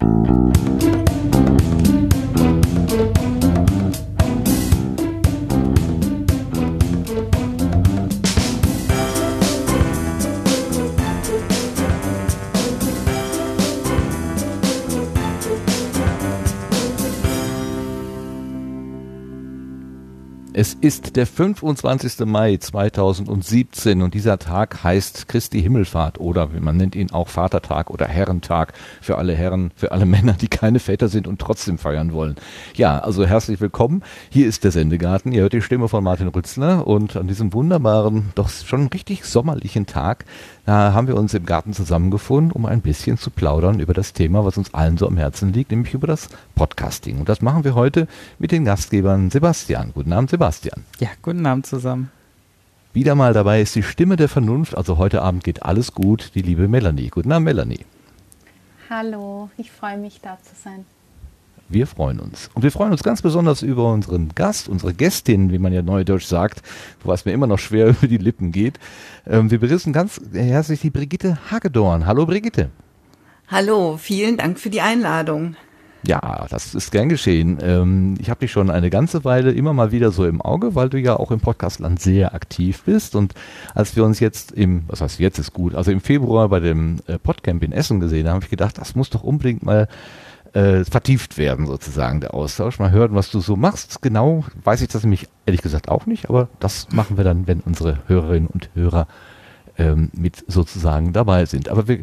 Thank you. Ist der 25. Mai 2017 und dieser Tag heißt Christi Himmelfahrt oder man nennt ihn auch Vatertag oder Herrentag für alle Herren, für alle Männer, die keine Väter sind und trotzdem feiern wollen. Ja, also herzlich willkommen. Hier ist der Sendegarten. Ihr hört die Stimme von Martin Rützler und an diesem wunderbaren, doch schon richtig sommerlichen Tag da haben wir uns im Garten zusammengefunden, um ein bisschen zu plaudern über das Thema, was uns allen so am Herzen liegt, nämlich über das Podcasting. Und das machen wir heute mit den Gastgebern Sebastian. Guten Abend, Sebastian. Ja, guten Abend zusammen. Wieder mal dabei ist die Stimme der Vernunft. Also heute Abend geht alles gut, die liebe Melanie. Guten Abend, Melanie. Hallo, ich freue mich da zu sein. Wir freuen uns. Und wir freuen uns ganz besonders über unseren Gast, unsere Gästin, wie man ja neudeutsch sagt, was mir immer noch schwer über die Lippen geht. Ähm, wir begrüßen ganz herzlich die Brigitte Hagedorn. Hallo Brigitte. Hallo, vielen Dank für die Einladung. Ja, das ist gern geschehen. Ähm, ich habe dich schon eine ganze Weile immer mal wieder so im Auge, weil du ja auch im Podcastland sehr aktiv bist. Und als wir uns jetzt im, was heißt jetzt ist gut, also im Februar bei dem äh, Podcamp in Essen gesehen haben, habe ich gedacht, das muss doch unbedingt mal äh, vertieft werden, sozusagen, der Austausch. Mal hören, was du so machst. Genau weiß ich das nämlich ehrlich gesagt auch nicht, aber das machen wir dann, wenn unsere Hörerinnen und Hörer ähm, mit sozusagen dabei sind. Aber wir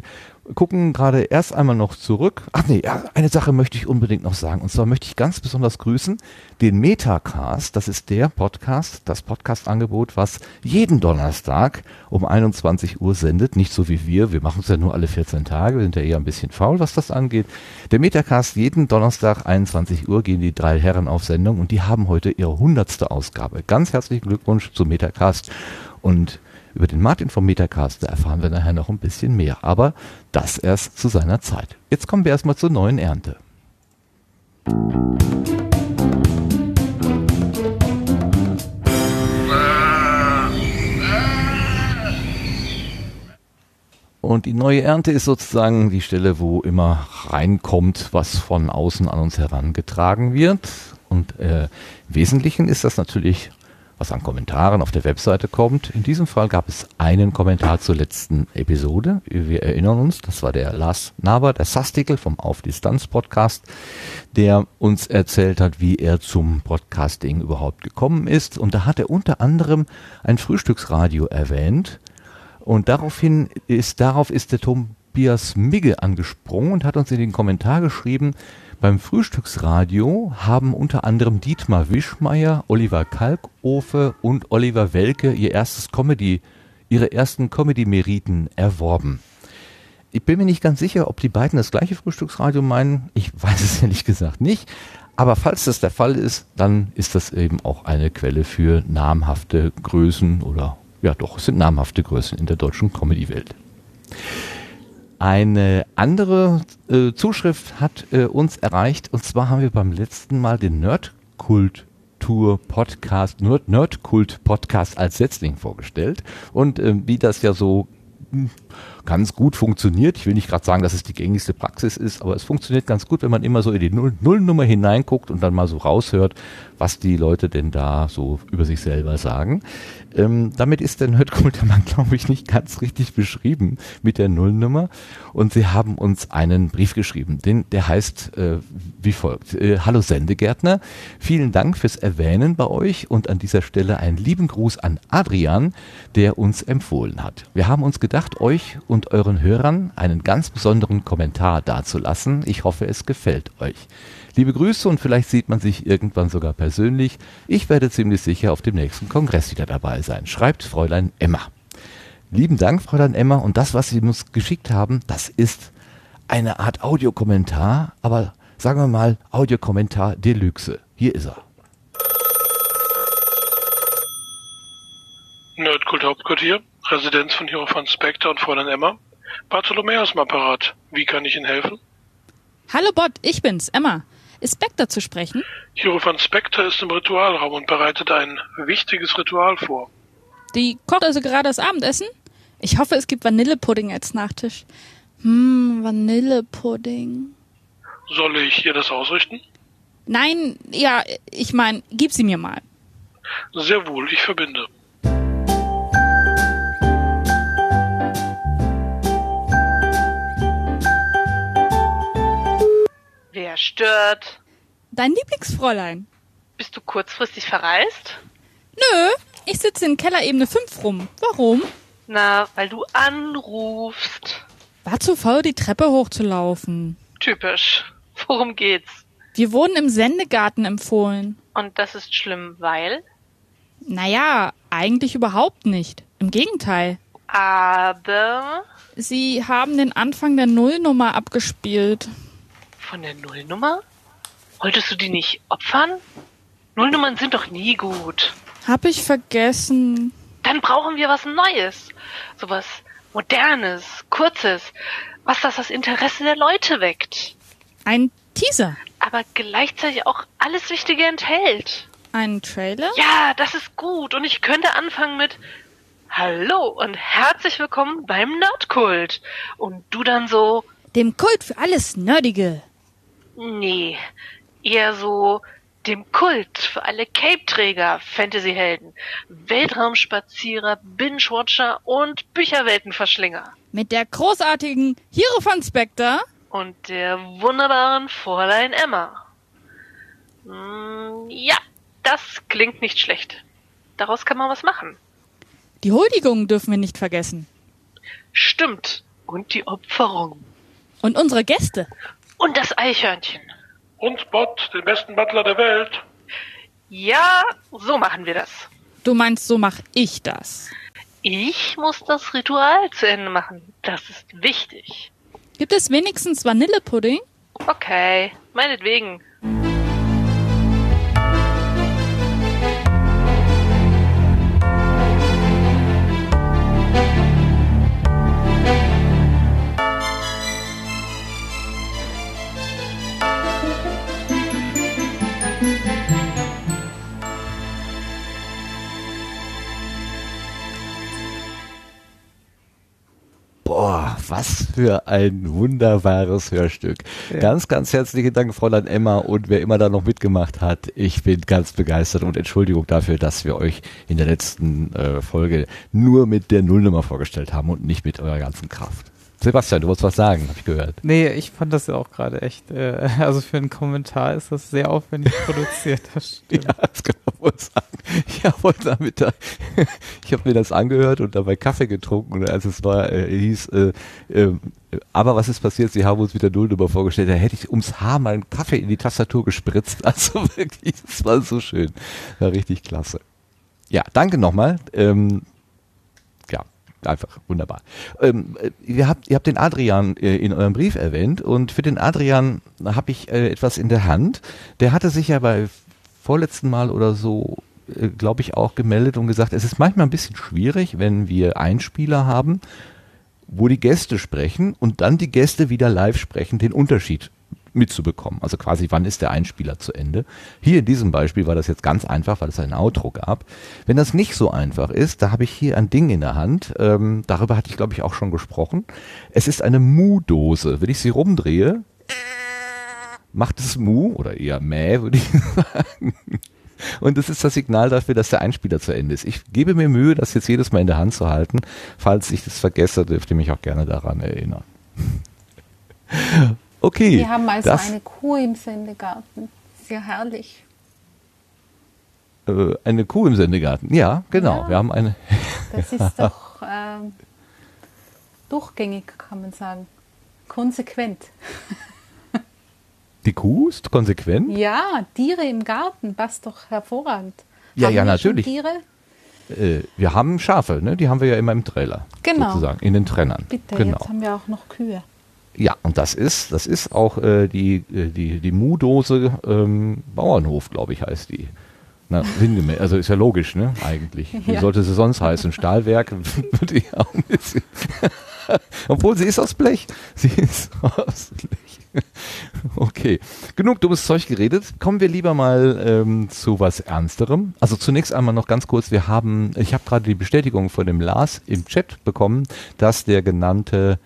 gucken gerade erst einmal noch zurück. Ach nee, eine Sache möchte ich unbedingt noch sagen. Und zwar möchte ich ganz besonders grüßen den Metacast. Das ist der Podcast, das Podcast-Angebot, was jeden Donnerstag um 21 Uhr sendet. Nicht so wie wir. Wir machen es ja nur alle 14 Tage. Wir sind ja eher ein bisschen faul, was das angeht. Der Metacast, jeden Donnerstag 21 Uhr gehen die drei Herren auf Sendung und die haben heute ihre hundertste Ausgabe. Ganz herzlichen Glückwunsch zum Metacast und über den Martin vom Metacast erfahren wir nachher noch ein bisschen mehr, aber das erst zu seiner Zeit. Jetzt kommen wir erstmal zur neuen Ernte. Und die neue Ernte ist sozusagen die Stelle, wo immer reinkommt, was von außen an uns herangetragen wird. Und äh, im Wesentlichen ist das natürlich was an Kommentaren auf der Webseite kommt. In diesem Fall gab es einen Kommentar zur letzten Episode. Wir erinnern uns, das war der Lars Naber, der Sastikel vom Auf Distanz Podcast, der uns erzählt hat, wie er zum Podcasting überhaupt gekommen ist. Und da hat er unter anderem ein Frühstücksradio erwähnt. Und daraufhin ist, darauf ist der Tobias Migge angesprungen und hat uns in den Kommentar geschrieben, beim Frühstücksradio haben unter anderem Dietmar Wischmeier, Oliver Kalkofe und Oliver Welke ihr erstes Comedy, ihre ersten Comedy-Meriten erworben. Ich bin mir nicht ganz sicher, ob die beiden das gleiche Frühstücksradio meinen. Ich weiß es ehrlich gesagt nicht. Aber falls das der Fall ist, dann ist das eben auch eine Quelle für namhafte Größen oder ja doch, es sind namhafte Größen in der deutschen Comedy-Welt. Eine andere äh, Zuschrift hat äh, uns erreicht und zwar haben wir beim letzten Mal den Nerdkultur Podcast, Nerd, Nerdkult Podcast als Setzling vorgestellt und äh, wie das ja so hm, ganz gut funktioniert. Ich will nicht gerade sagen, dass es die gängigste Praxis ist, aber es funktioniert ganz gut, wenn man immer so in die Null Nullnummer hineinguckt und dann mal so raushört, was die Leute denn da so über sich selber sagen. Ähm, damit ist der Nerdkultermann, glaube ich, nicht ganz richtig beschrieben mit der Nullnummer. Und sie haben uns einen Brief geschrieben, den, der heißt äh, wie folgt. Äh, Hallo Sendegärtner, vielen Dank fürs Erwähnen bei euch und an dieser Stelle einen lieben Gruß an Adrian, der uns empfohlen hat. Wir haben uns gedacht, euch und euren Hörern einen ganz besonderen Kommentar dazulassen. Ich hoffe, es gefällt euch. Liebe Grüße und vielleicht sieht man sich irgendwann sogar persönlich. Ich werde ziemlich sicher auf dem nächsten Kongress wieder dabei sein. Schreibt Fräulein Emma. Lieben Dank, Fräulein Emma. Und das, was Sie uns geschickt haben, das ist eine Art Audiokommentar, aber sagen wir mal Audiokommentar Deluxe. Hier ist er. Nerdkult Hauptquartier, Residenz von Hierophant Spectre und Fräulein Emma. Bartholomäus im Apparat. Wie kann ich Ihnen helfen? Hallo Bot, ich bin's, Emma. Ist Spectre zu sprechen? Hierophant Spectre ist im Ritualraum und bereitet ein wichtiges Ritual vor. Die kocht also gerade das Abendessen? Ich hoffe, es gibt Vanillepudding als Nachtisch. Hm, Vanillepudding. Soll ich ihr das ausrichten? Nein, ja, ich mein, gib sie mir mal. Sehr wohl, ich verbinde. Wer stört? Dein Lieblingsfräulein. Bist du kurzfristig verreist? Nö, ich sitze in Kellerebene 5 rum. Warum? Na, weil du anrufst. War zu faul, die Treppe hochzulaufen. Typisch. Worum geht's? Wir wurden im Sendegarten empfohlen. Und das ist schlimm, weil? Naja, eigentlich überhaupt nicht. Im Gegenteil. Aber Sie haben den Anfang der Nullnummer abgespielt. Von der Nullnummer? Wolltest du die nicht opfern? Nullnummern sind doch nie gut. Hab ich vergessen. Dann brauchen wir was Neues. Sowas Modernes, Kurzes, was das das Interesse der Leute weckt. Ein Teaser. Aber gleichzeitig auch alles Wichtige enthält. Ein Trailer? Ja, das ist gut. Und ich könnte anfangen mit Hallo und herzlich willkommen beim Nerdkult. Und du dann so, Dem Kult für alles Nerdige. Nee, eher so dem Kult für alle Cape-Träger, Fantasy-Helden, Weltraumspazierer, Binge-Watcher und Bücherweltenverschlinger. Mit der großartigen Hierophant Spectre. Und der wunderbaren Fräulein Emma. Mm, ja, das klingt nicht schlecht. Daraus kann man was machen. Die Huldigung dürfen wir nicht vergessen. Stimmt. Und die Opferung. Und unsere Gäste. Und das Eichhörnchen. Und Bot, den besten Butler der Welt. Ja, so machen wir das. Du meinst, so mach ich das. Ich muss das Ritual zu Ende machen. Das ist wichtig. Gibt es wenigstens Vanillepudding? Okay, meinetwegen. Für ein wunderbares Hörstück. Ganz, ganz herzlichen Dank, Fräulein Emma und wer immer da noch mitgemacht hat. Ich bin ganz begeistert und Entschuldigung dafür, dass wir euch in der letzten äh, Folge nur mit der Nullnummer vorgestellt haben und nicht mit eurer ganzen Kraft. Sebastian, du wolltest was sagen, habe ich gehört. Nee, ich fand das ja auch gerade echt, äh, also für einen Kommentar ist das sehr aufwendig produziert, das stimmt. Ja, das kann man wohl sagen. Ich habe heute Nachmittag, ich habe mir das angehört und dabei Kaffee getrunken und als es war, äh, hieß, äh, äh, aber was ist passiert? Sie haben uns wieder Nullnummer vorgestellt. Da hätte ich ums Haar mal einen Kaffee in die Tastatur gespritzt. Also wirklich, das war so schön. War richtig klasse. Ja, danke nochmal. Ähm, ja, einfach wunderbar. Ähm, äh, ihr, habt, ihr habt den Adrian äh, in eurem Brief erwähnt und für den Adrian habe ich äh, etwas in der Hand. Der hatte sich ja bei vorletzten Mal oder so, äh, glaube ich, auch gemeldet und gesagt, es ist manchmal ein bisschen schwierig, wenn wir Einspieler haben, wo die Gäste sprechen und dann die Gäste wieder live sprechen, den Unterschied mitzubekommen. Also quasi, wann ist der Einspieler zu Ende? Hier in diesem Beispiel war das jetzt ganz einfach, weil es ein Outro gab. Wenn das nicht so einfach ist, da habe ich hier ein Ding in der Hand. Ähm, darüber hatte ich, glaube ich, auch schon gesprochen. Es ist eine Mu-Dose. Wenn ich sie rumdrehe, macht es Mu oder eher Mäh, würde ich sagen. Und das ist das Signal dafür, dass der Einspieler zu Ende ist. Ich gebe mir Mühe, das jetzt jedes Mal in der Hand zu halten. Falls ich das vergesse, dürft ihr mich auch gerne daran erinnern. Okay. Wir haben also das, eine Kuh im Sendegarten. Sehr herrlich. äh, eine Kuh im Sendegarten. Ja, genau. Ja. Wir haben eine. Das ist doch ähm, durchgängig, kann man sagen. Konsequent. Die Kuh ist konsequent. Ja, Tiere im Garten passt doch hervorragend. Ja, Haben ja, wir natürlich. Tiere? Äh, wir haben Schafe, ne? Die haben wir ja immer im Trailer. Genau. Sozusagen, in den Trennern. Bitte, genau. jetzt haben wir auch noch Kühe. Ja, und das ist, das ist auch äh, die, äh, die, die Mu-Dose ähm, Bauernhof, glaube ich, heißt die. Na, sinngemäß, also ist ja logisch, ne? Eigentlich. Wie Ja. sollte sie sonst heißen? Stahlwerk würde ich auch ein bisschen. Obwohl sie ist aus Blech. Sie ist aus Blech. Okay. Genug dummes Zeug geredet. Kommen wir lieber mal ähm, zu was Ernsterem. Also zunächst einmal noch ganz kurz, wir haben, ich habe gerade die Bestätigung von dem Lars im Chat bekommen, dass der genannte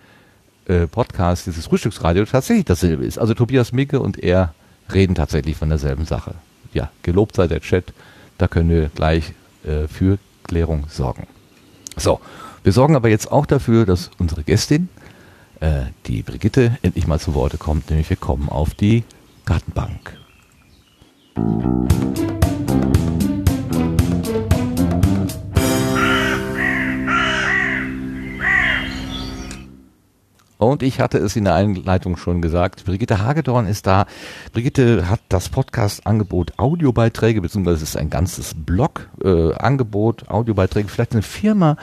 äh, Podcast, dieses Frühstücksradio tatsächlich dasselbe ist. Also Tobias Micke und er reden tatsächlich von derselben Sache. Ja, gelobt sei der Chat, da können wir gleich äh, für Klärung sorgen. So, wir sorgen aber jetzt auch dafür, dass unsere Gästin, äh, die Brigitte, endlich mal zu Worte kommt, nämlich wir kommen auf die Gartenbank. Und ich hatte es in der Einleitung schon gesagt, Brigitte Hagedorn ist da. Brigitte hat das Podcast-Angebot Audiobeiträge, beziehungsweise es ist ein ganzes Blog-Angebot, äh, Audiobeiträge, vielleicht eine Firma.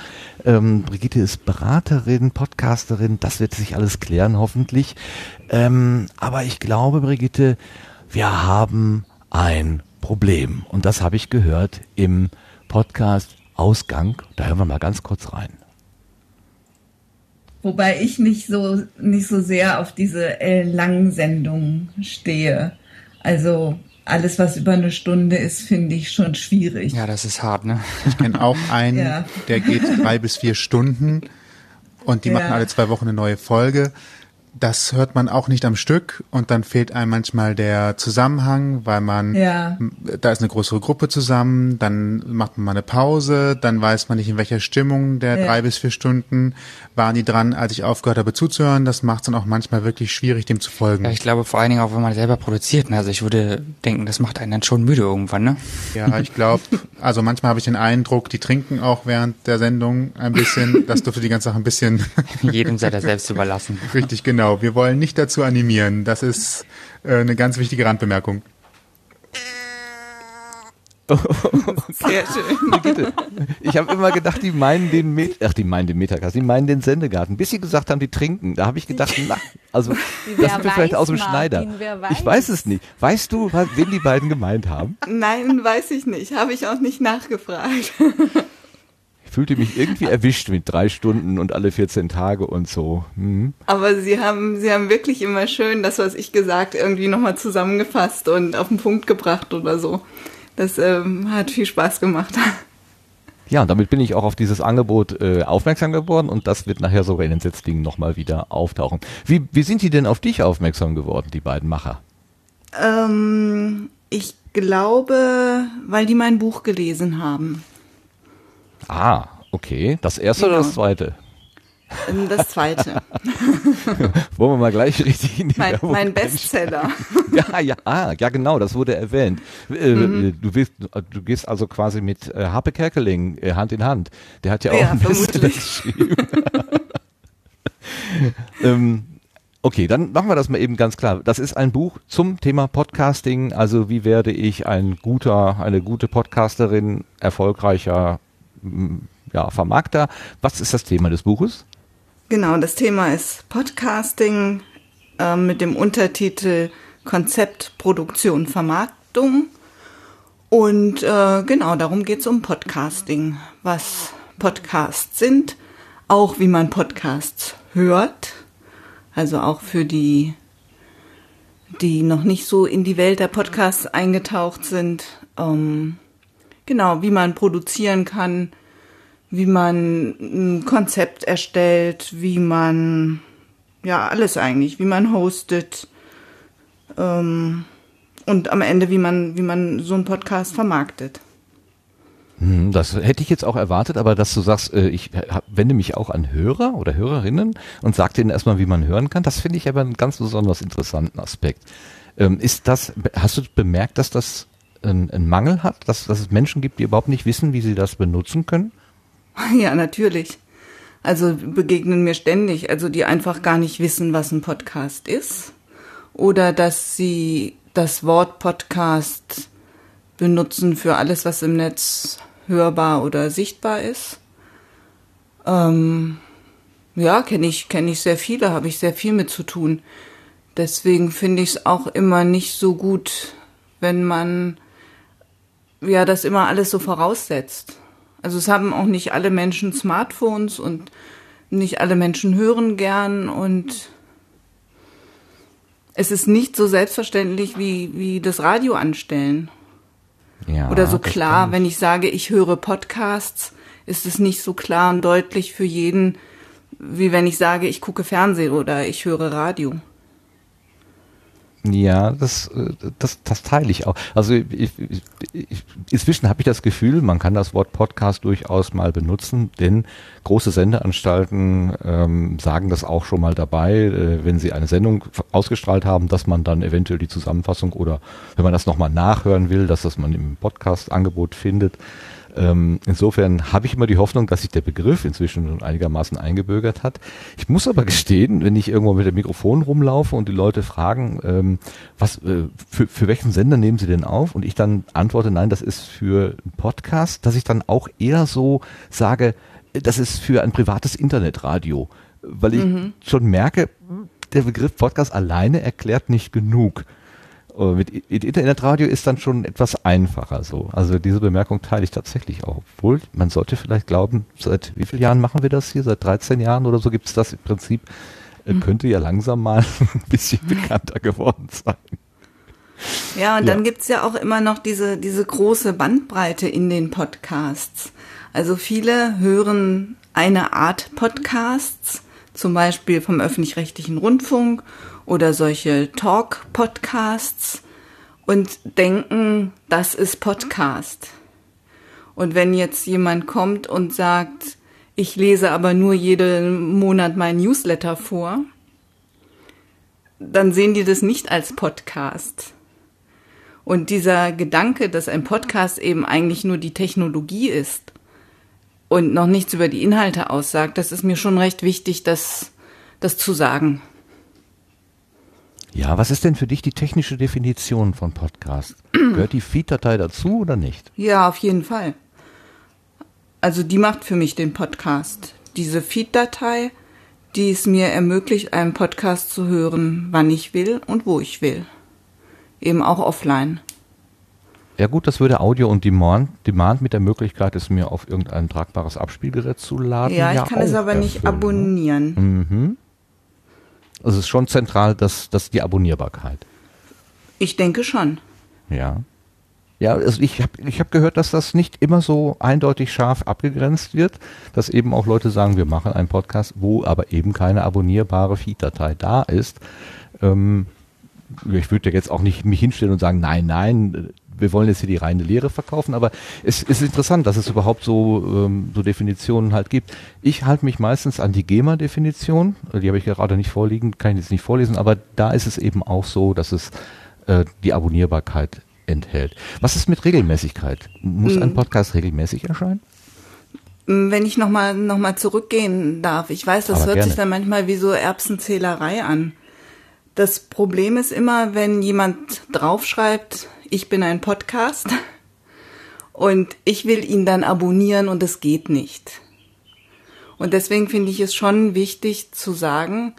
Ähm, Brigitte ist Beraterin, Podcasterin, das wird sich alles klären, hoffentlich. Ähm, aber ich glaube, Brigitte, wir haben ein Problem. Und das habe ich gehört im Podcast Ausgang. Da hören wir mal ganz kurz rein. Wobei ich nicht so, nicht so sehr auf diese äh, langen Sendungen stehe. Also alles, was über eine Stunde ist, finde ich schon schwierig. Ja, das ist hart, ne? Ich kenne auch einen, ja. der geht drei bis vier Stunden und die ja. machen alle zwei Wochen eine neue Folge das hört man auch nicht am Stück und dann fehlt einem manchmal der Zusammenhang, weil man, ja. da ist eine größere Gruppe zusammen, dann macht man mal eine Pause, dann weiß man nicht, in welcher Stimmung der ja. drei bis vier Stunden waren die dran, als ich aufgehört habe zuzuhören. Das macht es dann auch manchmal wirklich schwierig, dem zu folgen. Ja, ich glaube vor allen Dingen auch, wenn man selber produziert. Ne? Also ich würde denken, das macht einen dann schon müde irgendwann, ne? Ja, ich glaube, also manchmal habe ich den Eindruck, die trinken auch während der Sendung ein bisschen. Das dürfte die ganze Sache ein bisschen... Jedem sei das selbst überlassen. Richtig, genau. Genau, wir wollen nicht dazu animieren. Das ist äh, eine ganz wichtige Randbemerkung. Sehr schön. Ich habe immer gedacht, die meinen den Met ach, die meinen den Metacast, die meinen den Sendegarten. Bis sie gesagt haben, die trinken, da habe ich gedacht, na, also das sind wir vielleicht aus dem Schneider. Weiß. Ich weiß es nicht. Weißt du, wen die beiden gemeint haben? Nein, weiß ich nicht. Habe ich auch nicht nachgefragt fühlte mich irgendwie erwischt mit drei Stunden und alle 14 Tage und so. Mhm. Aber Sie haben, Sie haben wirklich immer schön das, was ich gesagt, irgendwie nochmal zusammengefasst und auf den Punkt gebracht oder so. Das ähm, hat viel Spaß gemacht. Ja, und damit bin ich auch auf dieses Angebot äh, aufmerksam geworden und das wird nachher sogar in den Setzlingen nochmal wieder auftauchen. Wie, wie sind die denn auf dich aufmerksam geworden, die beiden Macher? Ähm, ich glaube, weil die mein Buch gelesen haben. Ah, okay. Das erste genau. oder das zweite? Ähm, das zweite. Wollen wir mal gleich richtig in die Mein, mein Bestseller. ja, ja, ah, ja, genau, das wurde erwähnt. Äh, mhm. Du, willst, du gehst also quasi mit äh, Harpe Kerkeling äh, Hand in Hand. Der hat ja auch ja, ein Bestseller geschrieben. ähm, Okay, dann machen wir das mal eben ganz klar. Das ist ein Buch zum Thema Podcasting. Also wie werde ich ein guter, eine gute Podcasterin, erfolgreicher ja, Vermarkter. Was ist das Thema des Buches? Genau, das Thema ist Podcasting äh, mit dem Untertitel Konzept, Produktion, Vermarktung. Und äh, genau, darum geht es um Podcasting, was Podcasts sind, auch wie man Podcasts hört, also auch für die, die noch nicht so in die Welt der Podcasts eingetaucht sind. Ähm, Genau, wie man produzieren kann, wie man ein Konzept erstellt, wie man, ja, alles eigentlich, wie man hostet. Ähm, und am Ende, wie man, wie man so einen Podcast vermarktet. Hm, das hätte ich jetzt auch erwartet, aber dass du sagst, äh, ich wende mich auch an Hörer oder Hörerinnen und sag denen erstmal, wie man hören kann, das finde ich aber einen ganz besonders interessanten Aspekt. Ähm, ist das, hast du bemerkt, dass das einen, einen Mangel hat, dass, dass es Menschen gibt, die überhaupt nicht wissen, wie sie das benutzen können? Ja, natürlich. Also begegnen mir ständig, also die einfach gar nicht wissen, was ein Podcast ist oder dass sie das Wort Podcast benutzen für alles, was im Netz hörbar oder sichtbar ist. Ähm, ja, kenne ich, kenne ich sehr viele, habe ich sehr viel mit zu tun. Deswegen finde ich es auch immer nicht so gut, wenn man ja das immer alles so voraussetzt. Also es haben auch nicht alle Menschen Smartphones und nicht alle Menschen hören gern und es ist nicht so selbstverständlich wie, wie das Radio anstellen. Ja, Oder so klar, wenn ich sage, ich höre Podcasts, ist es nicht so klar und deutlich für jeden, wie wenn ich sage, ich gucke Fernsehen oder ich höre Radio. Ja, das, äh, das, das teile ich auch. Also ich, ich, inzwischen habe ich das Gefühl, man kann das Wort Podcast durchaus mal benutzen, denn große Sendeanstalten ähm, sagen das auch schon mal dabei, äh, wenn sie eine Sendung ausgestrahlt haben, dass man dann eventuell die Zusammenfassung oder wenn man das nochmal nachhören will, dass das man im Podcast-Angebot findet. Ähm, insofern habe ich immer die Hoffnung, dass sich der Begriff inzwischen einigermaßen eingebürgert hat. Ich muss aber gestehen, wenn ich irgendwo mit dem Mikrofon rumlaufe und die Leute fragen, ähm, was äh, für, für welchen Sender nehmen sie denn auf? Und ich dann antworte, nein, das ist für einen Podcast, dass ich dann auch eher so sage, das ist für ein privates Internetradio, weil ich mhm. schon merke, der Begriff Podcast alleine erklärt nicht genug. Äh, mit Internetradio ist dann schon etwas einfacher so. Also diese Bemerkung teile ich tatsächlich auch. Obwohl, man sollte vielleicht glauben, seit wie vielen Jahren machen wir das hier? Seit 13 Jahren oder so gibt es das im Prinzip. Hm. Könnte ja langsam mal ein bisschen bekannter geworden sein. Ja, und ja. dann gibt's ja auch immer noch diese, diese große Bandbreite in den Podcasts. Also viele hören eine Art Podcasts, zum Beispiel vom öffentlich-rechtlichen Rundfunk oder solche Talk-Podcasts und denken, das ist Podcast. Und wenn jetzt jemand kommt und sagt, ich lese aber nur jeden Monat mein Newsletter vor, dann sehen die das nicht als Podcast. Und dieser Gedanke, dass ein Podcast eben eigentlich nur die Technologie ist und noch nichts über die Inhalte aussagt, das ist mir schon recht wichtig, das, das zu sagen. Ja, was ist denn für dich die technische Definition von Podcast? Gehört die Feed-Datei dazu oder nicht? Ja, auf jeden Fall. Also die macht für mich den Podcast. Diese Feed-Datei, die es mir ermöglicht, einen Podcast zu hören, wann ich will und wo ich will. Eben auch offline. Ja gut, das würde Audio und Demand, Demand mit der Möglichkeit, es mir auf irgendein tragbares Abspielgerät zu laden. Ja, ich ja kann es aber erfüllen. nicht ne? abonnieren. Mhm. Also es ist schon zentral, dass, dass die Abonnierbarkeit. Ich denke schon. Ja. Ja, also ich habe ich hab gehört, dass das nicht immer so eindeutig scharf abgegrenzt wird, dass eben auch Leute sagen, wir machen einen Podcast, wo aber eben keine abonnierbare Feed-Datei da ist. Ähm, ich würde jetzt auch nicht mich hinstellen und sagen, nein, nein, wir wollen jetzt hier die reine Lehre verkaufen, aber es, ist interessant, dass es überhaupt so, ähm, so Definitionen halt gibt. Ich halte mich meistens an die GEMA-Definition, die habe ich gerade nicht vorliegen, kann ich jetzt nicht vorlesen, aber da ist es eben auch so, dass es äh, die Abonnierbarkeit enthält. Was ist mit Regelmäßigkeit? Muss ein hm. Podcast regelmäßig erscheinen? Hm, wenn ich nochmal noch mal zurückgehen darf, ich weiß, das Aber hört gerne. sich dann manchmal wie so Erbsenzählerei an. Das Problem ist immer, wenn jemand draufschreibt, ich bin ein Podcast und ich will ihn dann abonnieren und es geht nicht. Und deswegen finde ich es schon wichtig zu sagen,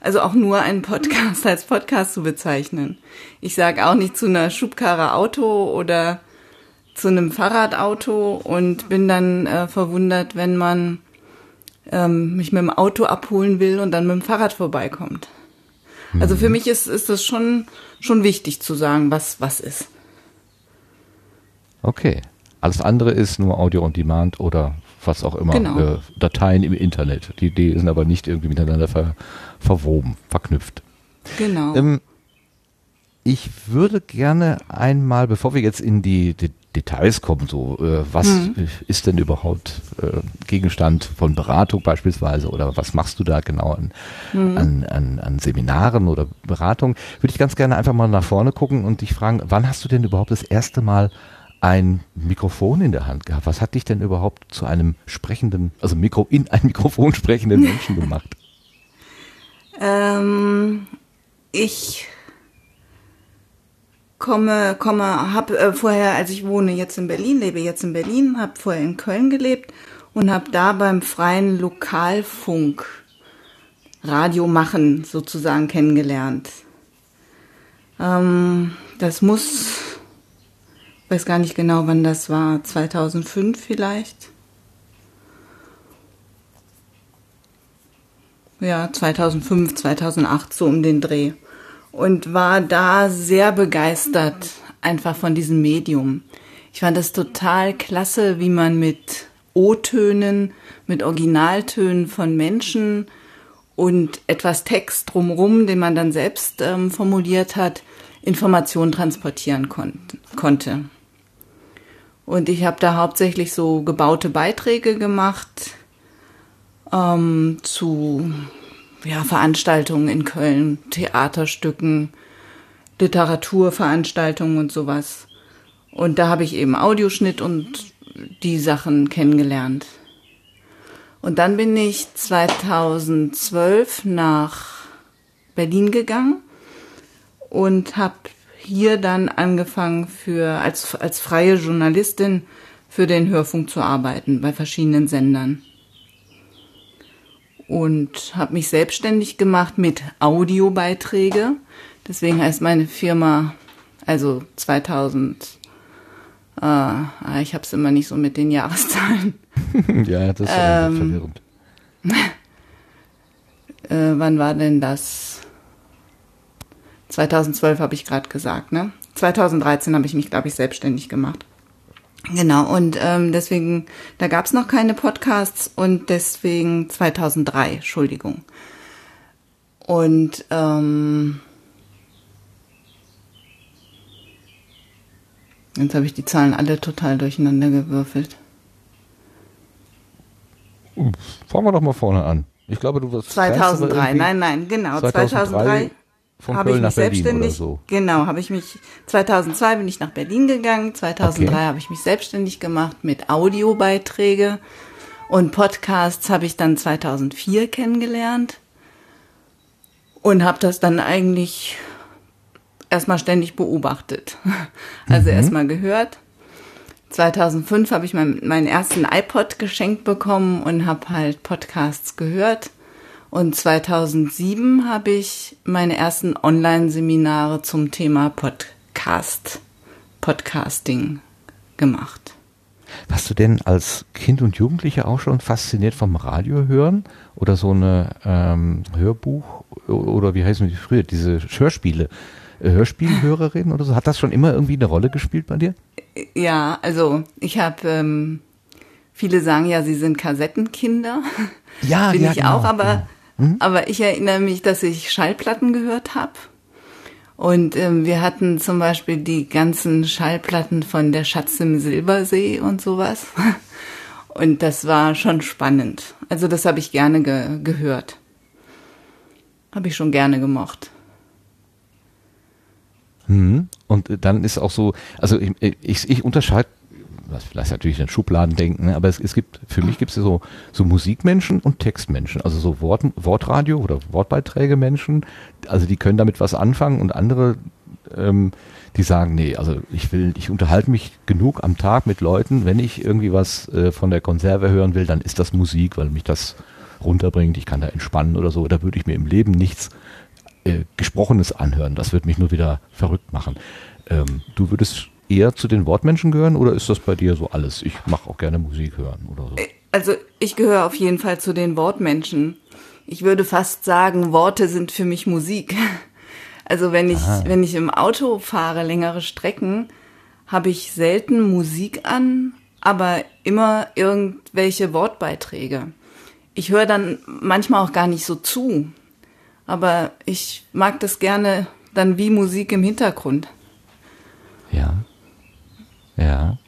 also auch nur einen Podcast als Podcast zu bezeichnen. Ich sage auch nicht zu einer Schubkarre Auto oder zu einem Fahrradauto und bin dann äh, verwundert, wenn man ähm, mich mit dem Auto abholen will und dann mit dem Fahrrad vorbeikommt. Also für mhm. mich ist, ist das schon, schon wichtig zu sagen, was, was ist. Okay. Alles andere ist nur Audio on Demand oder was auch immer. Genau. Äh, Dateien im Internet. Die, die sind aber nicht irgendwie miteinander ver, verwoben, verknüpft. Genau. Ähm, ich würde gerne einmal, bevor wir jetzt in die, die Details kommen, so äh, was mhm. ist denn überhaupt äh, Gegenstand von Beratung beispielsweise oder was machst du da genau an, mhm. an, an, an Seminaren oder Beratung, würde ich ganz gerne einfach mal nach vorne gucken und dich fragen, wann hast du denn überhaupt das erste Mal ein Mikrofon in der Hand gehabt? Was hat dich denn überhaupt zu einem sprechenden, also Mikro, in ein Mikrofon sprechenden Menschen gemacht? Ähm, ich komme, komme, habe äh, vorher, als ich wohne jetzt in Berlin, lebe jetzt in Berlin, habe vorher in Köln gelebt und habe da beim freien Lokalfunk Radio machen sozusagen kennengelernt. Ähm, das muss, weiß gar nicht genau, wann das war, 2005 vielleicht. Ja, 2005, 2008, so um den Dreh und war da sehr begeistert einfach von diesem Medium. Ich fand das total klasse, wie man mit O-Tönen, mit Originaltönen von Menschen und etwas Text drumherum, den man dann selbst ähm, formuliert hat, Informationen transportieren kon konnte. Und ich habe da hauptsächlich so gebaute Beiträge gemacht ähm, zu ja, Veranstaltungen in Köln, Theaterstücken, Literaturveranstaltungen und sowas. Und da habe ich eben Audioschnitt und die Sachen kennengelernt. Und dann bin ich 2012 nach Berlin gegangen und habe hier dann angefangen für als als freie Journalistin für den Hörfunk zu arbeiten bei verschiedenen Sendern und habe mich selbstständig gemacht mit Audiobeiträge. Deswegen heißt meine Firma also 2000 äh, ah, ich habe es immer nicht so mit den Jahreszahlen. ja, das ist ähm, verwirrend. äh, wann war denn das? 2012 habe ich gerade gesagt, ne? 2013 habe ich mich, glaube ich, selbstständig gemacht. Genau, und ähm, deswegen, da gab es noch keine Podcasts und deswegen 2003, Entschuldigung. Und ähm, jetzt habe ich die Zahlen alle total durcheinander gewürfelt. Fangen wir doch mal vorne an. Ich glaube, du wirst 2003, nein, nein, genau, 2003, 2003 von Köln nach Berlin selbstständig, oder so. Genau, habe ich mich 2002 bin ich nach Berlin gegangen, 2003 okay. habe ich mich selbstständig gemacht mit Audiobeiträge und Podcasts habe ich dann 2004 kennengelernt und habe das dann eigentlich erstmal ständig beobachtet. Also mhm. erstmal gehört. 2005 habe ich mein, meinen ersten iPod geschenkt bekommen und habe halt Podcasts gehört. Und 2007 habe ich meine ersten Online-Seminare zum Thema Podcast, Podcasting gemacht. Warst du denn als Kind und Jugendliche auch schon fasziniert vom Radio hören oder so eine ähm, Hörbuch oder wie heißen die früher diese Hörspiele? Äh, Hörspielhörerin oder so? Hat das schon immer irgendwie eine Rolle gespielt bei dir? Ja, also ich habe ähm, viele sagen ja, sie sind Kassettenkinder. Ja, bin ja, ich genau, auch, aber genau. Mhm. Aber ich erinnere mich, dass ich Schallplatten gehört habe. Und ähm, wir hatten zum Beispiel die ganzen Schallplatten von der Schatz im Silbersee und sowas. Und das war schon spannend. Also das habe ich gerne ge gehört. Habe ich schon gerne gemocht. Mhm. Und dann ist auch so, also ich, ich, ich unterscheide was vielleicht natürlich in Schubladen denken, ne? aber es, es gibt, für mich gibt es so, so Musikmenschen und Textmenschen, also so Wort, Wortradio oder Wortbeiträge Menschen, also die können damit was anfangen und andere, ähm, die sagen, nee, also ich will, ich unterhalte mich genug am Tag mit Leuten, wenn ich irgendwie was äh, von der Konserve hören will, dann ist das Musik, weil mich das runterbringt, ich kann da entspannen oder so, da würde ich mir im Leben nichts äh, Gesprochenes anhören, das wird mich nur wieder verrückt machen. Ähm, du würdest eher zu den Wortmenschen gehören oder ist das bei dir so alles? Ich mache auch gerne Musik hören oder so. Also ich gehöre auf jeden Fall zu den Wortmenschen. Ich würde fast sagen, Worte sind für mich Musik. Also wenn ich, Aha. wenn ich im Auto fahre, längere Strecken, habe ich selten Musik an, aber immer irgendwelche Wortbeiträge. Ich höre dann manchmal auch gar nicht so zu, aber ich mag das gerne dann wie Musik im Hintergrund. Ja. Ja.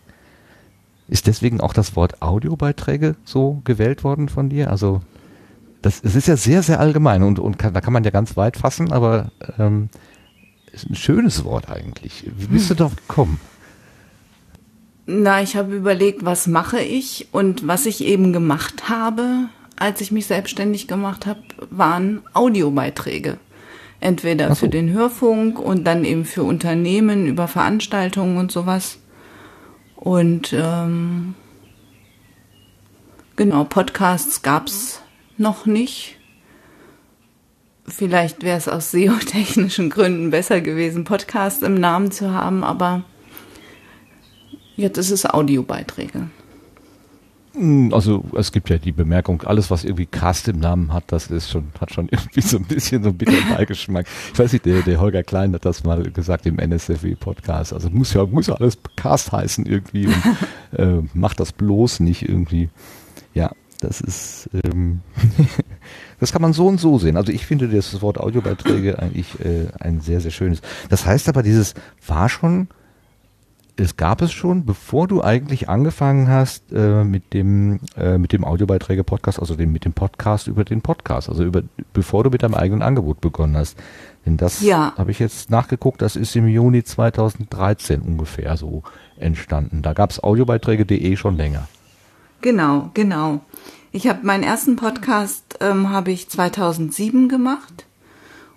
Ist deswegen auch das Wort Audiobeiträge so gewählt worden von dir? Also das, es ist ja sehr, sehr allgemein und, und kann, da kann man ja ganz weit fassen, aber ähm, ist ein schönes Wort eigentlich. Wie bist du darauf gekommen? Na, ich habe überlegt, was mache ich und was ich eben gemacht habe, als ich mich selbstständig gemacht habe, waren Audiobeiträge. Entweder so. für den Hörfunk und dann eben für Unternehmen über Veranstaltungen und sowas. Und ähm, genau, Podcasts gab's noch nicht. Vielleicht wäre es aus SEO-technischen Gründen besser gewesen, Podcast im Namen zu haben, aber jetzt ist es Audiobeiträge. Also es gibt ja die Bemerkung, alles was irgendwie Cast im Namen hat, das ist schon, hat schon irgendwie so ein bisschen so einen bitteren Beigeschmack. Ich weiß nicht, der, der Holger Klein hat das mal gesagt im NSFW-Podcast. Also muss ja, muss ja alles Cast heißen irgendwie und äh, macht das bloß nicht irgendwie. Ja, das ist, ähm, das kann man so und so sehen. Also ich finde das Wort Audiobeiträge eigentlich äh, ein sehr, sehr schönes. Das heißt aber, dieses war schon es gab es schon, bevor du eigentlich angefangen hast äh, mit dem äh, mit dem Audiobeiträge-Podcast, also dem, mit dem Podcast über den Podcast, also über bevor du mit deinem eigenen Angebot begonnen hast. Denn das Ja. habe ich jetzt nachgeguckt, das ist im Juni 2013 ungefähr so entstanden. Da gab es audiobeiträge.de schon länger. Genau, genau. Ich habe meinen ersten Podcast ähm, habe ich 2007 gemacht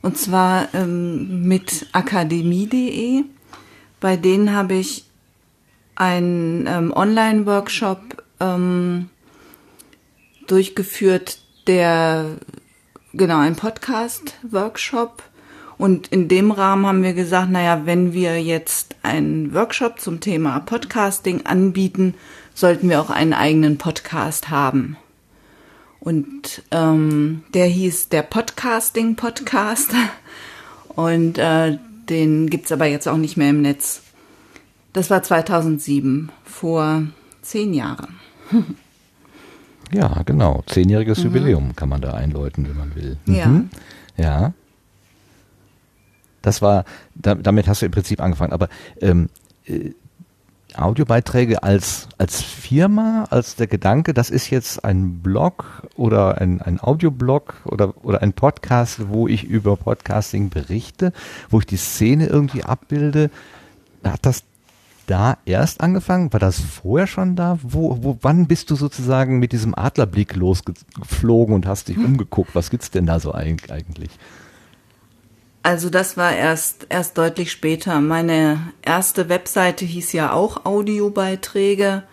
und zwar ähm, mit akademie.de. Bei denen habe ich einen ähm, Online-Workshop ähm, durchgeführt, der genau ein Podcast-Workshop. Und in dem Rahmen haben wir gesagt, naja, wenn wir jetzt einen Workshop zum Thema Podcasting anbieten, sollten wir auch einen eigenen Podcast haben. Und ähm, der hieß der Podcasting Podcast. Und äh, den gibt's aber jetzt auch nicht mehr im Netz. Das war 2007, vor zehn Jahren. Ja, genau. Zehnjähriges Jubiläum kann man da einläuten, wenn man will. Ja. Mhm. Ja. Das war, da, damit hast du im Prinzip angefangen. Aber ähm, äh, Audiobeiträge als, als Firma, als der Gedanke, das ist jetzt ein Blog oder ein, ein Audioblog oder, oder ein Podcast, wo ich über Podcasting berichte, wo ich die Szene irgendwie abbilde. Hat das da erst angefangen? War das vorher schon da? Wo, wo, wann bist du sozusagen mit diesem Adlerblick losgeflogen und hast dich umgeguckt? Was gibt's denn da so eig- eigentlich? Also das war erst erst deutlich später. Meine erste Webseite hieß ja auch Audiobeiträge.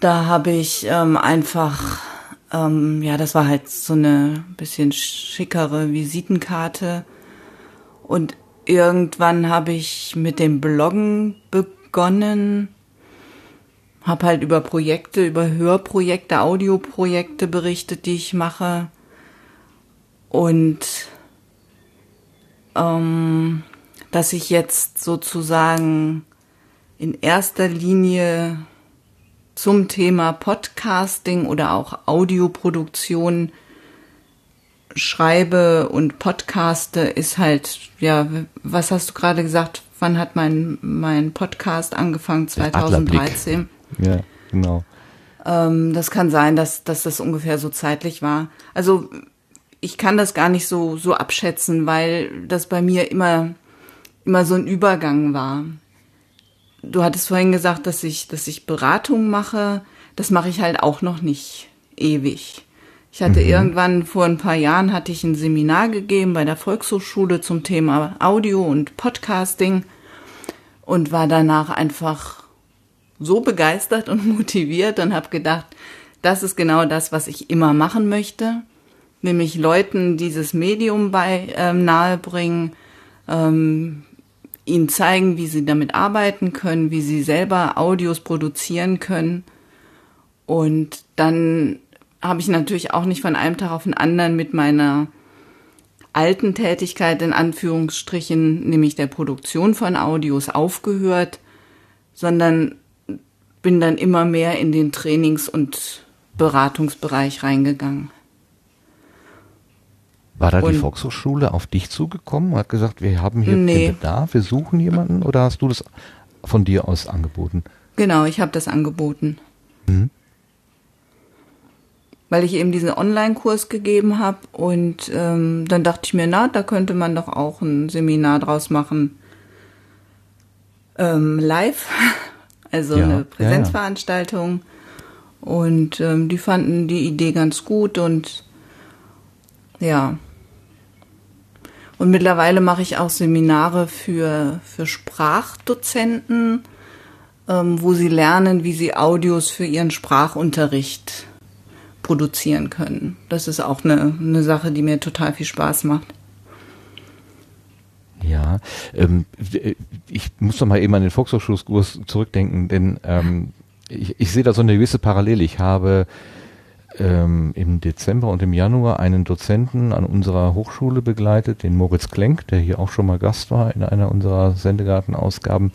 Da habe ich ähm, einfach, ähm, ja, das war halt so eine bisschen schickere Visitenkarte. Und irgendwann habe ich mit dem Bloggen begonnen, habe halt über Projekte, über Hörprojekte, Audioprojekte berichtet, die ich mache. Und ähm, dass ich jetzt sozusagen in erster Linie zum Thema Podcasting oder auch Audioproduktion schreibe und podcaste, ist halt, ja, was hast du gerade gesagt? Wann hat mein, mein Podcast angefangen? Der Adlerblick. 2013. Ja, genau. Ähm, das kann sein, dass, dass das ungefähr so zeitlich war. Also ich kann das gar nicht so, so abschätzen, weil das bei mir immer, immer so ein Übergang war. Du hattest vorhin gesagt, dass ich, dass ich Beratung mache. Das mache ich halt auch noch nicht ewig. Ich hatte irgendwann vor ein paar Jahren hatte ich ein Seminar gegeben bei der Volkshochschule zum Thema Audio und Podcasting und war danach einfach so begeistert und motiviert und habe gedacht, das ist genau das, was ich immer machen möchte, nämlich Leuten dieses Medium bei ähm, nahebringen, ähm, ihnen zeigen, wie sie damit arbeiten können, wie sie selber Audios produzieren können. Und dann habe ich natürlich auch nicht von einem Tag auf den anderen mit meiner alten Tätigkeit in Anführungsstrichen, nämlich der Produktion von Audios, aufgehört, sondern bin dann immer mehr in den Trainings- und Beratungsbereich reingegangen. War da die Und- Volkshochschule auf dich zugekommen und hat gesagt, wir haben hier Nee. den Bedarf, wir suchen jemanden oder hast du das von dir aus angeboten? Genau, ich habe das angeboten. Mhm. Weil ich eben diesen Online-Kurs gegeben habe und ähm, dann dachte ich mir, na, da könnte man doch auch ein Seminar draus machen. Ähm, live, also Ja, ja, ja. eine Präsenzveranstaltung. Und ähm, die fanden die Idee ganz gut und ja. Und mittlerweile mache ich auch Seminare für, für Sprachdozenten, ähm, wo sie lernen, wie sie Audios für ihren Sprachunterricht produzieren können. Das ist auch eine, eine Sache, die mir total viel Spaß macht. Ja, ähm, ich muss doch mal eben an den Volkshochschulkurs zurückdenken, denn ähm, ich, ich sehe da so eine gewisse Parallele. Ich habe ähm, im Dezember und im Januar einen Dozenten an unserer Hochschule begleitet, den Moritz Klenk, der hier auch schon mal Gast war in einer unserer Sendegarten-Ausgaben.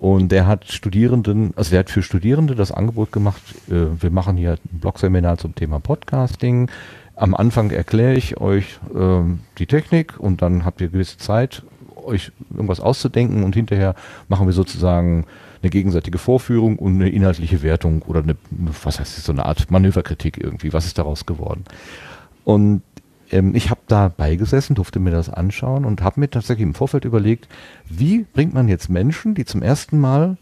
Und der hat Studierenden, also der hat für Studierende das Angebot gemacht, äh, wir machen hier ein Blogseminar zum Thema Podcasting. Am Anfang erkläre ich euch ähm, die Technik und dann habt ihr gewisse Zeit, euch irgendwas auszudenken und hinterher machen wir sozusagen eine gegenseitige Vorführung und eine inhaltliche Wertung oder eine, was heißt das, so eine Art Manöverkritik irgendwie. Was ist daraus geworden? Und ähm, ich habe da beigesessen, durfte mir das anschauen und habe mir tatsächlich im Vorfeld überlegt, wie bringt man jetzt Menschen, die zum ersten Mal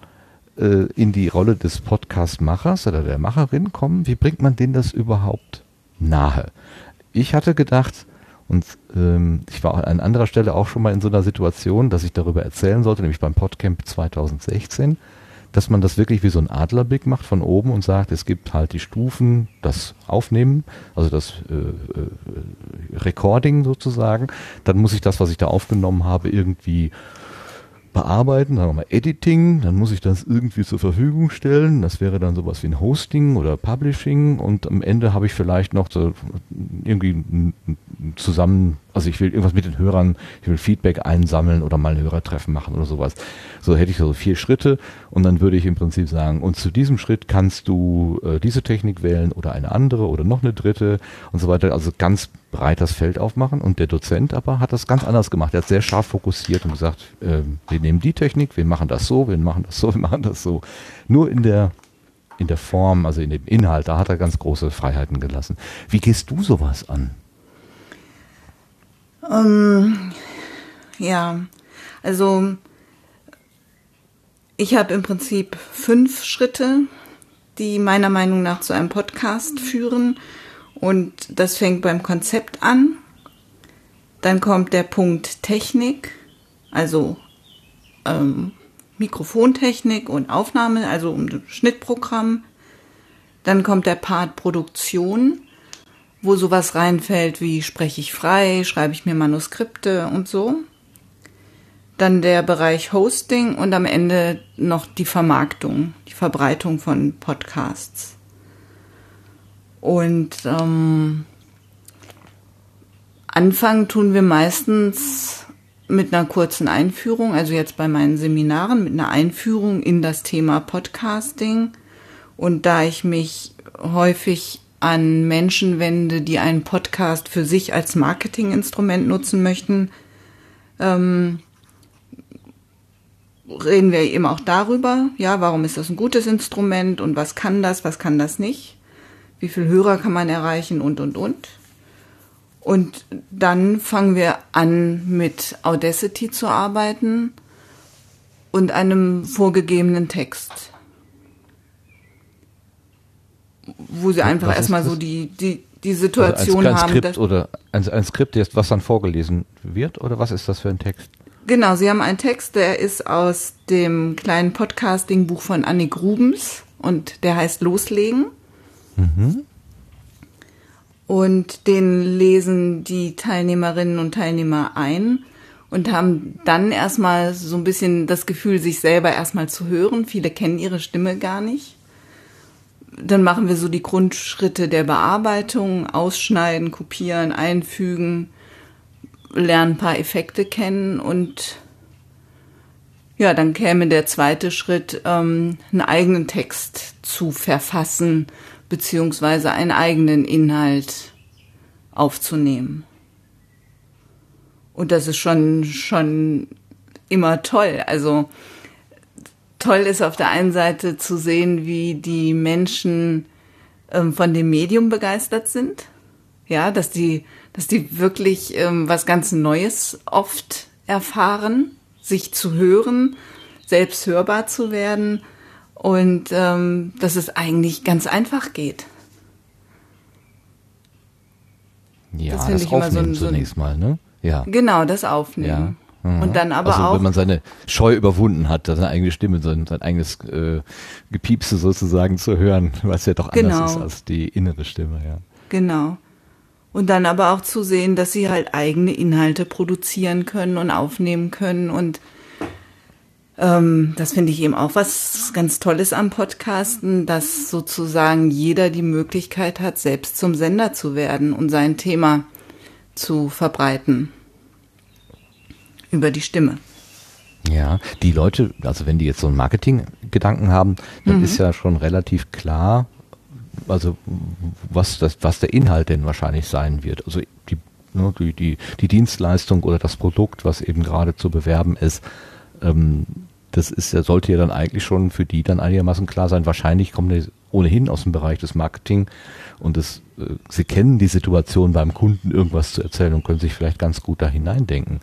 äh, in die Rolle des Podcast-Machers oder der Macherin kommen, wie bringt man denen das überhaupt nahe? Ich hatte gedacht, und ähm, ich war an anderer Stelle auch schon mal in so einer Situation, dass ich darüber erzählen sollte, nämlich beim Podcamp 2016, dass man das wirklich wie so ein Adlerblick macht von oben und sagt, es gibt halt die Stufen, das Aufnehmen, also das äh, äh, Recording sozusagen. Dann muss ich das, was ich da aufgenommen habe, irgendwie bearbeiten, sagen wir mal Editing, dann muss ich das irgendwie zur Verfügung stellen. Das wäre dann sowas wie ein Hosting oder Publishing und am Ende habe ich vielleicht noch so irgendwie zusammen, also ich will irgendwas mit den Hörern, ich will Feedback einsammeln oder mal ein Hörertreffen machen oder sowas. So hätte ich so vier Schritte und dann würde ich im Prinzip sagen, und zu diesem Schritt kannst du äh, diese Technik wählen oder eine andere oder noch eine dritte und so weiter. Also ganz breit das Feld aufmachen und der Dozent aber hat das ganz anders gemacht. Er hat sehr scharf fokussiert und gesagt, äh, wir nehmen die Technik, wir machen das so, wir machen das so, wir machen das so. Nur in der in der Form, also in dem Inhalt, da hat er ganz große Freiheiten gelassen. Wie gehst du sowas an? Ähm, ja, also ich habe im Prinzip fünf Schritte, die meiner Meinung nach zu einem Podcast führen. Und das fängt beim Konzept an. Dann kommt der Punkt Technik, also ähm, Mikrofontechnik und Aufnahme, also ein Schnittprogramm. Dann kommt der Part Produktion, wo sowas reinfällt wie spreche ich frei, schreibe ich mir Manuskripte und so. Dann der Bereich Hosting und am Ende noch die Vermarktung, die Verbreitung von Podcasts. Und ähm, anfangen tun wir meistens mit einer kurzen Einführung, also jetzt bei meinen Seminaren mit einer Einführung in das Thema Podcasting. Und da ich mich häufig an Menschen wende, die einen Podcast für sich als Marketinginstrument nutzen möchten, ähm, reden wir eben auch darüber, ja, warum ist das ein gutes Instrument und was kann das, was kann das nicht, wie viel Hörer kann man erreichen und, und, und. Und dann fangen wir an, mit Audacity zu arbeiten und einem vorgegebenen Text. Wo sie einfach erstmal so die, die, die Situation also ein, haben. Skript oder ein, ein Skript, was dann vorgelesen wird? Oder was ist das für ein Text? Genau, Sie haben einen Text, der ist aus dem kleinen Podcasting-Buch von Annik Rubens und der heißt Loslegen. Mhm. Und den lesen die Teilnehmerinnen und Teilnehmer ein und haben dann erstmal so ein bisschen das Gefühl, sich selber erstmal zu hören. Viele kennen ihre Stimme gar nicht. Dann machen wir so die Grundschritte der Bearbeitung, ausschneiden, kopieren, einfügen, lernen ein paar Effekte kennen und ja, dann käme der zweite Schritt, ähm, einen eigenen Text zu verfassen, beziehungsweise einen eigenen Inhalt aufzunehmen. Und das ist schon, schon immer toll. Also toll ist auf der einen Seite zu sehen, wie die Menschen ähm, von dem Medium begeistert sind. Ja, dass die dass die wirklich ähm, was ganz Neues oft erfahren, sich zu hören, selbst hörbar zu werden und ähm, dass es eigentlich ganz einfach geht. Ja, das, das Aufnehmen so, so zunächst mal, ne? Ja. Genau, das Aufnehmen. Ja. Mhm. Und dann aber also, auch. Wenn man seine Scheu überwunden hat, seine eigene Stimme, sein, sein eigenes äh, Gepiepse sozusagen zu hören, was ja doch anders genau. ist als die innere Stimme, ja. Genau. Und dann aber auch zu sehen, dass sie halt eigene Inhalte produzieren können und aufnehmen können und ähm, das finde ich eben auch was ganz Tolles am Podcasten, dass sozusagen jeder die Möglichkeit hat, selbst zum Sender zu werden und sein Thema zu verbreiten über die Stimme. Ja, die Leute, also wenn die jetzt so einen Marketing-Gedanken haben, dann Mhm. ist ja schon relativ klar, also was, das, was der Inhalt denn wahrscheinlich sein wird. Also die, ne, die, die, die Dienstleistung oder das Produkt, was eben gerade zu bewerben ist, ähm, das ist sollte ja dann eigentlich schon für die dann einigermaßen klar sein. Wahrscheinlich kommen die ohnehin aus dem Bereich des Marketing und das, äh, sie kennen die Situation beim Kunden irgendwas zu erzählen und können sich vielleicht ganz gut da hineindenken.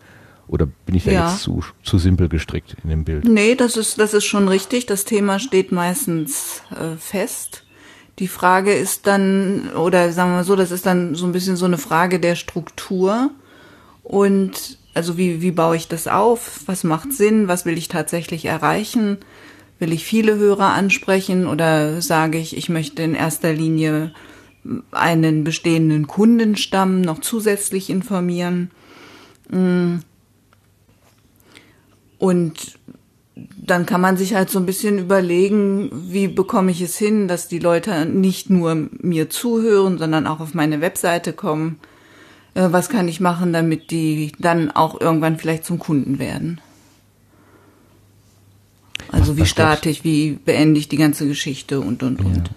Oder bin ich da Ja. jetzt zu, zu simpel gestrickt in dem Bild? Nee, das ist, das ist schon richtig. Das Thema steht meistens äh, fest. Die Frage ist dann, oder sagen wir mal so, das ist dann so ein bisschen so eine Frage der Struktur. Und also wie, wie baue ich das auf? Was macht Sinn? Was will ich tatsächlich erreichen? Will ich viele Hörer ansprechen oder sage ich, ich möchte in erster Linie einen bestehenden Kundenstamm noch zusätzlich informieren? Mm. Und dann kann man sich halt so ein bisschen überlegen, wie bekomme ich es hin, dass die Leute nicht nur mir zuhören, sondern auch auf meine Webseite kommen. Äh, Was kann ich machen, damit die dann auch irgendwann vielleicht zum Kunden werden? Also wie starte ich, wie beende ich die ganze Geschichte und und und.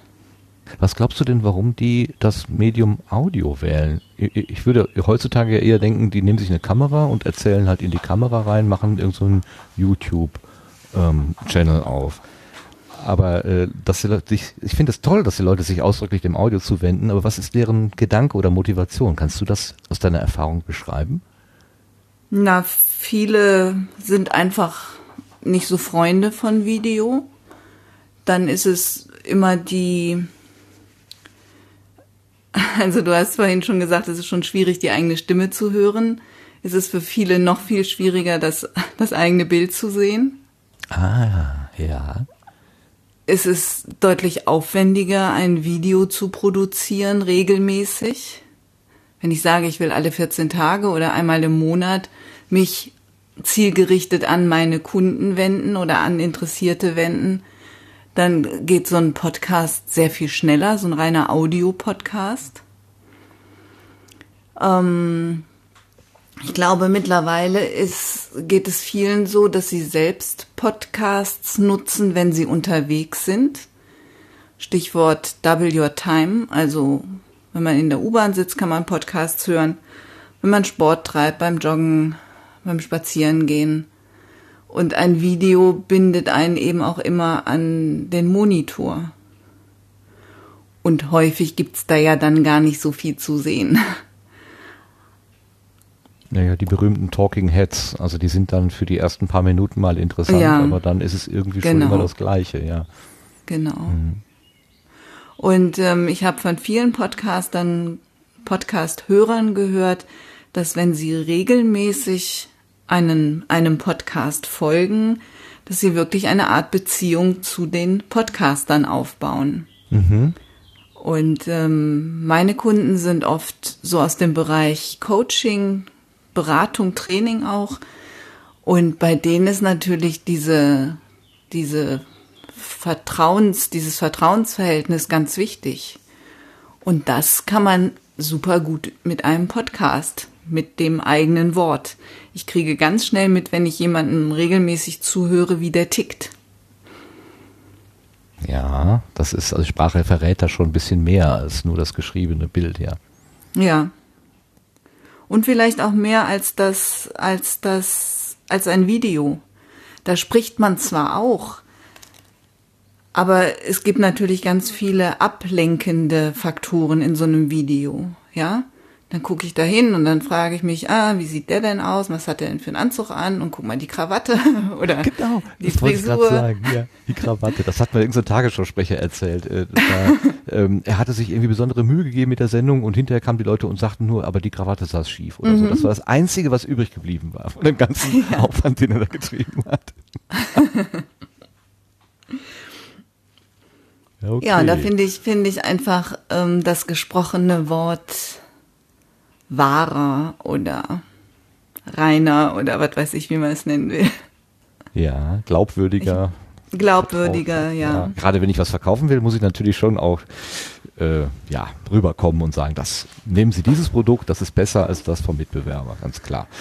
Was glaubst du denn, warum die das Medium Audio wählen? Ich, ich würde heutzutage ja eher denken, die nehmen sich eine Kamera und erzählen halt in die Kamera rein, machen irgend so einen YouTube-Channel auf. Aber äh, dass die Leute sich, ich finde es toll, dass die Leute sich ausdrücklich dem Audio zuwenden, aber was ist deren Gedanke oder Motivation? Kannst du das aus deiner Erfahrung beschreiben? Na, viele sind einfach nicht so Freunde von Video. Dann ist es immer die, also du hast vorhin schon gesagt, es ist schon schwierig, die eigene Stimme zu hören. Es ist für viele noch viel schwieriger, das, das eigene Bild zu sehen. Ah, ja. Es ist deutlich aufwendiger, ein Video zu produzieren, regelmäßig. Wenn ich sage, ich will alle 14 Tage oder einmal im Monat mich zielgerichtet an meine Kunden wenden oder an Interessierte wenden, dann geht so ein Podcast sehr viel schneller, so ein reiner Audio-Podcast. Ähm, ich glaube, mittlerweile ist, geht es vielen so, dass sie selbst Podcasts nutzen, wenn sie unterwegs sind. Stichwort Double Your Time. Also, wenn man in der U-Bahn sitzt, kann man Podcasts hören. Wenn man Sport treibt, beim Joggen, beim Spazierengehen. Und ein Video bindet einen eben auch immer an den Monitor. Und häufig gibt's da ja dann gar nicht so viel zu sehen. Naja, die berühmten Talking Heads, also die sind dann für die ersten paar Minuten mal interessant, Ja. aber dann ist es irgendwie schon Genau. immer das Gleiche, ja. Genau. Und ähm, ich habe von vielen Podcastern, Podcast-Hörern gehört, dass wenn sie regelmäßig einen, einem Podcast folgen, dass sie wirklich eine Art Beziehung zu den Podcastern aufbauen. Und ähm, meine Kunden sind oft so aus dem Bereich Coaching, Beratung, Training auch. Und bei denen ist natürlich diese, diese Vertrauens, dieses Vertrauensverhältnis ganz wichtig. Und das kann man super gut mit einem Podcast, mit dem eigenen Wort. Ich kriege ganz schnell mit, wenn ich jemanden regelmäßig zuhöre, wie der tickt. Ja, das ist, also Sprache verrät da schon ein bisschen mehr als nur das geschriebene Bild, ja. Ja. Und vielleicht auch mehr als das, als das, als ein Video. Da spricht man zwar auch, aber es gibt natürlich ganz viele ablenkende Faktoren in so einem Video, ja? Dann gucke ich da hin und dann frage ich mich, ah, wie sieht der denn aus? Was hat der denn für einen Anzug an? Und guck mal die Krawatte oder die Genau, das wollte ich gerade Frisur. sagen, ja, die Krawatte. Das hat mir irgendein so Tagesschausprecher erzählt. Äh, war, ähm, er hatte sich irgendwie besondere Mühe gegeben mit der Sendung und hinterher kamen die Leute und sagten nur, aber die Krawatte saß schief oder so. Mhm. Das war das Einzige, was übrig geblieben war von dem ganzen Aufwand, den er da getrieben hat. okay. Ja, und da finde ich, finde ich einfach ähm, das gesprochene Wort wahrer oder reiner oder was weiß ich, wie man es nennen will. Ja, glaubwürdiger. Glaubwürdiger, ja. Gerade wenn ich was verkaufen will, muss ich natürlich schon auch äh, ja, rüberkommen und sagen, das nehmen Sie dieses Produkt, das ist besser als das vom Mitbewerber, ganz klar.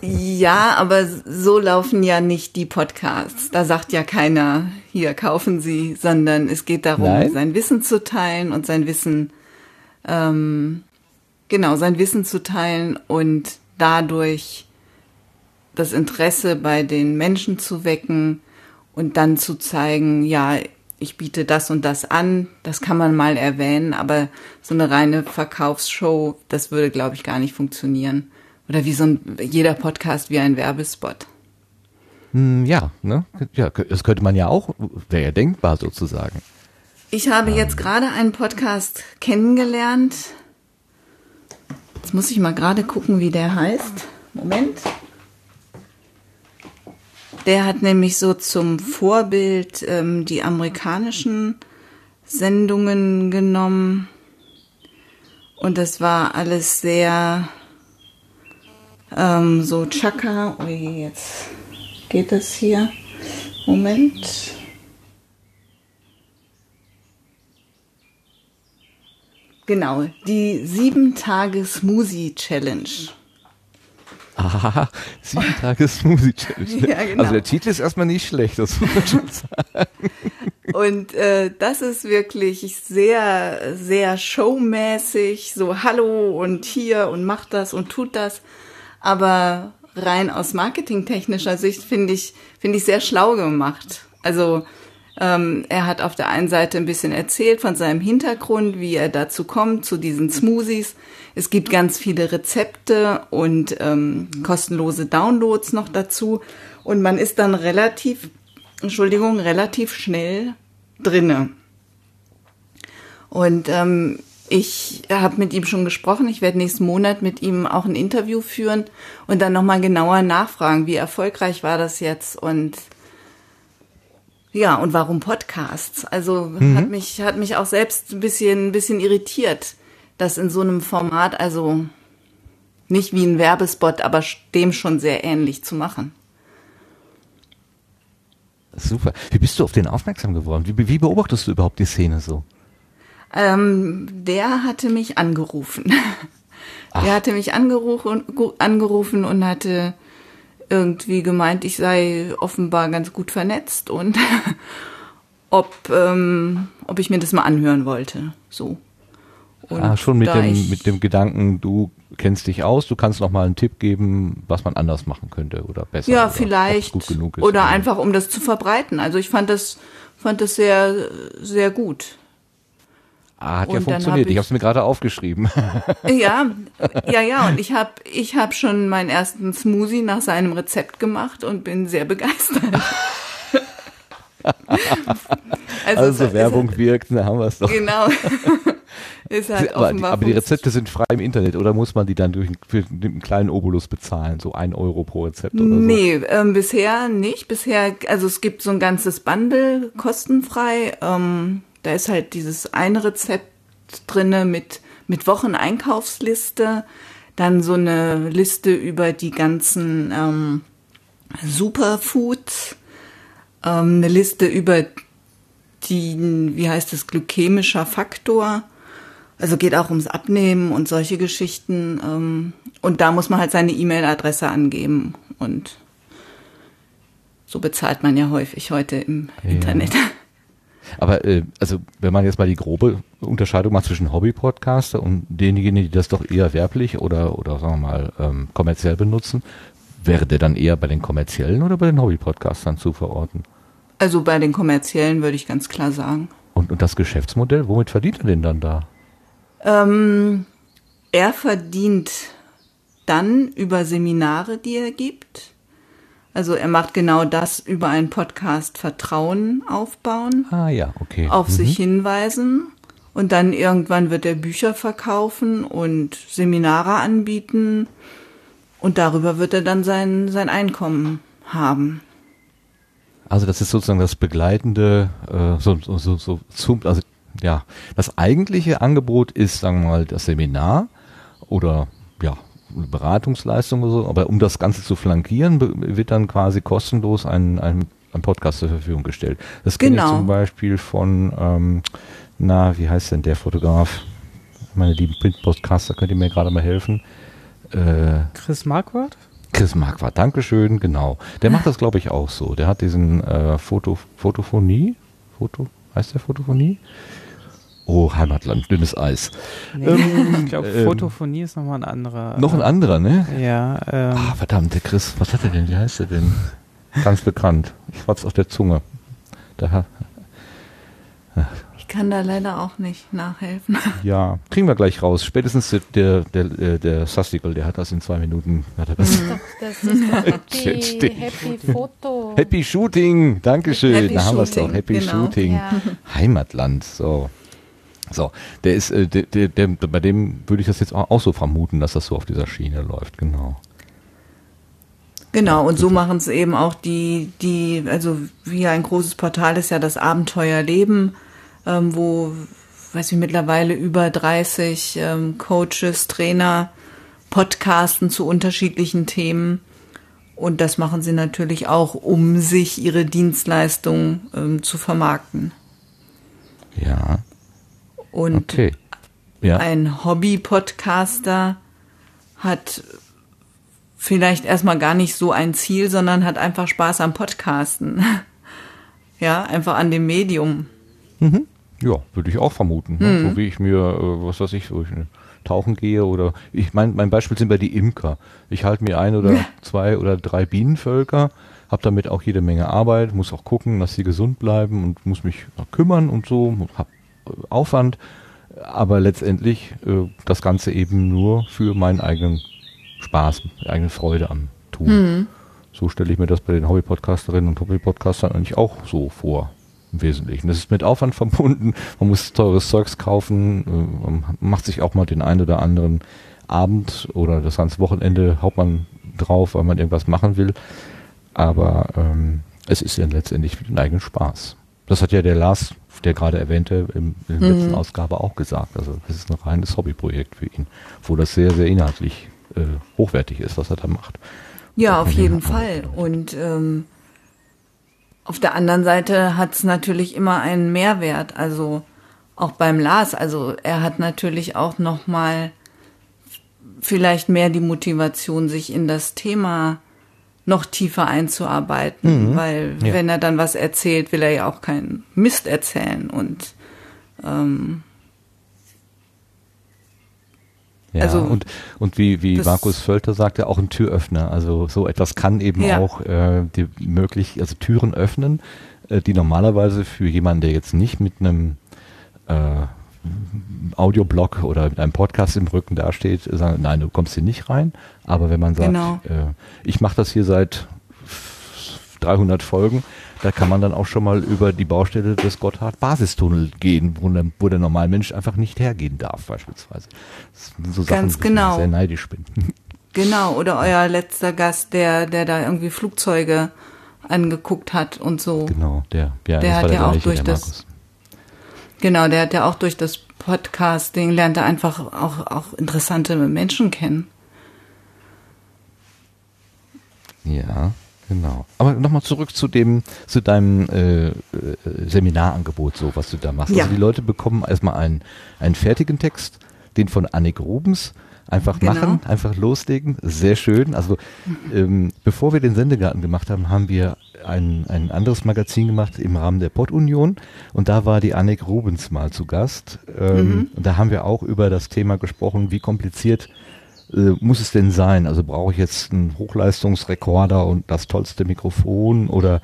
Ja, aber so laufen ja nicht die Podcasts. Da sagt ja keiner, hier kaufen Sie, sondern es geht darum, Nein? sein Wissen zu teilen und sein Wissen, ähm, genau, sein Wissen zu teilen und dadurch das Interesse bei den Menschen zu wecken und dann zu zeigen, ja, ich biete das und das an, das kann man mal erwähnen, aber so eine reine Verkaufsshow, das würde, glaube ich, gar nicht funktionieren. Oder wie so ein, jeder Podcast wie ein Werbespot. Hm, ja, ne? Ja, das könnte man ja auch, wäre ja denkbar sozusagen. Ich habe jetzt gerade einen Podcast kennengelernt. Jetzt muss ich mal gerade gucken, wie der heißt. Moment. Der hat nämlich so zum Vorbild ähm, die amerikanischen Sendungen genommen. Und das war alles sehr ähm, so Chaka. Ui, jetzt geht es hier. Moment. Genau, die sieben Tage Smoothie Challenge. Ah, sieben Tage Smoothie Challenge. Ja, genau. Also der Titel ist erstmal nicht schlecht, das muss man schon sagen. Und äh, das ist wirklich sehr, sehr showmäßig, so Hallo und hier und macht das und tut das. Aber rein aus marketingtechnischer Sicht finde ich, finde ich sehr schlau gemacht. Also ähm, er hat auf der einen Seite ein bisschen erzählt von seinem Hintergrund, wie er dazu kommt, zu diesen Smoothies. Es gibt ganz viele Rezepte und ähm, kostenlose Downloads noch dazu. Und man ist dann relativ, Entschuldigung, relativ schnell drinne. Und ähm, ich habe mit ihm schon gesprochen. Ich werde nächsten Monat mit ihm auch ein Interview führen und dann nochmal genauer nachfragen, wie erfolgreich war das jetzt und ja, und warum Podcasts? Also hat mich hat mich auch selbst ein bisschen ein bisschen irritiert, das in so einem Format, also nicht wie ein Werbespot, aber dem schon sehr ähnlich zu machen. Super. Wie bist du auf den aufmerksam geworden? Wie, wie beobachtest du überhaupt die Szene so? Ähm, der hatte mich angerufen. Der hatte mich angerufen, angerufen und hatte irgendwie gemeint, ich sei offenbar ganz gut vernetzt und ob, ähm, ob ich mir das mal anhören wollte. So. Und ah, schon mit dem, mit dem Gedanken, du kennst dich aus, du kannst noch mal einen Tipp geben, was man anders machen könnte oder besser. Ja, oder vielleicht. Gut genug ist. Oder einfach, um das zu verbreiten. Also ich fand das, fand das sehr, sehr gut. Ah, hat ja und dann funktioniert. hab Ich, ich- habe es mir gerade aufgeschrieben. Ja, ja, ja. Und ich habe ich hab schon meinen ersten Smoothie nach seinem Rezept gemacht und bin sehr begeistert. Also, es- es- Werbung wirkt, da haben wir es doch. Genau. Halt aber, die, aber die Rezepte sind frei im Internet oder muss man die dann durch einen kleinen Obolus bezahlen, so ein Euro pro Rezept oder so? Nee, ähm, bisher nicht. Bisher, also es gibt so ein ganzes Bundle kostenfrei. Ähm, da ist halt dieses eine Rezept drinne mit, mit Wocheneinkaufsliste. Dann so eine Liste über die ganzen ähm, Superfoods. Ähm, eine Liste über die, wie heißt es, glykämischer Faktor. Also geht auch ums Abnehmen und solche Geschichten. Ähm, und da muss man halt seine E-Mail-Adresse angeben. Und so bezahlt man ja häufig heute im Ja. Internet. Aber äh, also wenn man jetzt mal die grobe Unterscheidung macht zwischen Hobby-Podcaster und denjenigen, die das doch eher werblich oder oder sagen wir mal ähm, kommerziell benutzen, wäre der dann eher bei den kommerziellen oder bei den Hobby-Podcastern zu verorten? Also bei den kommerziellen würde ich ganz klar sagen. Und, und das Geschäftsmodell, womit verdient er denn dann da? Ähm, er verdient dann über Seminare, die er gibt. Also er macht genau das über einen Podcast Vertrauen aufbauen, Ah ja, okay. auf Mhm. sich hinweisen und dann irgendwann wird er Bücher verkaufen und Seminare anbieten und darüber wird er dann sein, sein Einkommen haben. Also das ist sozusagen das begleitende, äh, so, so, so, so zum, also ja, das eigentliche Angebot ist, sagen wir mal, das Seminar oder ja, Beratungsleistung oder so, aber um das Ganze zu flankieren, wird dann quasi kostenlos ein, ein, ein Podcast zur Verfügung gestellt. Das kenne ich Genau. zum Beispiel von, ähm, na, wie heißt denn der Fotograf? Meine lieben Print-Podcaster, könnt ihr mir gerade mal helfen? Äh, Chris Marquardt? Chris Marquardt, Dankeschön, genau. Der macht das, glaube ich, auch so. Der hat diesen äh, Foto, Fotophonie, Foto, heißt der Fotophonie? Oh, Heimatland, dünnes Eis. Nee, ich glaube, ähm, Fotophonie ist nochmal ein anderer. Noch ein anderer, ne? Ja, ähm, Ah, verdammt, der Chris, was hat er denn? Wie heißt er denn? Ganz bekannt. Ich hab's auf der Zunge. Da, Ich kann da leider auch nicht nachhelfen. ja, kriegen wir gleich raus. Spätestens der, der, der, äh, der Sastikel, der hat das in zwei Minuten. Hat er das. Das ist Happy, Happy Foto. Happy Shooting, Dankeschön. Happy da haben wir es doch. Happy genau. Shooting. Ja. Heimatland, so. So, der ist, äh, der, der, der, bei dem würde ich das jetzt auch, so vermuten, dass das so auf dieser Schiene läuft, genau. Genau, und so machen es eben auch die, die, also wie ein großes Portal ist ja das Abenteuerleben, ähm, wo, weiß ich, mittlerweile über 30 ähm, Coaches, Trainer podcasten zu unterschiedlichen Themen. Und das machen sie natürlich auch, um sich ihre Dienstleistung ähm, zu vermarkten. Ja, Und okay. Ja, ein Hobby-Podcaster hat vielleicht erstmal gar nicht so ein Ziel, sondern hat einfach Spaß am Podcasten. Ja, einfach an dem Medium. ja würde ich auch vermuten. Ne? So wie ich mir, äh, was weiß ich, so ich, äh, tauchen gehe oder ich mein, mein Beispiel sind bei die Imker. Ich halte mir ein oder zwei oder drei Bienenvölker, habe damit auch jede Menge Arbeit, muss auch gucken, dass sie gesund bleiben und muss mich auch kümmern und so, habe Aufwand, aber letztendlich äh, das Ganze eben nur für meinen eigenen Spaß, eigene Freude am Tun. So stelle ich mir das bei den Hobby-Podcasterinnen und Hobby-Podcastern eigentlich auch so vor. Im Wesentlichen. Das ist mit Aufwand verbunden. Man muss teures Zeugs kaufen. äh, Man macht sich auch mal den einen oder anderen Abend oder das ganze Wochenende haut man drauf, weil man irgendwas machen will. Aber ähm, es ist ja letztendlich für den eigenen Spaß. Das hat ja der Lars, der gerade erwähnte, im, in der letzten Ausgabe auch gesagt. Also es ist ein reines Hobbyprojekt für ihn, wo das sehr, sehr inhaltlich äh, hochwertig ist, was er da macht. Ja, auf jeden Fall. Und ähm, auf der anderen Seite hat es natürlich immer einen Mehrwert. Also auch beim Lars. Also er hat natürlich auch noch mal vielleicht mehr die Motivation, sich in das Thema noch tiefer einzuarbeiten, weil Ja. wenn er dann was erzählt, will er ja auch keinen Mist erzählen und Ja, Also, und, und wie, wie Markus Völter sagte, auch ein Türöffner. Also so etwas kann eben Ja. auch äh, die möglich, also Türen öffnen, äh, die normalerweise für jemanden, der jetzt nicht mit einem äh, Audioblog oder mit einem Podcast im Rücken dasteht, sagen, nein, du kommst hier nicht rein. Aber wenn man sagt, Genau. äh, ich mache das hier seit 300 Folgen, da kann man dann auch schon mal über die Baustelle des Gotthard-Basistunnel gehen, wo der, wo der Normalmensch einfach nicht hergehen darf, beispielsweise. Das sind so Ganz Sachen, genau. sehr neidisch bin. Genau, oder euer letzter Gast, der, der da irgendwie Flugzeuge angeguckt hat und so. genau, der, ja, Der hat ja auch durch das- Markus. Genau, der hat ja auch durch das Podcasting lernt er einfach auch, auch interessante Menschen kennen. Ja, genau. Aber nochmal zurück zu dem, zu deinem äh, äh, Seminarangebot, so was du da machst. Ja. Also die Leute bekommen erstmal einen, einen fertigen Text, den von Annik Rubens. Einfach Genau. machen, einfach loslegen. Sehr schön. Also ähm, bevor wir den Sendegarten gemacht haben, haben wir ein, ein anderes Magazin gemacht im Rahmen der Pod-Union und da war die Annik Rubens mal zu Gast. Ähm, Und da haben wir auch über das Thema gesprochen, wie kompliziert äh, muss es denn sein? Also brauche ich jetzt einen Hochleistungsrekorder und das tollste Mikrofon oder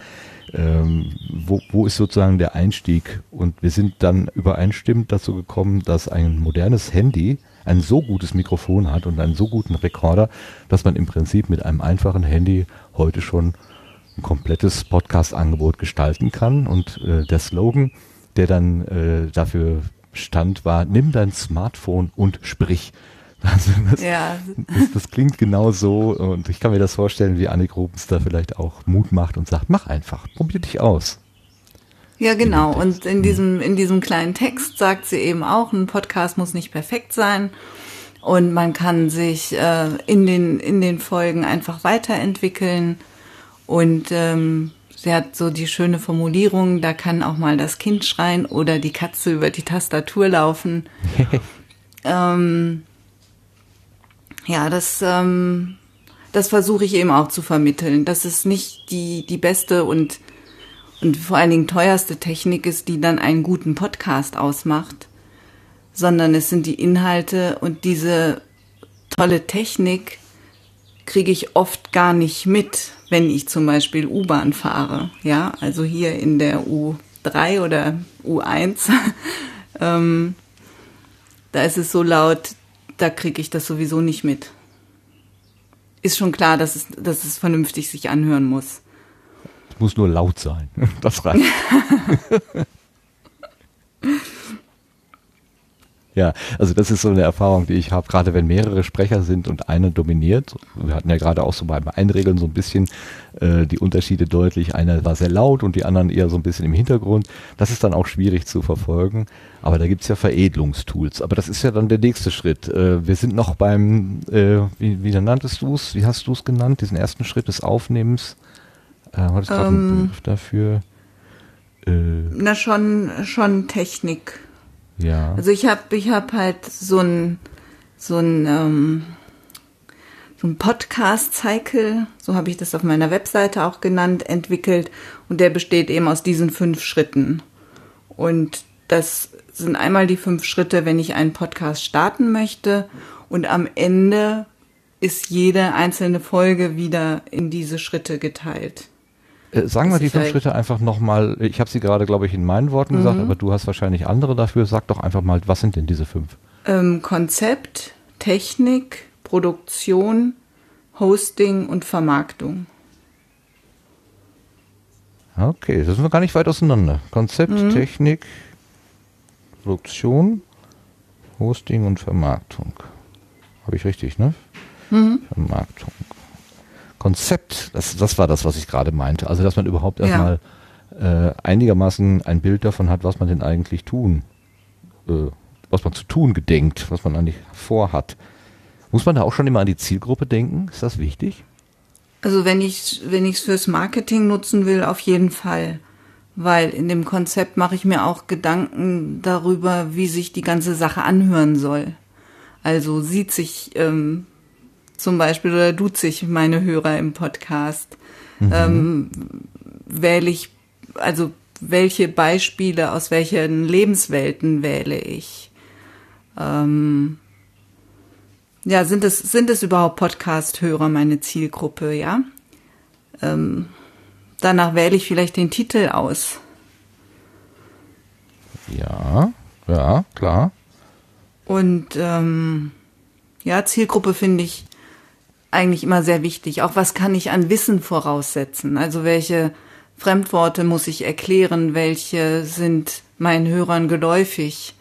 ähm, wo, wo ist sozusagen der Einstieg? Und wir sind dann übereinstimmend dazu gekommen, dass ein modernes Handy ein so gutes Mikrofon hat und einen so guten Rekorder, dass man im Prinzip mit einem einfachen Handy heute schon ein komplettes Podcast-Angebot gestalten kann. Und äh, der Slogan, der dann äh, dafür stand, war, nimm dein Smartphone und sprich. Also das, Ja, das, das klingt genau so und ich kann mir das vorstellen, wie Annik Rubens da vielleicht auch Mut macht und sagt, mach einfach, probier dich aus. Ja genau. Und in diesem, in diesem kleinen Text sagt sie eben auch, ein Podcast muss nicht perfekt sein. und man kann sich äh, in, den, in den Folgen einfach weiterentwickeln. Und ähm, sie hat so die schöne Formulierung, da kann auch mal das Kind schreien oder die Katze über die Tastatur laufen. ähm, ja, das, ähm, das versuche ich eben auch zu vermitteln, dass es nicht die, die beste und, und vor allen Dingen teuerste Technik ist, die dann einen guten Podcast ausmacht, sondern es sind die Inhalte und diese tolle Technik kriege ich oft gar nicht mit, wenn ich zum Beispiel U-Bahn fahre. Ja, also hier in der U3 oder U1, ähm, da ist es so laut, da kriege ich das sowieso nicht mit. Ist schon klar, dass es, dass es vernünftig sich anhören muss. Es muss nur laut sein. Das reicht. Ja, also das ist so eine Erfahrung, die ich habe, gerade wenn mehrere Sprecher sind und einer dominiert. Wir hatten ja gerade auch so beim Einregeln so ein bisschen äh, die Unterschiede deutlich. Einer war sehr laut und die anderen eher so ein bisschen im Hintergrund. Das ist dann auch schwierig zu verfolgen. Aber da gibt's ja Veredelungstools. Aber das ist ja dann der nächste Schritt. Äh, wir sind noch beim, äh, wie, wie nanntest du es? Wie hast du es genannt? Diesen ersten Schritt des Aufnehmens. Äh, hattest du ähm, einen Begriff dafür? Äh, na schon, schon Technik. Ja. Also ich habe ich hab halt so ein so ein ähm, so ein Podcast-Cycle, so habe ich das auf meiner Webseite auch genannt, entwickelt und der besteht eben aus diesen fünf Schritten. Und das sind einmal die fünf Schritte, wenn ich einen Podcast starten möchte und am Ende ist jede einzelne Folge wieder in diese Schritte geteilt. Äh, sagen wir die fünf Schritte einfach nochmal. Ich habe sie gerade, glaube ich, in meinen Worten mhm. gesagt, aber du hast wahrscheinlich andere dafür. Sag doch einfach mal, was sind denn diese fünf? Ähm, Konzept, Technik, Produktion, Hosting und Vermarktung. Okay, das sind wir gar nicht weit auseinander. Konzept, mhm. Technik, Produktion, Hosting und Vermarktung. Habe ich richtig, ne? Mhm. Vermarktung. Konzept, das, das war das, was ich gerade meinte. Also, dass man überhaupt erstmal ja. äh, einigermaßen ein Bild davon hat, was man denn eigentlich tun, äh, was man zu tun gedenkt, was man eigentlich vorhat. Muss man da auch schon immer an die Zielgruppe denken? Ist das wichtig? Also wenn ich wenn ich es fürs Marketing nutzen will, auf jeden Fall, weil in dem Konzept mache ich mir auch Gedanken darüber, wie sich die ganze Sache anhören soll. Also sieht sich ähm, zum Beispiel oder duzt sich meine Hörer im Podcast? Mhm. Ähm, wähle ich, also welche Beispiele aus welchen Lebenswelten wähle ich? Ähm, ja, sind es, sind es überhaupt Podcast-Hörer meine Zielgruppe, ja? Ähm, danach wähle ich vielleicht den Titel aus. Ja, ja, klar. Und ähm, ja, Zielgruppe finde ich eigentlich immer sehr wichtig. Auch was kann ich an Wissen voraussetzen? Also welche Fremdworte muss ich erklären? Welche sind meinen Hörern geläufig?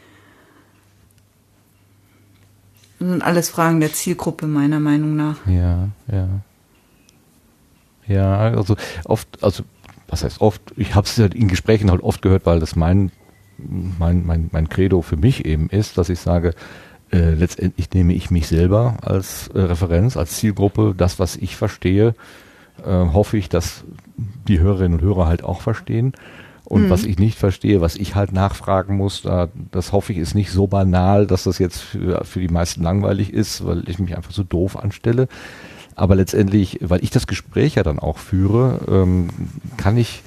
Das sind alles Fragen der Zielgruppe meiner Meinung nach. Ja, ja. Ja, also oft, also was heißt oft, ich habe es ja in Gesprächen halt oft gehört, weil das mein, mein, mein, mein Credo für mich eben ist, dass ich sage, äh, letztendlich nehme ich mich selber als äh, Referenz, als Zielgruppe, das, was ich verstehe, äh, hoffe ich, dass die Hörerinnen und Hörer halt auch verstehen. Und mhm. was ich nicht verstehe, was ich halt nachfragen muss, da, das hoffe ich, ist nicht so banal, dass das jetzt für, für die meisten langweilig ist, weil ich mich einfach so doof anstelle. Aber letztendlich, weil ich das Gespräch ja dann auch führe, ähm, kann ich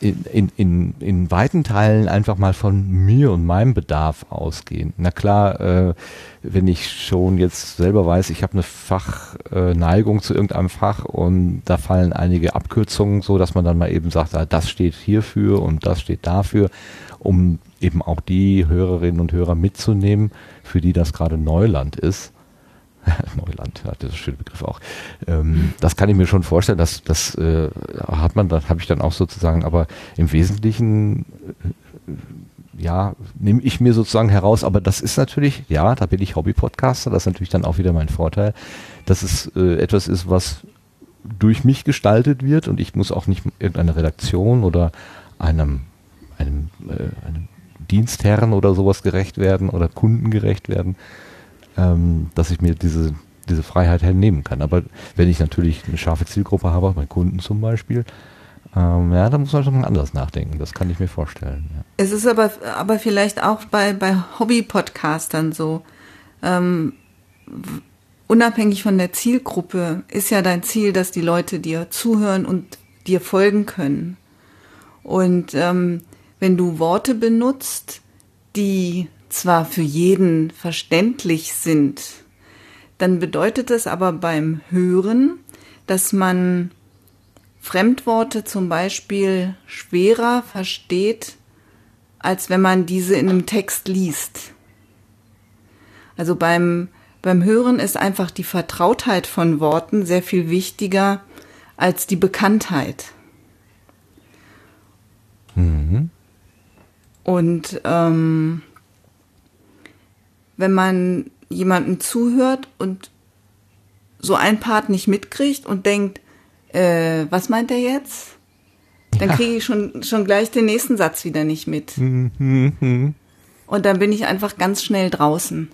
in, in, in, in weiten Teilen einfach mal von mir und meinem Bedarf ausgehen. Na klar, äh, wenn ich schon jetzt selber weiß, ich habe eine Fachneigung äh, zu irgendeinem Fach und da fallen einige Abkürzungen, so dass man dann mal eben sagt, ah, das steht hierfür und das steht dafür, um eben auch die Hörerinnen und Hörer mitzunehmen, für die das gerade Neuland ist. Neuland, ja, das schöner Begriff auch. Ähm, das kann ich mir schon vorstellen, dass das äh, hat man, das habe ich dann auch sozusagen, aber im Wesentlichen äh, ja, nehme ich mir sozusagen heraus, aber das ist natürlich, ja, da bin ich Hobby-Podcaster, das ist natürlich dann auch wieder mein Vorteil, dass es äh, etwas ist, was durch mich gestaltet wird und ich muss auch nicht irgendeiner Redaktion oder einem, einem, äh, einem Dienstherren oder sowas gerecht werden oder Kunden gerecht werden, ähm, dass ich mir diese, diese Freiheit hernehmen kann. Aber wenn ich natürlich eine scharfe Zielgruppe habe, bei Kunden zum Beispiel, ähm, ja, da muss man schon anders nachdenken. Das kann ich mir vorstellen. Ja. Es ist aber, aber vielleicht auch bei, bei Hobby-Podcastern so. Ähm, unabhängig von der Zielgruppe ist ja dein Ziel, dass die Leute dir zuhören und dir folgen können. Und ähm, wenn du Worte benutzt, die zwar für jeden verständlich sind, dann bedeutet das aber beim Hören, dass man Fremdworte zum Beispiel schwerer versteht, als wenn man diese in einem Text liest. Also beim, beim Hören ist einfach die Vertrautheit von Worten sehr viel wichtiger als die Bekanntheit. Mhm. Und ähm, wenn man jemandem zuhört und so ein Part nicht mitkriegt und denkt, äh, was meint er jetzt? Dann kriege ich schon, schon gleich den nächsten Satz wieder nicht mit. Mhm. Und dann bin ich einfach ganz schnell draußen.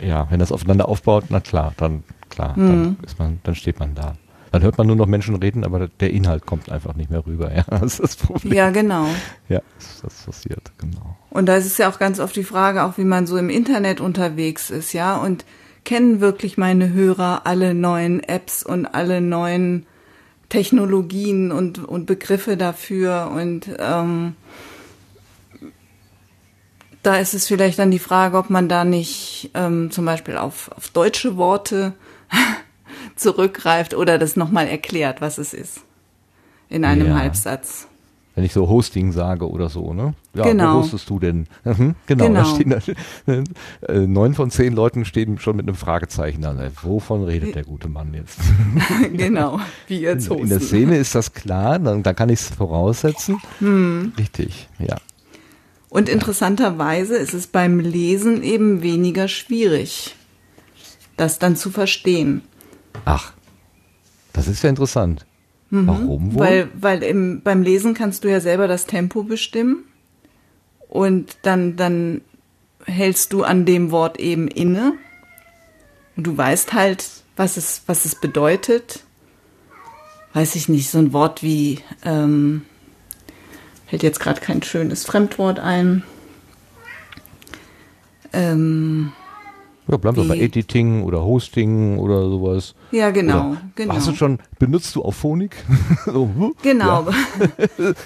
Ja, wenn das aufeinander aufbaut, na klar, dann klar, Mhm. dann ist man, dann steht man da. Dann hört man nur noch Menschen reden, aber der Inhalt kommt einfach nicht mehr rüber. Ja, das ist das Problem. Ja, genau. Ja, das, passiert, genau. Und da ist es ja auch ganz oft die Frage, auch wie man so im Internet unterwegs ist, ja, und kennen wirklich meine Hörer alle neuen Apps und alle neuen Technologien und, und Begriffe dafür und ähm, da ist es vielleicht dann die Frage, ob man da nicht ähm, zum Beispiel auf, auf deutsche Worte zurückgreift oder das nochmal erklärt, was es ist. In einem Ja. Halbsatz. Wenn ich so Hosting sage oder so, ne? Ja, Genau. wo hostest du denn? Mhm, genau, da Genau. stehen äh, neun von zehn Leuten stehen schon mit einem Fragezeichen da. Wovon redet der gute Mann jetzt? genau. Wie jetzt In der. Szene ist das klar, dann, dann kann ich es voraussetzen. Hm. Richtig, ja. Und interessanterweise ist es beim Lesen eben weniger schwierig, das dann zu verstehen. Ach, das ist ja interessant. Warum wohl? Mhm. Weil, weil im, beim Lesen kannst du ja selber das Tempo bestimmen und dann, dann hältst du an dem Wort eben inne und du weißt halt, was es, was es bedeutet. Weiß ich nicht, so ein Wort wie, ähm, fällt jetzt gerade kein schönes Fremdwort ein. Ähm, ja, bleiben wir bei Editing oder Hosting oder sowas. ja, genau, Oder, genau. Hast du schon, benutzt du Auphonic? so, huh, Genau.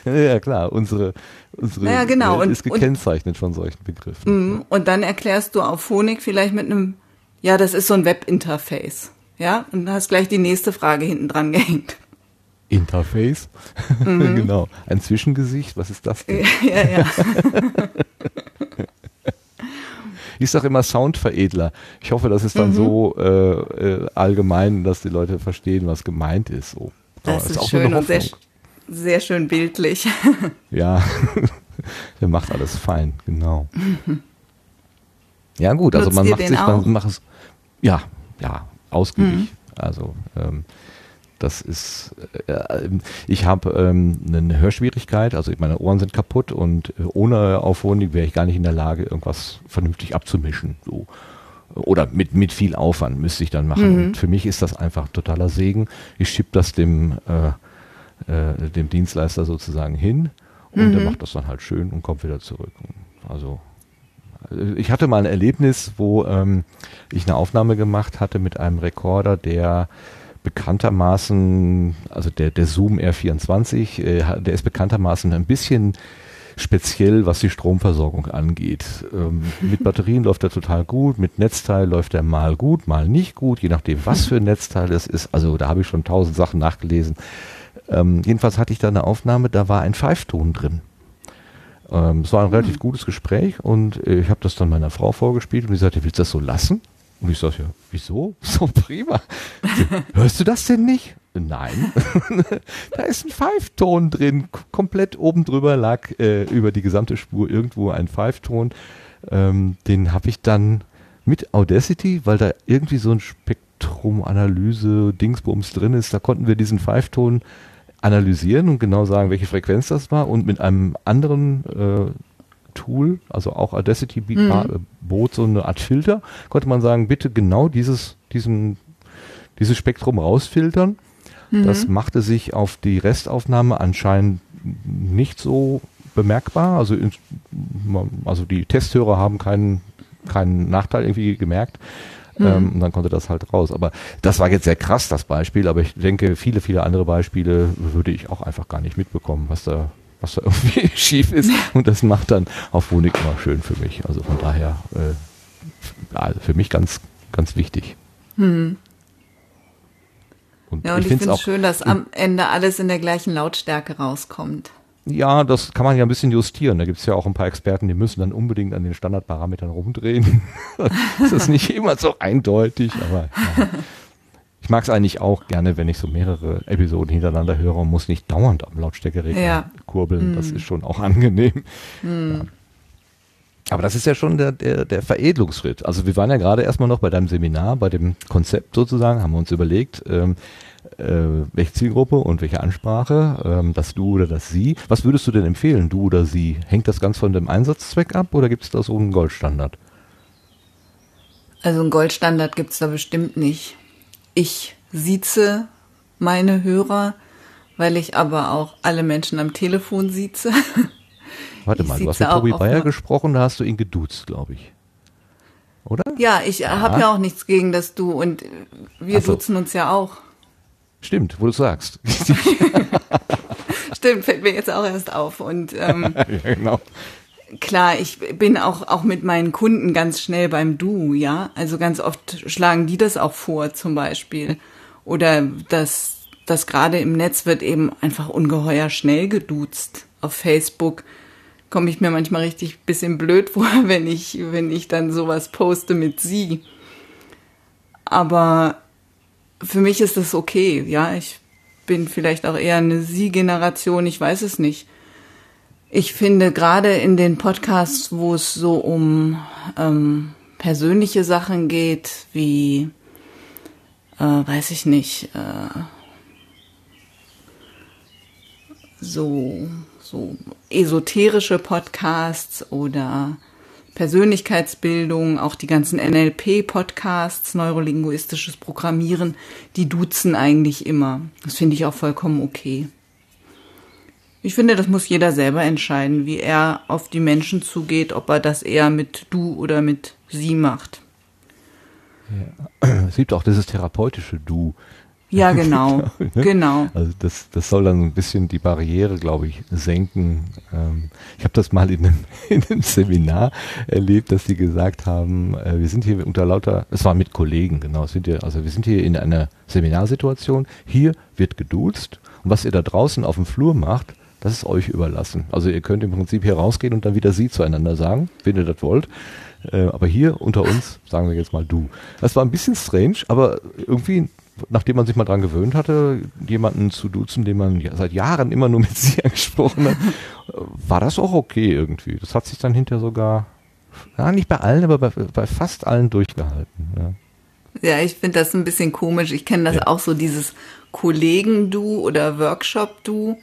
Ja. ja, klar, unsere, unsere Naja, genau, Welt und- ist gekennzeichnet von solchen Begriffen. Mhm. Und dann erklärst du auf Phonik vielleicht mit einem, ja, das ist so ein Webinterface. Ja, und dann hast gleich die nächste Frage hinten dran gehängt. Interface. Mhm. genau. Ein Zwischengesicht, was ist das denn? ja, ja. Ich sage immer Soundveredler. Ich hoffe, das ist Mhm. dann so äh, äh, allgemein, dass die Leute verstehen, was gemeint ist. So. Aber Das ist, nur schön und sehr, sehr schön bildlich. Ja, der macht alles fein, genau. Ja gut, also Nutzt man ihr macht sich, man macht es, ja, ja, ausgiebig. Mhm. Also ähm, das ist, äh, ich habe ähm, eine Hörschwierigkeit, also meine Ohren sind kaputt und äh, ohne Auphonic wäre ich gar nicht in der Lage, irgendwas vernünftig abzumischen. So. Oder mit, mit viel Aufwand müsste ich dann machen. Mhm. Und für mich ist das einfach totaler Segen. Ich schieb das dem, äh, äh, dem Dienstleister sozusagen hin und der Mhm. macht das dann halt schön und kommt wieder zurück. Also äh, ich hatte mal ein Erlebnis, wo ähm, ich eine Aufnahme gemacht hatte mit einem Rekorder, der bekanntermaßen, also der, der Zoom R24, äh, der ist bekanntermaßen ein bisschen speziell, was die Stromversorgung angeht. Ähm, mit Batterien läuft er total gut, mit Netzteil läuft er mal gut, mal nicht gut, je nachdem, was für ein Netzteil es ist. Also da habe ich schon tausend Sachen nachgelesen. Ähm, jedenfalls hatte ich da eine Aufnahme, da war ein Pfeifton drin. Ähm, es war ein relativ gutes Gespräch und äh, ich habe das dann meiner Frau vorgespielt und die sagte, willst du das so lassen? Und ich sage, ja, wieso? So prima. Hörst du das denn nicht? Nein. da ist ein Pfeifton drin. Komplett oben drüber lag äh, über die gesamte Spur irgendwo ein Pfeifton. Ähm, den habe ich dann mit Audacity, weil da irgendwie so ein Spektrumanalyse Dingsbums drin ist, da konnten wir diesen Pfeifton analysieren und genau sagen, welche Frequenz das war und mit einem anderen äh, Tool, also auch Audacity mhm. bot so eine Art Filter, konnte man sagen, bitte genau dieses, diesen, dieses Spektrum rausfiltern. Mhm. Das machte sich auf die Restaufnahme anscheinend nicht so bemerkbar. Also, in, also die Testhörer haben keinen, keinen Nachteil irgendwie gemerkt. Mhm. Ähm, und dann konnte das halt raus. Aber das war jetzt sehr krass, das Beispiel. Aber ich denke, viele, viele andere Beispiele würde ich auch einfach gar nicht mitbekommen, was da, was da irgendwie schief ist. Und das macht dann auf Honig immer schön für mich. Also von daher, äh, also für mich ganz, ganz wichtig. Hm. Und ja, und ich, ich finde es schön, dass am Ende alles in der gleichen Lautstärke rauskommt. Ja, das kann man ja ein bisschen justieren. Da gibt es ja auch ein paar Experten, die müssen dann unbedingt an den Standardparametern rumdrehen. das ist nicht immer so eindeutig, aber ja. Ich mag es eigentlich auch gerne, wenn ich so mehrere Episoden hintereinander höre und muss nicht dauernd am Lautstärkeregler ja. kurbeln. Mm. Das ist schon auch angenehm. Mm. Ja. Aber das ist ja schon der, der, der Veredelungsschritt. Also wir waren ja gerade erstmal noch bei deinem Seminar, bei dem Konzept sozusagen, haben wir uns überlegt, ähm, äh, welche Zielgruppe und welche Ansprache, ähm, das Du oder das Sie. Was würdest du denn empfehlen, du oder Sie? Hängt das ganz von dem Einsatzzweck ab oder gibt es da so einen Goldstandard? Also einen Goldstandard gibt es da bestimmt nicht. Ich sieze meine Hörer, weil ich aber auch alle Menschen am Telefon sieze. Warte mal, du hast mit Tobi Bayer gesprochen, da hast du ihn geduzt, glaube ich. Oder? Ja, ich habe ja auch nichts gegen das Du und wir so. duzen uns ja auch. Stimmt, wo du sagst. Stimmt, fällt mir jetzt auch erst auf. Und ähm, ja, genau. Klar, ich bin auch, auch mit meinen Kunden ganz schnell beim Du, ja. Also ganz oft schlagen die das auch vor, zum Beispiel. Oder das, das gerade im Netz wird eben einfach ungeheuer schnell geduzt. Auf Facebook komme ich mir manchmal richtig bisschen blöd vor, wenn ich, wenn ich dann sowas poste mit sie. Aber für mich ist das okay, ja. Ich bin vielleicht auch eher eine Sie-Generation, ich weiß es nicht. Ich finde gerade in den Podcasts, wo es so um ähm, persönliche Sachen geht, wie, äh, weiß ich nicht, äh, so, so esoterische Podcasts oder Persönlichkeitsbildung, auch die ganzen NLP-Podcasts, neurolinguistisches Programmieren, die duzen eigentlich immer. Das finde ich auch vollkommen okay. Ich finde, das muss jeder selber entscheiden, wie er auf die Menschen zugeht, ob er das eher mit du oder mit sie macht. Ja. Es gibt auch dieses therapeutische Du. Ja, genau. ne? Genau. Also das, das soll dann ein bisschen die Barriere, glaube ich, senken. Ähm, ich habe das mal in einem, in einem Seminar erlebt, dass sie gesagt haben, äh, wir sind hier unter lauter, es war mit Kollegen, genau, sind hier, also wir sind hier in einer Seminarsituation, hier wird geduzt und was ihr da draußen auf dem Flur macht, das ist euch überlassen. Also ihr könnt im Prinzip hier rausgehen und dann wieder sie zueinander sagen, wenn ihr das wollt. Äh, aber hier unter uns sagen wir jetzt mal du. Das war ein bisschen strange, aber irgendwie nachdem man sich mal dran gewöhnt hatte, jemanden zu duzen, den man ja seit Jahren immer nur mit sie angesprochen hat, war das auch okay irgendwie. Das hat sich dann hinterher sogar, ja, nicht bei allen, aber bei, bei fast allen durchgehalten. Ja. Ja, ich finde das ein bisschen komisch. Ich kenne das ja. auch so, dieses Kollegen-Du oder Workshop-Du.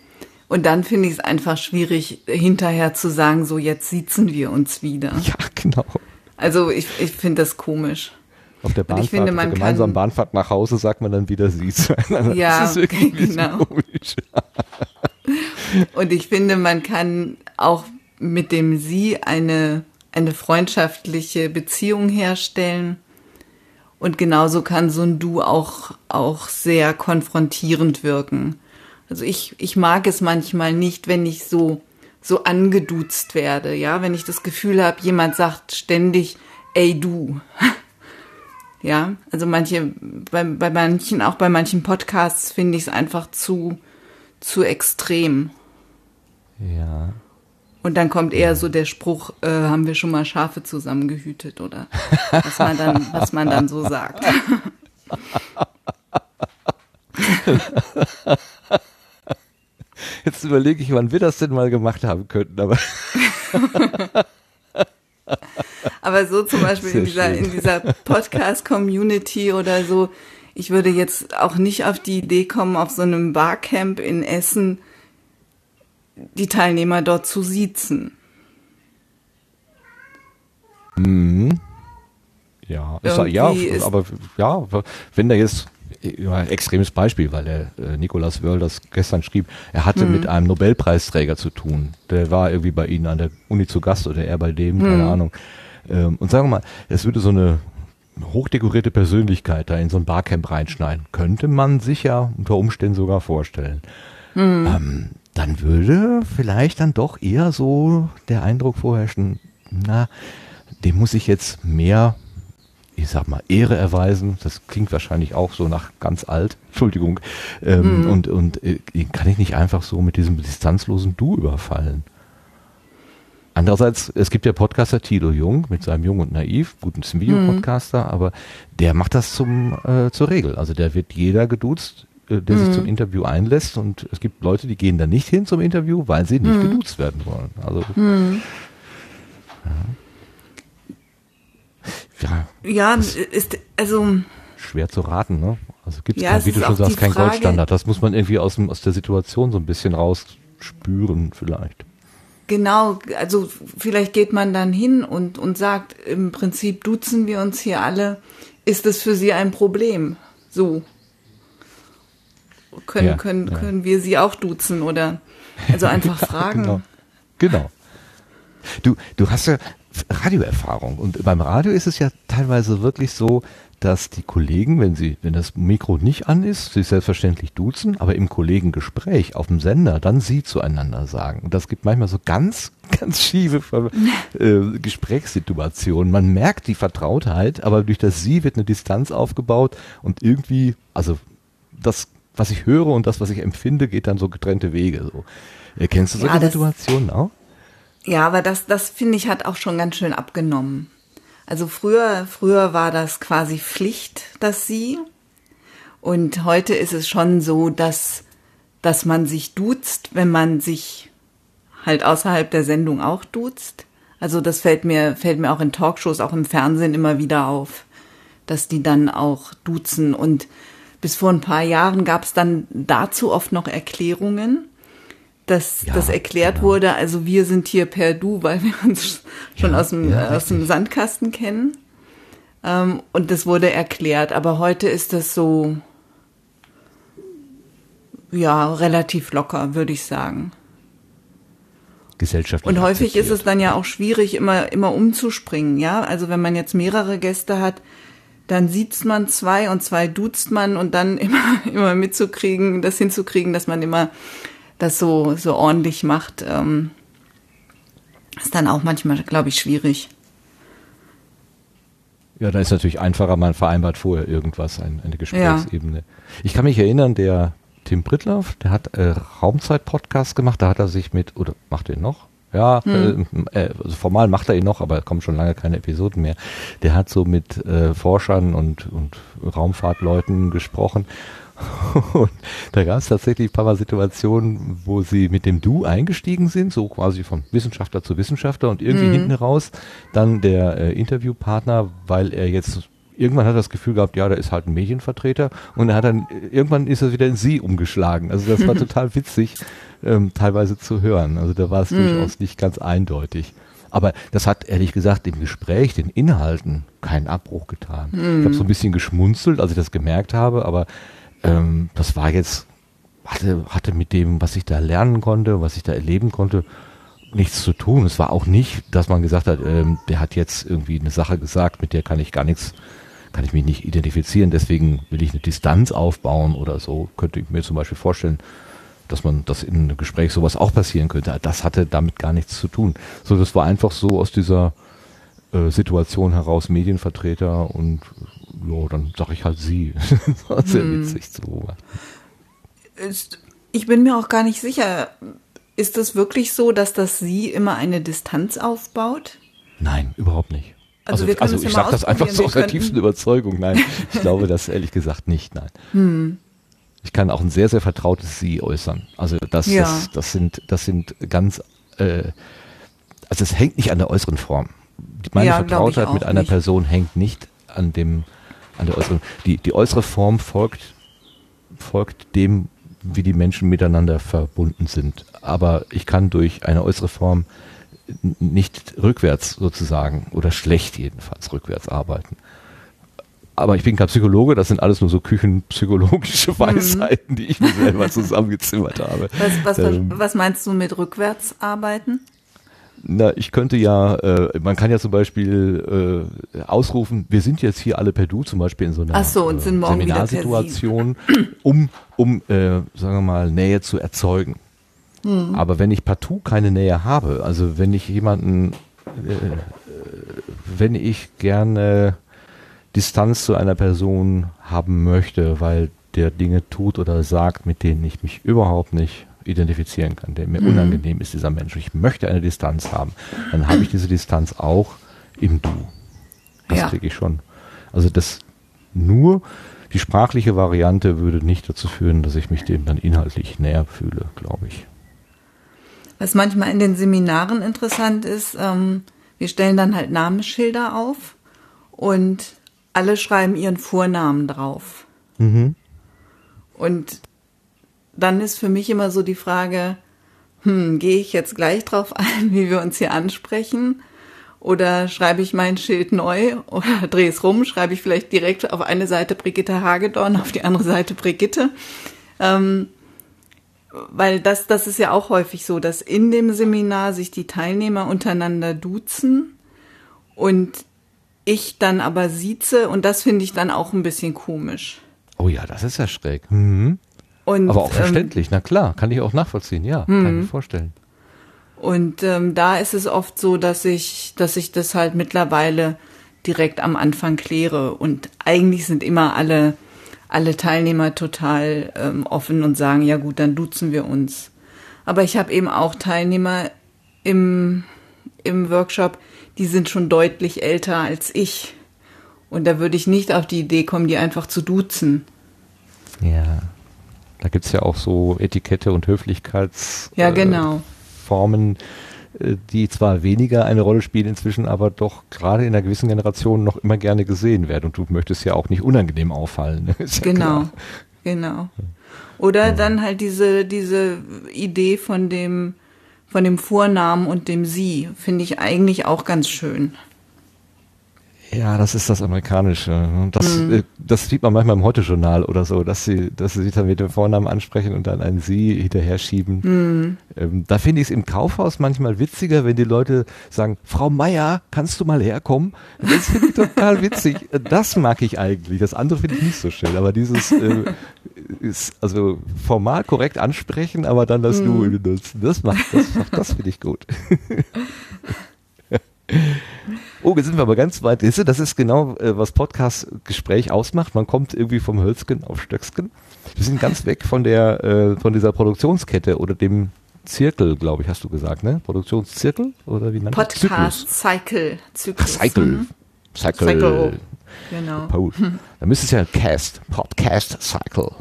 Und dann finde ich es einfach schwierig, hinterher zu sagen, so jetzt sitzen wir uns wieder. Ja, genau. Also ich, ich finde das komisch. Auf der Bahnfahrt, finde, auf der gemeinsamen Bahnfahrt nach Hause sagt man dann wieder sie zueinander. Ja, das ist irgendwie genau. komisch. Und ich finde, man kann auch mit dem sie eine, eine freundschaftliche Beziehung herstellen. Und genauso kann so ein Du auch, auch sehr konfrontierend wirken. Also ich, ich mag es manchmal nicht, wenn ich so, so angeduzt werde, ja, wenn ich das Gefühl habe, jemand sagt ständig, ey du. Ja, also manche, bei, bei manchen, auch bei manchen Podcasts finde ich es einfach zu, zu extrem. Ja. Und dann kommt eher so der Spruch, äh, haben wir schon mal Schafe zusammengehütet oder was man dann, was man dann so sagt. Überlege ich, wann wir das denn mal gemacht haben könnten, aber Aber so zum Beispiel in dieser, in dieser Podcast-Community oder so, ich würde jetzt auch nicht auf die Idee kommen, auf so einem Barcamp in Essen die Teilnehmer dort zu siezen. Mhm. Ja, ist, ja, Irgendwie ist- aber ja, wenn da jetzt ja, ein extremes Beispiel, weil der äh, Nikolaus Wörl das gestern schrieb, er hatte Mhm. mit einem Nobelpreisträger zu tun. Der war irgendwie bei Ihnen an der Uni zu Gast oder er bei dem, keine Mhm. Ahnung. Ähm, und sagen wir mal, es würde so eine hochdekorierte Persönlichkeit da in so ein Barcamp reinschneiden. Könnte man sich ja unter Umständen sogar vorstellen. Mhm. Ähm, dann würde vielleicht dann doch eher so der Eindruck vorherrschen, na, dem muss ich jetzt mehr, ich sag mal, Ehre erweisen. Das klingt wahrscheinlich auch so nach ganz alt, Entschuldigung. Ähm, Mhm. Und, und äh, kann ich nicht einfach so mit diesem distanzlosen Du überfallen. Andererseits, es gibt ja Podcaster Tilo Jung mit seinem Jung und Naiv, gut, ist ein Videopodcaster, aber der macht das zum, äh, zur Regel. Also der wird jeder geduzt, äh, der sich Mhm. zum Interview einlässt und es gibt Leute, die gehen da nicht hin zum Interview, weil sie nicht Mhm. geduzt werden wollen. Also Hm. Ja, Ja, ist, also, schwer zu raten, ne? Also gibt Ja, es, es wie du schon sagst, die kein Frage- Goldstandard. Das muss man irgendwie aus, dem, aus der Situation so ein bisschen rausspüren vielleicht. Genau, also vielleicht geht man dann hin und, und sagt, im Prinzip duzen wir uns hier alle. Ist das für Sie ein Problem? So. Können, Ja, können, ja. können wir Sie auch duzen oder also einfach fragen. Genau. genau. Du, du hast ja Radioerfahrung und beim Radio ist es ja teilweise wirklich so, dass die Kollegen, wenn sie, wenn das Mikro nicht an ist, sich selbstverständlich duzen, aber im Kollegengespräch auf dem Sender dann sie zueinander sagen. Und das gibt manchmal so ganz, ganz schiefe äh, Gesprächssituationen. Man merkt die Vertrautheit, aber durch das Sie wird eine Distanz aufgebaut und irgendwie, also das, was ich höre und das, was ich empfinde, geht dann so getrennte Wege. So. Äh, Kennst du solche Ja, Situationen auch? Ja, aber das, das finde ich hat auch schon ganz schön abgenommen. Also früher, früher war das quasi Pflicht, dass sie. Und heute ist es schon so, dass, dass man sich duzt, wenn man sich halt außerhalb der Sendung auch duzt. Also das fällt mir, fällt mir auch in Talkshows, auch im Fernsehen immer wieder auf, dass die dann auch duzen. Und bis vor ein paar Jahren gab es dann dazu oft noch Erklärungen dass Ja, das erklärt genau. wurde, also wir sind hier per Du, weil wir uns schon Ja, aus, dem, ja, aus dem Sandkasten kennen. Ähm, und das wurde erklärt, aber heute ist das so, ja, relativ locker, würde ich sagen. Gesellschaftlich. Und häufig ist es akzeptiert. dann ja auch schwierig, immer, immer umzuspringen, ja. Also wenn man jetzt mehrere Gäste hat, dann sieht man zwei und zwei duzt man und dann immer, immer mitzukriegen, das hinzukriegen, dass man immer das so, so ordentlich macht, ähm, ist dann auch manchmal, glaube ich, schwierig. Ja, da ist natürlich einfacher, man vereinbart vorher irgendwas, ein, eine Gesprächsebene. Ich kann mich erinnern, der Tim Prittlaff, der hat äh, Raumzeit-Podcast gemacht, da hat er sich mit, oder macht er ihn noch? Ja, Hm. äh, äh, also formal macht er ihn noch, aber es kommen schon lange keine Episoden mehr. Der hat so mit äh, Forschern und, und Raumfahrtleuten gesprochen. Und da gab es tatsächlich ein paar Mal Situationen, wo sie mit dem Du eingestiegen sind, so quasi von Wissenschaftler zu Wissenschaftler und irgendwie Mhm. hinten raus dann der äh, Interviewpartner, weil er jetzt irgendwann hat er das Gefühl gehabt, ja, da ist halt ein Medienvertreter und er hat dann irgendwann ist er wieder in sie umgeschlagen. Also das war total witzig, ähm, teilweise zu hören. Also da war es Mhm. durchaus nicht ganz eindeutig. Aber das hat ehrlich gesagt dem Gespräch, den Inhalten keinen Abbruch getan. Ich habe so ein bisschen geschmunzelt, als ich das gemerkt habe, aber ähm, das war jetzt, hatte, hatte mit dem, was ich da lernen konnte, was ich da erleben konnte, nichts zu tun. Es war auch nicht, dass man gesagt hat, ähm, der hat jetzt irgendwie eine Sache gesagt, mit der kann ich gar nichts, kann ich mich nicht identifizieren, deswegen will ich eine Distanz aufbauen oder so. Könnte ich mir zum Beispiel vorstellen, dass man, dass in einem Gespräch sowas auch passieren könnte. Das hatte damit gar nichts zu tun. So, das war einfach so aus dieser äh, Situation heraus Medienvertreter und ja, dann sag ich halt sie. das war sehr witzig zu beobachten. Ich bin mir auch gar nicht sicher, ist es wirklich so, dass das sie immer eine Distanz aufbaut? Nein, überhaupt nicht. Also Also, also ich sage das einfach so aus der tiefsten Überzeugung. Nein, ich glaube das ehrlich gesagt nicht. Nein. Hm. Ich kann auch ein sehr, sehr vertrautes Sie äußern. Also das, Ja. das, das sind, das sind ganz, äh, also es hängt nicht an der äußeren Form. Meine Ja, Vertrautheit mit einer nicht. Person hängt nicht an dem, an der äußeren. Die, die äußere Form folgt, folgt dem, wie die Menschen miteinander verbunden sind. Aber ich kann durch eine äußere Form nicht rückwärts sozusagen oder schlecht jedenfalls rückwärts arbeiten. Aber ich bin kein Psychologe, das sind alles nur so küchenpsychologische Weisheiten, die ich mir selber zusammengezimmert habe. Was, was, Ähm, was meinst du mit rückwärts arbeiten? Na, ich könnte ja, äh, man kann ja zum Beispiel äh, ausrufen, wir sind jetzt hier alle per Du, zum Beispiel in so einer Ach so, und sind morgen. Seminarsituation, um, um äh, sagen wir mal, Nähe zu erzeugen. Hm. Aber wenn ich partout keine Nähe habe, also wenn ich jemanden, äh, äh, wenn ich gerne Distanz zu einer Person haben möchte, weil der Dinge tut oder sagt, mit denen ich mich überhaupt nicht identifizieren kann, der mir Mhm. unangenehm ist, dieser Mensch. Ich möchte eine Distanz haben. Dann habe ich diese Distanz auch im Du. Das Ja. kriege ich schon. Also das nur die sprachliche Variante würde nicht dazu führen, dass ich mich dem dann inhaltlich näher fühle, glaube ich. Was manchmal in den Seminaren interessant ist, ähm, wir stellen dann halt Namensschilder auf und alle schreiben ihren Vornamen drauf. Mhm. Und dann ist für mich immer so die Frage, hm, gehe ich jetzt gleich drauf ein, wie wir uns hier ansprechen? Oder schreibe ich mein Schild neu oder drehe es rum, schreibe ich vielleicht direkt auf eine Seite Brigitte Hagedorn, auf die andere Seite Brigitte. Ähm, weil das, das ist ja auch häufig so, dass in dem Seminar sich die Teilnehmer untereinander duzen und ich dann aber sieze und das finde ich dann auch ein bisschen komisch. Oh ja, das ist ja schräg. Mhm. Und, Aber auch ähm, verständlich, na klar, kann ich auch nachvollziehen, ja, kann ich mir vorstellen. Und ähm, da ist es oft so, dass ich, dass ich das halt mittlerweile direkt am Anfang kläre. Und eigentlich sind immer alle, alle Teilnehmer total ähm, offen und sagen, ja gut, dann duzen wir uns. Aber ich habe eben auch Teilnehmer im, im Workshop, die sind schon deutlich älter als ich. Und da würde ich nicht auf die Idee kommen, die einfach zu duzen. Ja. Da gibt's ja auch so Etikette und Höflichkeits Ja, äh, genau. Äh, die zwar weniger eine Rolle spielen inzwischen, aber doch gerade in einer gewissen Generation noch immer gerne gesehen werden. Und du möchtest ja auch nicht unangenehm auffallen. ne? Ist ja Genau, genau. Oder dann halt diese, diese Idee von dem, von dem Vornamen und dem Sie, finde ich eigentlich auch ganz schön. Ja, das ist das Amerikanische. Das, Mhm. äh, das sieht man manchmal im Heute-Journal oder so, dass sie, dass sie sich dann mit dem Vornamen ansprechen und dann ein Sie hinterher schieben. Mhm. Ähm, da finde ich es im Kaufhaus manchmal witziger, wenn die Leute sagen, Frau Meier, kannst du mal herkommen? Das finde ich total witzig. Das mag ich eigentlich. Das andere finde ich nicht so schön. Aber dieses äh, ist also formal korrekt ansprechen, aber dann das Mhm. Du benutzen, das macht, das, das finde ich gut. Oh, jetzt sind wir aber ganz weit. Das ist genau, äh, was Podcast-Gespräch ausmacht. Man kommt irgendwie vom Hölzgen auf Stöcksken. Wir sind ganz weg von der, äh, von dieser Produktionskette oder dem Zirkel, glaube ich, hast du gesagt, ne? Produktionszirkel oder wie nennt man das? Podcast, Cycle, Ach, Zyklus. Cycle. Mhm. Cycle. Cycle. Genau. Paul. Da müsste es ja Cast, Podcast Cycle.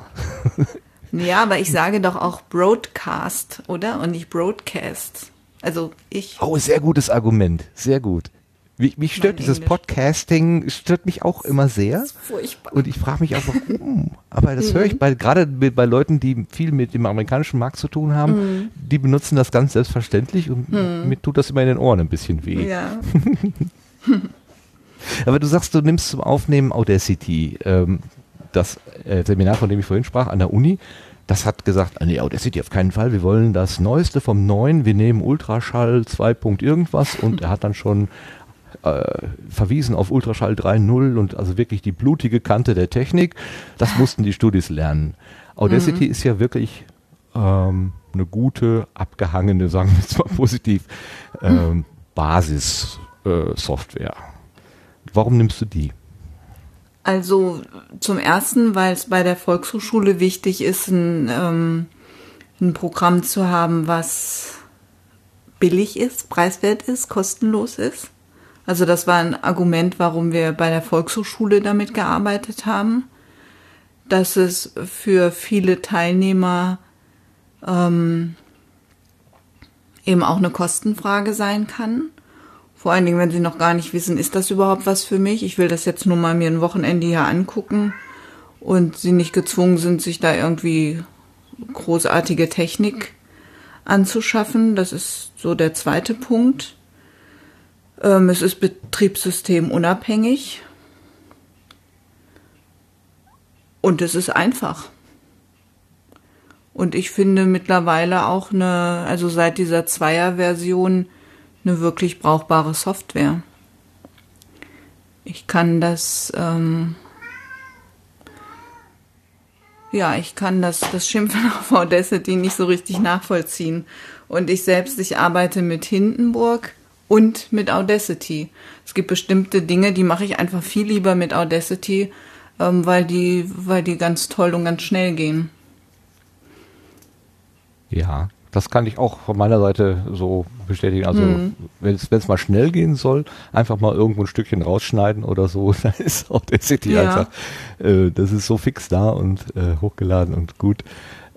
Ja, aber ich sage doch auch Broadcast, oder? Und nicht Broadcast. Also ich. Oh, sehr gutes Argument. Sehr gut. Mich, mich stört dieses Englisch. Podcasting, stört mich auch immer sehr. Furchtbar. Und ich frage mich auch, warum. Aber das höre ich bei, gerade bei Leuten, die viel mit dem amerikanischen Markt zu tun haben, die benutzen das ganz selbstverständlich und mir tut das immer in den Ohren ein bisschen weh. Ja. Aber du sagst, du nimmst zum Aufnehmen Audacity. Ähm, das äh, Seminar, von dem ich vorhin sprach, an der Uni, das hat gesagt, ah, nee, Audacity auf keinen Fall. Wir wollen das Neueste vom Neuen. Wir nehmen Ultraschall 2. Punkt irgendwas und er hat dann schon äh, verwiesen auf Ultraschall 3.0 und also wirklich die blutige Kante der Technik. Das mussten die Studis lernen. Audacity ist ja wirklich ähm, eine gute, abgehangene, sagen wir jetzt mal positiv, ähm, Basis-Software. Warum nimmst du die? Also zum ersten, weil es bei der Volkshochschule wichtig ist, ein, ähm, ein Programm zu haben, was billig ist, preiswert ist, kostenlos ist. Also das war ein Argument, warum wir bei der Volkshochschule damit gearbeitet haben, dass es für viele Teilnehmer ähm, eben auch eine Kostenfrage sein kann. Vor allen Dingen, wenn sie noch gar nicht wissen, ist das überhaupt was für mich? Ich will das jetzt nur mal mir ein Wochenende hier angucken und sie nicht gezwungen sind, sich da irgendwie großartige Technik anzuschaffen. Das ist so der zweite Punkt. Ähm, es ist betriebssystemunabhängig. Und es ist einfach. Und ich finde mittlerweile auch eine, also seit dieser Zweier-Version, eine wirklich brauchbare Software. Ich kann das, ähm, ja, ich kann das, das Schimpfen auf Audacity nicht so richtig nachvollziehen. Und ich selbst, ich arbeite mit Hindenburg und mit Audacity. Es gibt bestimmte Dinge, die mache ich einfach viel lieber mit Audacity, ähm, weil die, weil die ganz toll und ganz schnell gehen. Ja, das kann ich auch von meiner Seite so bestätigen. Also mhm. wenn es mal schnell gehen soll, einfach mal irgendwo ein Stückchen rausschneiden oder so, dann ist auch der City ja. einfach, äh, das ist so fix da und äh, hochgeladen und gut.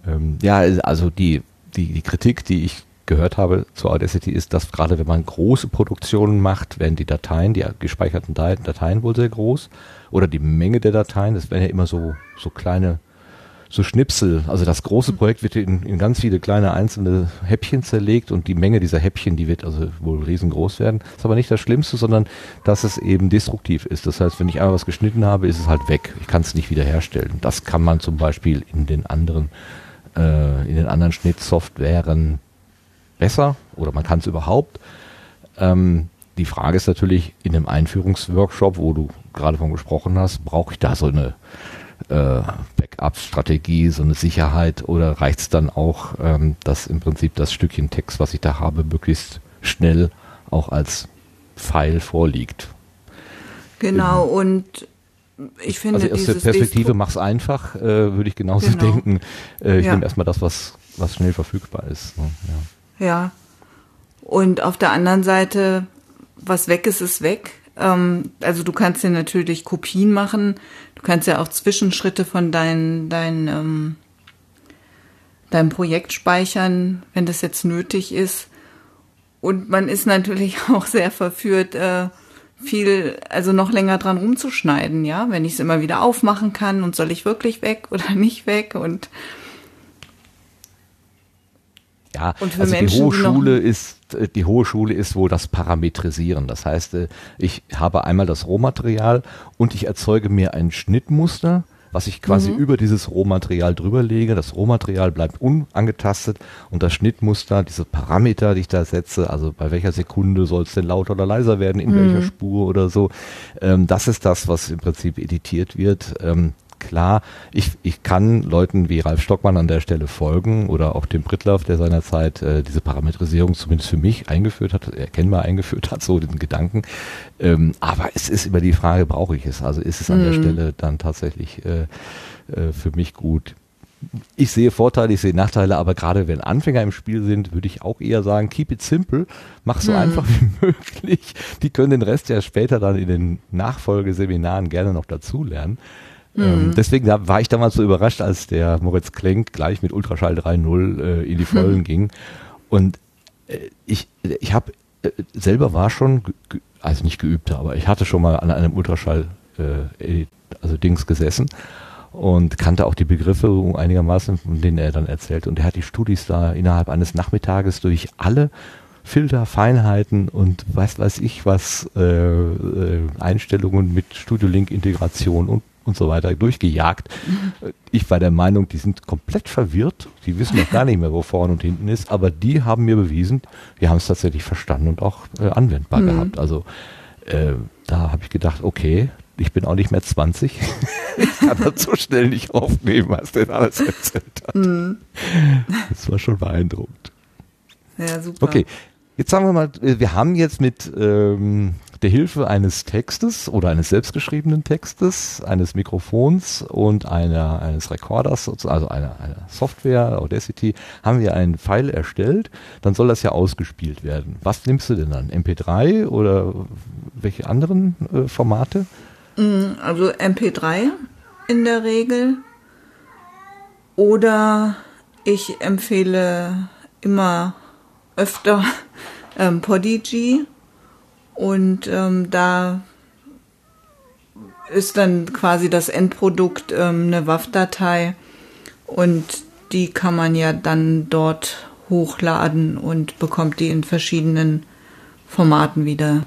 Ähm, ja, also die, die, die Kritik, die ich gehört habe zu Audacity, ist, dass gerade wenn man große Produktionen macht, werden die Dateien, die gespeicherten Dateien wohl sehr groß oder die Menge der Dateien, das werden ja immer so, so kleine so Schnipsel. Also das große Projekt wird in, in ganz viele kleine einzelne Häppchen zerlegt und die Menge dieser Häppchen, die wird also wohl riesengroß werden. Das ist aber nicht das Schlimmste, sondern dass es eben destruktiv ist. Das heißt, wenn ich einmal was geschnitten habe, ist es halt weg. Ich kann es nicht wiederherstellen. Das kann man zum Beispiel in den anderen, äh, in den anderen Schnittsoftwaren besser oder man kann es überhaupt. Ähm, die Frage ist natürlich in dem Einführungsworkshop, wo du gerade von gesprochen hast, brauche ich da so eine äh, Backup-Strategie, so eine Sicherheit oder reicht es dann auch, ähm, dass im Prinzip das Stückchen Text, was ich da habe, möglichst schnell auch als File vorliegt? Genau, ähm, und ich finde also aus der Perspektive mach's einfach, äh, würde ich genauso genau. denken. Äh, ich ja. nehme erstmal das, was, was schnell verfügbar ist. Ne? Ja. Ja. Und auf der anderen Seite, was weg ist, ist weg. Ähm, also du kannst ja natürlich Kopien machen. Du kannst ja auch Zwischenschritte von dein, dein, ähm, deinem Projekt speichern, wenn das jetzt nötig ist. Und man ist natürlich auch sehr verführt, äh, viel, also noch länger dran rumzuschneiden, ja, wenn ich es immer wieder aufmachen kann und soll ich wirklich weg oder nicht weg und ja, also Menschen, die hohe Schule ist, äh, die hohe Schule ist wohl das Parametrisieren. Das heißt, äh, ich habe einmal das Rohmaterial und ich erzeuge mir ein Schnittmuster, was ich quasi mhm. über dieses Rohmaterial drüber lege. Das Rohmaterial bleibt unangetastet und das Schnittmuster, diese Parameter, die ich da setze, also bei welcher Sekunde soll es denn lauter oder leiser werden, in mhm. welcher Spur oder so, ähm, das ist das, was im Prinzip editiert wird. Ähm, klar, ich, ich kann Leuten wie Ralf Stockmann an der Stelle folgen oder auch dem Brittlaff, der seinerzeit äh, diese Parametrisierung zumindest für mich eingeführt hat, erkennbar eingeführt hat, so den Gedanken. Ähm, aber es ist immer die Frage, brauche ich es? Also ist es an mhm. der Stelle dann tatsächlich äh, äh, für mich gut? ich sehe Vorteile, ich sehe Nachteile, aber gerade wenn Anfänger im Spiel sind, würde ich auch eher sagen, keep it simple, mach so hm. einfach wie möglich. Die können den Rest ja später dann in den Nachfolgeseminaren gerne noch dazulernen. Ähm, mhm. deswegen da war ich damals so überrascht, als der Moritz Klenk gleich mit Ultraschall 3.0 äh, in die Vollen mhm. ging. Und äh, ich, ich habe äh, selber war schon, also nicht geübt, aber ich hatte schon mal an einem Ultraschall, äh, also Dings gesessen und kannte auch die Begriffe einigermaßen, von denen er dann erzählt. Und er hat die Studis da innerhalb eines Nachmittages durch alle Filter, Feinheiten und weiß weiß ich was, äh, äh, Einstellungen mit Studio Link Integration und und so weiter durchgejagt. Ich war der Meinung, die sind komplett verwirrt. Die wissen noch gar nicht mehr, wo vorne und hinten ist. Aber die haben mir bewiesen, wir haben es tatsächlich verstanden und auch äh, anwendbar mhm. gehabt. Also äh, da habe ich gedacht, okay, ich bin auch nicht mehr 20. ich kann das so schnell nicht aufnehmen, was der alles erzählt hat. Mhm. Das war schon beeindruckend. Ja, super. Okay, jetzt sagen wir mal, äh, wir haben jetzt mit ähm, der Hilfe eines Textes oder eines selbstgeschriebenen Textes, eines Mikrofons und einer, eines Recorders, also einer, einer Software, Audacity, haben wir einen File erstellt. Dann soll das ja ausgespielt werden. Was nimmst du denn dann? MP3 oder welche anderen äh, Formate? Mm, also MP3 in der Regel. Oder ich empfehle immer öfter ähm, Podigy und ähm, da ist dann quasi das Endprodukt ähm, eine WAV-Datei und die kann man ja dann dort hochladen und bekommt die in verschiedenen Formaten wieder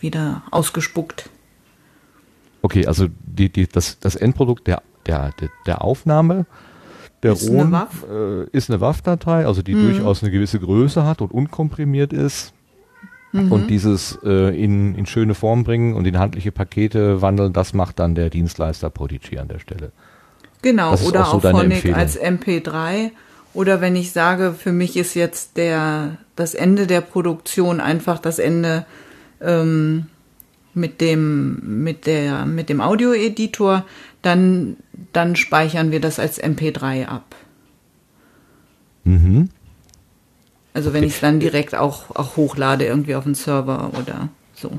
wieder ausgespuckt. Okay, also die, die, das, das Endprodukt der, der, der, Aufnahme der Ist eine ROM WAV. äh, ist eine WAV-Datei, also die durchaus eine gewisse Größe hat und unkomprimiert ist. Und dieses äh, in, in schöne Form bringen und in handliche Pakete wandeln, das macht dann der Dienstleister Prodigy an der Stelle. Genau, Das ist oder auch so auch Phonic Empfehlung. als MP3. Oder wenn ich sage, für mich ist jetzt der, das Ende der Produktion einfach das Ende ähm, mit dem, mit der, mit dem Audioeditor, dann, dann speichern wir das als MP3 ab. Mhm. Also wenn ich es dann direkt auch, auch hochlade irgendwie auf den Server oder so.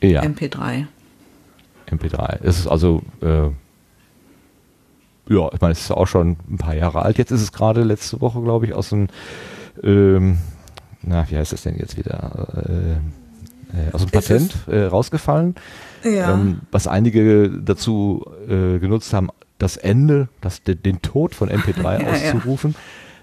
Ja. MP3. MP3. Es ist also, äh, ja, ich meine, es ist auch schon ein paar Jahre alt. Jetzt ist es gerade letzte Woche, glaube ich, aus dem, ähm, na, wie heißt das denn jetzt wieder? Äh, äh, aus dem Patent äh, rausgefallen. Ja. Ähm, was einige dazu äh, genutzt haben, das Ende, das, den, Tod von MP3 Ja, ja.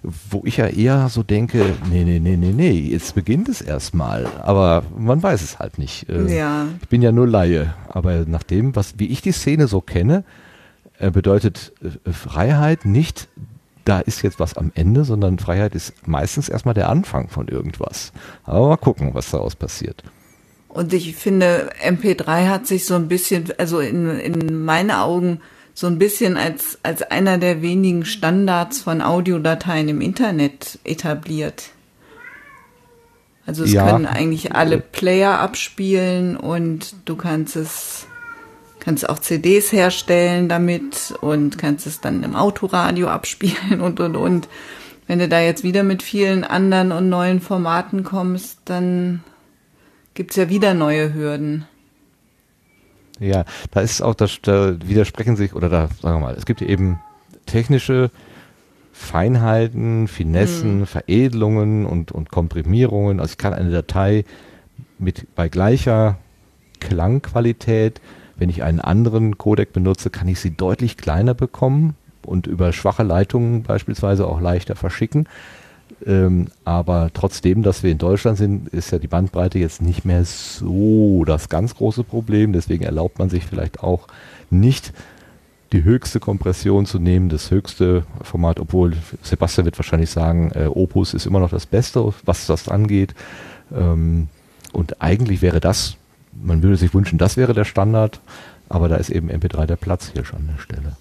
Wo ich ja eher so denke, nee, nee, nee, nee, nee, jetzt beginnt es erstmal. Aber man weiß es halt nicht. Äh, Ja. ich bin ja nur Laie, aber nach dem, was, wie ich die Szene so kenne, äh, bedeutet äh, Freiheit nicht, da ist jetzt was am Ende, sondern Freiheit ist meistens erstmal der Anfang von irgendwas. Aber mal gucken, was daraus passiert. Und ich finde, MP3 hat sich so ein bisschen, also in, in meinen Augen, so ein bisschen als, als einer der wenigen Standards von Audiodateien im Internet etabliert. Also es Ja. können eigentlich alle Player abspielen und du kannst es, kannst auch CDs herstellen damit und kannst es dann im Autoradio abspielen und, und, und. Wenn du da jetzt wieder mit vielen anderen und neuen Formaten kommst, dann gibt's ja wieder neue Hürden. Ja, da ist auch das, da widersprechen sich, oder da, sagen wir mal, es gibt eben technische Feinheiten, Finessen, Veredelungen und, und Komprimierungen. Also ich kann eine Datei mit bei gleicher Klangqualität, wenn ich einen anderen Codec benutze, kann ich sie deutlich kleiner bekommen und über schwache Leitungen beispielsweise auch leichter verschicken. Ähm, aber trotzdem, dass wir in Deutschland sind, ist ja die Bandbreite jetzt nicht mehr so das ganz große Problem. Deswegen erlaubt man sich vielleicht auch nicht die höchste Kompression zu nehmen, das höchste Format, obwohl Sebastian wird wahrscheinlich sagen, äh, Opus ist immer noch das Beste, was das angeht. Ähm, und eigentlich wäre das, man würde sich wünschen, das wäre der Standard, aber da ist eben MP3 der Platz hier schon an der Stelle.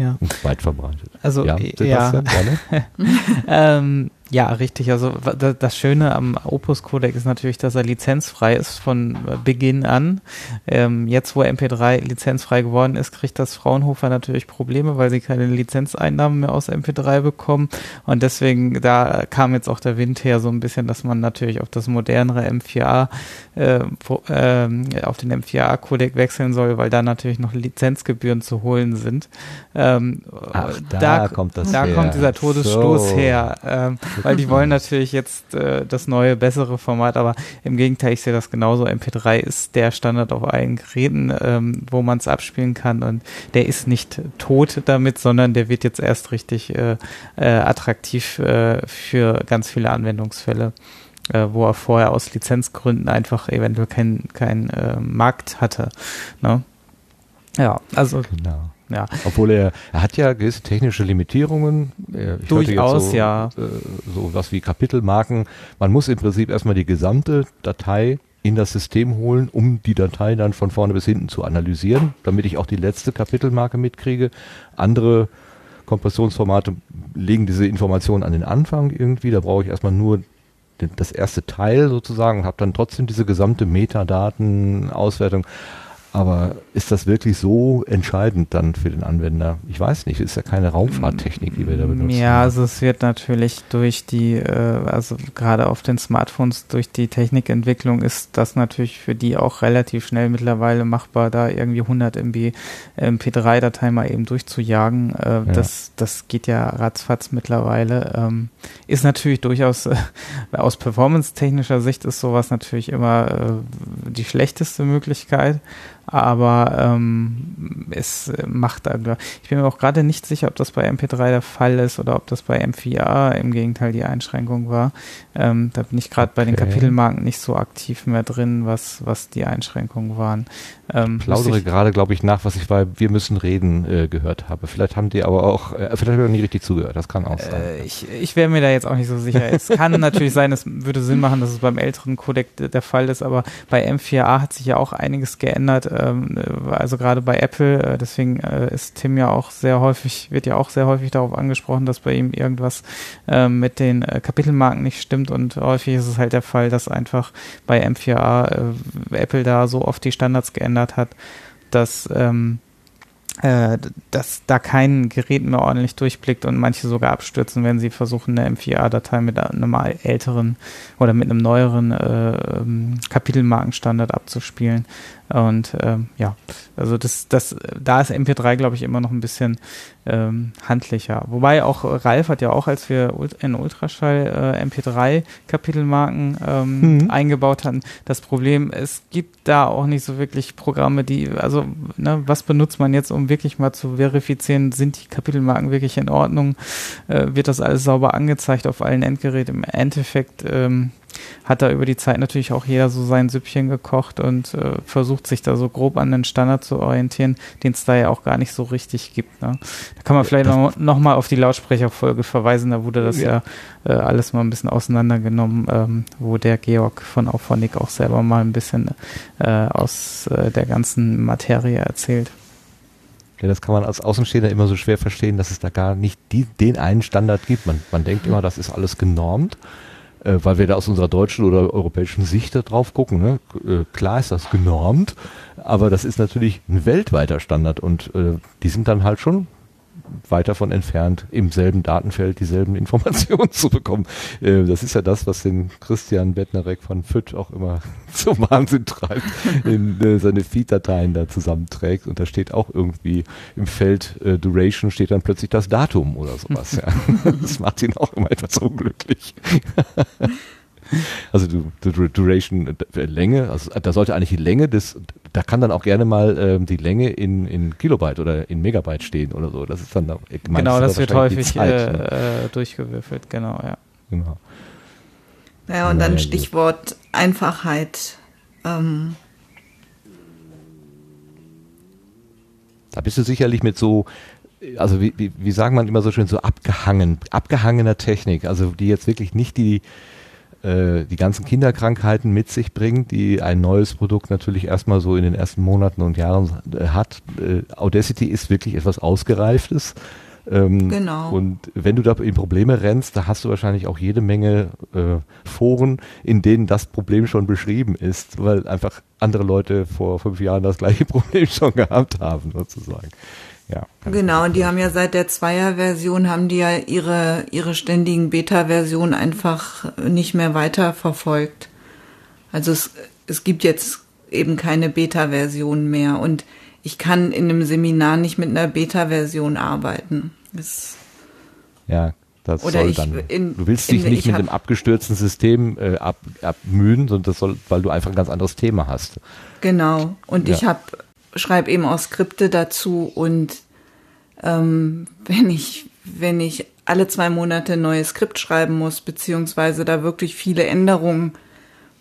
Ja. Und weit verbreitet. Also, ja, ja. Sebastian, gerne. ähm, ja, richtig. Also da- das Schöne am Opus Codec ist natürlich, dass er lizenzfrei ist von äh, Beginn an. Ähm, jetzt, wo MP3 lizenzfrei geworden ist, kriegt das Fraunhofer natürlich Probleme, weil sie keine Lizenzeinnahmen mehr aus MP3 bekommen. Und deswegen, da kam jetzt auch der Wind her so ein bisschen, dass man natürlich auf das modernere M4A, äh, ähm, auf den M4A Codec wechseln soll, weil da natürlich noch Lizenzgebühren zu holen sind. Ähm, Ach, da kommt das da her. kommt dieser Todesstoß So. her. Ähm, weil die wollen natürlich jetzt äh, das neue, bessere Format, aber im Gegenteil, ich sehe das genauso. MP3 ist der Standard auf allen Geräten, ähm, wo man es abspielen kann und der ist nicht tot damit, sondern der wird jetzt erst richtig äh, äh, attraktiv äh, für ganz viele Anwendungsfälle, äh, wo er vorher aus Lizenzgründen einfach eventuell keinen kein, äh, Markt hatte. Ne? Ja, also Genau. Ja. Obwohl er, er hat ja gewisse technische Limitierungen. Ich Durchaus, so, ja. Äh, so was wie Kapitelmarken. Man muss im Prinzip erstmal die gesamte Datei in das System holen, um die Datei dann von vorne bis hinten zu analysieren, damit ich auch die letzte Kapitelmarke mitkriege. Andere Kompressionsformate legen diese Informationen an den Anfang irgendwie. Da brauche ich erstmal nur das erste Teil sozusagen und habe dann trotzdem diese gesamte Metadaten-Auswertung. Aber ist das wirklich so entscheidend dann für den Anwender? Ich weiß nicht, ist ja keine Raumfahrttechnik, die wir da benutzen. Ja, also es wird natürlich durch die, äh, also gerade auf den Smartphones, durch die Technikentwicklung ist das natürlich für die auch relativ schnell mittlerweile machbar, da irgendwie 100 MB MP3-Datei mal eben durchzujagen. Äh, das, das geht ja ratzfatz mittlerweile. Ähm, ist natürlich durchaus, äh, aus performance-technischer Sicht ist sowas natürlich immer äh, die schlechteste Möglichkeit. Aber ähm, es macht, ich bin mir auch gerade nicht sicher, ob das bei MP3 der Fall ist oder ob das bei M4A im Gegenteil die Einschränkung war. Ähm, da bin ich gerade bei den Kapitelmarken nicht so aktiv mehr drin, was, was die Einschränkungen waren. Ähm, plaudere gerade, glaube ich, nach, was ich bei Wir müssen reden äh, gehört habe. Vielleicht haben die aber auch, äh, vielleicht habe ich nie richtig zugehört. Das kann auch sein. Äh, ich ich wäre mir da jetzt auch nicht so sicher. es kann natürlich sein, es würde Sinn machen, dass es beim älteren Codec der Fall ist, aber bei M4A hat sich ja auch einiges geändert. Ähm, also gerade bei Apple. Äh, deswegen äh, ist Tim ja auch sehr häufig, wird ja auch sehr häufig darauf angesprochen, dass bei ihm irgendwas äh, mit den äh, Kapitelmarken nicht stimmt und häufig ist es halt der Fall, dass einfach bei M4A Apple da so oft die Standards geändert geändert hat, dass, ähm, äh, dass da kein Gerät mehr ordentlich durchblickt und manche sogar abstürzen, wenn sie versuchen, eine M4A-Datei mit einem älteren oder mit einem neueren äh, ähm, Kapitelmarkenstandard abzuspielen. Und ähm, ja, also das, das, da ist MP3, glaube ich, immer noch ein bisschen ähm, handlicher. Wobei auch Ralf hat ja auch, als wir in Ultraschall äh, MP3 Kapitelmarken ähm, mhm. eingebaut hatten, das Problem, es gibt da auch nicht so wirklich Programme, die, also ne, was benutzt man jetzt, um wirklich mal zu verifizieren, sind die Kapitelmarken wirklich in Ordnung? Äh, wird das alles sauber angezeigt auf allen Endgeräten? Im Endeffekt ähm, hat da über die Zeit natürlich auch jeder so sein Süppchen gekocht und äh, versucht sich da so grob an den Standard zu orientieren, den es da ja auch gar nicht so richtig gibt. Ne? Da kann man vielleicht noch, noch mal auf die Lautsprecherfolge verweisen, da wurde das ja, ja äh, alles mal ein bisschen auseinandergenommen, ähm, wo der Georg von Auphonic auch selber mal ein bisschen äh, aus äh, der ganzen Materie erzählt. Ja, das kann man als Außenstehender immer so schwer verstehen, dass es da gar nicht die, den einen Standard gibt. Man, man denkt immer, das ist alles genormt äh, weil wir da aus unserer deutschen oder europäischen Sicht da drauf gucken. Ne? Äh, klar ist das genormt, aber das ist natürlich ein weltweiter Standard und äh, die sind dann halt schon weit davon entfernt, im selben Datenfeld dieselben Informationen zu bekommen. Äh, das ist ja das, was den Christian Bettnerek von FÜD auch immer zum Wahnsinn treibt, in äh, seine Feed-Dateien da zusammenträgt und da steht auch irgendwie im Feld äh, Duration steht dann plötzlich das Datum oder sowas. Ja. Das macht ihn auch immer etwas unglücklich. Also du, du, Duration, äh, Länge, also da sollte eigentlich die Länge des, da kann dann auch gerne mal ähm, die Länge in, in Kilobyte oder in Megabyte stehen oder so. Das ist dann auch, genau, das wird häufig Zeit, äh, ne? Äh, durchgewürfelt, genau, ja. Genau. Ja, und dann Stichwort Einfachheit. Ähm. Da bist du sicherlich mit so also wie, wie, wie sagen man immer so schön, so abgehangen, abgehangener Technik, also die jetzt wirklich nicht die, äh, die ganzen Kinderkrankheiten mit sich bringt, die ein neues Produkt natürlich erstmal so in den ersten Monaten und Jahren äh, hat. Äh, Audacity ist wirklich etwas Ausgereiftes. Ähm, genau. Und wenn du da in Probleme rennst, da hast du wahrscheinlich auch jede Menge äh, Foren, in denen das Problem schon beschrieben ist, weil einfach andere Leute vor fünf Jahren das gleiche Problem schon gehabt haben, sozusagen. Ja. Genau, und die haben ja seit der Zweier-Version haben die ja ihre, ihre ständigen Beta-Versionen einfach nicht mehr weiter verfolgt. Also es, es gibt jetzt eben keine Beta-Version mehr und ich kann in einem Seminar nicht mit einer Beta-Version arbeiten. Das ja, das Oder soll dann. In, du willst dich in, nicht mit einem abgestürzten System äh, ab, abmühen, sondern das soll, weil du einfach ein ganz anderes Thema hast. Genau. Und ja. ich habe schreibe eben auch Skripte dazu und ähm, wenn ich wenn ich alle zwei Monate ein neues Skript schreiben muss beziehungsweise da wirklich viele Änderungen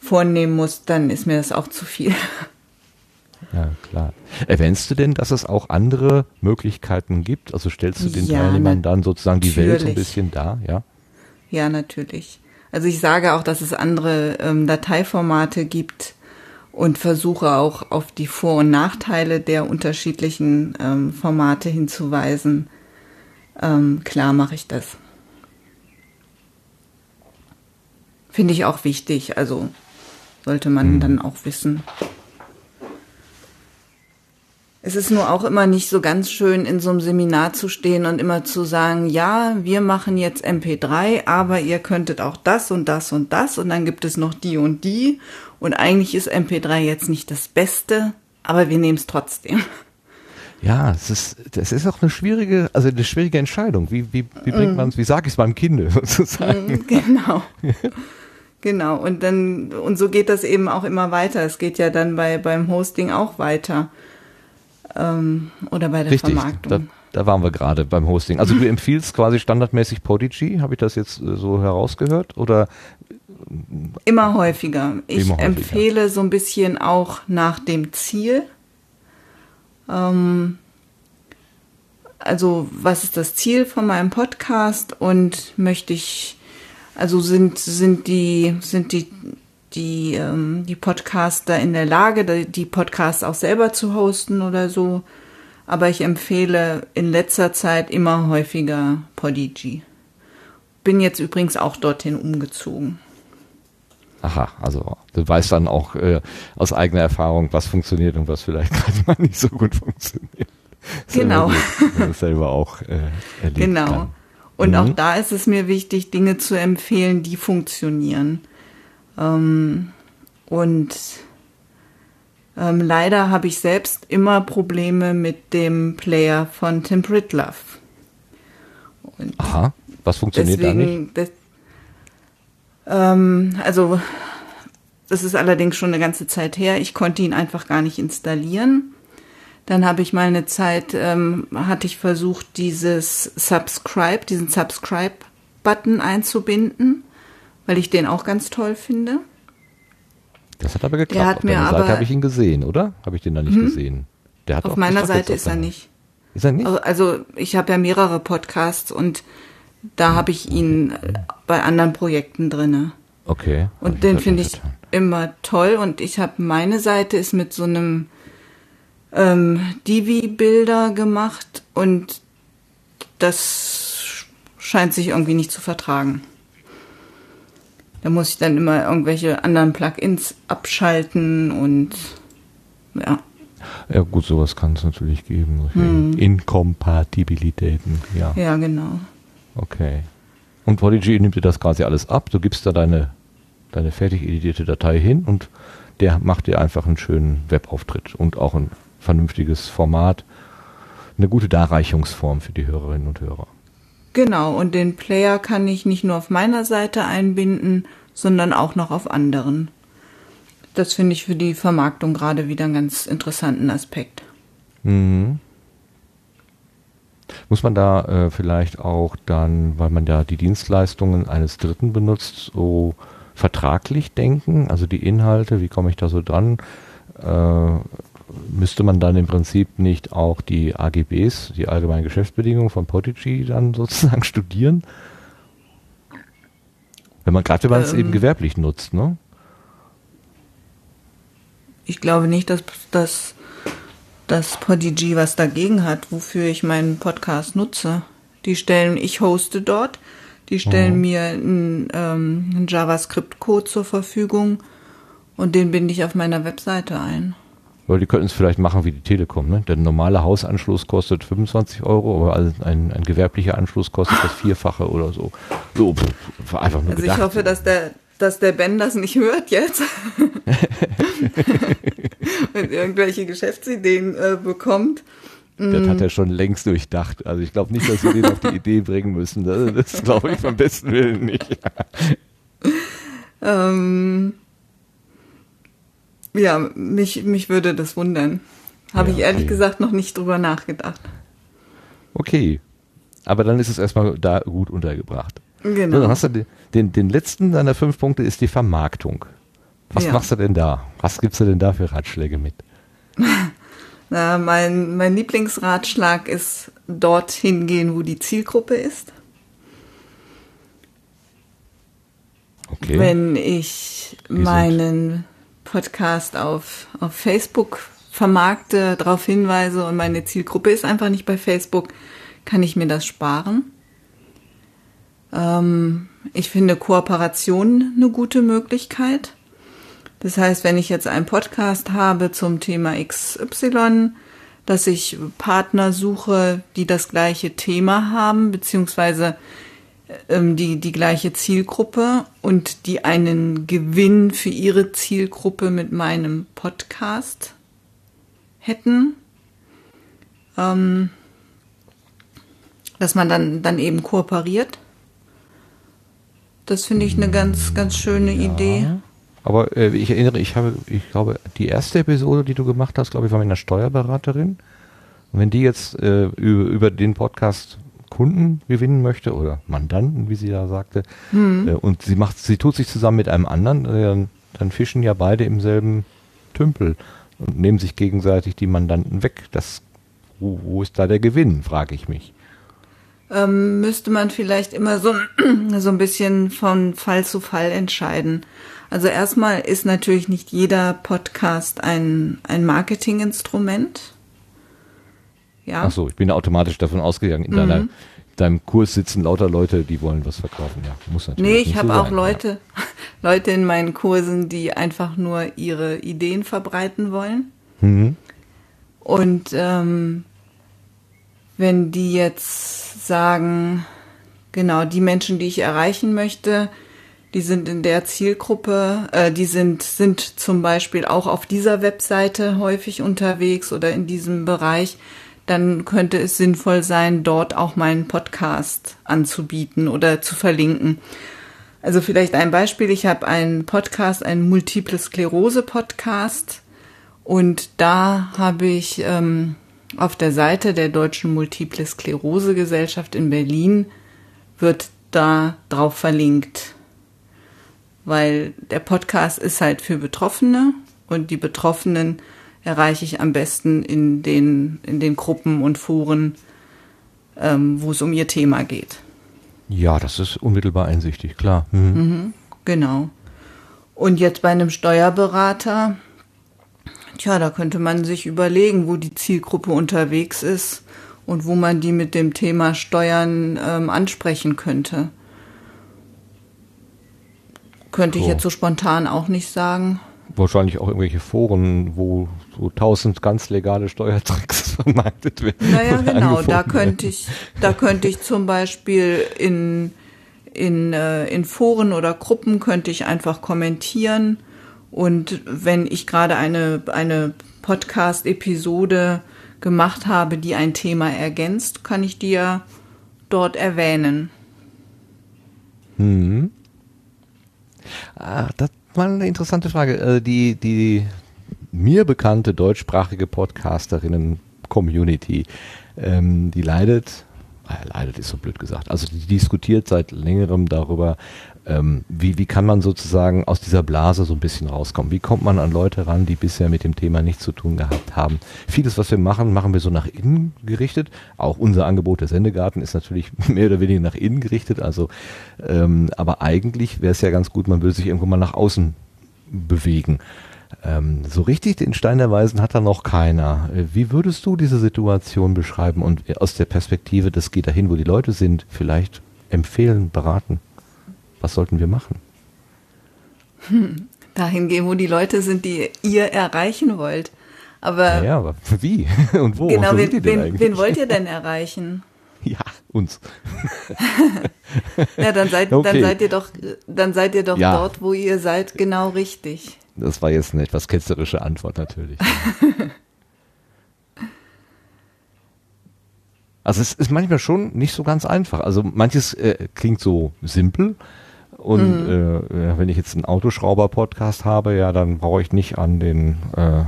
vornehmen muss, dann ist mir das auch zu viel. Ja, klar. Erwähnst du denn, dass es auch andere Möglichkeiten gibt? Also stellst du den ja, Teilnehmern dann sozusagen die Welt ein bisschen dar, ja? Ja, natürlich. Also ich sage auch, dass es andere ähm, Dateiformate gibt, und versuche auch auf die Vor- und Nachteile der unterschiedlichen ähm, Formate hinzuweisen. Ähm, klar mache ich das. Finde ich auch wichtig, also sollte man mhm. dann auch wissen. Es ist nur auch immer nicht so ganz schön, in so einem Seminar zu stehen und immer zu sagen, ja, wir machen jetzt MP3, aber ihr könntet auch das und das und das und dann gibt es noch die und die und eigentlich ist MP3 jetzt nicht das Beste, aber wir nehmen es trotzdem. Ja, es ist, das ist auch eine schwierige, also eine schwierige Entscheidung. Wie, wie, wie bringt mm. man es, wie sage ich es meinem Kind sozusagen? Mm, genau. Genau, und dann, und so geht das eben auch immer weiter. Es geht ja dann bei, beim Hosting auch weiter. Ähm, oder bei der Richtig, Vermarktung. da, da waren wir gerade beim Hosting. Also du empfiehlst quasi standardmäßig Podigy, habe ich das jetzt äh, so herausgehört? Oder Immer häufiger. Ich Immer häufiger. empfehle so ein bisschen auch nach dem Ziel. Ähm, also, was ist das Ziel von meinem Podcast und möchte ich, also sind, sind die, sind die, die, ähm, die Podcaster in der Lage, die- Podcasts auch selber zu hosten oder so. Aber ich empfehle in letzter Zeit immer häufiger Podigy. Bin jetzt übrigens auch dorthin umgezogen. Aha, also du weißt dann auch äh, aus eigener Erfahrung, was funktioniert und was vielleicht gerade mal nicht so gut funktioniert. Genau. das selber auch äh, erlebt Genau. kann. Und Mhm. auch da ist es mir wichtig, Dinge zu empfehlen, die funktionieren. Ähm, und ähm, leider habe ich selbst immer Probleme mit dem Player von Tim Pritloff. Und Aha, was funktioniert da nicht? Ähm, also das ist allerdings schon eine ganze Zeit her. Ich konnte ihn einfach gar nicht installieren. Dann habe ich mal eine Zeit, ähm, hatte ich versucht, dieses Subscribe, diesen Subscribe-Button einzubinden, weil ich den auch ganz toll finde. Das hat aber geklappt. Der hat Auf mir aber- Seite habe ich ihn gesehen, oder? Habe ich den da nicht Mhm. gesehen? Der hat Auf meiner Seite ist er nicht. Ist er nicht? Also ich habe ja mehrere Podcasts und da habe ich ihn äh, bei anderen Projekten drinne. Okay. Und den finde ich getan. immer toll. Und ich habe meine Seite ist mit so einem ähm, Divi-Bilder gemacht und das scheint sich irgendwie nicht zu vertragen. Da muss ich dann immer irgendwelche anderen Plugins abschalten und ja. Ja gut, sowas kann es natürlich geben. Hm. Inkompatibilitäten, ja. Ja, genau. Okay. Und Prodigy nimmt dir das quasi alles ab. Du gibst da deine, deine fertig editierte Datei hin und der macht dir einfach einen schönen Webauftritt und auch ein vernünftiges Format. Eine gute Darreichungsform für die Hörerinnen und Hörer. Genau, und den Player kann ich nicht nur auf meiner Seite einbinden, sondern auch noch auf anderen. Das finde ich für die Vermarktung gerade wieder einen ganz interessanten Aspekt. Mhm. Muss man da äh, vielleicht auch dann, weil man ja die Dienstleistungen eines Dritten benutzt, so vertraglich denken? Also die Inhalte, wie komme ich da so dran? Äh, müsste man dann im Prinzip nicht auch die AGBs, die allgemeinen Geschäftsbedingungen von Podigy dann sozusagen studieren? Wenn man gerade, wenn man es Ähm. eben gewerblich nutzt, ne? Ich glaube nicht, dass, dass, dass Podigy was dagegen hat, wofür ich meinen Podcast nutze. Die stellen, ich hoste dort, die stellen Mhm. mir einen, ähm, einen JavaScript-Code zur Verfügung und den binde ich auf meiner Webseite ein. Weil die könnten es vielleicht machen wie die Telekom. Ne? Der normale Hausanschluss kostet 25 Euro, aber ein, ein, ein gewerblicher Anschluss kostet das Vierfache oder so. So, pff, einfach nur Also gedacht. ich hoffe, dass der, dass der Ben das nicht hört jetzt. Und irgendwelche Geschäftsideen äh, bekommt. das hat er schon längst durchdacht. Also ich glaube nicht, dass wir den auf die Idee bringen müssen. Das, das glaube ich beim besten Willen nicht. Ähm, ja, mich, mich würde das wundern. Habe Ja, ich ehrlich okay. gesagt noch nicht drüber nachgedacht. Okay. Aber dann ist es erstmal da gut untergebracht. So, Genau. dann hast du den, den, den letzten deiner fünf Punkte ist die Vermarktung. Was Ja. machst du denn da? Was gibst du denn da für Ratschläge mit? Na, mein, mein Lieblingsratschlag ist dorthin gehen, wo die Zielgruppe ist. Okay. Wenn ich sind- meinen Podcast auf, auf Facebook vermarkte, darauf hinweise und meine Zielgruppe ist einfach nicht bei Facebook, kann ich mir das sparen. Ähm, ich finde Kooperation eine gute Möglichkeit. Das heißt, wenn ich jetzt einen Podcast habe zum Thema XY, dass ich Partner suche, die das gleiche Thema haben, beziehungsweise ähm, die, die gleiche Zielgruppe und die einen Gewinn für ihre Zielgruppe mit meinem Podcast hätten. Ähm, dass man dann, dann eben kooperiert. Das finde ich eine ganz, ganz schöne Idee. Aber äh, ich erinnere, ich habe, ich glaube, die erste Episode, die du gemacht hast, glaube ich, war mit einer Steuerberaterin. Und wenn die jetzt äh, über, über den Podcast Kunden gewinnen möchte oder Mandanten, wie sie da sagte, äh, und sie macht, sie tut sich zusammen mit einem anderen, äh, dann, dann fischen ja beide im selben Tümpel und nehmen sich gegenseitig die Mandanten weg. Das, wo, wo ist da der Gewinn, frage ich mich. ähm, müsste man vielleicht immer so, so ein bisschen von Fall zu Fall entscheiden. Also erstmal ist natürlich nicht jeder Podcast ein, ein Marketinginstrument. Ja. Ach so, ich bin automatisch davon ausgegangen, in deiner, in deinem Kurs sitzen lauter Leute, die wollen was verkaufen. Ja, muss natürlich Nee, ich so habe auch sein, Leute, Leute in meinen Kursen, die einfach nur ihre Ideen verbreiten wollen. Ja. Mhm. Und ähm, wenn die jetzt sagen, genau, die Menschen, die ich erreichen möchte, die sind in der Zielgruppe, äh, die sind, sind zum Beispiel auch auf dieser Webseite häufig unterwegs oder in diesem Bereich, dann könnte es sinnvoll sein, dort auch meinen Podcast anzubieten oder zu verlinken. Also vielleicht ein Beispiel, ich habe einen Podcast, einen Multiple Sklerose Podcast und da habe ich ähm, auf der Seite der Deutschen Multiple Sklerose Gesellschaft in Berlin wird da drauf verlinkt. Weil der Podcast ist halt für Betroffene und die Betroffenen erreiche ich am besten in den, in den Gruppen und Foren, ähm, wo es um ihr Thema geht. ja, das ist unmittelbar einsichtig, klar. Mhm. Genau. Und jetzt bei einem Steuerberater, tja, da könnte man sich überlegen, wo die Zielgruppe unterwegs ist und wo man die mit dem Thema Steuern ähm, ansprechen könnte. Könnte ich So. jetzt so spontan auch nicht sagen. Wahrscheinlich auch irgendwelche Foren, wo so tausend ganz legale Steuertricks vermarktet werden. Naja, genau, da könnte ich, da könnte ich zum Beispiel in, in, äh, in Foren oder Gruppen könnte ich einfach kommentieren. Und wenn ich gerade eine, eine Podcast-Episode gemacht habe, die ein Thema ergänzt, kann ich ja dort erwähnen. Ah, das war eine interessante Frage. Äh, Die, die mir bekannte deutschsprachige Podcasterinnen-Community, ähm, die leidet, ah, leidet ist so blöd gesagt, also die diskutiert seit längerem darüber, ähm, wie, wie kann man sozusagen aus dieser Blase so ein bisschen rauskommen? Wie kommt man an Leute ran, die bisher mit dem Thema nichts zu tun gehabt haben? Vieles, was wir machen, machen wir so nach innen gerichtet. Auch unser Angebot der Sendegarten ist natürlich mehr oder weniger nach innen gerichtet. Also, ähm, aber eigentlich wäre es ja ganz gut, man würde sich irgendwo mal nach außen bewegen. Ähm, so richtig den Stein der Weisen hat da noch keiner. Äh, Wie würdest du diese Situation beschreiben und aus der Perspektive, das geht dahin, wo die Leute sind, vielleicht empfehlen, beraten? Was sollten wir machen? Dahin gehen, wo die Leute sind, die ihr erreichen wollt. Aber Ja, ja, aber wie und wo? genau, wo wen, denn wen, wen wollt ihr denn erreichen? Ja, uns. Ja, dann seid, Okay. dann seid ihr doch, dann seid ihr doch Ja. dort, wo ihr seid, genau richtig. Das war jetzt eine etwas ketzerische Antwort natürlich. Also es ist manchmal schon nicht so ganz einfach. Also manches äh, klingt so simpel und äh, ja, wenn ich jetzt einen Autoschrauber-Podcast habe, ja, dann brauche ich nicht an den, äh,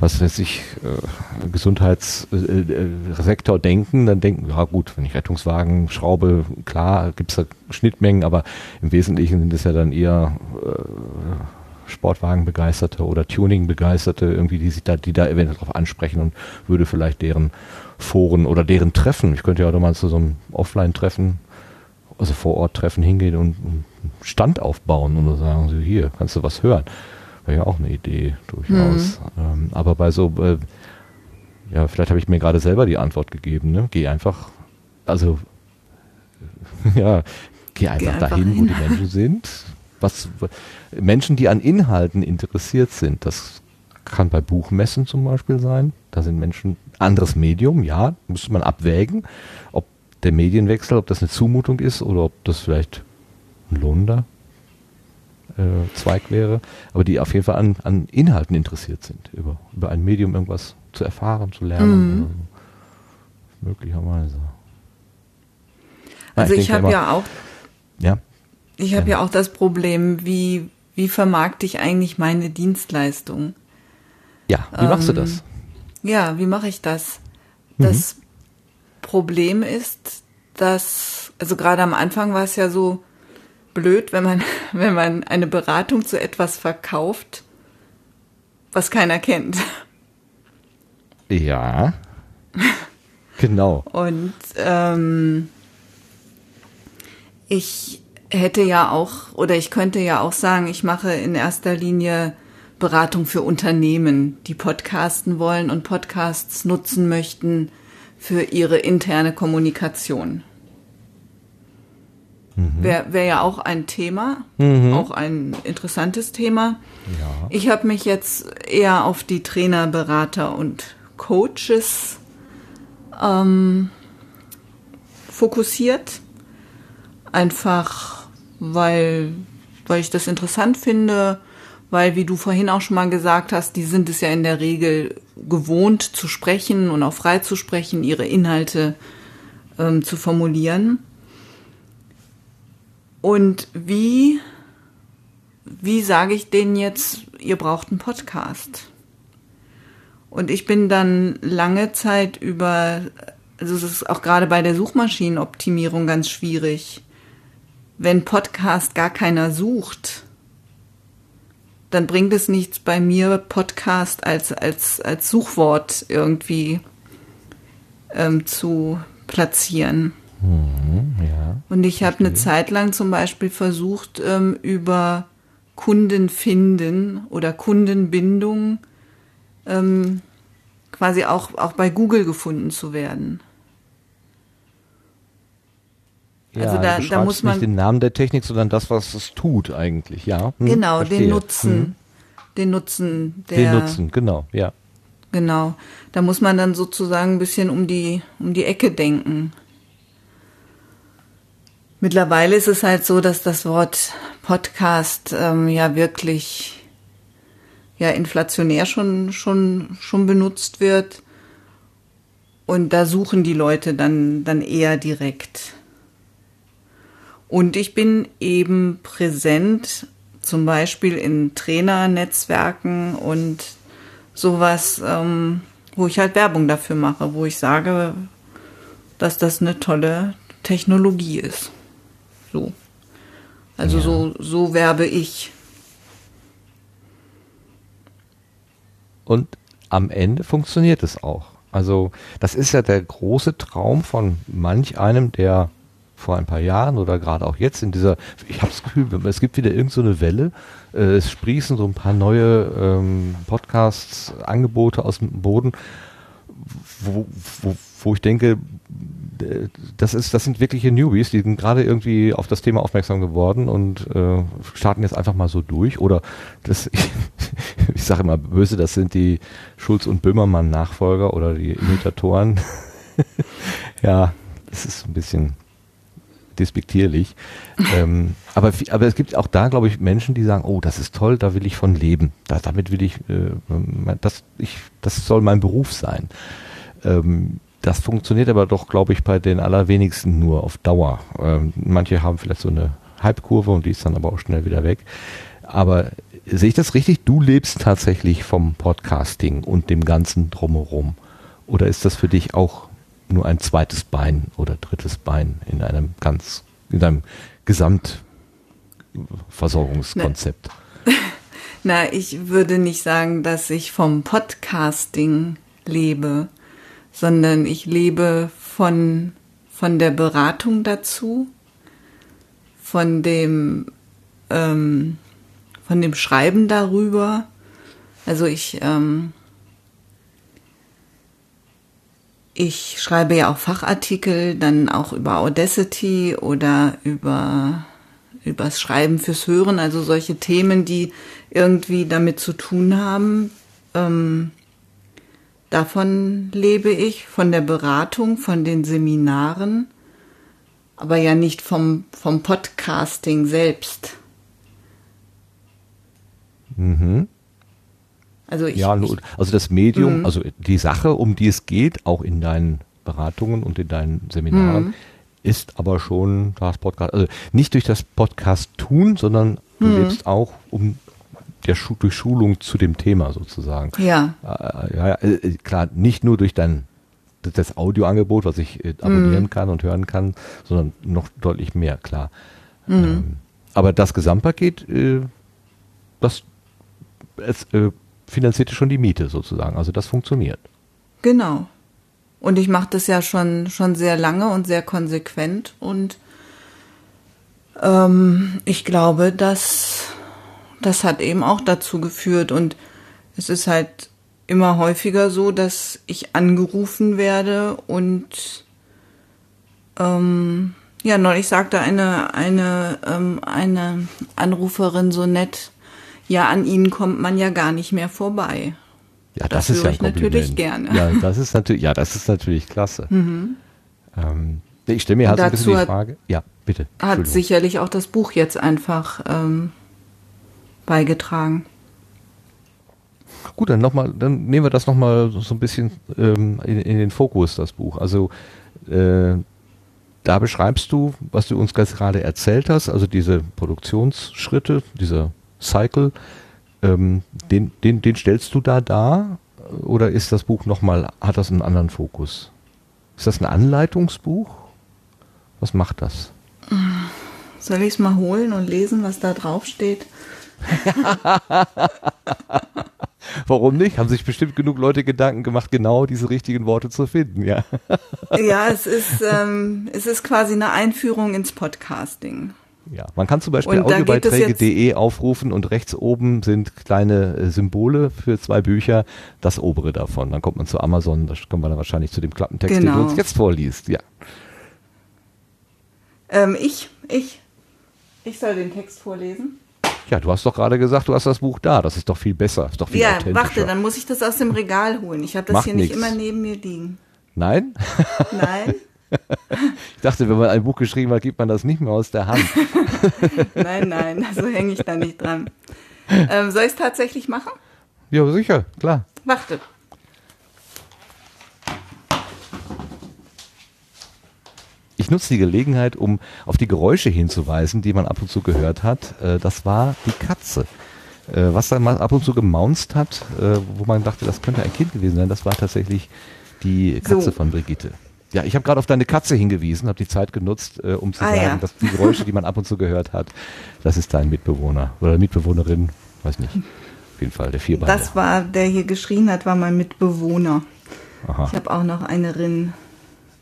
was weiß ich, äh, Gesundheitssektor äh, Sektor denken. Dann denken, ja gut, wenn ich Rettungswagen schraube, klar, gibt's da Schnittmengen, aber im Wesentlichen sind es ja dann eher äh, Sportwagenbegeisterte oder Tuning-Begeisterte, irgendwie, die sich da, die da eventuell drauf ansprechen und würde vielleicht deren Foren oder deren Treffen, ich könnte ja auch mal zu so einem Offline-Treffen, also vor Ort Treffen hingehen und einen Stand aufbauen und sagen, so hier, kannst du was hören. Wäre ja auch eine Idee durchaus. Ähm, aber bei so, äh, ja, vielleicht habe ich mir gerade selber die Antwort gegeben, ne? Geh einfach, also ja, geh einfach, einfach dahin, wo hin. die Menschen sind. Was Menschen, die an Inhalten interessiert sind, das kann bei Buchmessen zum Beispiel sein. Da sind Menschen anderes Medium, ja, müsste man abwägen, ob der Medienwechsel, ob das eine Zumutung ist oder ob das vielleicht ein lohnender äh, Zweig wäre, aber die auf jeden Fall an, an Inhalten interessiert sind, über, über ein Medium irgendwas zu erfahren, zu lernen. Mhm. So. Möglicherweise. Also ich denke habe ja auch Ja, ich habe ja auch das Problem, wie, wie vermarkte ich eigentlich meine Dienstleistung? Ja, wie machst du Ähm, das? Ja, wie mache ich das? Das Problem ist, dass, also gerade am Anfang war es ja so blöd, wenn man, wenn man eine Beratung zu etwas verkauft, was keiner kennt. Ja. genau. Und ähm, ich hätte ja auch, oder ich könnte ja auch sagen, ich mache in erster Linie Beratung für Unternehmen, die podcasten wollen und Podcasts nutzen möchten für ihre interne Kommunikation. Wäre wär ja auch ein Thema, auch ein interessantes Thema. Ja. Ich habe mich jetzt eher auf die Trainer, Berater und Coaches ähm, fokussiert. Einfach weil, weil ich das interessant finde, weil, wie du vorhin auch schon mal gesagt hast, die sind es ja in der Regel gewohnt zu sprechen und auch frei zu sprechen, ihre Inhalte ähm, zu formulieren. Und wie, wie sage ich denen jetzt, ihr braucht einen Podcast? Und ich bin dann lange Zeit über, also es ist auch gerade bei der Suchmaschinenoptimierung ganz schwierig. Wenn Podcast gar keiner sucht, dann bringt es nichts bei mir, Podcast als, als, als Suchwort irgendwie ähm, zu platzieren. Ja. Und ich habe eine Zeit lang zum Beispiel versucht, ähm, über Kunden finden oder Kundenbindung ähm, quasi auch, auch bei Google gefunden zu werden. Ja, Also da- da muss man- nicht den Namen der Technik, sondern das, was es tut eigentlich, ja. Hm, genau, verstehe. den Nutzen. Hm, Den Nutzen der. Den Nutzen, genau, ja. Genau. Da muss man dann sozusagen ein bisschen um die, um die Ecke denken. Mittlerweile ist es halt so, dass das Wort Podcast ähm, ja wirklich ja inflationär schon, schon, schon benutzt wird. Und da suchen die Leute dann, dann eher direkt. Und ich bin eben präsent, zum Beispiel in Trainernetzwerken und sowas, ähm, wo ich halt Werbung dafür mache, wo ich sage, dass das eine tolle Technologie ist. So. Also so, so werbe ich. Und am Ende funktioniert es auch. Also das ist ja der große Traum von manch einem, der vor ein paar Jahren oder gerade auch jetzt in dieser, ich habe das Gefühl, es gibt wieder irgendeine so Welle, äh, es sprießen so ein paar neue ähm, Podcasts, Angebote aus dem Boden, wo, wo, wo ich denke, das ist, das sind wirkliche Newbies, die sind gerade irgendwie auf das Thema aufmerksam geworden und äh, starten jetzt einfach mal so durch. Oder das, ich, ich sage immer böse, das sind die Schulz und Böhmermann Nachfolger oder die Imitatoren. ja, das ist ein bisschen despektierlich. ähm, aber, aber es gibt auch da, glaube ich, Menschen, die sagen, oh, das ist toll, da will ich von leben. Da, damit will ich, äh, das, ich, das soll mein Beruf sein. Ähm, das funktioniert aber doch, glaube ich, bei den allerwenigsten nur auf Dauer. Ähm, manche haben vielleicht so eine Halbkurve und die ist dann aber auch schnell wieder weg. Aber sehe ich das richtig? Du lebst tatsächlich vom Podcasting und dem ganzen drumherum. Oder ist das für dich auch nur ein zweites Bein oder drittes Bein in einem ganz, in einem Gesamtversorgungskonzept? Na, ich würde nicht sagen, dass ich vom Podcasting lebe, sondern ich lebe von, von der Beratung dazu, von dem, ähm, von dem Schreiben darüber. Also ich, ähm, ich schreibe ja auch Fachartikel, dann auch über Audacity oder über übers Schreiben fürs Hören, also solche Themen, die irgendwie damit zu tun haben. Ähm, davon lebe ich, von der Beratung, von den Seminaren, aber ja nicht vom, vom Podcasting selbst. Mhm. Also ich, Ja, also das Medium, Mhm. also die Sache, um die es geht, auch in deinen Beratungen und in deinen Seminaren, Mhm. ist aber schon das Podcast, also nicht durch das Podcast tun, sondern du Mhm. lebst auch um der Schu durch Schulung zu dem Thema sozusagen. Ja. Äh, ja, äh, äh, klar, nicht nur durch dein das- Audioangebot, was ich äh, abonnieren kann und hören kann, sondern noch deutlich mehr, klar. Ähm, aber das Gesamtpaket, äh, das es, äh, finanzierte schon die Miete sozusagen. Also das funktioniert. Genau. Und ich mache das ja schon, schon sehr lange und sehr konsequent und ähm, ich glaube, dass das hat eben auch dazu geführt und es ist halt immer häufiger so, dass ich angerufen werde und ähm, ja, neulich sagte eine, eine, ähm, eine Anruferin so nett, ja, an ihnen kommt man ja gar nicht mehr vorbei. Ja, Das das, ist ja ein ich natürlich gerne. Mhm. Ja, das ist natürlich, ja, das ist natürlich klasse. Ähm, ich stelle mir halt so ein bisschen die hat- Frage. Ja, bitte. Hat sicherlich auch das Buch jetzt einfach ähm, beigetragen. Gut, dann noch mal, dann nehmen wir das nochmal so ein bisschen ähm, in, in den Fokus, das Buch. Also äh, da beschreibst du, was du uns gerade erzählt hast, also diese Produktionsschritte, dieser Cycle, ähm, den, den, den stellst du da dar oder ist das Buch nochmal, hat das einen anderen Fokus? Ist das ein Anleitungsbuch? Was macht das? Soll ich es mal holen und lesen, was da drauf steht? Warum nicht? Haben sich bestimmt genug Leute Gedanken gemacht, genau diese richtigen Worte zu finden, ja. Ja, es ist, ähm, es ist quasi eine Einführung ins Podcasting. Ja, man kann zum Beispiel audiobeiträge.de aufrufen und rechts oben sind kleine äh, Symbole für zwei Bücher, das obere davon. Dann kommt man zu Amazon, da kommt man dann wahrscheinlich zu dem Klappentext, den Genau. du uns jetzt vorliest. Ja. Ähm, ich, ich, ich soll den Text vorlesen. ja, du hast doch gerade gesagt, du hast das Buch da. Das ist doch viel besser, ist doch viel Ja, warte, dann muss ich das aus dem Regal holen. Ich habe das Macht hier nicht nix. immer neben mir liegen. Nein? Nein, Ich dachte, wenn man ein Buch geschrieben hat, gibt man das nicht mehr aus der Hand. nein, nein, so hänge ich da nicht dran. Ähm, soll ich es tatsächlich machen? ja, sicher, klar. Warte. Ich nutze die Gelegenheit, um auf die Geräusche hinzuweisen, die man ab und zu gehört hat. Äh, Das war die Katze. Äh, Was dann mal ab und zu gemaunzt hat, äh, wo man dachte, das könnte ein Kind gewesen sein, das war tatsächlich die Katze So. von Brigitte. Ja, ich habe gerade auf deine Katze hingewiesen, habe die Zeit genutzt, äh, um zu Ah, sagen, ja. dass die Geräusche, die man ab und zu gehört hat, das ist dein Mitbewohner oder Mitbewohnerin, weiß nicht. Auf jeden Fall der Vierbeiner. Das war, der hier geschrien hat, war mein Mitbewohner. Aha. Ich habe auch noch eine Rin.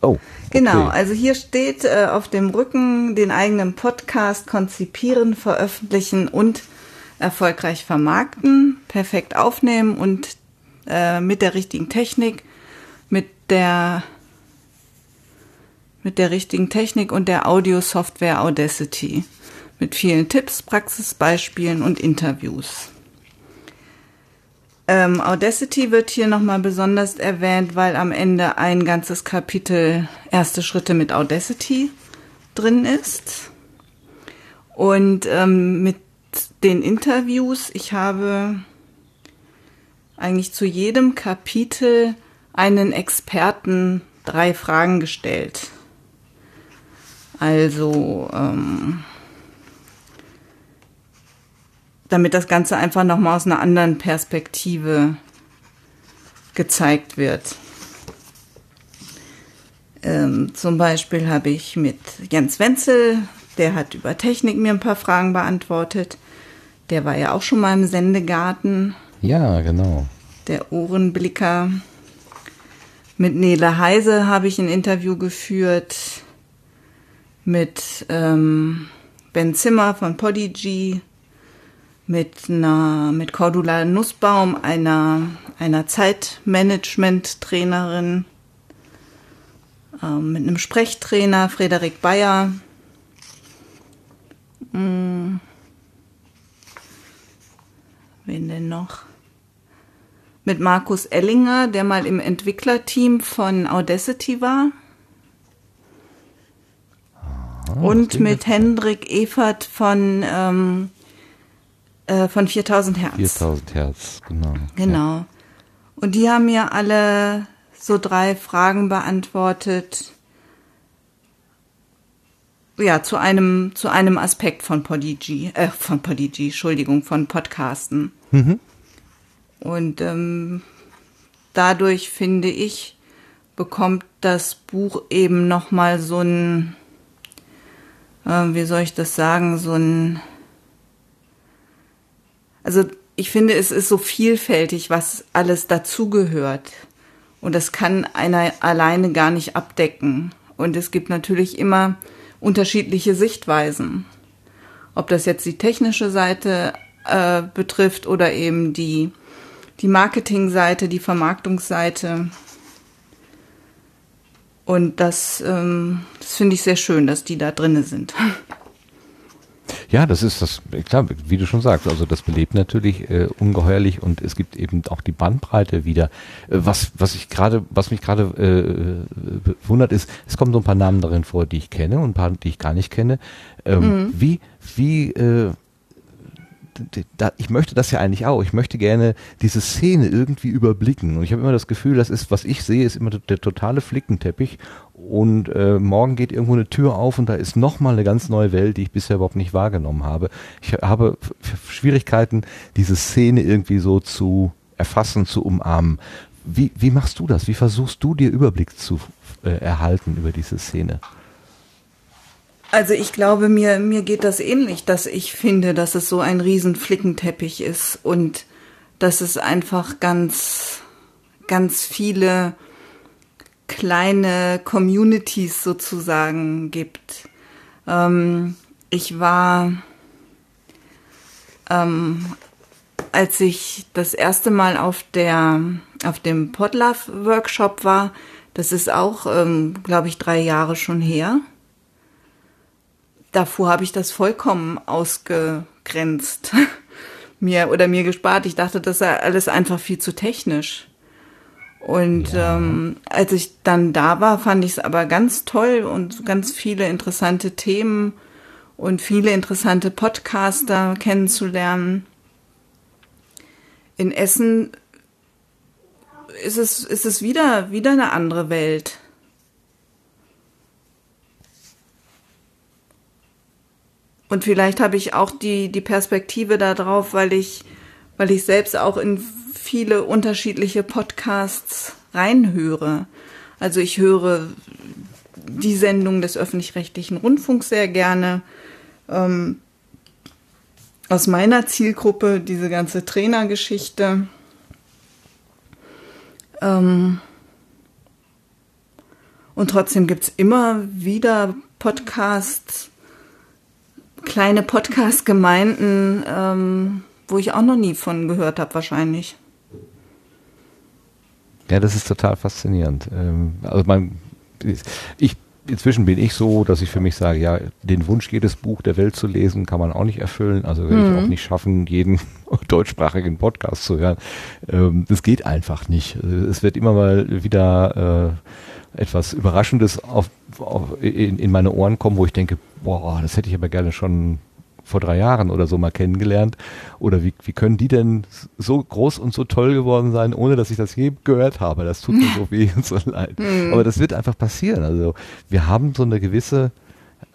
Oh, Genau, okay. also hier steht äh, auf dem Rücken den eigenen Podcast konzipieren, veröffentlichen und erfolgreich vermarkten, perfekt aufnehmen und äh, mit der richtigen Technik, mit der mit der richtigen Technik und der Audio-Software Audacity. Mit vielen Tipps, Praxisbeispielen und Interviews. Ähm, Audacity wird hier nochmal besonders erwähnt, weil am Ende ein ganzes Kapitel erste Schritte mit Audacity drin ist. Und ähm, mit den Interviews, ich habe eigentlich zu jedem Kapitel einen Experten drei Fragen gestellt. Also, ähm, damit das Ganze einfach nochmal aus einer anderen Perspektive gezeigt wird. Ähm, zum Beispiel habe ich mit Jens Wenzel, der hat über Technik mir ein paar Fragen beantwortet. Der war ja auch schon mal im Sendegarten, Ja, genau. der Ohrenblicker. Mit Nele Heise habe ich ein Interview geführt. Mit ähm, Ben Zimmer von Podigy. Mit mit Cordula Nussbaum, einer, einer Zeitmanagement-Trainerin. Ähm, mit einem Sprechtrainer, Frederik Bayer. Hm. Wen denn noch? Mit Markus Ellinger, der mal im Entwicklerteam von Audacity war. Und mit Hendrik Evert von, ähm, äh, von 4000 Hertz. 4000 Hertz, genau. Genau. Und die haben mir alle so drei Fragen beantwortet. ja, zu einem, zu einem Aspekt von Podigy, äh, von Podigy, Entschuldigung, von Podcasten. Mhm. Und ähm, dadurch finde ich, bekommt das Buch eben nochmal so ein, äh, wie soll ich das sagen, so ein, also ich finde, es ist so vielfältig, was alles dazugehört. Und das kann einer alleine gar nicht abdecken. Und es gibt natürlich immer unterschiedliche Sichtweisen. Ob das jetzt die technische Seite äh, betrifft oder eben die, die Marketingseite, die Vermarktungsseite. Und das, ähm, das finde ich sehr schön, dass die da drinne sind. Ja, das ist das, klar, wie du schon sagst, also das belebt natürlich äh, ungeheuerlich und es gibt eben auch die Bandbreite wieder. Äh, was, was ich gerade, was mich gerade äh, wundert ist, es kommen so ein paar Namen darin vor, die ich kenne und ein paar, die ich gar nicht kenne. Ähm, mhm. Wie, wie, äh, ich möchte das ja eigentlich auch. Ich möchte gerne diese Szene irgendwie überblicken. Und ich habe immer das Gefühl, das ist, was ich sehe, ist immer der totale Flickenteppich und äh, morgen geht irgendwo eine Tür auf und da ist nochmal eine ganz neue Welt, die ich bisher überhaupt nicht wahrgenommen habe. Ich habe Schwierigkeiten, diese Szene irgendwie so zu erfassen, zu umarmen. Wie, wie machst du das? Wie versuchst du dir Überblick zu äh, erhalten über diese Szene? Also ich glaube, mir, mir geht das ähnlich, dass ich finde, dass es so ein riesen Flickenteppich ist und dass es einfach ganz, ganz viele kleine Communities sozusagen gibt. Ähm, ich war, ähm, als ich das erste Mal auf der auf dem Podlove Workshop war, das ist auch, ähm, glaube ich, drei Jahre schon her. Davor habe ich das vollkommen ausgegrenzt mir oder mir gespart. Ich dachte, das sei alles einfach viel zu technisch. Und ja. ähm, als ich dann da war, fand ich es aber ganz toll und ganz viele interessante Themen und viele interessante Podcaster kennenzulernen. In Essen ist es, ist es wieder, wieder eine andere Welt. Und vielleicht habe ich auch die, die Perspektive darauf, weil ich, weil ich selbst auch in viele unterschiedliche Podcasts reinhöre. Also ich höre die Sendung des öffentlich-rechtlichen Rundfunks sehr gerne. Ähm, aus meiner Zielgruppe diese ganze Trainergeschichte. Ähm, und trotzdem gibt es immer wieder Podcasts, kleine Podcast-Gemeinden, ähm, wo ich auch noch nie von gehört habe, wahrscheinlich. Ja, das ist total faszinierend. Ähm, also man, ich, inzwischen bin ich so, dass ich für mich sage, ja, den Wunsch, jedes Buch der Welt zu lesen, kann man auch nicht erfüllen. Also werde mhm. ich auch nicht schaffen, jeden deutschsprachigen Podcast zu hören. Ähm, das geht einfach nicht. Es wird immer mal wieder äh, etwas Überraschendes auf, auf, in, in meine Ohren kommen, wo ich denke, boah, das hätte ich aber gerne schon vor drei Jahren oder so mal kennengelernt? Oder wie, wie können die denn so groß und so toll geworden sein, ohne dass ich das je gehört habe? Das tut mir so weh und so leid. Mhm. Aber das wird einfach passieren. Also wir haben so eine gewisse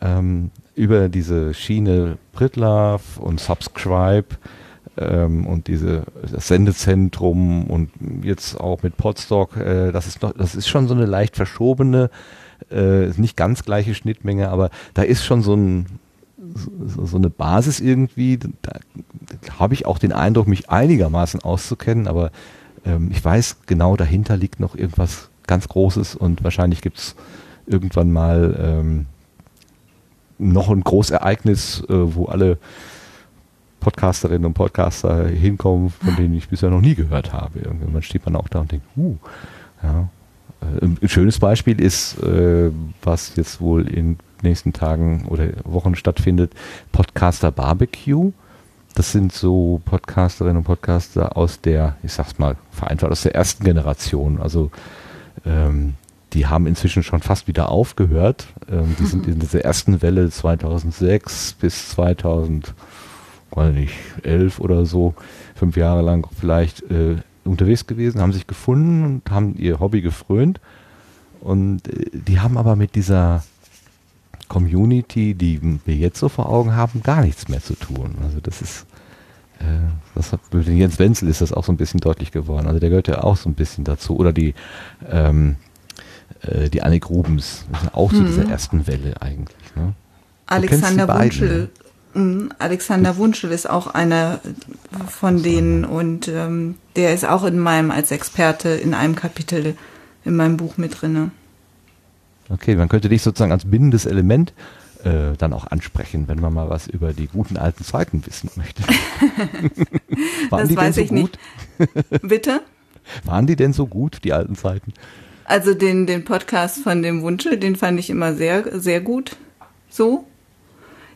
ähm, über diese Schiene Pritlove und Subscribe ähm, und diese das Sendezentrum und jetzt auch mit Podstock, äh, das ist noch, das ist schon so eine leicht verschobene, äh, nicht ganz gleiche Schnittmenge, aber da ist schon so ein so, so eine Basis irgendwie. Da, habe ich auch den Eindruck, mich einigermaßen auszukennen, aber ähm, ich weiß genau, dahinter liegt noch irgendwas ganz Großes und wahrscheinlich gibt es irgendwann mal ähm, noch ein Großereignis, äh, wo alle Podcasterinnen und Podcaster hinkommen, von denen ich bisher noch nie gehört habe. Irgendwann steht man auch da und denkt, uh, ja. Äh, ein schönes Beispiel ist, äh, was jetzt wohl in nächsten Tagen oder Wochen stattfindet, Podcaster Barbecue. Das sind so Podcasterinnen und Podcaster aus der, ich sag's mal vereinfacht, aus der ersten Generation. Also ähm, die haben inzwischen schon fast wieder aufgehört. Ähm, die sind in dieser ersten Welle 2006 bis 2011 oder so, fünf Jahre lang vielleicht äh, unterwegs gewesen, haben sich gefunden und haben ihr Hobby gefrönt. Und äh, die haben aber mit dieser Community, die wir jetzt so vor Augen haben, gar nichts mehr zu tun. Also das ist, äh, das hat, mit Jens Wenzel ist das auch so ein bisschen deutlich geworden. Also der gehört ja auch so ein bisschen dazu. Oder die, ähm, äh, die Annik Rubens, auch zu Mhm. dieser ersten Welle eigentlich. Ne? Alexander beiden, Wunschel. Alexander Wunschel ist auch einer von denen und ähm, der ist auch in meinem als Experte in einem Kapitel in meinem Buch mit drinne. Okay, man könnte dich sozusagen als bindendes Element äh, dann auch ansprechen, wenn man mal was über die guten alten Zeiten wissen möchte. Waren Das die weiß denn so ich nicht. gut? Bitte? Waren die denn so gut, die alten Zeiten? Also den, den Podcast von dem Wunschel, den fand ich immer sehr, sehr gut. So.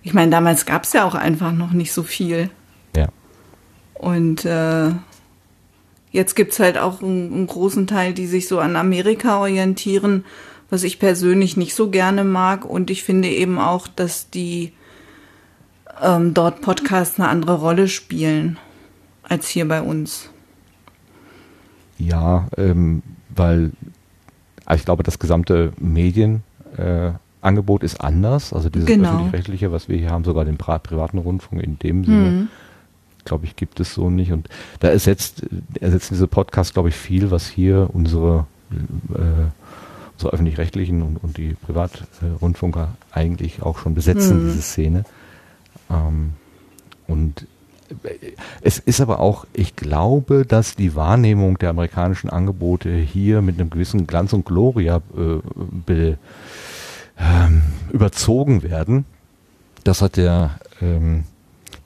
Ich meine, damals gab es ja auch einfach noch nicht so viel. Ja. Und äh, jetzt gibt's halt auch einen, einen großen Teil, die sich so an Amerika orientieren, was ich persönlich nicht so gerne mag. Und ich finde eben auch, dass die ähm, dort Podcasts eine andere Rolle spielen als hier bei uns. Ja, ähm, weil ich glaube, das gesamte Medienangebot äh, Angebot ist anders. Also dieses Genau. öffentlich-rechtliche, was wir hier haben, sogar den privaten Rundfunk in dem Sinne, glaube ich, gibt es so nicht. Und da ersetzt, ersetzen diese Podcasts, glaube ich, viel, was hier unsere, äh, unsere öffentlich-rechtlichen und, und die Privatrundfunker eigentlich auch schon besetzen, diese Szene. Ähm, und äh, es ist aber auch, ich glaube, dass die Wahrnehmung der amerikanischen Angebote hier mit einem gewissen Glanz und Gloria äh, be, ähm, überzogen werden. Das hat der ähm,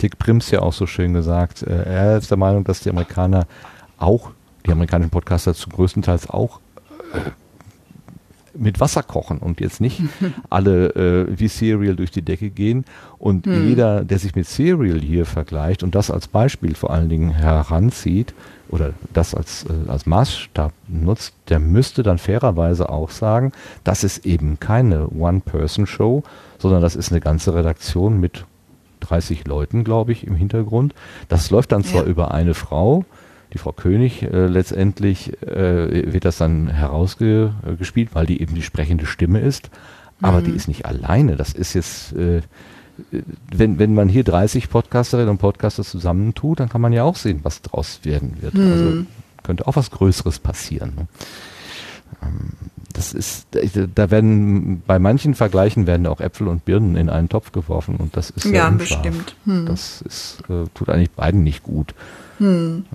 Dick Prims ja auch so schön gesagt. Äh, er ist der Meinung, dass die Amerikaner auch, die amerikanischen Podcaster zum größten Teil auch äh, mit Wasser kochen und jetzt nicht alle äh, wie Serial durch die Decke gehen. Und jeder, der sich mit Serial hier vergleicht und das als Beispiel vor allen Dingen heranzieht oder das als, äh, als Maßstab nutzt, der müsste dann fairerweise auch sagen, das ist eben keine One-Person-Show, sondern das ist eine ganze Redaktion mit 30 Leuten, glaube ich, im Hintergrund. Das läuft dann zwar Ja. über eine Frau, die Frau König, äh, letztendlich äh, wird das dann herausgespielt, weil die eben die sprechende Stimme ist. Aber die ist nicht alleine. Das ist jetzt, äh, wenn, wenn man hier 30 Podcasterinnen und Podcaster zusammentut, dann kann man ja auch sehen, was draus werden wird. Also könnte auch was Größeres passieren. Ne? Ähm, Das ist, da werden bei manchen Vergleichen werden auch Äpfel und Birnen in einen Topf geworfen und das ist Ja, unscharf. bestimmt. Hm. Das ist, äh, tut eigentlich beiden nicht gut. Ähm,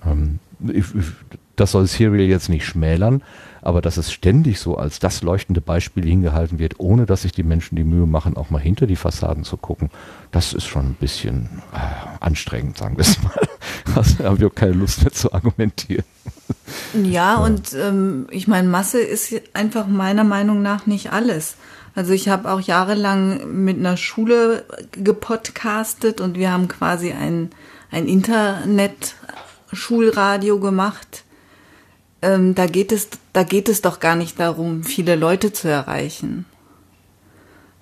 ich, das soll Serial jetzt nicht schmälern, aber dass es ständig so als das leuchtende Beispiel hingehalten wird, ohne dass sich die Menschen die Mühe machen, auch mal hinter die Fassaden zu gucken, das ist schon ein bisschen äh, anstrengend, sagen wir es mal. Also haben wir auch keine Lust mehr zu argumentieren. Ja, und ähm, ich meine, Masse ist einfach meiner Meinung nach nicht alles. Also ich habe auch jahrelang mit einer Schule gepodcastet und wir haben quasi ein, ein Internet-Schulradio gemacht. Ähm, da, geht es, da geht es doch gar nicht darum, viele Leute zu erreichen,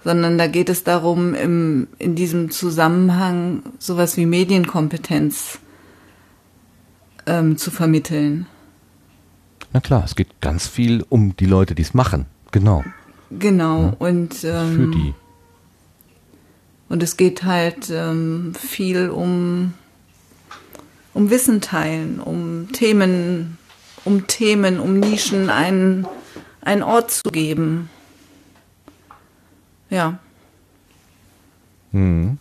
sondern da geht es darum, im, in diesem Zusammenhang sowas wie Medienkompetenz ähm, zu vermitteln. Na klar, es geht ganz viel um die Leute, die es machen. Genau. Genau, und, Für ähm, die. und es geht halt ähm, viel um, um Wissen teilen, um Themen, um Themen, um Nischen einen, einen Ort zu geben. Ja. Mhm.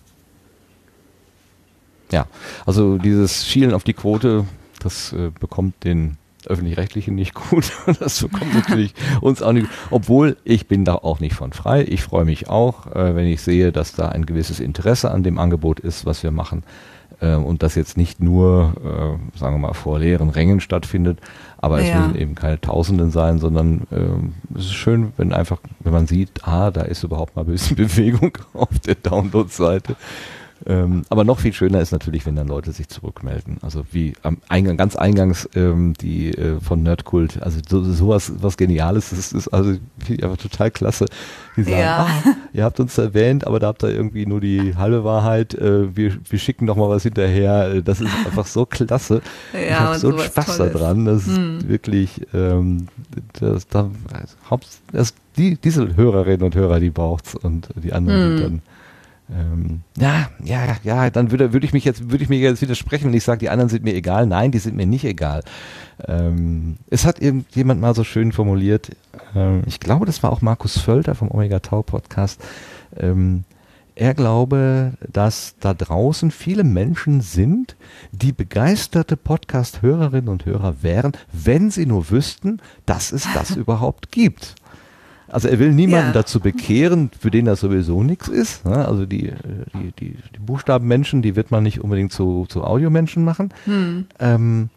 Ja, also dieses Schielen auf die Quote, das äh, bekommt den öffentlich-rechtlichen nicht gut. Das bekommt natürlich uns auch nicht. Obwohl ich bin da auch nicht von frei. Ich freue mich auch, äh, wenn ich sehe, dass da ein gewisses Interesse an dem Angebot ist, was wir machen. Äh, und das jetzt nicht nur, äh, sagen wir mal, vor leeren Rängen stattfindet. Aber es Ja. müssen eben keine Tausenden sein, sondern ähm, es ist schön, wenn einfach, wenn man sieht, ah, da ist überhaupt mal ein bisschen Bewegung auf der Download-Seite. Ähm, aber noch viel schöner ist natürlich, wenn dann Leute sich zurückmelden. Also wie am Eingang, ganz eingangs ähm, die äh, von Nerdkult, also so, sowas was Geniales, das ist also einfach total klasse. Die sagen, Ja. ah, ihr habt uns erwähnt, aber da habt ihr irgendwie nur die halbe Wahrheit. Äh, wir, wir schicken noch mal was hinterher. Äh, Das ist einfach so klasse. ich Ja, habe und so einen Spaß daran. Das ist wirklich, ähm, das, da, Haupt, das, die, diese Hörerinnen und Hörer, die braucht's und die anderen, die dann ähm, ja, ja, ja, dann würde, würde ich mich jetzt, würde ich mir jetzt widersprechen, wenn ich sage, die anderen sind mir egal. Nein, die sind mir nicht egal. Ähm, es hat irgendjemand mal so schön formuliert, ähm, ich glaube, das war auch Markus Völter vom Omega Tau Podcast. Ähm, er glaube, dass da draußen viele Menschen sind, die begeisterte Podcast-Hörerinnen und Hörer wären, wenn sie nur wüssten, dass es das überhaupt gibt. Also er will niemanden Ja. dazu bekehren, für den das sowieso nichts ist. Ne? Also die, die, die, die Buchstabenmenschen, die wird man nicht unbedingt zu, zu Audiomenschen machen. Ähm,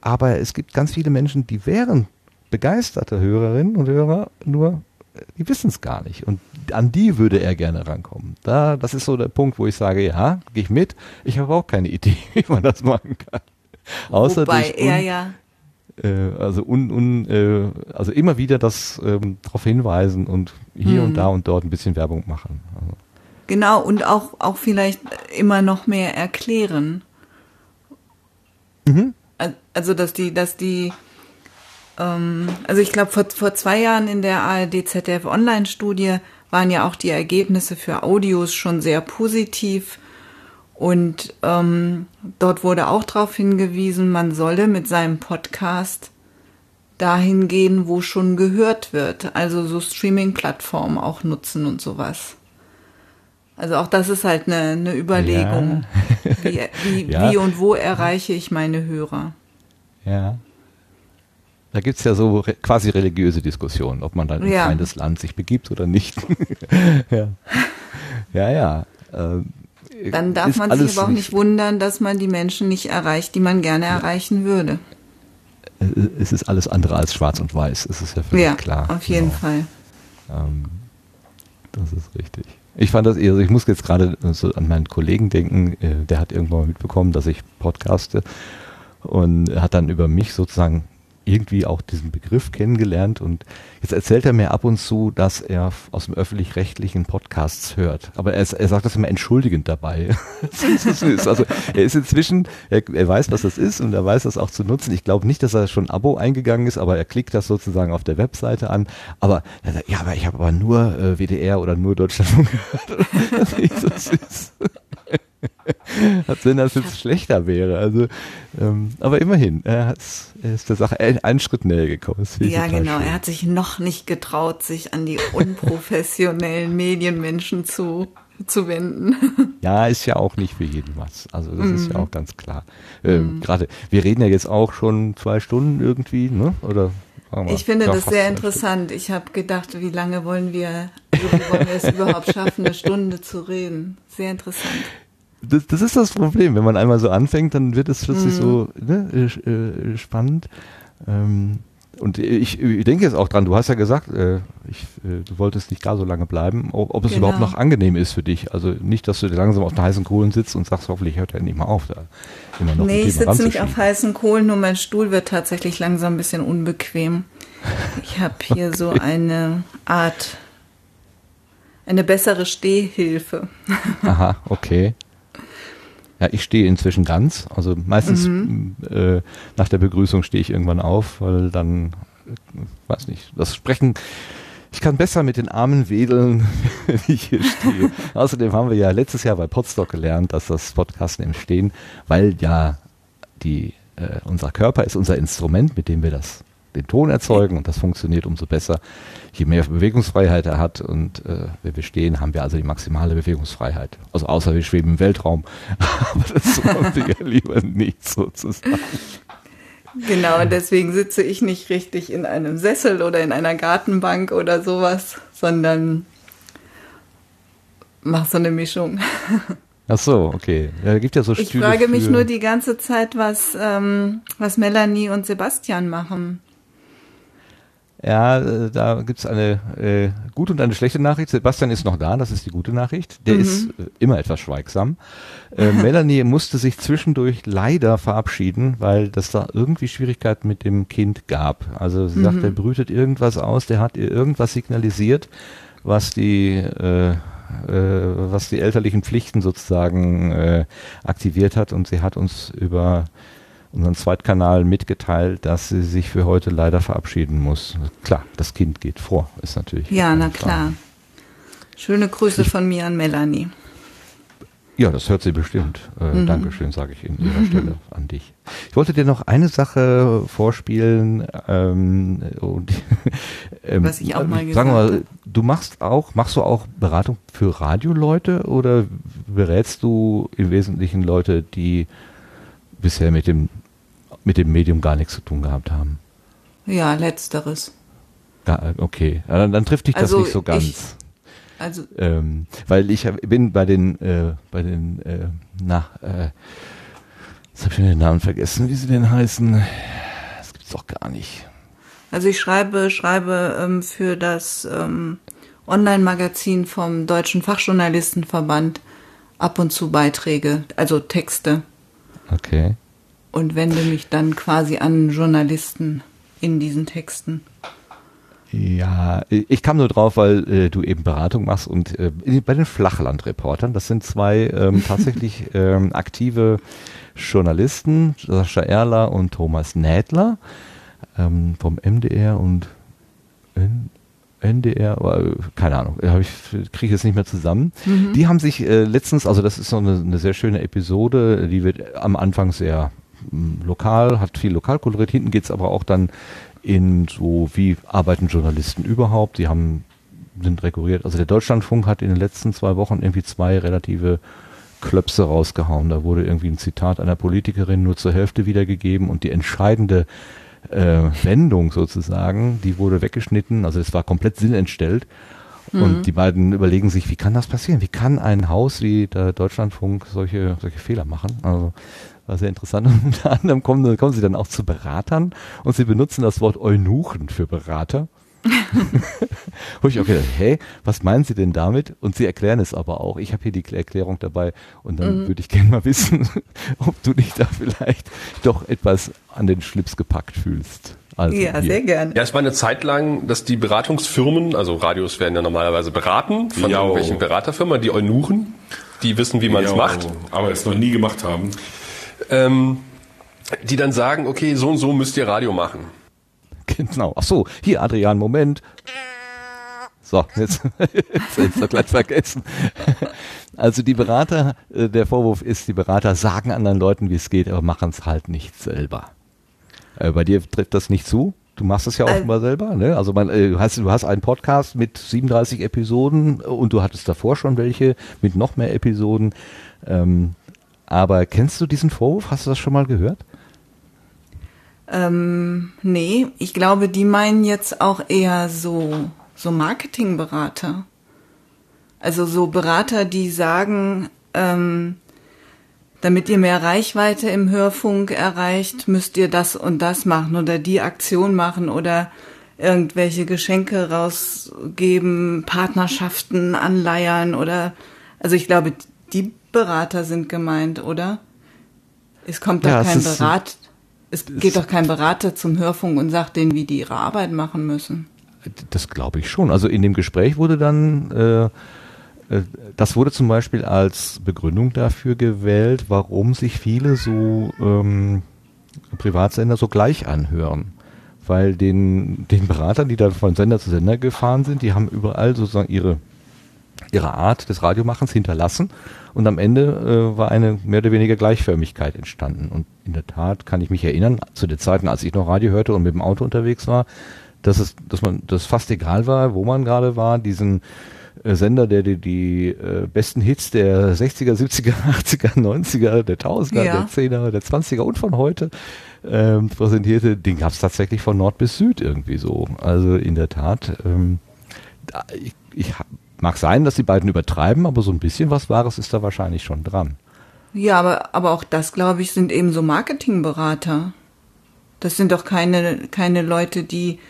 aber es gibt ganz viele Menschen, die wären begeisterte Hörerinnen und Hörer, nur äh, die wissen es gar nicht. Und an die würde er gerne rankommen. Da, das ist so der Punkt, wo ich sage, ja, gehe ich mit. Ich habe auch keine Idee, wie man das machen kann. Außer Wobei er ja, also un, un, äh, also immer wieder das ähm, darauf hinweisen und hier Hm. und da und dort ein bisschen Werbung machen. Also, genau, und auch, auch vielleicht immer noch mehr erklären. Mhm. Al- Also, dass die, dass die, ähm, also ich glaube, vor, vor zwei Jahren in der ARD ZDF Online-Studie waren ja auch die Ergebnisse für Audios schon sehr positiv. Und ähm, dort wurde auch darauf hingewiesen, man solle mit seinem Podcast dahin gehen, wo schon gehört wird. Also so Streaming-Plattformen auch nutzen und sowas. Also auch das ist halt eine, eine Überlegung. Wie, wie, Ja. wie und wo erreiche ich meine Hörer? ja. Da gibt's ja so re quasi religiöse Diskussionen, ob man dann in Ja. Land sich begibt oder nicht. ja, ja. ja. Ähm, Dann darf man sich aber auch nicht wundern, dass man die Menschen nicht erreicht, die man gerne erreichen würde. Es ist alles andere als schwarz und weiß. Es ist ja völlig Ja, klar. auf jeden Genau. Fall. Ähm, das ist richtig. Ich fand das eher, also ich muss jetzt gerade so an meinen Kollegen denken, äh, der hat irgendwann mal mitbekommen, dass ich podcaste und hat dann über mich sozusagen irgendwie auch diesen Begriff kennengelernt und jetzt erzählt er mir ab und zu, dass er aus dem öffentlich-rechtlichen Podcasts hört. Aber er, ist- er sagt das immer entschuldigend dabei. ist. Also er ist inzwischen, er, er weiß, was das ist und er weiß das auch zu nutzen. Ich glaube nicht, dass er schon ein Abo eingegangen ist, aber er klickt das sozusagen auf der Webseite an. Aber er sagt, ja, aber ich habe aber nur äh, WDR oder nur Deutschlandfunk gehört. das süß. Als wenn das jetzt schlechter wäre. Also, ähm, aber immerhin, er, er ist der Sache ein- einen Schritt näher gekommen. Ja, genau. schön. Er hat sich noch nicht getraut, sich an die unprofessionellen Medienmenschen zu, zu wenden. Ja, ist ja auch nicht für jeden was. Also das ist Mhm. ja auch ganz klar. Ähm, Gerade, wir reden ja jetzt auch schon zwei Stunden irgendwie, ne? Oder Ich finde das sehr interessant. Ich habe gedacht, wie lange wollen wir, wie wollen wir es überhaupt schaffen, eine Stunde zu reden? Sehr interessant. Das, das ist das Problem. Wenn man einmal so anfängt, dann wird es plötzlich Mhm. so ne, äh, spannend. Ähm, und ich, ich denke jetzt auch dran, du hast ja gesagt, äh, ich, äh, du wolltest nicht gar so lange bleiben, ob, ob es Genau. überhaupt noch angenehm ist für dich. Also nicht, dass du langsam auf den heißen Kohlen sitzt und sagst, hoffentlich hört er nicht mal auf, da immer noch nee, ich sitze nicht auf heißen Kohlen, nur mein Stuhl wird tatsächlich langsam ein bisschen unbequem. Ich habe hier so eine Art, eine bessere Stehhilfe. Aha, okay. Ja, ich stehe inzwischen ganz. Also meistens Mhm. äh, nach der Begrüßung stehe ich irgendwann auf, weil dann, äh, weiß nicht, das Sprechen, ich kann besser mit den Armen wedeln, wenn ich hier stehe. Außerdem haben wir ja letztes Jahr bei Potsdok gelernt, dass das Podcasten im Stehen, weil ja die, äh, unser Körper ist unser Instrument, mit dem wir das den Ton erzeugen und das funktioniert umso besser, je mehr Bewegungsfreiheit er hat und äh, wenn wir stehen, haben wir also die maximale Bewegungsfreiheit. Also außer wir schweben im Weltraum, aber das wollen wir ja lieber nicht sozusagen. Genau, deswegen sitze ich nicht richtig in einem Sessel oder in einer Gartenbank oder sowas, sondern mach so eine Mischung. Ach so, okay. Ja, gibt ja so Ich Stühle frage mich nur die ganze Zeit, was, ähm, was Melanie und Sebastian machen. Ja, äh, da gibt's eine äh, gute und eine schlechte Nachricht. Sebastian ist noch da, das ist die gute Nachricht. Der Mhm. ist äh, immer etwas schweigsam. Äh, Melanie musste sich zwischendurch leider verabschieden, weil das da irgendwie Schwierigkeiten mit dem Kind gab. Also sie sagt, Mhm. der brütet irgendwas aus, der hat ihr irgendwas signalisiert, was die äh, äh, was die elterlichen Pflichten sozusagen äh, aktiviert hat und sie hat uns über unseren Zweitkanal mitgeteilt, dass sie sich für heute leider verabschieden muss. Klar, das Kind geht vor, ist natürlich. Ja, na Frage. klar. Schöne Grüße von mir an Melanie. Ja, das hört sie bestimmt. Äh, Mhm. Dankeschön, sage ich in ihrer Stelle an dich. Ich wollte dir noch eine Sache vorspielen. Ähm, und, ähm, Was ich auch mal Sagen wir gesagt mal, du machst auch, machst du auch Beratung für Radioleute oder berätst du im Wesentlichen Leute, die bisher mit dem mit dem Medium gar nichts zu tun gehabt haben? Ja, letzteres. Gar, okay, ja, dann, dann trifft dich das Also nicht so ich- ganz. Also, Ähm, weil ich bin bei den, äh, bei den, äh, na, äh, jetzt habe ich den Namen vergessen, wie sie denn heißen. Das gibt's doch gar nicht. also ich schreibe, schreibe ähm, für das ähm, Online-Magazin vom Deutschen Fachjournalistenverband ab und zu Beiträge, also Texte Okay. Und wende mich dann quasi an Journalisten in diesen Texten. Ja, ich kam nur drauf, weil äh, du eben Beratung machst und äh, bei den Flachlandreportern, das sind zwei ähm, tatsächlich ähm, aktive Journalisten, Sascha Erler und Thomas Nädler ähm, vom MDR und N NDR, aber, äh, keine Ahnung, habe ich kriege ich jetzt nicht mehr zusammen. Die haben sich äh, letztens, also das ist so eine, eine sehr schöne Episode, die wird am Anfang sehr lokal, hat viel Lokalkolorit, hinten geht's aber auch dann in so, wie arbeiten Journalisten überhaupt, die haben, sind rekurriert, also der Deutschlandfunk hat in den letzten zwei Wochen irgendwie zwei relative Klöpse rausgehauen. Da wurde irgendwie ein Zitat einer Politikerin nur zur Hälfte wiedergegeben und die entscheidende äh, Wendung sozusagen, die wurde weggeschnitten, also es war komplett sinnentstellt. Und die beiden überlegen sich, wie kann das passieren? Wie kann ein Haus wie der Deutschlandfunk solche, solche Fehler machen? Also war sehr interessant. Und unter anderem kommen, kommen sie dann auch zu Beratern und sie benutzen das Wort Eunuchen für Berater. Wo ich auch gedacht, hey, was meinen Sie denn damit? Und sie erklären es aber auch. Ich habe hier die Erklärung dabei und dann würde ich gerne mal wissen, ob du dich da vielleicht doch etwas an den Schlips gepackt fühlst. Also ja, hier. sehr gerne. Ja, es war eine Zeit lang, dass die Beratungsfirmen, also Radios werden ja normalerweise beraten von Ja. irgendwelchen Beraterfirmen, die Eunuchen, die wissen, wie man es macht, Aber es noch nie gemacht haben. Ähm, die dann sagen, okay, so und so müsst ihr Radio machen. Genau. Ach so, hier Adrian, Moment. So, jetzt, jetzt ist er gleich vergessen. Also die Berater, äh, der Vorwurf ist, die Berater sagen anderen Leuten, wie es geht, aber machen es halt nicht selber. Äh, bei dir trifft das nicht zu. Du machst es ja Äh, offenbar selber, ne? Also man, äh, du hast, du hast einen Podcast mit 37 Episoden und du hattest davor schon welche mit noch mehr Episoden. Ähm, aber kennst du diesen Vorwurf? Hast du das schon mal gehört? Ähm, nee, ich glaube, die meinen jetzt auch eher so, so Marketingberater. Also so Berater, die sagen, ähm, damit ihr mehr Reichweite im Hörfunk erreicht, müsst ihr das und das machen oder die Aktion machen oder irgendwelche Geschenke rausgeben, Partnerschaften anleiern oder, also ich glaube, die Berater sind gemeint, oder? Es kommt doch Ja, es kein ist- Berat, es geht doch kein Berater zum Hörfunk und sagt denen, wie die ihre Arbeit machen müssen. Das glaube ich schon. Also in dem Gespräch wurde dann, äh, äh, das wurde zum Beispiel als Begründung dafür gewählt, warum sich viele so ähm, Privatsender so gleich anhören. Weil den, den Beratern, die da von Sender zu Sender gefahren sind, die haben überall sozusagen ihre, ihre Art des Radiomachens hinterlassen und am Ende äh, war eine mehr oder weniger Gleichförmigkeit entstanden. Und in der Tat kann ich mich erinnern, zu den Zeiten, als ich noch Radio hörte und mit dem Auto unterwegs war, dass es, dass man, das fast egal war, wo man gerade war, diesen äh, Sender, der die, die äh, besten Hits der 60er, 70er, 80er, 90er, der 1000er, Ja. der 10er, der 20er und von heute ähm, präsentierte, den gab es tatsächlich von Nord bis Süd irgendwie so. Also in der Tat, ähm, ich, ich mag sein, dass die beiden übertreiben, aber so ein bisschen was Wahres ist da wahrscheinlich schon dran. Ja, aber, aber auch das, glaube ich, sind eben so Marketingberater. Das sind doch keine, keine Leute, die,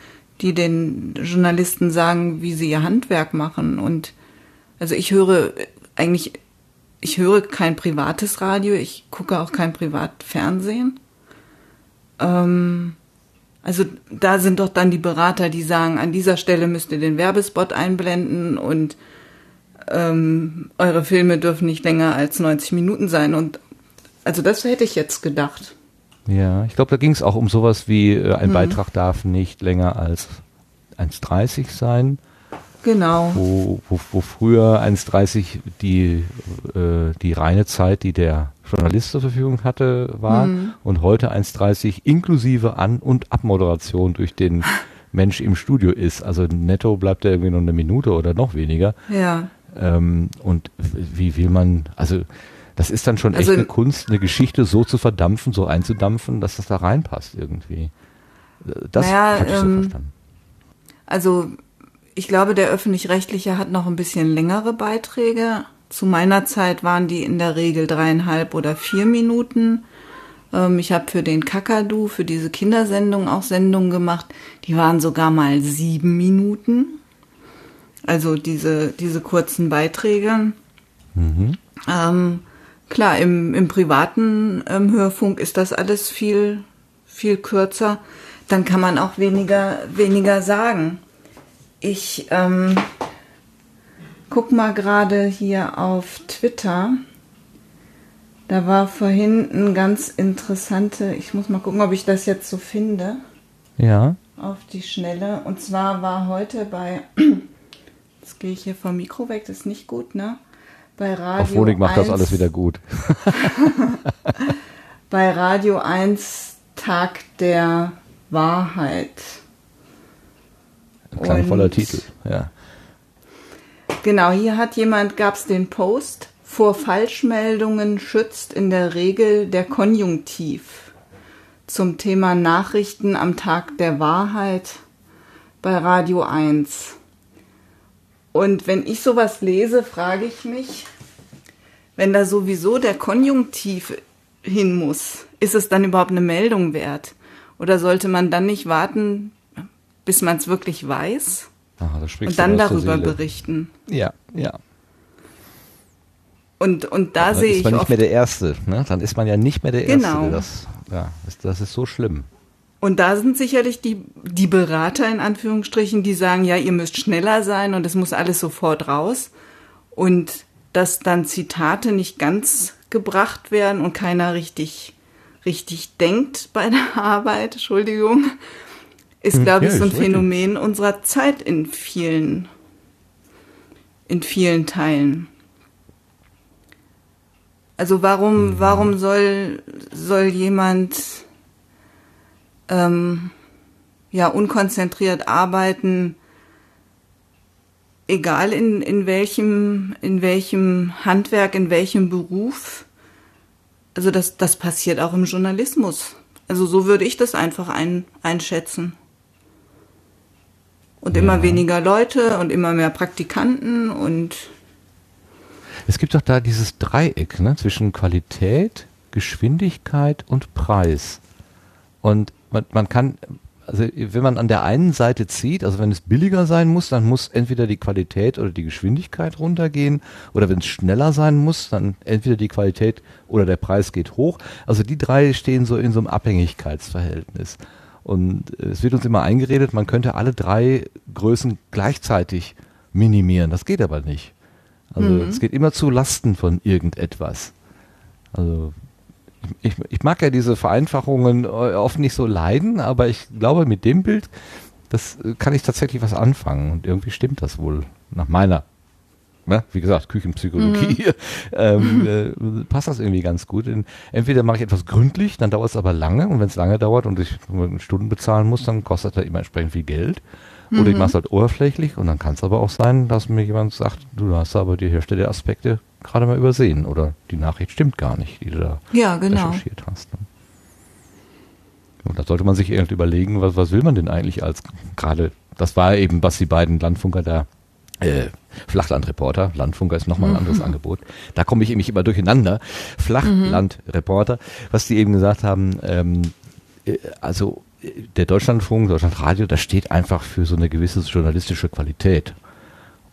die den Journalisten sagen, wie sie ihr Handwerk machen. Und also ich höre eigentlich, ich höre kein privates Radio, ich gucke auch kein Privatfernsehen. Ähm, also da sind doch dann die Berater, die sagen, an dieser Stelle müsst ihr den Werbespot einblenden und ähm, eure Filme dürfen nicht länger als 90 Minuten sein. Und also das hätte ich jetzt gedacht. Ja, ich glaube, da ging es auch um sowas wie, äh, ein mhm. Beitrag darf nicht länger als 1,30 sein. Genau. Wo, wo, wo früher 1,30 die, äh, die reine Zeit, die der Journalist zur Verfügung hatte, war mhm. und heute 1,30 inklusive An- und Abmoderation durch den Mensch im Studio ist. Also netto bleibt er irgendwie noch eine Minute oder noch weniger. Ja. Ähm, und wie will man, also das ist dann schon Also- echt eine Kunst, eine Geschichte so zu verdampfen, so einzudampfen, dass das da reinpasst irgendwie. Das Naja, habe ich so ähm, verstanden. Also ich glaube, der öffentlich-rechtliche hat noch ein bisschen längere Beiträge. Zu meiner Zeit waren die in der Regel dreieinhalb oder vier Minuten. Ähm, ich habe für den Kakadu, für diese Kindersendung auch Sendungen gemacht. Die waren sogar mal sieben Minuten. Also diese, diese kurzen Beiträge. Mhm. Ähm, klar, im, im privaten ähm, Hörfunk ist das alles viel, viel kürzer. Dann kann man auch weniger, weniger sagen. Ich ähm, guck mal gerade hier auf Twitter. Da war vorhin ein ganz interessante, ich muss mal gucken, ob ich das jetzt so finde, Ja. auf die Schnelle. Und zwar war heute bei, jetzt gehe ich hier vom Mikro weg, das ist nicht gut, ne? Bei Radio Auf Honig macht das 1 alles wieder gut. bei Radio 1 Tag der Wahrheit. Klangvoller Und- Titel, ja. Genau, hier hat jemand, gab es den Post, vor Falschmeldungen schützt in der Regel der Konjunktiv zum Thema Nachrichten am Tag der Wahrheit bei Radio 1. Und wenn ich sowas lese, frage ich mich, wenn da sowieso der Konjunktiv hin muss, ist es dann überhaupt eine Meldung wert? Oder sollte man dann nicht warten, bis man es wirklich weiß Aha, da sprichst und dann darüber berichten? Ja, ja. Und, und da Dann sehe ist ich man nicht mehr der Erste. Ne? Dann ist man ja nicht mehr der Erste. Genau. der Das, ja, das, das ist so schlimm. und da sind sicherlich die, die Berater in Anführungsstrichen, die sagen, ja, ihr müsst schneller sein und es muss alles sofort raus. Und dass dann Zitate nicht ganz gebracht werden und keiner richtig, richtig denkt bei der Arbeit, Entschuldigung, ist, glaube ja, ich, so ein richtig. Phänomen unserer Zeit in vielen, in vielen Teilen. Also warum, warum soll, soll jemand ähm, ja unkonzentriert arbeiten, egal in, in welchem, in welchem Handwerk, in welchem Beruf? Also das, das passiert auch im Journalismus. Also so würde ich das einfach ein, einschätzen. Und immer weniger Leute und immer mehr Praktikanten und Es gibt doch da dieses Dreieck ne, zwischen Qualität, Geschwindigkeit und Preis. Und man, man kann, also wenn man an der einen Seite zieht, also wenn es billiger sein muss, dann muss entweder die Qualität oder die Geschwindigkeit runtergehen. Oder wenn es schneller sein muss, dann entweder die Qualität oder der Preis geht hoch. Also die drei stehen so in so einem Abhängigkeitsverhältnis. Und äh, es wird uns immer eingeredet, man könnte alle drei Größen gleichzeitig minimieren. Das geht aber nicht. Also Mhm. es geht immer zu Lasten von irgendetwas. Also ich, ich mag ja diese Vereinfachungen äh, oft nicht so leiden, aber ich glaube mit dem Bild, das äh, kann ich tatsächlich was anfangen und irgendwie stimmt das wohl nach meiner, ne, wie gesagt, Küchenpsychologie, ähm, äh, passt das irgendwie ganz gut. In, entweder mache ich etwas gründlich, dann dauert es aber lange und wenn es lange dauert und ich Stunden bezahlen muss, dann kostet das immer entsprechend viel Geld. Oder ich mache es halt oberflächlich und dann kann es aber auch sein, dass mir jemand sagt, du hast aber die Hälfte der Aspekte gerade mal übersehen oder die Nachricht stimmt gar nicht, die du da ja, genau. recherchiert hast. Ne? Und da sollte man sich irgendwie überlegen, was, was will man denn eigentlich als gerade, das war eben, was die beiden Landfunker da, äh, Flachlandreporter, Landfunker ist nochmal ein anderes Angebot, da komme ich nämlich immer durcheinander, Flachlandreporter, was die eben gesagt haben, ähm, äh, also der Deutschlandfunk, Deutschlandradio, das steht einfach für so eine gewisse journalistische Qualität.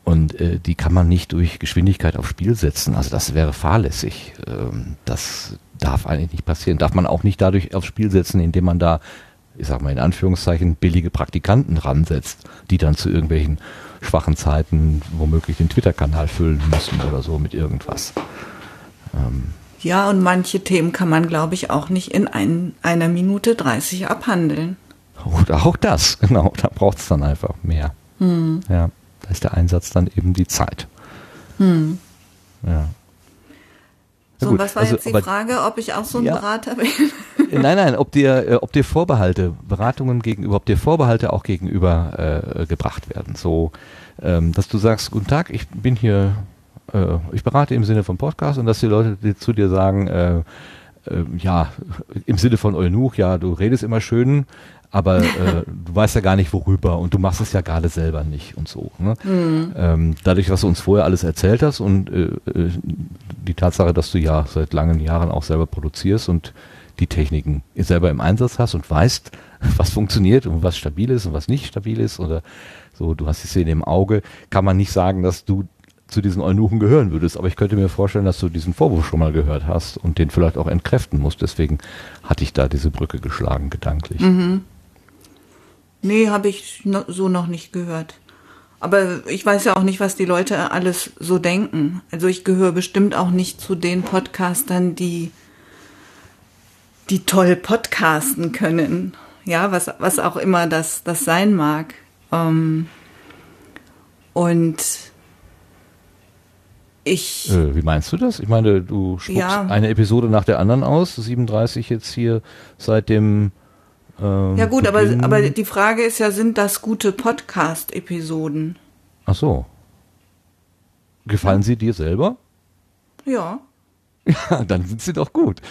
Und äh, die kann man nicht durch Geschwindigkeit aufs Spiel setzen. Also das wäre fahrlässig. Ähm, das darf eigentlich nicht passieren. Darf man auch nicht dadurch aufs Spiel setzen, indem man da, ich sag mal in Anführungszeichen, billige Praktikanten ransetzt, die dann zu irgendwelchen schwachen Zeiten womöglich den Twitter-Kanal füllen müssen oder so mit irgendwas. Ähm. Ja, und manche Themen kann man, glaube ich, auch nicht in ein, einer Minute 30 abhandeln. Oder auch das, genau. Da braucht es dann einfach mehr. Hm. Ja ist der Einsatz dann eben die Zeit. Hm. Ja. So, gut, was war also, jetzt die Frage, ob ich auch so ein ja, Berater bin? nein, nein, ob dir, äh, ob dir Vorbehalte, Beratungen gegenüber, ob dir Vorbehalte auch gegenüber äh, gebracht werden. So, ähm, dass du sagst, guten Tag, ich bin hier, äh, ich berate im Sinne von Podcast und dass die Leute die zu dir sagen, äh, äh, ja, im Sinne von Eunuch, ja, du redest immer schön, aber äh, du weißt ja gar nicht worüber und du machst es ja gerade selber nicht und so. Ne? Mhm. Ähm, dadurch, was du uns vorher alles erzählt hast und äh, äh, die Tatsache, dass du ja seit langen Jahren auch selber produzierst und die Techniken selber im Einsatz hast und weißt, was funktioniert und was stabil ist und was nicht stabil ist oder so, du hast die Szene im Auge, kann man nicht sagen, dass du zu diesen Eunuchen gehören würdest. Aber ich könnte mir vorstellen, dass du diesen Vorwurf schon mal gehört hast und den vielleicht auch entkräften musst. Deswegen hatte ich da diese Brücke geschlagen, gedanklich. Mhm. Nee, habe ich so noch nicht gehört. Aber ich weiß ja auch nicht, was die Leute alles so denken. Also ich gehöre bestimmt auch nicht zu den Podcastern, die, die toll podcasten können. Ja, was, was auch immer das, das sein mag. Ähm, und ich. Äh, wie meinst du das? Ich meine, du spuckst ja. eine Episode nach der anderen aus, 37 jetzt hier seit dem ähm, ja gut, aber, aber die Frage ist ja, sind das gute Podcast-Episoden? Ach so. Gefallen ja. sie dir selber? Ja. Ja, dann sind sie doch gut.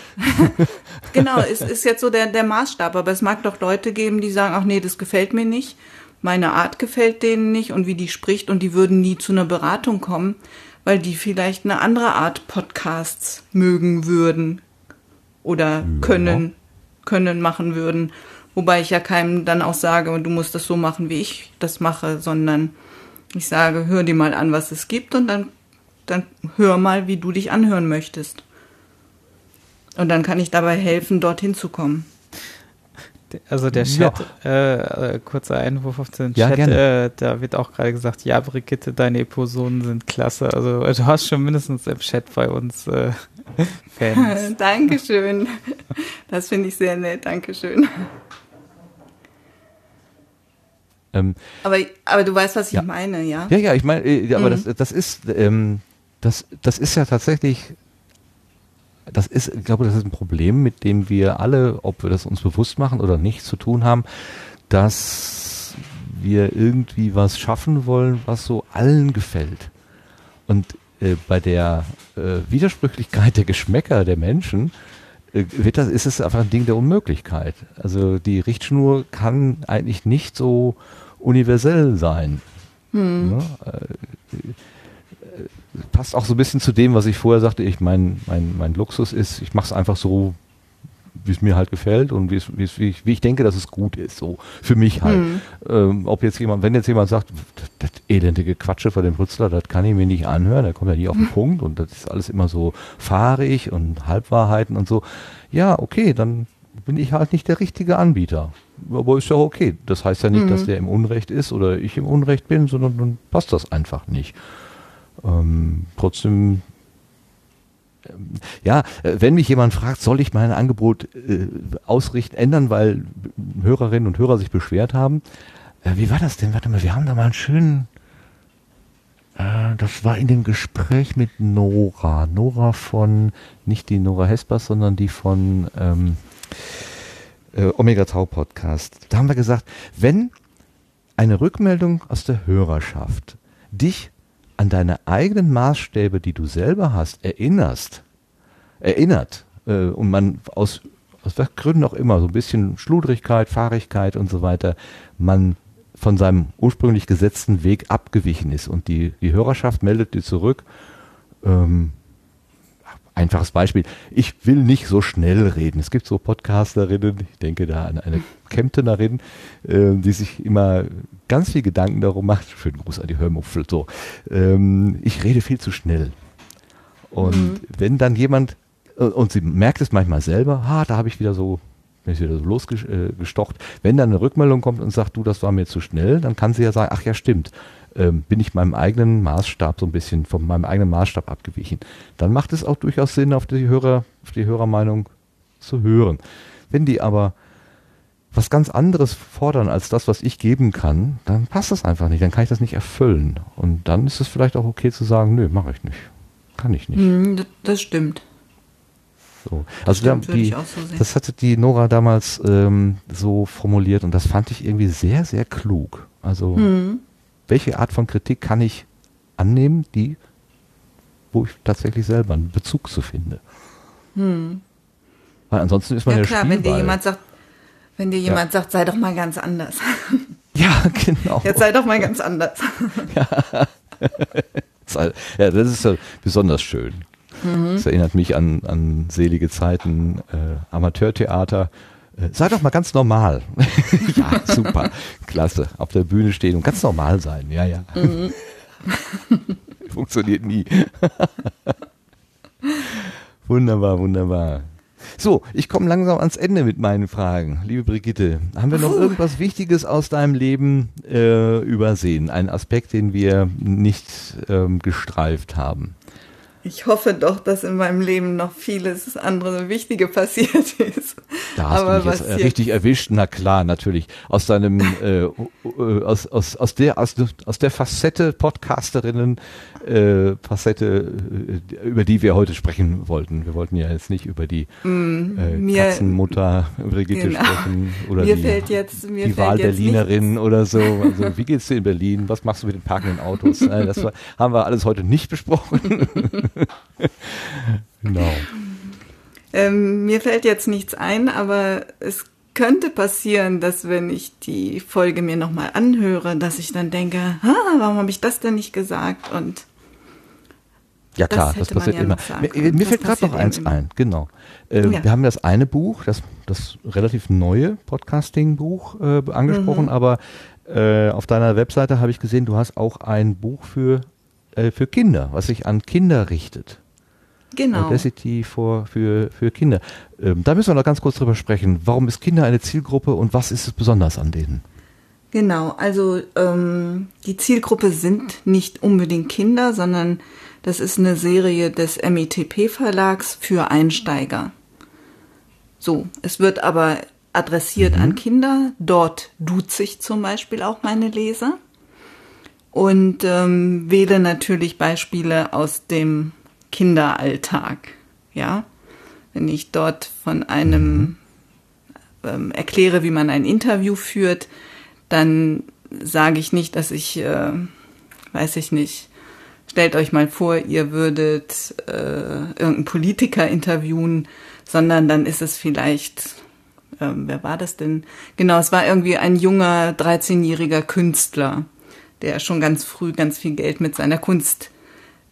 genau, es ist jetzt so der, der Maßstab, aber es mag doch Leute geben, die sagen, ach nee, das gefällt mir nicht, meine Art gefällt denen nicht und wie die spricht und die würden nie zu einer Beratung kommen, weil die vielleicht eine andere Art Podcasts mögen würden oder ja. können, können, machen würden. Wobei ich ja keinem dann auch sage, du musst das so machen, wie ich das mache, sondern ich sage, hör dir mal an, was es gibt und dann, dann hör mal, wie du dich anhören möchtest. Und dann kann ich dabei helfen, dorthin zu kommen. Also der Chat, ja. äh, kurzer Einwurf auf den Chat, ja, äh, da wird auch gerade gesagt, ja Brigitte, deine Episoden sind klasse. Also du hast schon mindestens im Chat bei uns äh, Fans. Dankeschön. Das finde ich sehr nett, Dankeschön. Ähm, aber, aber du weißt, was ich ja. meine, ja? Ja, ja, ich meine, äh, aber mhm. das, das ist, ähm, das, das ist ja tatsächlich, das ist, ich glaube, das ist ein Problem, mit dem wir alle, ob wir das uns bewusst machen oder nicht, zu tun haben, dass wir irgendwie was schaffen wollen, was so allen gefällt. Und äh, bei der äh, Widersprüchlichkeit der Geschmäcker der Menschen äh, wird das, ist es einfach ein Ding der Unmöglichkeit. Also die Richtschnur kann eigentlich nicht so universell sein. Hm. Ja, äh, passt auch so ein bisschen zu dem, was ich vorher sagte. Ich mein, mein, mein Luxus ist, ich mache es einfach so, wie es mir halt gefällt und wie, es, wie, es, wie, ich, wie ich denke, dass es gut ist, so für mich halt. Hm. Ähm, ob jetzt jemand, wenn jetzt jemand sagt, das, das elendige Quatsche von dem Rützler, das kann ich mir nicht anhören, der kommt ja nie auf den hm. Punkt und das ist alles immer so fahrig und Halbwahrheiten und so. Ja, okay, dann bin ich halt nicht der richtige Anbieter. Aber ist ja okay. Das heißt ja nicht, mhm. dass der im Unrecht ist oder ich im Unrecht bin, sondern dann passt das einfach nicht. Ähm, trotzdem, ähm, ja, äh, wenn mich jemand fragt, soll ich mein Angebot äh, ausrichten, ändern, weil Hörerinnen und Hörer sich beschwert haben. Äh, wie war das denn? Warte mal, wir haben da mal einen schönen, äh, das war in dem Gespräch mit Nora. Nora von, nicht die Nora Hespers, sondern die von, ähm, äh, Omega Tau Podcast. Da haben wir gesagt, wenn eine Rückmeldung aus der Hörerschaft dich an deine eigenen Maßstäbe, die du selber hast, erinnerst, erinnert äh, und man aus aus welchen Gründen auch immer, so ein bisschen Schludrigkeit, Fahrigkeit und so weiter, man von seinem ursprünglich gesetzten Weg abgewichen ist und die, die Hörerschaft meldet dir zurück, ähm, Einfaches Beispiel. Ich will nicht so schnell reden. Es gibt so Podcasterinnen, ich denke da an eine Kemptenerin, äh, die sich immer ganz viel Gedanken darum macht. Schönen Gruß an die Hörmuffel. So, ähm, ich rede viel zu schnell. Und Mhm. wenn dann jemand, äh, und sie merkt es manchmal selber, ha, da habe ich wieder so, bin ich wieder so losgestocht. Wenn dann eine Rückmeldung kommt und sagt, du, das war mir zu schnell, dann kann sie ja sagen, ach ja, stimmt. Ähm, bin ich meinem eigenen Maßstab so ein bisschen von meinem eigenen Maßstab abgewichen. Dann macht es auch durchaus Sinn, auf die Hörer, auf die Hörermeinung zu hören. Wenn die aber was ganz anderes fordern als das, was ich geben kann, dann passt das einfach nicht. Dann kann ich das nicht erfüllen. Und dann ist es vielleicht auch okay zu sagen, nö, mache ich nicht. Kann ich nicht. Hm, das stimmt. So. Also da, stimmt, die, so das hatte die Nora damals ähm, so formuliert und das fand ich irgendwie sehr, sehr klug. Also Hm. Welche Art von Kritik kann ich annehmen, die, wo ich tatsächlich selber einen Bezug zu finde. Hm. Weil ansonsten ist man Ja ja, klar, wenn dir jemand sagt, wenn dir jemand sagt, sei doch mal ganz anders. Ja, genau. Jetzt sei doch mal ganz anders. ja, das ist ja besonders schön. Mhm. Das erinnert mich an, an selige Zeiten, äh, Amateurtheater. Äh, sei doch mal ganz normal. ja, super. Klasse. Auf der Bühne stehen und ganz normal sein. Ja, ja. Mhm. Funktioniert nie. wunderbar, wunderbar. So, ich komme langsam ans Ende mit meinen Fragen. Liebe Brigitte, haben wir noch Puh. irgendwas Wichtiges aus deinem Leben äh, übersehen? Einen Aspekt, den wir nicht ähm, gestreift haben? Ich hoffe doch, dass in meinem Leben noch vieles andere Wichtige passiert ist. Da hast Aber du mich jetzt äh, richtig erwischt. Na klar, natürlich. Aus deinem, äh, äh, aus, aus, aus der, aus, aus der Facette Podcasterinnen, äh, Facette, äh, über die wir heute sprechen wollten. Wir wollten ja jetzt nicht über die Mm, äh, mir- Katzenmutter Brigitte Genau. sprechen oder Mir die, fällt jetzt- mir die fällt Wahlberlinerin oder so. Also wie geht's dir in Berlin? Was machst du mit den parkenden Autos? Das war, haben wir alles heute nicht besprochen. genau. Ähm, mir fällt jetzt nichts ein, aber es könnte passieren, dass wenn ich die Folge mir nochmal anhöre, dass ich dann denke, warum habe ich das denn nicht gesagt? Und Ja Das klar, das, hätte man passiert ja immer. Mir, mir Das fällt gerade noch eins immer. ein, genau. Äh, Ja. Wir haben das eine Buch, das, das relativ neue Podcasting-Buch äh, angesprochen, Mhm. aber äh, auf deiner Webseite habe ich gesehen, du hast auch ein Buch für, äh, für Kinder, was sich an Kinder richtet. genau. Audacity for, für, für Kinder. Ähm, da müssen wir noch ganz kurz drüber sprechen. Warum ist Kinder eine Zielgruppe und was ist es besonders an denen? Genau, also ähm, die Zielgruppe sind nicht unbedingt Kinder, sondern das ist eine Serie des MITP-Verlags für Einsteiger. So, es wird aber adressiert an Kinder. Dort duze ich zum Beispiel auch meine Leser und ähm, wähle natürlich Beispiele aus dem Kinderalltag. Ja, wenn ich dort von einem ähm, erkläre, wie man ein Interview führt, dann sage ich nicht, dass ich, äh, weiß ich nicht, stellt euch mal vor, ihr würdet äh, irgendeinen Politiker interviewen, sondern dann ist es vielleicht, ähm, wer war das denn? Genau, es war irgendwie ein junger, 13-jähriger Künstler, der schon ganz früh ganz viel Geld mit seiner Kunst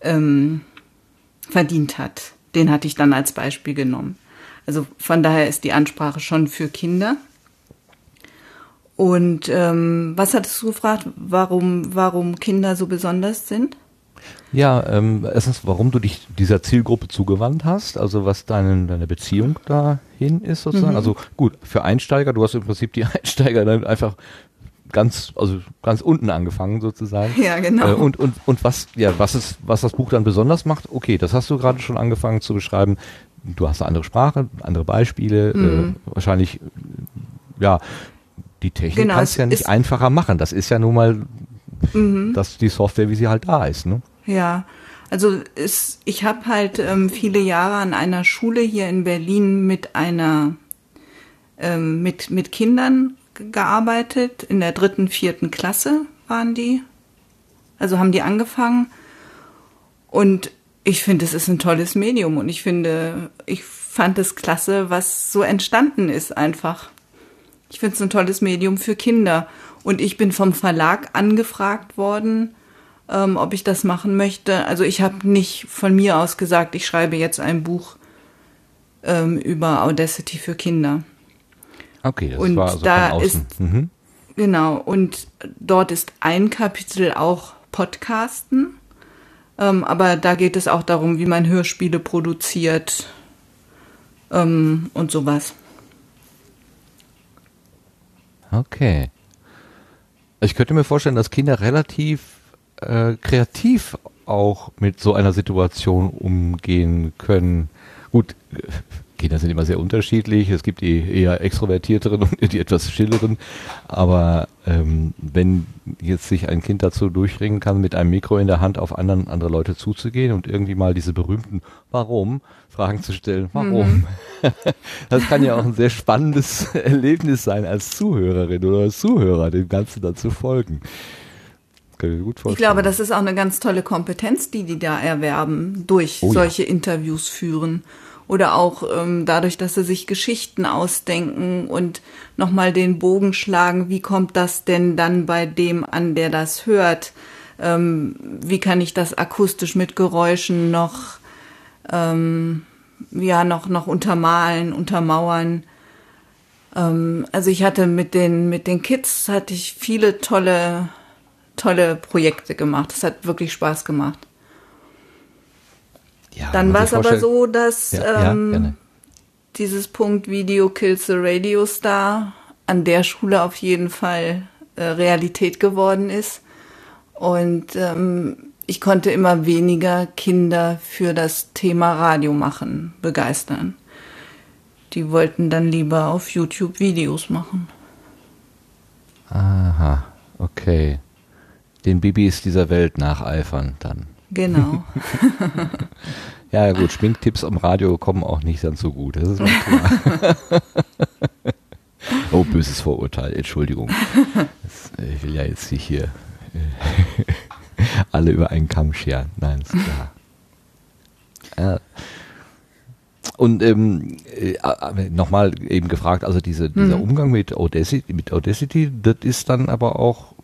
ähm, verdient hat. Den hatte ich dann als Beispiel genommen. Also von daher ist die Ansprache schon für Kinder. Und ähm, was hattest du gefragt, warum, warum Kinder so besonders sind? Ja, ähm, erstens, warum du dich dieser Zielgruppe zugewandt hast, also was deine, deine Beziehung dahin ist sozusagen. Mhm. Also gut, für Einsteiger, du hast im Prinzip die Einsteiger dann einfach ganz, also ganz unten angefangen sozusagen. Ja, genau. Äh, und, und, und was, ja, was ist, was das Buch dann besonders macht, okay, das hast du gerade schon angefangen zu beschreiben. Du hast eine andere Sprache, andere Beispiele, Mhm. äh, wahrscheinlich, äh, ja, die Technik Genau, kannst es ja nicht ist- einfacher machen. Das ist ja nun mal Mhm. das, die Software, wie sie halt da ist, ne? Ja, also es, ich habe halt ähm, viele Jahre an einer Schule hier in Berlin mit einer ähm, mit mit Kindern gearbeitet. In der dritten, vierten Klasse waren die. Also haben die angefangen. Und ich finde, es ist ein tolles Medium und ich finde, ich fand es klasse, was so entstanden ist einfach. Ich finde es ein tolles Medium für Kinder. Und ich bin vom Verlag angefragt worden, ähm, ob ich das machen möchte. Also ich habe nicht von mir aus gesagt, ich schreibe jetzt ein Buch ähm, über Audacity für Kinder. Okay, das Und war also da von außen. ist- mhm. Genau, und dort ist ein Kapitel auch Podcasten. Ähm, aber da geht es auch darum, wie man Hörspiele produziert ähm, und sowas. Okay. Ich könnte mir vorstellen, dass Kinder relativ äh, kreativ auch mit so einer Situation umgehen können. Gut, Kinder sind immer sehr unterschiedlich. Es gibt die eher extrovertierteren und die etwas stilleren. Aber ähm, wenn jetzt sich ein Kind dazu durchringen kann, mit einem Mikro in der Hand auf anderen, andere Leute zuzugehen und irgendwie mal diese berühmten Warum Fragen zu stellen, warum? Das kann ja auch ein sehr spannendes Erlebnis sein als Zuhörerin oder als Zuhörer, dem Ganzen dann zu folgen. Ich gut Ich glaube, das ist auch eine ganz tolle Kompetenz, die die da erwerben, durch Oh ja. solche Interviews führen. Oder auch ähm, dadurch, dass sie sich Geschichten ausdenken und nochmal den Bogen schlagen, wie kommt das denn dann bei dem an, der das hört? Ähm, wie kann ich das akustisch mit Geräuschen noch, ähm, ja, noch, noch untermalen, untermauern? Ähm, also ich hatte mit den, mit den Kids hatte ich viele tolle tolle Projekte gemacht. Es hat wirklich Spaß gemacht. Ja, Dann war es aber so, dass Ja, ähm, dieses Punkt Video Kills the Radio Star an der Schule auf jeden Fall äh, Realität geworden ist. Und ähm, ich konnte immer weniger Kinder für das Thema Radio machen, begeistern. Die wollten dann lieber auf YouTube Videos machen. Aha, okay. Den Bibis dieser Welt nacheifern dann. Genau. Ja gut, Schminktipps am Radio kommen auch nicht dann so gut, das ist mir klar. oh, böses Vorurteil, Entschuldigung. Das, äh, ich will ja jetzt nicht hier äh, alle über einen Kamm scheren. Nein, ist klar. Ja. Und ähm, äh, äh, nochmal eben gefragt, also diese, dieser Mhm. Umgang mit Audacity, mit Audacity, das ist dann aber auch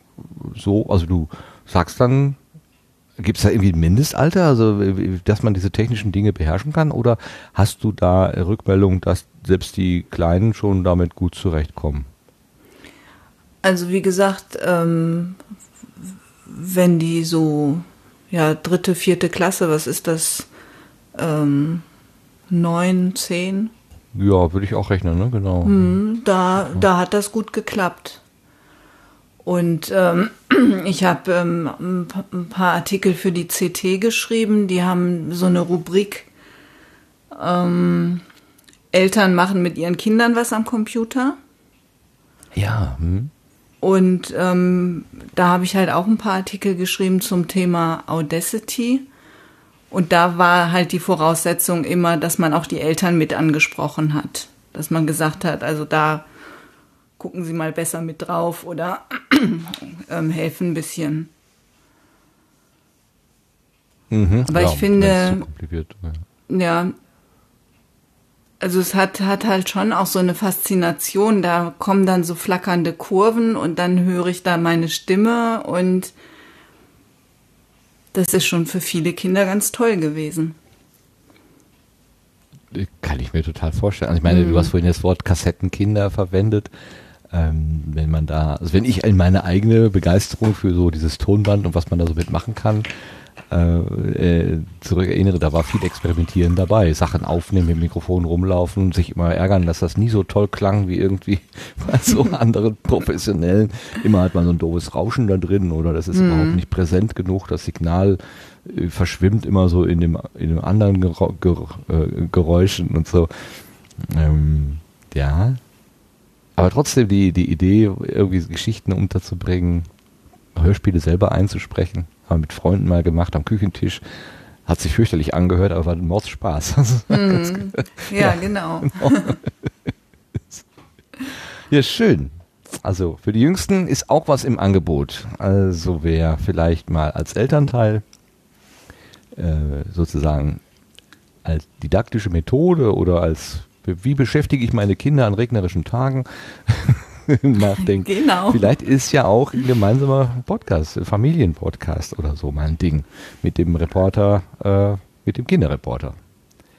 so, also du sagst dann, gibt es da irgendwie ein Mindestalter, also dass man diese technischen Dinge beherrschen kann, oder hast du da äh, Rückmeldung, dass selbst die Kleinen schon damit gut zurechtkommen? Also wie gesagt, ähm, wenn die so, ja, dritte, vierte Klasse, was ist das, ähm, neun, zehn, Ja, würde ich auch rechnen, ne? Genau. hm, da, da hat das gut geklappt. Und ähm, ich habe ähm, ein pa- ein paar Artikel für die CT geschrieben, die haben so eine Rubrik, ähm, Eltern machen mit ihren Kindern was am Computer. Ja, hm. Und ähm, da habe ich halt auch ein paar Artikel geschrieben zum Thema Audacity. Und da war halt die Voraussetzung immer, dass man auch die Eltern mit angesprochen hat. Dass man gesagt hat, also da gucken Sie mal besser mit drauf oder ähm, helfen ein bisschen. Mhm. Aber ja, ich finde- ja. Ja, also es hat, hat halt schon auch so eine Faszination. Da kommen dann so flackernde Kurven und dann höre ich da meine Stimme und das ist schon für viele Kinder ganz toll gewesen. Kann ich mir total vorstellen. Also ich meine, Mhm. du hast vorhin das Wort Kassettenkinder verwendet. Ähm, wenn man da, also wenn ich in meine eigene Begeisterung für so dieses Tonband und was man da so mitmachen kann, äh, äh, zurück erinnere, da war viel Experimentieren dabei. Sachen aufnehmen, mit dem Mikrofon rumlaufen, sich immer ärgern, dass das nie so toll klang wie irgendwie bei so anderen Professionellen. Immer hat man so ein doofes Rauschen da drin oder das ist Mhm. überhaupt nicht präsent genug. Das Signal äh, verschwimmt immer so in dem, in dem anderen Gerau- Ger äh, Geräuschen und so. Ähm, ja. Aber trotzdem die, die Idee, irgendwie Geschichten unterzubringen, Hörspiele selber einzusprechen, haben wir mit Freunden mal gemacht am Küchentisch. Hat sich fürchterlich angehört, aber war ein Mordspaß. Mhm. gut. Ja, genau. Ja, schön. Also für die Jüngsten ist auch was im Angebot. Also wer vielleicht mal als Elternteil äh, sozusagen als didaktische Methode oder als wie beschäftige ich meine Kinder an regnerischen Tagen nachdenkt. Genau. Vielleicht ist ja auch ein gemeinsamer Podcast, Familienpodcast oder so mal ein Ding mit dem Reporter, äh, mit dem Kinderreporter.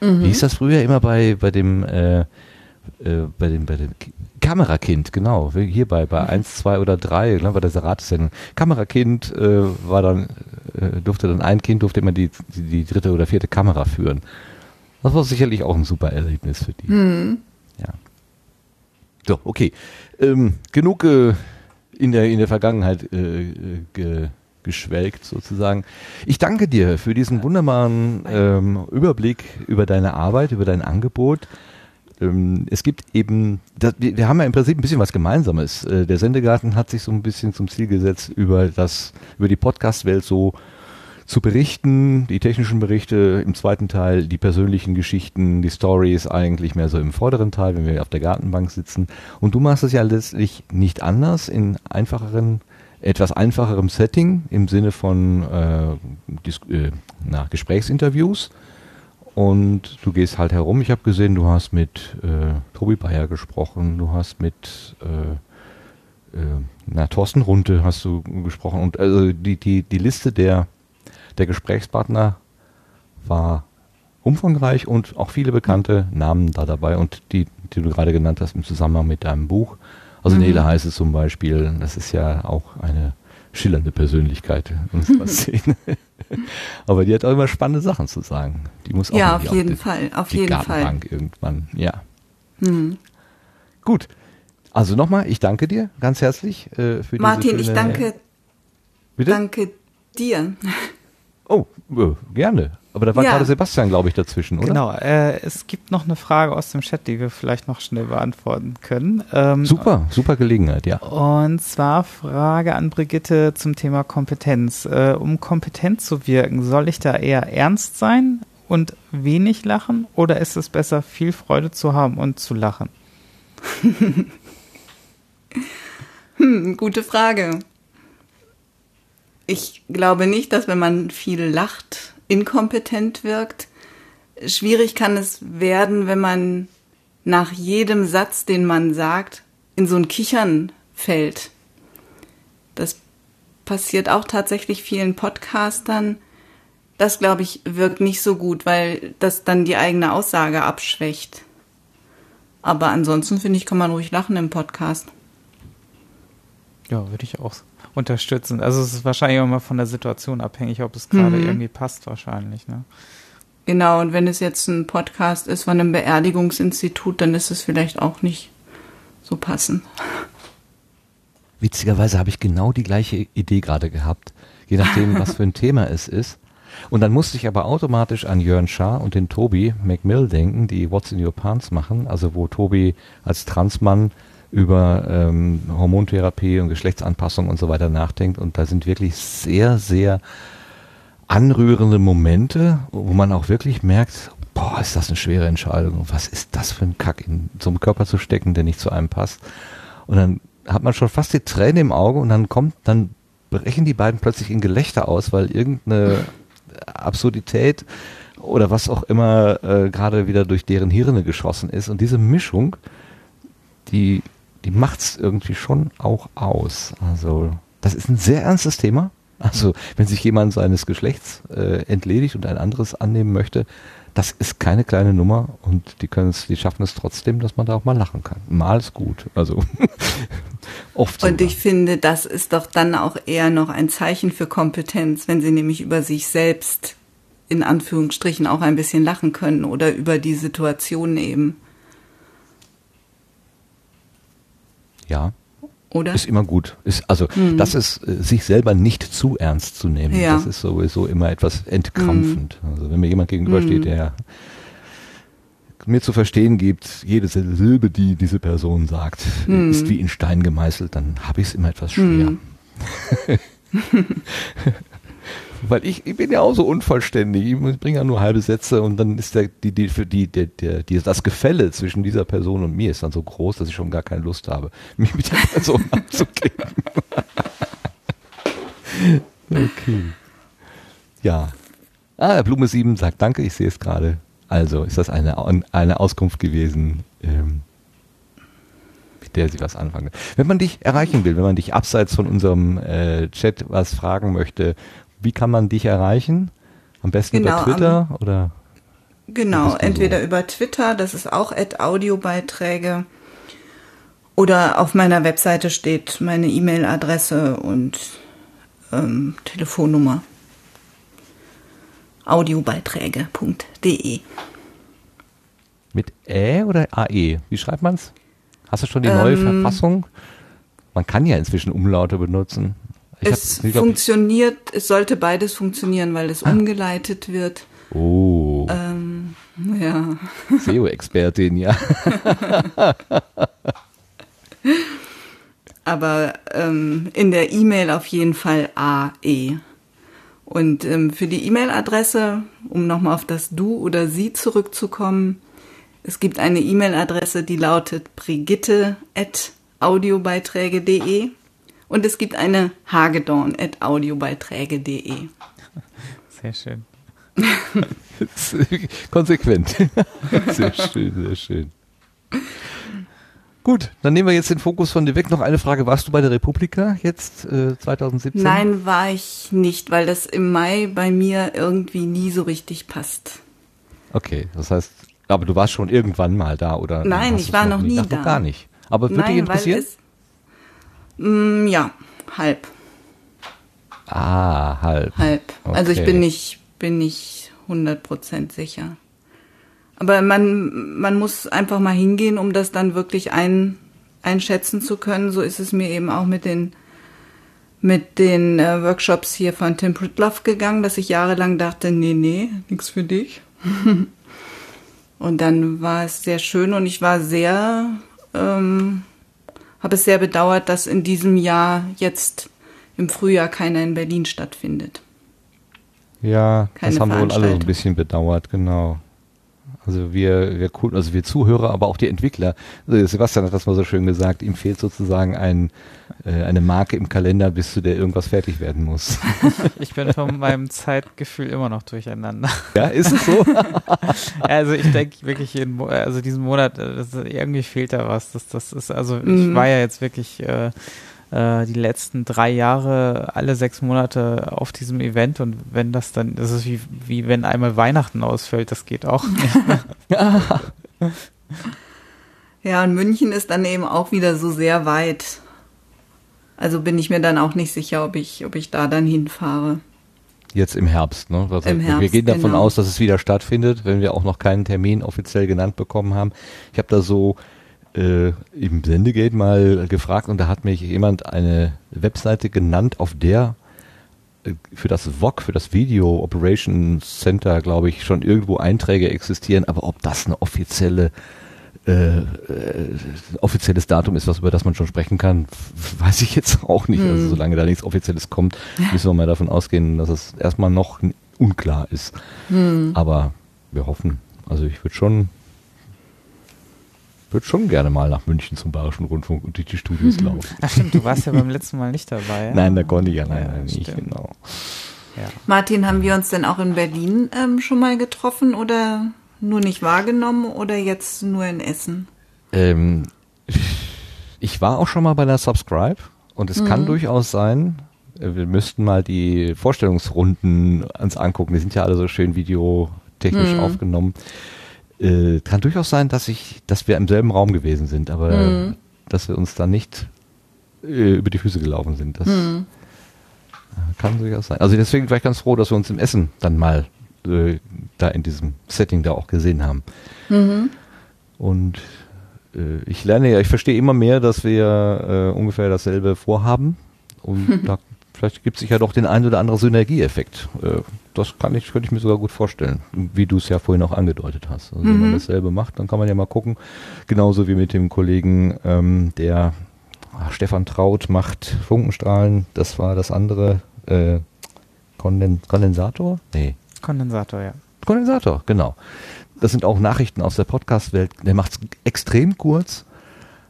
Mhm. Wie hieß das früher immer bei, bei dem, äh, äh, bei dem, bei dem Ki- Kamerakind, genau, hier bei, bei 1, 2 oder 3, ne, bei der Ratesendung. Kamerakind äh, war dann, äh, durfte dann ein Kind, durfte immer die, die, die dritte oder vierte Kamera führen. Das war sicherlich auch ein super Erlebnis für die. Hm. Ja. So, okay. Ähm, genug äh, in, der, in der Vergangenheit äh, äh, ge, geschwelgt sozusagen. Ich danke dir für diesen wunderbaren ähm, Überblick über deine Arbeit, über dein Angebot. Ähm, es gibt eben, das, wir, wir haben ja im Prinzip ein bisschen was Gemeinsames. Äh, der Sendegarten hat sich so ein bisschen zum Ziel gesetzt, über das, über die Podcast-Welt so zu berichten, die technischen Berichte im zweiten Teil, die persönlichen Geschichten, die Stories eigentlich mehr so im vorderen Teil, wenn wir auf der Gartenbank sitzen. Und du machst es ja letztlich nicht anders in einfacheren, etwas einfacherem Setting im Sinne von äh, äh, na, Gesprächsinterviews. Und du gehst halt herum. Ich habe gesehen, du hast mit äh, Tobi Bayer gesprochen, du hast mit äh, äh, na, Thorsten Runte hast du gesprochen. Und also die, die, die Liste der der Gesprächspartner war umfangreich und auch viele bekannte Namen da dabei und die, die du gerade genannt hast im Zusammenhang mit deinem Buch. Also Mhm. Nele heißt es zum Beispiel, das ist ja auch eine schillernde Persönlichkeit in unserer Szene. Aber die hat auch immer spannende Sachen zu sagen. Die muss auch Ja, auf jeden die, Fall, auf die jeden Gartenbank irgendwann. Ja, Hm. gut. Also nochmal, ich danke dir ganz herzlich äh, für Martin, diese ich schöne- danke, Bitte? danke dir. Oh, äh, gerne. Aber da war Ja. gerade Sebastian, glaube ich, dazwischen, oder? Genau, äh, es gibt noch eine Frage aus dem Chat, die wir vielleicht noch schnell beantworten können. Ähm, Super, super Gelegenheit, ja. Und zwar Frage an Brigitte zum Thema Kompetenz. Äh, um kompetent zu wirken, soll ich da eher ernst sein und wenig lachen oder ist es besser, viel Freude zu haben und zu lachen? Hm, gute Frage. Ich glaube nicht, dass wenn man viel lacht, inkompetent wirkt. Schwierig kann es werden, wenn man nach jedem Satz, den man sagt, in so ein Kichern fällt. Das passiert auch tatsächlich vielen Podcastern. Das, glaube ich, wirkt nicht so gut, weil das dann die eigene Aussage abschwächt. Aber ansonsten finde ich, kann man ruhig lachen im Podcast. Ja, würde ich auch unterstützen. Also es ist wahrscheinlich auch mal von der Situation abhängig, ob es gerade Mhm. irgendwie passt wahrscheinlich. Ne? Genau, und wenn es jetzt ein Podcast ist von einem Beerdigungsinstitut, dann ist es vielleicht auch nicht so passend. Witzigerweise habe ich genau die gleiche Idee gerade gehabt, je nachdem, was für ein Thema es ist. Und dann musste ich aber automatisch an Jörn Schaar und den Tobi McMill denken, die What's in Your Pants machen, also wo Tobi als Transmann über ähm, Hormontherapie und Geschlechtsanpassung und so weiter nachdenkt. Und da sind wirklich sehr, sehr anrührende Momente, wo man auch wirklich merkt, boah, ist das eine schwere Entscheidung. Was ist das für ein Kack, in so einem Körper zu stecken, der nicht zu einem passt. Und dann hat man schon fast die Träne im Auge und dann kommt, dann brechen die beiden plötzlich in Gelächter aus, weil irgendeine Absurdität oder was auch immer äh, gerade wieder durch deren Hirne geschossen ist. Und diese Mischung, die, die macht's irgendwie schon auch aus. Also, das ist ein sehr ernstes Thema. Also, wenn sich jemand seines Geschlechts äh, entledigt und ein anderes annehmen möchte, das ist keine kleine Nummer und die können es, die schaffen es trotzdem, dass man da auch mal lachen kann. Mal ist gut. Also oft. Und sogar. ich finde, das ist doch dann auch eher noch ein Zeichen für Kompetenz, wenn sie nämlich über sich selbst in Anführungsstrichen auch ein bisschen lachen können oder über die Situation eben, ja, oder? ist immer gut. Ist, also Mhm. das ist äh, sich selber nicht zu ernst zu nehmen. Ja. Das ist sowieso immer etwas entkrampfend. Also wenn mir jemand gegenübersteht, Mhm. der mir zu verstehen gibt, jede Silbe, die diese Person sagt, Mhm. ist wie in Stein gemeißelt, dann habe ich es immer etwas schwer. Weil ich, ich bin ja auch so unvollständig. Ich bringe ja nur halbe Sätze und dann ist der, die, die, für die, der, der, die, das Gefälle zwischen dieser Person und mir ist dann so groß, dass ich schon gar keine Lust habe, mich mit der Person anzuklicken. okay. Ja. Ah, Blume 7 sagt Danke, ich sehe es gerade. Also ist das eine, eine Auskunft gewesen. Ähm, mit der sie was anfangen. Wenn man dich erreichen will, wenn man dich abseits von unserem äh, Chat was fragen möchte, wie kann man dich erreichen? Am besten Genau, über Twitter oder? Genau, du so? entweder über Twitter, das ist auch Audiobeiträge, oder auf meiner Webseite steht meine E-Mail-Adresse und ähm, Telefonnummer. Audiobeiträge.de. Mit Ä oder AE? Wie schreibt man's? Hast du schon die neue Ähm, Verfassung? Man kann ja inzwischen Umlaute benutzen. Ich Es hab- ich glaub, funktioniert, es sollte beides funktionieren, weil es umgeleitet wird. oh, Ähm, ja. SEO-Expertin, ja. aber ähm, in der E-Mail auf jeden Fall AE. Und ähm, für die E-Mail-Adresse, um nochmal auf das Du oder Sie zurückzukommen, es gibt eine E-Mail-Adresse, die lautet brigitte.audiobeiträge.de und es gibt eine hagedorn.audiobeiträge.de. Sehr schön. Konsequent. Sehr schön, sehr schön. Gut, dann nehmen wir jetzt den Fokus von dir weg. Noch eine Frage. Warst du bei der Republika jetzt äh, 2017? Nein, war ich nicht, weil das im Mai bei mir irgendwie nie so richtig passt. Okay, das heißt, aber du warst schon irgendwann mal da, oder? Nein, ich war noch nicht? nie Ach, da. gar nicht. Aber würde dich interessieren? Weil es, mm, ja, halb. ah, halb. Halb. Also ich Okay. bin nicht, bin nicht 100% sicher. Aber man, man muss einfach mal hingehen, um das dann wirklich ein, einschätzen zu können. So ist es mir eben auch mit den, mit den äh, Workshops hier von Tim Pritloff gegangen, dass ich jahrelang dachte, nee, nee, nichts für dich. und dann war es sehr schön und ich war sehr, ähm, habe es sehr bedauert, dass in diesem Jahr jetzt im Frühjahr keiner in Berlin stattfindet. Ja, Keine das haben wir wohl alle so ein bisschen bedauert, genau. Also wir, wir cool, also wir Zuhörer, aber auch die Entwickler. Also Sebastian hat das mal so schön gesagt, ihm fehlt sozusagen ein, äh, eine Marke im Kalender, bis zu der irgendwas fertig werden muss. Ich bin von meinem Zeitgefühl immer noch durcheinander. ja, ist es so? Also ich denke wirklich, jeden, also diesen Monat, äh, das, irgendwie fehlt da was. Das, das ist, also ich Mhm. war ja jetzt wirklich äh, die letzten drei Jahre alle sechs Monate auf diesem Event und wenn das dann, das ist wie, wie wenn einmal Weihnachten ausfällt, das geht auch. Ja, und München ist dann eben auch wieder so sehr weit. Also bin ich mir dann auch nicht sicher, ob ich, ob ich da dann hinfahre. Jetzt im Herbst, ne? Also Im wir Herbst, gehen davon genau. aus, dass es wieder stattfindet, wenn wir auch noch keinen Termin offiziell genannt bekommen haben. Ich habe da so äh, im Sendegate mal gefragt und da hat mich jemand eine Webseite genannt, auf der äh, für das VOC, für das Video Operations Center, glaube ich, schon irgendwo Einträge existieren, aber ob das eine offizielle äh, äh, offizielles Datum ist, was über das man schon sprechen kann, weiß ich jetzt auch nicht. Also solange da nichts Offizielles kommt, müssen wir mal davon ausgehen, dass es erstmal noch unklar ist. Aber wir hoffen. Also ich würde schon würde schon gerne mal nach München zum Bayerischen Rundfunk und durch die Studios laufen. Ach stimmt, du warst ja beim letzten Mal nicht dabei. Nein, da konnte ich ja leider Ja, nicht, stimmt. genau. Ja. Martin, haben wir uns denn auch in Berlin ähm, schon mal getroffen oder nur nicht wahrgenommen oder jetzt nur in Essen? Ähm, ich war auch schon mal bei der Subscribe und es kann durchaus sein, äh, wir müssten mal die Vorstellungsrunden uns angucken. Die sind ja alle so schön videotechnisch aufgenommen. Äh, kann durchaus sein, dass ich, dass wir im selben Raum gewesen sind, aber dass wir uns da nicht äh, über die Füße gelaufen sind. Das äh, kann durchaus sein. Also deswegen war ich ganz froh, dass wir uns im Essen dann mal äh, da in diesem Setting da auch gesehen haben. Und äh, ich lerne ja, ich verstehe immer mehr, dass wir äh, ungefähr dasselbe vorhaben. Und da vielleicht gibt es sich ja doch den einen oder anderen Synergieeffekt. Äh, das kann ich, könnte ich mir sogar gut vorstellen, wie du es ja vorhin auch angedeutet hast. Also wenn man dasselbe macht, dann kann man ja mal gucken. Genauso wie mit dem Kollegen, ähm, der ah, Stefan Traut macht Funkenstrahlen, das war das andere äh, Konden Kondensator? Nee. Kondensator, ja. Kondensator, genau. Das sind auch Nachrichten aus der Podcast-Welt. Der macht es extrem kurz,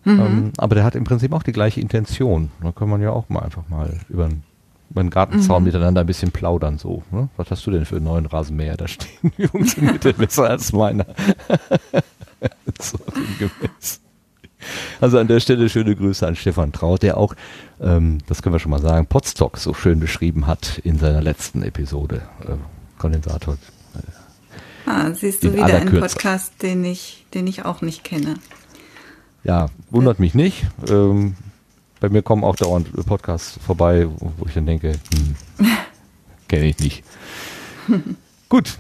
ähm, aber der hat im Prinzip auch die gleiche Intention. Da kann man ja auch mal einfach mal über den, den Gartenzaun miteinander ein bisschen plaudern. So, ne? Was hast du denn für einen neuen Rasenmäher da stehen? Die funktioniert der besser als meiner. so sinngemäß. Also an der Stelle schöne Grüße an Stefan Traut, der auch, ähm, das können wir schon mal sagen, Podstock so schön beschrieben hat in seiner letzten Episode. Äh, Kondensator. Ah, siehst du wieder einen Kürze. Podcast, den ich, den ich auch nicht kenne. Ja, wundert mich nicht. Ähm, bei mir kommen auch dauernd Podcasts vorbei, wo ich dann denke, hm, kenne ich nicht. Gut,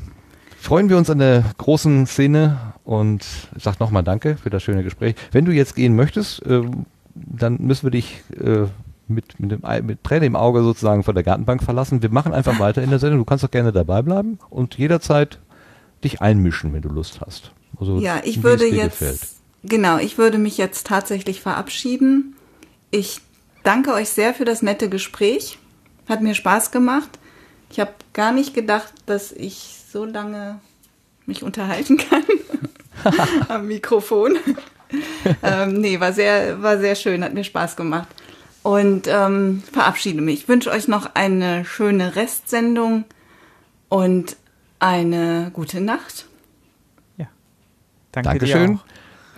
freuen wir uns an der großen Szene und ich sag nochmal Danke für das schöne Gespräch. Wenn du jetzt gehen möchtest, ähm, dann müssen wir dich äh, mit, mit, dem, mit Tränen im Auge sozusagen von der Gartenbank verlassen. Wir machen einfach weiter in der Sendung. Du kannst doch gerne dabei bleiben und jederzeit dich einmischen, wenn du Lust hast. Also, Ja, wie ich es würde dir jetzt, gefällt. genau, ich würde mich jetzt tatsächlich verabschieden. Ich danke euch sehr für das nette Gespräch. Hat mir Spaß gemacht. Ich habe gar nicht gedacht, dass ich so lange mich unterhalten kann am Mikrofon. ähm, nee, war sehr, war sehr schön, hat mir Spaß gemacht. Und ähm, verabschiede mich. Ich wünsche euch noch eine schöne Restsendung und eine gute Nacht. Danke Dankeschön. dir auch.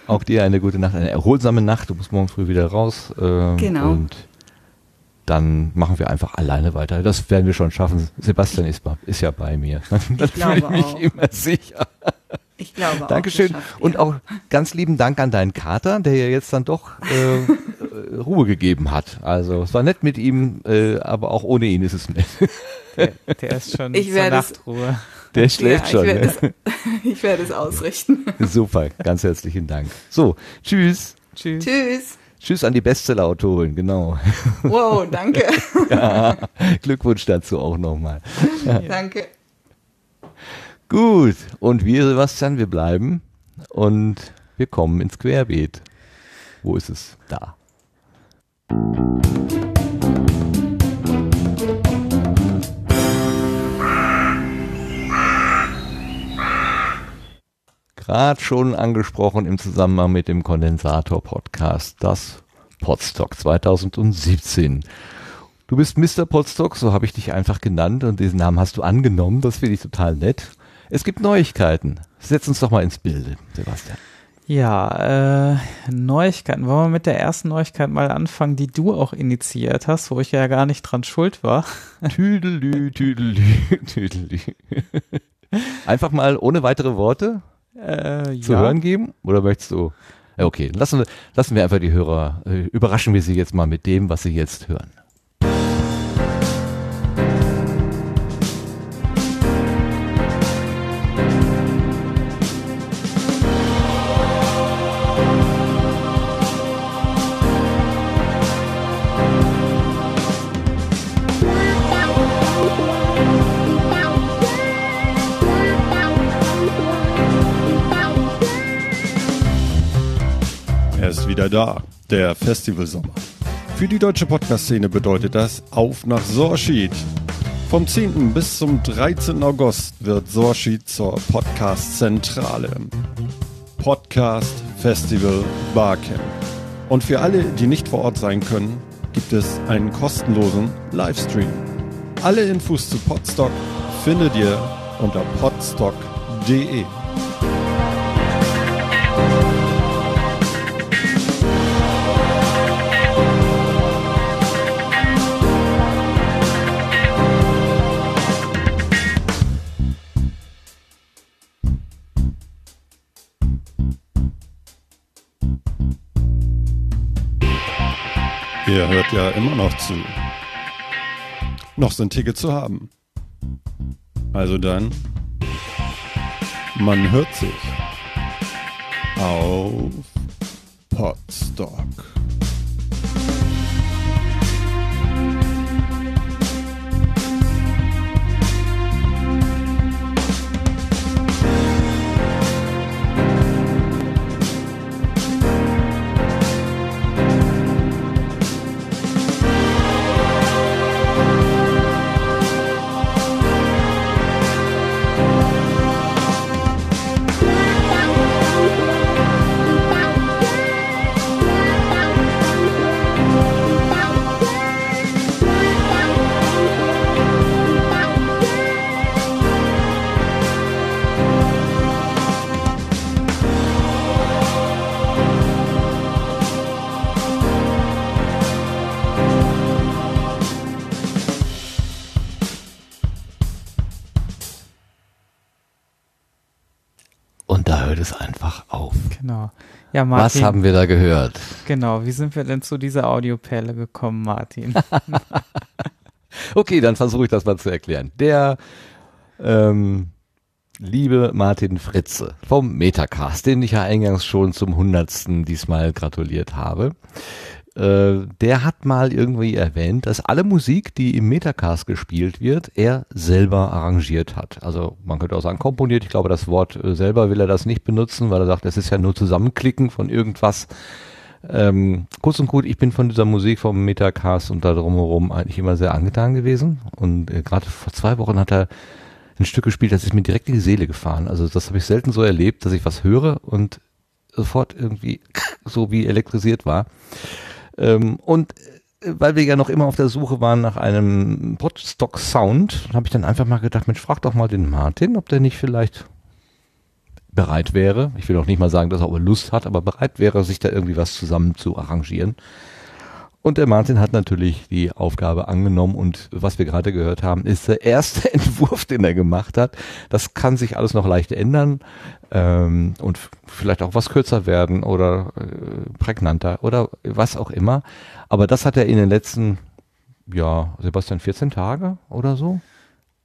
Auch. dir eine gute Nacht, eine erholsame Nacht. Du musst morgen früh wieder raus. ähm, Genau. Und dann machen wir einfach alleine weiter. Das werden wir schon schaffen. Sebastian ist, ist ja bei mir. Glaube fühle ich mich auch. immer sicher. Ich glaube auch. Dankeschön. das. Und auch ganz lieben Dank an deinen Kater, der ja jetzt dann doch äh, äh, Ruhe gegeben hat. Also es war nett mit ihm, äh, aber auch ohne ihn ist es nett. Der, der ist schon Ich zur Nachtruhe. Der schläft ja, schon. Ich werde, Ne? es, ich werde es ausrichten. Super, ganz herzlichen Dank. So, tschüss. Tschüss. Tschüss. Tschüss an die Bestseller-Autorin, genau. Wow, danke. ja, Glückwunsch dazu auch nochmal. Danke. Gut, und wir, Sebastian, wir bleiben und wir kommen ins Querbeet. Wo ist es? Da. Gerade schon angesprochen im Zusammenhang mit dem Kondensator-Podcast, das Podstock 2017. Du bist Mr. Podstock, so habe ich dich einfach genannt und diesen Namen hast du angenommen, das finde ich total nett. Es gibt Neuigkeiten. Setz uns doch mal ins Bilde, Sebastian. Ja, äh, Neuigkeiten. Wollen wir mit der ersten Neuigkeit mal anfangen, die du auch initiiert hast, wo ich ja gar nicht dran schuld war? Tüdelü, tüdelü, tüdelü. Einfach mal ohne weitere Worte Äh, zu ja. hören geben? Oder möchtest du? Okay, lassen wir, lassen wir einfach die Hörer, äh, überraschen wir sie jetzt mal mit dem, was sie jetzt hören. Wieder da, der Festivalsommer. Für die deutsche Podcast-Szene bedeutet das Auf nach Sorschied. Vom 10. bis zum 13. August wird Sorschied zur Podcast-Zentrale. Podcast, Festival, Barcamp. Und für alle, die nicht vor Ort sein können, gibt es einen kostenlosen Livestream. Alle Infos zu Podstock findet ihr unter podstock.de. Ihr hört ja immer noch zu. Noch sind Tickets zu haben. Also dann, man hört sich auf Podstock. Genau. Ja, Martin. Was haben wir da gehört? Genau, wie sind wir denn zu dieser Audioperle gekommen, Martin? okay, dann versuche ich das mal zu erklären. Der ähm, liebe Martin Fritze vom Metacast, den ich ja eingangs schon zum hundertsten diesmal gratuliert habe, äh, der hat mal irgendwie erwähnt, dass alle Musik, die im Metacast gespielt wird, er selber arrangiert hat. Also man könnte auch sagen komponiert. Ich glaube, das Wort äh, selber will er das nicht benutzen, weil er sagt, es ist ja nur Zusammenklicken von irgendwas. Ähm, kurz und gut, ich bin von dieser Musik vom Metacast und da drumherum eigentlich immer sehr angetan gewesen. Und äh, gerade vor zwei Wochen hat er ein Stück gespielt, das ist mir direkt in die Seele gefahren. Also das habe ich selten so erlebt, dass ich was höre und sofort irgendwie so wie elektrisiert war. Ähm, und äh, weil wir ja noch immer auf der Suche waren nach einem Podstock Sound, habe ich dann einfach mal gedacht, Mensch, frag doch mal den Martin, ob der nicht vielleicht bereit wäre. Ich will auch nicht mal sagen, dass er auch Lust hat, aber bereit wäre, sich da irgendwie was zusammen zu arrangieren. Und der Martin hat natürlich die Aufgabe angenommen und was wir gerade gehört haben, ist der erste Entwurf, den er gemacht hat. Das kann sich alles noch leicht ändern ähm, und vielleicht auch was kürzer werden oder äh, prägnanter oder was auch immer. Aber das hat er in den letzten, ja, Sebastian, 14 Tage oder so?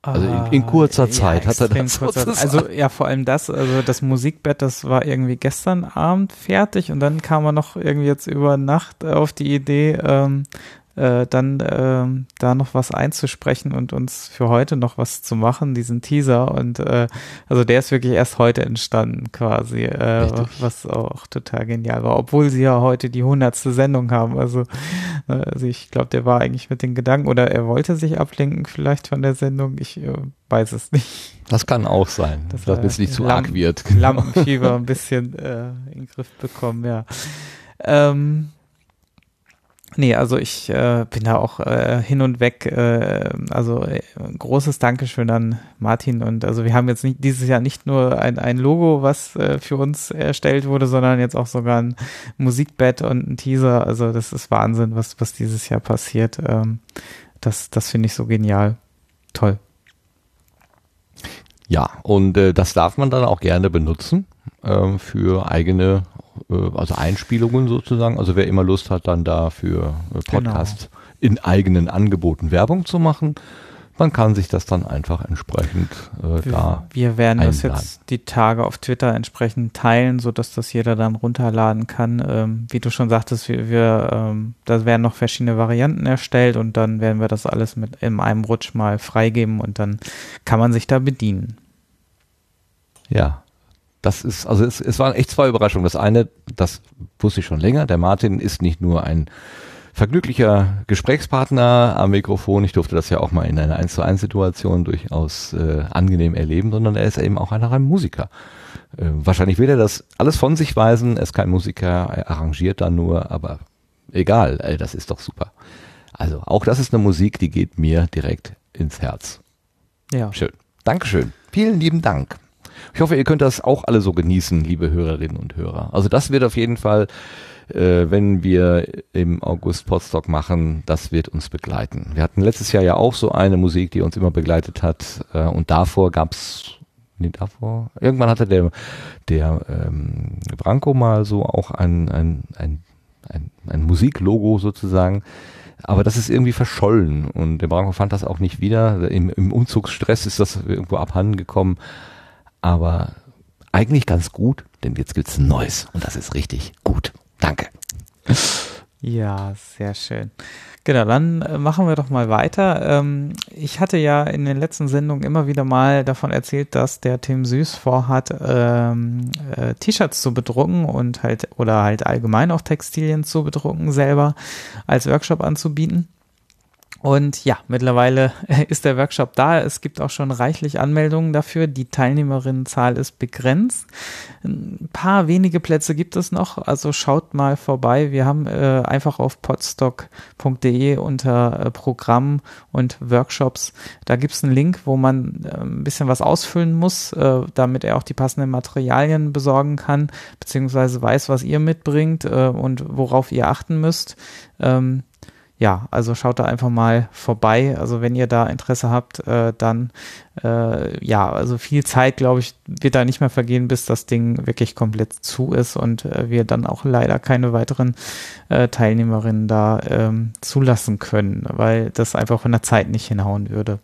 Also in, in kurzer Zeit ja, hat er das kurzer, Also ja, vor allem das, also das Musikbett, das war irgendwie gestern Abend fertig und dann kam er noch irgendwie jetzt über Nacht auf die Idee, ähm, äh, dann äh, da noch was einzusprechen und uns für heute noch was zu machen, diesen Teaser. Und äh, also der ist wirklich erst heute entstanden quasi, äh, was auch total genial war, obwohl sie ja heute die hundertste Sendung haben. Also, äh, also ich glaube, der war eigentlich mit den Gedanken oder er wollte sich ablenken vielleicht von der Sendung. Ich äh, weiß es nicht. Das kann auch sein, dass das es nicht zu Lampen, arg wird. Genau. Lampenfieber ein bisschen äh, in den Griff bekommen, ja. Ähm, Nee, also ich äh, bin da auch äh, hin und weg. Äh, also äh, großes Dankeschön an Martin. Und also wir haben jetzt nicht dieses Jahr nicht nur ein, ein Logo, was äh, für uns erstellt wurde, sondern jetzt auch sogar ein Musikbett und ein Teaser. Also das ist Wahnsinn, was, was dieses Jahr passiert. Ähm, das das finde ich so genial. Toll. Ja, und äh, das darf man dann auch gerne benutzen ähm, für eigene also Einspielungen sozusagen. Also wer immer Lust hat, dann da für äh, Podcast genau. in eigenen Angeboten Werbung zu machen, man kann sich das dann einfach entsprechend äh, wir, da. Wir werden einladen. das jetzt die Tage auf Twitter entsprechend teilen, so dass das jeder dann runterladen kann. Ähm, wie du schon sagtest, wir, wir ähm, da werden noch verschiedene Varianten erstellt und dann werden wir das alles mit in einem Rutsch mal freigeben und dann kann man sich da bedienen. Ja, das ist, also es, es waren echt zwei Überraschungen. Das eine, das wusste ich schon länger, der Martin ist nicht nur ein vergnüglicher Gesprächspartner am Mikrofon, ich durfte das ja auch mal in einer 1 zu 1 Situation durchaus äh, angenehm erleben, sondern er ist eben auch einer ein Musiker. Äh, wahrscheinlich will er das alles von sich weisen, er ist kein Musiker, er arrangiert da nur, aber egal, ey, das ist doch super. Also auch das ist eine Musik, die geht mir direkt ins Herz. Ja. Schön. Dankeschön. Vielen lieben Dank. Ich hoffe, ihr könnt das auch alle so genießen, liebe Hörerinnen und Hörer. Also das wird auf jeden Fall, äh, wenn wir im August Podstock machen, das wird uns begleiten. Wir hatten letztes Jahr ja auch so eine Musik, die uns immer begleitet hat. Äh, und davor gab's nee, davor, irgendwann hatte der, der ähm, Branko mal so auch ein, ein, ein, ein, ein Musiklogo sozusagen. Aber das ist irgendwie verschollen und der Branko fand das auch nicht wieder. Im, im Umzugsstress ist das irgendwo abhanden gekommen aber eigentlich ganz gut, denn jetzt gibt's ein neues und das ist richtig gut. Danke. Ja, sehr schön. Genau, dann äh, machen wir doch mal weiter. Ähm, ich hatte ja in den letzten Sendungen immer wieder mal davon erzählt, dass der Tim Süß vorhat, ähm, äh, T-Shirts zu bedrucken und halt oder halt allgemein auch Textilien zu bedrucken selber als Workshop anzubieten. Und ja, mittlerweile ist der Workshop da. Es gibt auch schon reichlich Anmeldungen dafür. Die Teilnehmerinnenzahl ist begrenzt. Ein paar wenige Plätze gibt es noch. Also schaut mal vorbei. Wir haben äh, einfach auf podstock.de unter äh, Programm und Workshops. Da gibt es einen Link, wo man äh, ein bisschen was ausfüllen muss, äh, damit er auch die passenden Materialien besorgen kann, beziehungsweise weiß, was ihr mitbringt äh, und worauf ihr achten müsst. Ähm, ja, also schaut da einfach mal vorbei. Also wenn ihr da Interesse habt, äh, dann äh, ja, also viel Zeit, glaube ich, wird da nicht mehr vergehen, bis das Ding wirklich komplett zu ist und äh, wir dann auch leider keine weiteren äh, Teilnehmerinnen da ähm, zulassen können, weil das einfach von der Zeit nicht hinhauen würde.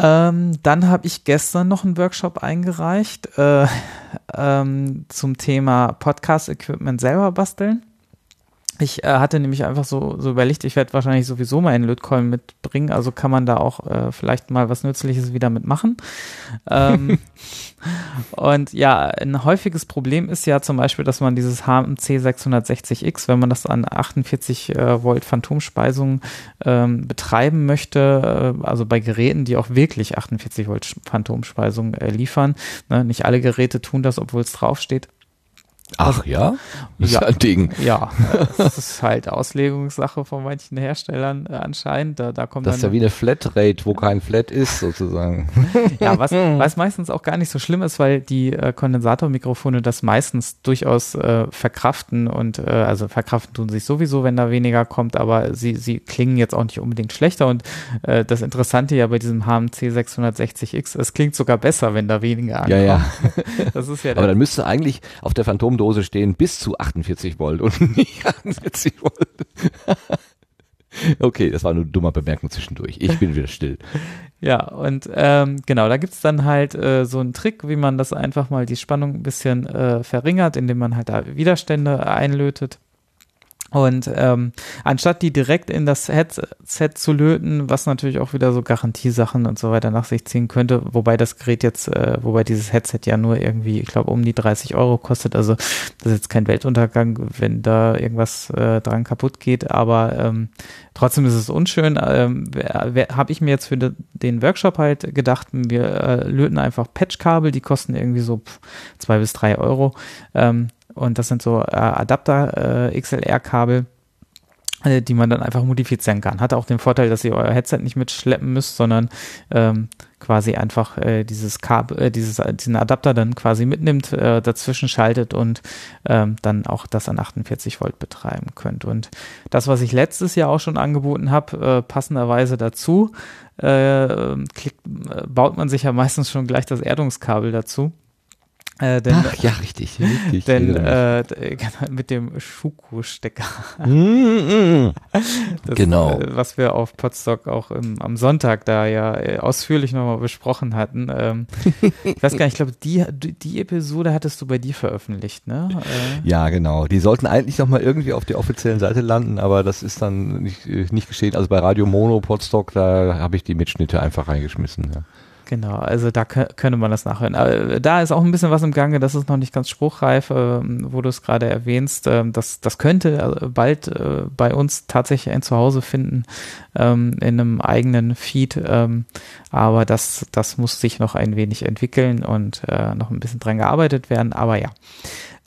Ähm, dann habe ich gestern noch einen Workshop eingereicht äh, ähm, zum Thema Podcast-Equipment selber basteln. Ich äh, hatte nämlich einfach so, so überlegt, ich werde wahrscheinlich sowieso mal einen Lötkolben mitbringen, also kann man da auch äh, vielleicht mal was Nützliches wieder mitmachen. Ähm, und ja, ein häufiges Problem ist ja zum Beispiel, dass man dieses HMC 660X, wenn man das an 48 äh, Volt Phantomspeisung ähm, betreiben möchte, äh, also bei Geräten, die auch wirklich 48 Volt Phantomspeisung äh, liefern, ne, nicht alle Geräte tun das, obwohl es draufsteht Ach ja? Das ja, ist ein Ding. Ja, das ist halt Auslegungssache von manchen Herstellern äh, anscheinend. Da, da kommt das ist ja wie eine Flatrate, wo kein Flat ist, sozusagen. ja, was, was meistens auch gar nicht so schlimm ist, weil die äh, Kondensatormikrofone das meistens durchaus äh, verkraften und äh, also verkraften tun sich sowieso, wenn da weniger kommt, aber sie, sie klingen jetzt auch nicht unbedingt schlechter. Und äh, das Interessante ja bei diesem HMC 660X, es klingt sogar besser, wenn da weniger ankommt. Ja, ja. Das ist ja aber dann müsste eigentlich auf der Phantom Dose stehen bis zu 48 Volt und nicht 48 Volt. okay, das war nur eine dumme Bemerkung zwischendurch. Ich bin wieder still. Ja, und ähm, genau, da gibt's dann halt äh, so einen Trick, wie man das einfach mal die Spannung ein bisschen äh, verringert, indem man halt da Widerstände einlötet. Und ähm, anstatt die direkt in das Headset zu löten, was natürlich auch wieder so Garantiesachen und so weiter nach sich ziehen könnte, wobei das Gerät jetzt, äh, wobei dieses Headset ja nur irgendwie, ich glaube, um die 30 Euro kostet. Also das ist jetzt kein Weltuntergang, wenn da irgendwas äh, dran kaputt geht, aber ähm, trotzdem ist es unschön. Ähm, Habe ich mir jetzt für de, den Workshop halt gedacht, wir äh, löten einfach Patchkabel, die kosten irgendwie so pff, zwei bis drei Euro. Ähm, und das sind so äh, Adapter äh, XLR-Kabel, äh, die man dann einfach modifizieren kann. Hat auch den Vorteil, dass ihr euer Headset nicht mitschleppen müsst, sondern ähm, quasi einfach äh, dieses Kabel, äh, dieses, diesen Adapter dann quasi mitnimmt, äh, dazwischen schaltet und ähm, dann auch das an 48 Volt betreiben könnt. Und das, was ich letztes Jahr auch schon angeboten habe, äh, passenderweise dazu, äh, klickt, äh, baut man sich ja meistens schon gleich das Erdungskabel dazu. Äh, denn, Ach ja, richtig. richtig denn äh, genau, mit dem Schuko-Stecker. Mm, mm, genau. Äh, was wir auf Podstock auch im, am Sonntag da ja äh, ausführlich nochmal besprochen hatten. Ähm, ich weiß gar nicht, ich glaube, die, die Episode hattest du bei dir veröffentlicht, ne? Äh, ja, genau. Die sollten eigentlich nochmal irgendwie auf der offiziellen Seite landen, aber das ist dann nicht, äh, nicht geschehen. Also bei Radio Mono Podstock, da habe ich die Mitschnitte einfach reingeschmissen. Ja. Genau, also da könnte man das nachhören. Aber da ist auch ein bisschen was im Gange, das ist noch nicht ganz spruchreif, äh, wo du es gerade erwähnst. Äh, das, das könnte äh, bald äh, bei uns tatsächlich ein Zuhause finden ähm, in einem eigenen Feed, ähm, aber das, das muss sich noch ein wenig entwickeln und äh, noch ein bisschen dran gearbeitet werden. Aber ja,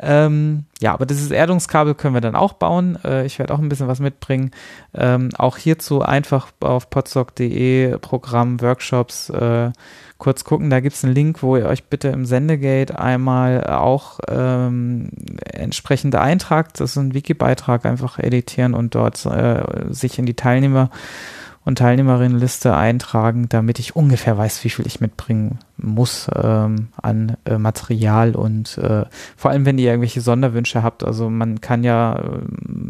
ähm, ja, aber dieses Erdungskabel können wir dann auch bauen. Äh, ich werde auch ein bisschen was mitbringen. Ähm, auch hierzu einfach auf podstock.de Programm, Workshops äh, kurz gucken. Da gibt es einen Link, wo ihr euch bitte im Sendegate einmal auch ähm, entsprechend eintragt. Das ist ein Wiki-Beitrag, einfach editieren und dort äh, sich in die Teilnehmer und Teilnehmerinnenliste eintragen, damit ich ungefähr weiß, wie viel ich mitbringen muss ähm, an äh, Material und äh, vor allem, wenn ihr irgendwelche Sonderwünsche habt. Also man kann ja äh,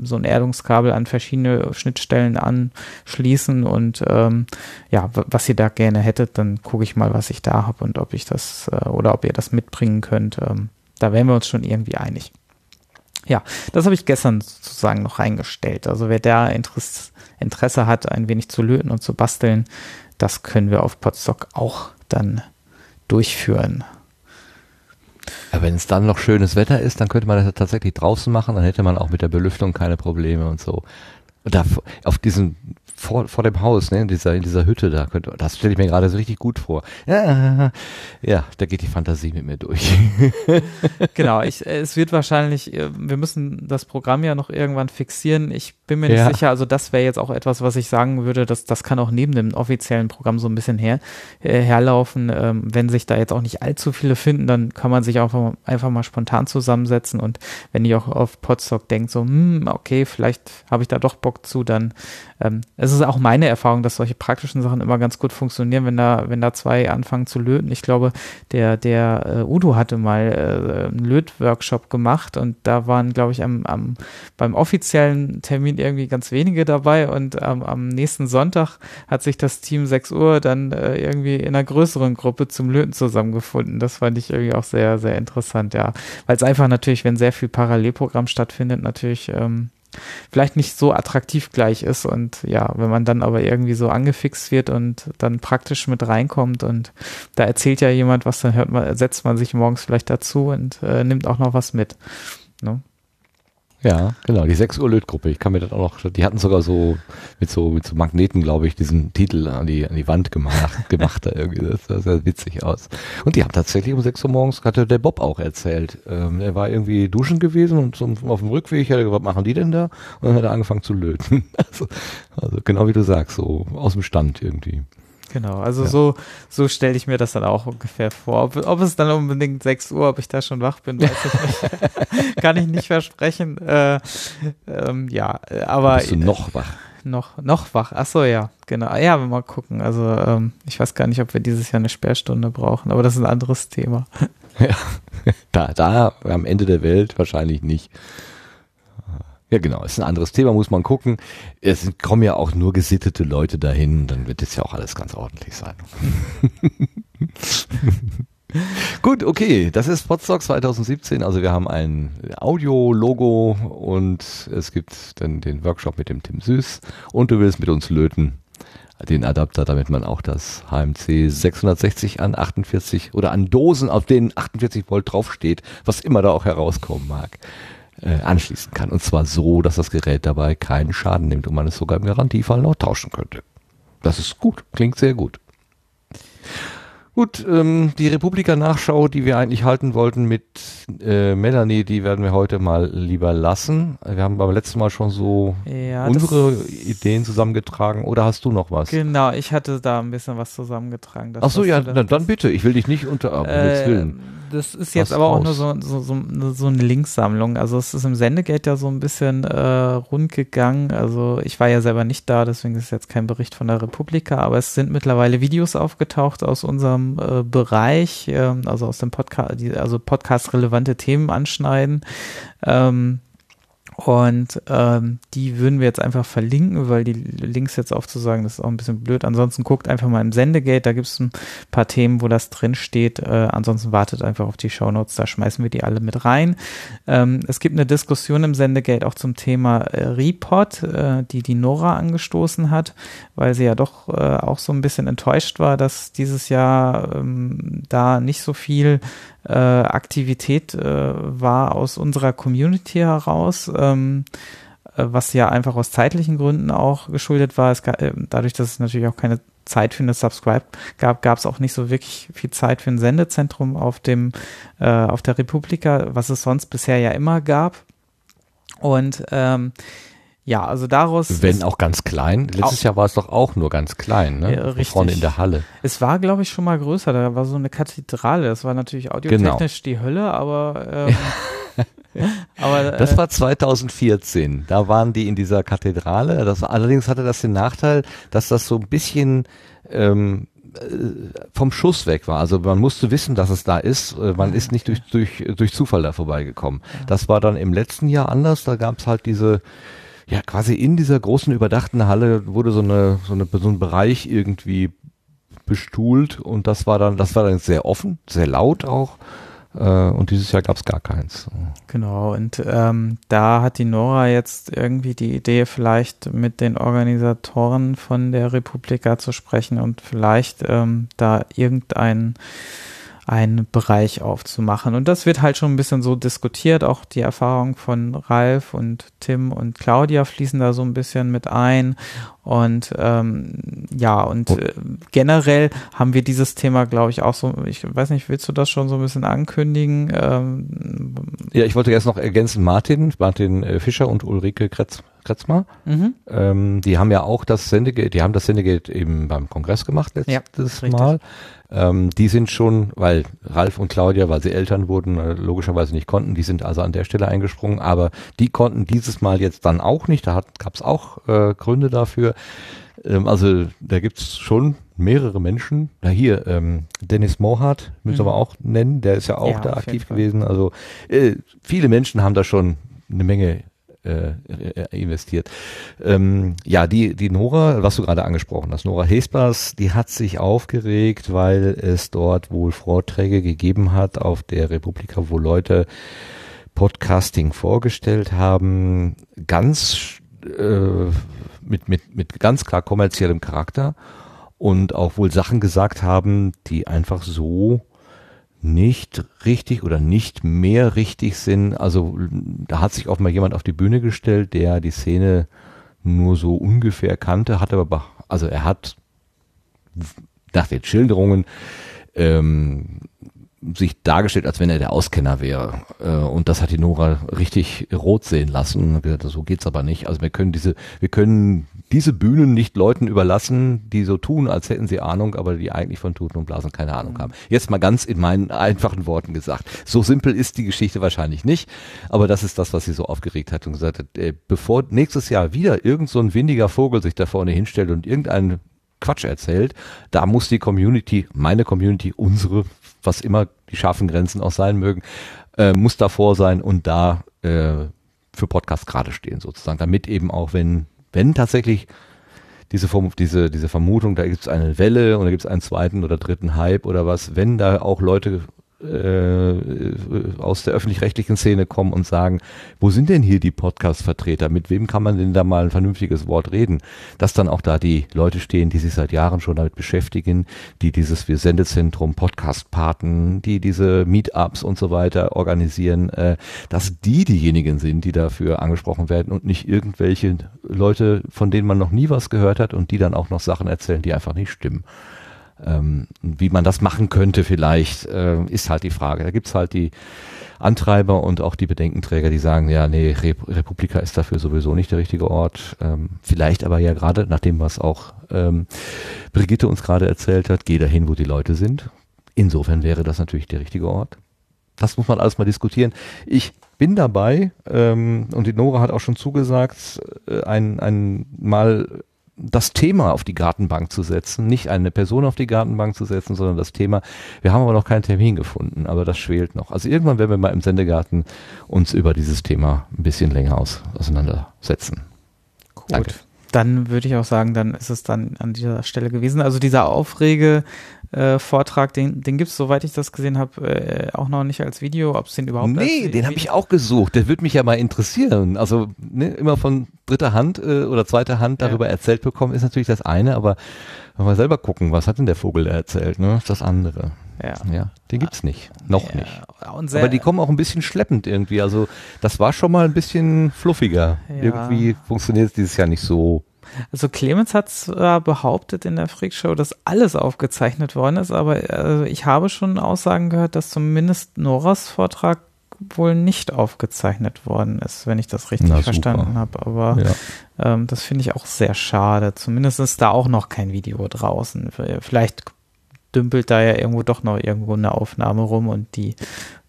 so ein Erdungskabel an verschiedene Schnittstellen anschließen und ähm, ja, was ihr da gerne hättet, dann gucke ich mal, was ich da habe und ob ich das äh, oder ob ihr das mitbringen könnt. Ähm, da wären wir uns schon irgendwie einig. Ja, das habe ich gestern sozusagen noch reingestellt. Also wer da Interesse, Interesse hat, ein wenig zu löten und zu basteln, das können wir auf Podstock auch dann durchführen. Ja, wenn es dann noch schönes Wetter ist, dann könnte man das tatsächlich draußen machen, dann hätte man auch mit der Belüftung keine Probleme und so. Da, auf diesen vor, vor dem Haus, ne, in dieser, in dieser Hütte da. Könnte, das stelle ich mir gerade so richtig gut vor. Ja, ja, da geht die Fantasie mit mir durch. genau, ich, es wird wahrscheinlich, äh, wir müssen das Programm ja noch irgendwann fixieren. Ich bin mir Ja. nicht sicher, also das wäre jetzt auch etwas, was ich sagen würde, dass das kann auch neben dem offiziellen Programm so ein bisschen her, äh, herlaufen. Ähm, wenn sich da jetzt auch nicht allzu viele finden, dann kann man sich auch einfach, einfach mal spontan zusammensetzen und wenn ihr auch auf Podstock denkt, so, hm, okay, vielleicht habe ich da doch Bock zu, dann ähm, es ist auch meine Erfahrung, dass solche praktischen Sachen immer ganz gut funktionieren, wenn da, wenn da zwei anfangen zu löten. Ich glaube, der, der äh, Udo hatte mal äh, einen Lötworkshop gemacht und da waren, glaube ich, am, am, beim offiziellen Termin irgendwie ganz wenige dabei und am am nächsten Sonntag hat sich das Team 6 Uhr dann äh, irgendwie in einer größeren Gruppe zum Löten zusammengefunden. Das fand ich irgendwie auch sehr, sehr interessant, ja. Weil es einfach natürlich, wenn sehr viel Parallelprogramm stattfindet, natürlich ähm, vielleicht nicht so attraktiv gleich ist und ja, wenn man dann aber irgendwie so angefixt wird und dann praktisch mit reinkommt und da erzählt ja jemand was, dann hört man, setzt man sich morgens vielleicht dazu und äh, nimmt auch noch was mit. Ne? Ja, genau, die 6 Uhr Lötgruppe. Ich kann mir das auch noch, die hatten sogar so mit so, mit so Magneten, glaube ich, diesen Titel an die, an die Wand gemacht, gemacht da irgendwie. Das sah sehr witzig aus. Und die haben tatsächlich um 6 Uhr morgens, hatte der Bob auch erzählt. Ähm, er war irgendwie duschen gewesen und zum, auf dem Rückweg hat er gesagt, was machen die denn da? Und dann hat er angefangen zu löten. Also, also genau wie du sagst, so aus dem Stand irgendwie. Genau, also Ja. so, so stelle ich mir das dann auch ungefähr vor. Ob, ob es dann unbedingt 6 Uhr, ob ich da schon wach bin, weiß ich nicht. Kann ich nicht versprechen. Äh, ähm, ja, äh, aber Bist du noch wach? noch, noch wach. Ach so, ja, genau. Ja, wir mal gucken. Also ähm, ich weiß gar nicht, ob wir dieses Jahr eine Sperrstunde brauchen, aber das ist ein anderes Thema. Ja, da, da am Ende der Welt wahrscheinlich nicht. Ja, genau, ist ein anderes Thema, muss man gucken. Es kommen ja auch nur gesittete Leute dahin, dann wird es ja auch alles ganz ordentlich sein. Gut, okay, das ist Podstock 2017. Also wir haben ein Audio-Logo und es gibt dann den Workshop mit dem Tim Süß und du willst mit uns löten. Den Adapter, damit man auch das HMC 660 an 48 oder an Dosen, auf denen 48 Volt draufsteht, was immer da auch herauskommen mag, äh, anschließen kann. Und zwar so, dass das Gerät dabei keinen Schaden nimmt und man es sogar im Garantiefall noch tauschen könnte. Das ist gut, klingt sehr gut. Gut, ähm, die Republika-Nachschau, die wir eigentlich halten wollten mit äh, Melanie, die werden wir heute mal lieber lassen. Wir haben beim letzten Mal schon so Ja, unsere Ideen zusammengetragen. Oder hast du noch was? Genau, ich hatte da ein bisschen was zusammengetragen. Das, Ach so, ja, dann, dann bitte. Ich will dich nicht unter. Himmels Äh, Willen. Das ist jetzt Lass aber auch nur so, so, so, so eine Linksammlung. Also es ist im Sendegate ja so ein bisschen äh, rund gegangen. Also ich war ja selber nicht da, deswegen ist jetzt kein Bericht von der Republika, aber es sind mittlerweile Videos aufgetaucht aus unserem äh, Bereich, ähm, also aus dem Podcast, also Podcast-relevante Themen anschneiden. Ähm, und ähm, die würden wir jetzt einfach verlinken, weil die Links jetzt aufzusagen, das ist auch ein bisschen blöd. Ansonsten guckt einfach mal im Sendegate, da gibt es ein paar Themen, wo das drin steht. Äh, ansonsten wartet einfach auf die Shownotes, da schmeißen wir die alle mit rein. Ähm, es gibt eine Diskussion im Sendegate auch zum Thema äh, Repod, äh, die die Nora angestoßen hat, weil sie ja doch äh, auch so ein bisschen enttäuscht war, dass dieses Jahr ähm, da nicht so viel äh, Aktivität äh, war aus unserer Community heraus, ähm, äh, was ja einfach aus zeitlichen Gründen auch geschuldet war. Es äh, dadurch, dass es natürlich auch keine Zeit für eine Subscribe gab, gab es auch nicht so wirklich viel Zeit für ein Sendezentrum auf dem äh, auf der Republika, was es sonst bisher ja immer gab. Und ähm, ja, also daraus Wenn auch ganz klein. Letztes Auch- Jahr war es doch auch nur ganz klein, ne? Ja, richtig. Vorne in der Halle. Es war, glaube ich, schon mal größer. Da war so eine Kathedrale. Das war natürlich audiotechnisch die Hölle, aber, ähm, aber Das äh, war 2014. Da waren die in dieser Kathedrale. Das, allerdings hatte das den Nachteil, dass das so ein bisschen ähm, äh, vom Schuss weg war. Also man musste wissen, dass es da ist. Äh, Man ist nicht durch, durch, durch Zufall da vorbeigekommen. Das war dann im letzten Jahr anders. Da gab es halt diese, ja quasi in dieser großen überdachten Halle wurde so eine, so eine so ein Bereich irgendwie bestuhlt und das war dann, das war dann sehr offen, sehr laut auch. Äh, und dieses Jahr gab es gar keins. Genau, und ähm, da hat die Nora jetzt irgendwie die Idee, vielleicht mit den Organisatoren von der Republika zu sprechen und vielleicht ähm, da irgendein einen Bereich aufzumachen. Und das wird halt schon ein bisschen so diskutiert. Auch die Erfahrung von Ralf und Tim und Claudia fließen da so ein bisschen mit ein. Und ähm, ja, und äh, generell haben wir dieses Thema, glaube ich, auch so, ich weiß nicht, willst du das schon so ein bisschen ankündigen? Ähm, ja, ich wollte erst noch ergänzen, Martin, Martin äh, Fischer und Ulrike Kretz, Kretzmer, Mhm. ähm, die haben ja auch das Sendegate, die haben das Sendegate eben beim Kongress gemacht letztes richtig. Mal. Ähm, die sind schon, weil Ralf und Claudia, weil sie Eltern wurden, äh, logischerweise nicht konnten, die sind also an der Stelle eingesprungen, aber die konnten dieses Mal jetzt dann auch nicht, da gab es auch äh, Gründe dafür. Ähm, also da gibt's schon mehrere Menschen. Na hier, ähm, Dennis Mohart müssen Mhm. wir auch nennen, der ist ja auch Ja, da aktiv gewesen. Also äh, viele Menschen haben da schon eine Menge äh, äh, investiert. Ähm, ja, die, die Nora, was du gerade angesprochen hast, Nora Hespers, die hat sich aufgeregt, weil es dort wohl Vorträge gegeben hat auf der Republika, wo Leute Podcasting vorgestellt haben, ganz äh, mit, mit, mit ganz klar kommerziellem Charakter und auch wohl Sachen gesagt haben, die einfach so nicht richtig oder nicht mehr richtig sind. Also da hat sich auch mal jemand auf die Bühne gestellt, der die Szene nur so ungefähr kannte, hat aber, also er hat nach den Schilderungen ähm, sich dargestellt, als wenn er der Auskenner wäre. Äh, und das hat die Nora richtig rot sehen lassen. Und gesagt, so geht's aber nicht. Also wir können diese, wir können diese Bühnen nicht Leuten überlassen, die so tun, als hätten sie Ahnung, aber die eigentlich von Tuten und Blasen keine Ahnung haben. Jetzt mal ganz in meinen einfachen Worten gesagt. So simpel ist die Geschichte wahrscheinlich nicht, aber das ist das, was sie so aufgeregt hat und gesagt hat, äh, bevor nächstes Jahr wieder irgend so ein windiger Vogel sich da vorne hinstellt und irgendeinen Quatsch erzählt, da muss die Community, meine Community, unsere, was immer die scharfen Grenzen auch sein mögen, äh, muss davor sein und da äh, für Podcast gerade stehen sozusagen, damit eben auch wenn wenn tatsächlich diese, diese, diese Vermutung, da gibt es eine Welle und da gibt es einen zweiten oder dritten Hype oder was, wenn da auch Leute aus der öffentlich-rechtlichen Szene kommen und sagen, wo sind denn hier die Podcast-Vertreter? Mit wem kann man denn da mal ein vernünftiges Wort reden? Dass dann auch da die Leute stehen, die sich seit Jahren schon damit beschäftigen, die dieses wir Sendezentrum, Podcast-Paten, die diese Meetups und so weiter organisieren, äh, dass die diejenigen sind, die dafür angesprochen werden und nicht irgendwelche Leute, von denen man noch nie was gehört hat und die dann auch noch Sachen erzählen, die einfach nicht stimmen. Ähm, wie man das machen könnte vielleicht, äh, ist halt die Frage. Da gibt's halt die Antreiber und auch die Bedenkenträger, die sagen, ja, nee, Rep Republika ist dafür sowieso nicht der richtige Ort. Ähm, vielleicht aber ja gerade, nach dem, was auch ähm, Brigitte uns gerade erzählt hat, geh dahin, wo die Leute sind. Insofern wäre das natürlich der richtige Ort. Das muss man alles mal diskutieren. Ich bin dabei ähm, und die Nora hat auch schon zugesagt, äh, ein, ein mal das Thema auf die Gartenbank zu setzen, nicht eine Person auf die Gartenbank zu setzen, sondern das Thema. Wir haben aber noch keinen Termin gefunden, aber das schwelt noch. Also irgendwann werden wir mal im Sendegarten uns über dieses Thema ein bisschen länger aus, auseinandersetzen. Gut. Danke. Dann würde ich auch sagen, dann ist es dann an dieser Stelle gewesen. Also dieser Aufrege äh, Vortrag, den, den gibt es, soweit ich das gesehen habe, äh, auch noch nicht als Video, ob es den überhaupt Nee, als den habe ich auch gesucht. Der würde mich ja mal interessieren. Also ne, immer von dritter Hand äh, oder zweiter Hand Ja. darüber erzählt bekommen, ist natürlich das eine, aber wenn wir selber gucken, was hat denn der Vogel da erzählt, ne? Ist das andere. Ja. Ja, den gibt's nicht. Noch Ja, nicht. Aber die kommen auch ein bisschen schleppend irgendwie. Also das war schon mal ein bisschen fluffiger. Ja. Irgendwie funktioniert es dieses Jahr nicht so. Also Clemens hat zwar behauptet in der Freakshow, dass alles aufgezeichnet worden ist, aber äh, ich habe schon Aussagen gehört, dass zumindest Noras Vortrag wohl nicht aufgezeichnet worden ist, wenn ich das richtig Na, verstanden habe. Aber Ja. ähm, das finde ich auch sehr schade. Zumindest ist da auch noch kein Video draußen. Vielleicht dümpelt da ja irgendwo doch noch irgendwo eine Aufnahme rum und die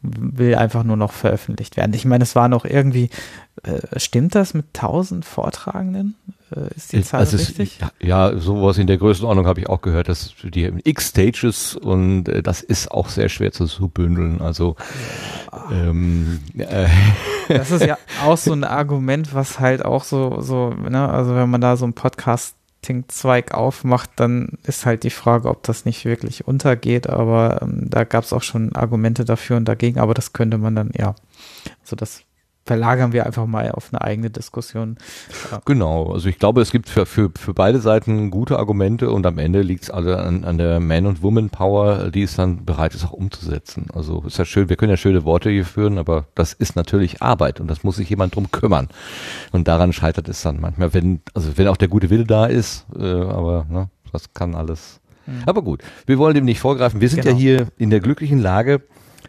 will einfach nur noch veröffentlicht werden. Ich meine, es war noch irgendwie, äh, stimmt das mit 1000 Vortragenden? Äh, ist die Zahl Also richtig? ja, sowas in der Größenordnung habe ich auch gehört, dass die X Stages und äh, das ist auch sehr schwer zu so bündeln. Also ähm, äh, Das ist ja auch so ein Argument, was halt auch so, so, ne, also wenn man da so einen Podcasting-Zweig aufmacht, dann ist halt die Frage, ob das nicht wirklich untergeht, aber ähm, da gab es auch schon Argumente dafür und dagegen, aber das könnte man dann, ja, also das verlagern wir einfach mal auf eine eigene Diskussion. Ja. Genau, also ich glaube, es gibt für, für, für beide Seiten gute Argumente und am Ende liegt es alle an, an der Man- und Woman-Power, die es dann bereit ist, auch umzusetzen. Also ist ja schön, wir können ja schöne Worte hier führen, aber das ist natürlich Arbeit und das muss sich jemand drum kümmern. Und daran scheitert es dann manchmal, wenn, also wenn auch der gute Wille da ist, äh, aber ne, das kann alles. Mhm. Aber gut, wir wollen dem nicht vorgreifen. Wir sind genau. ja hier in der glücklichen Lage,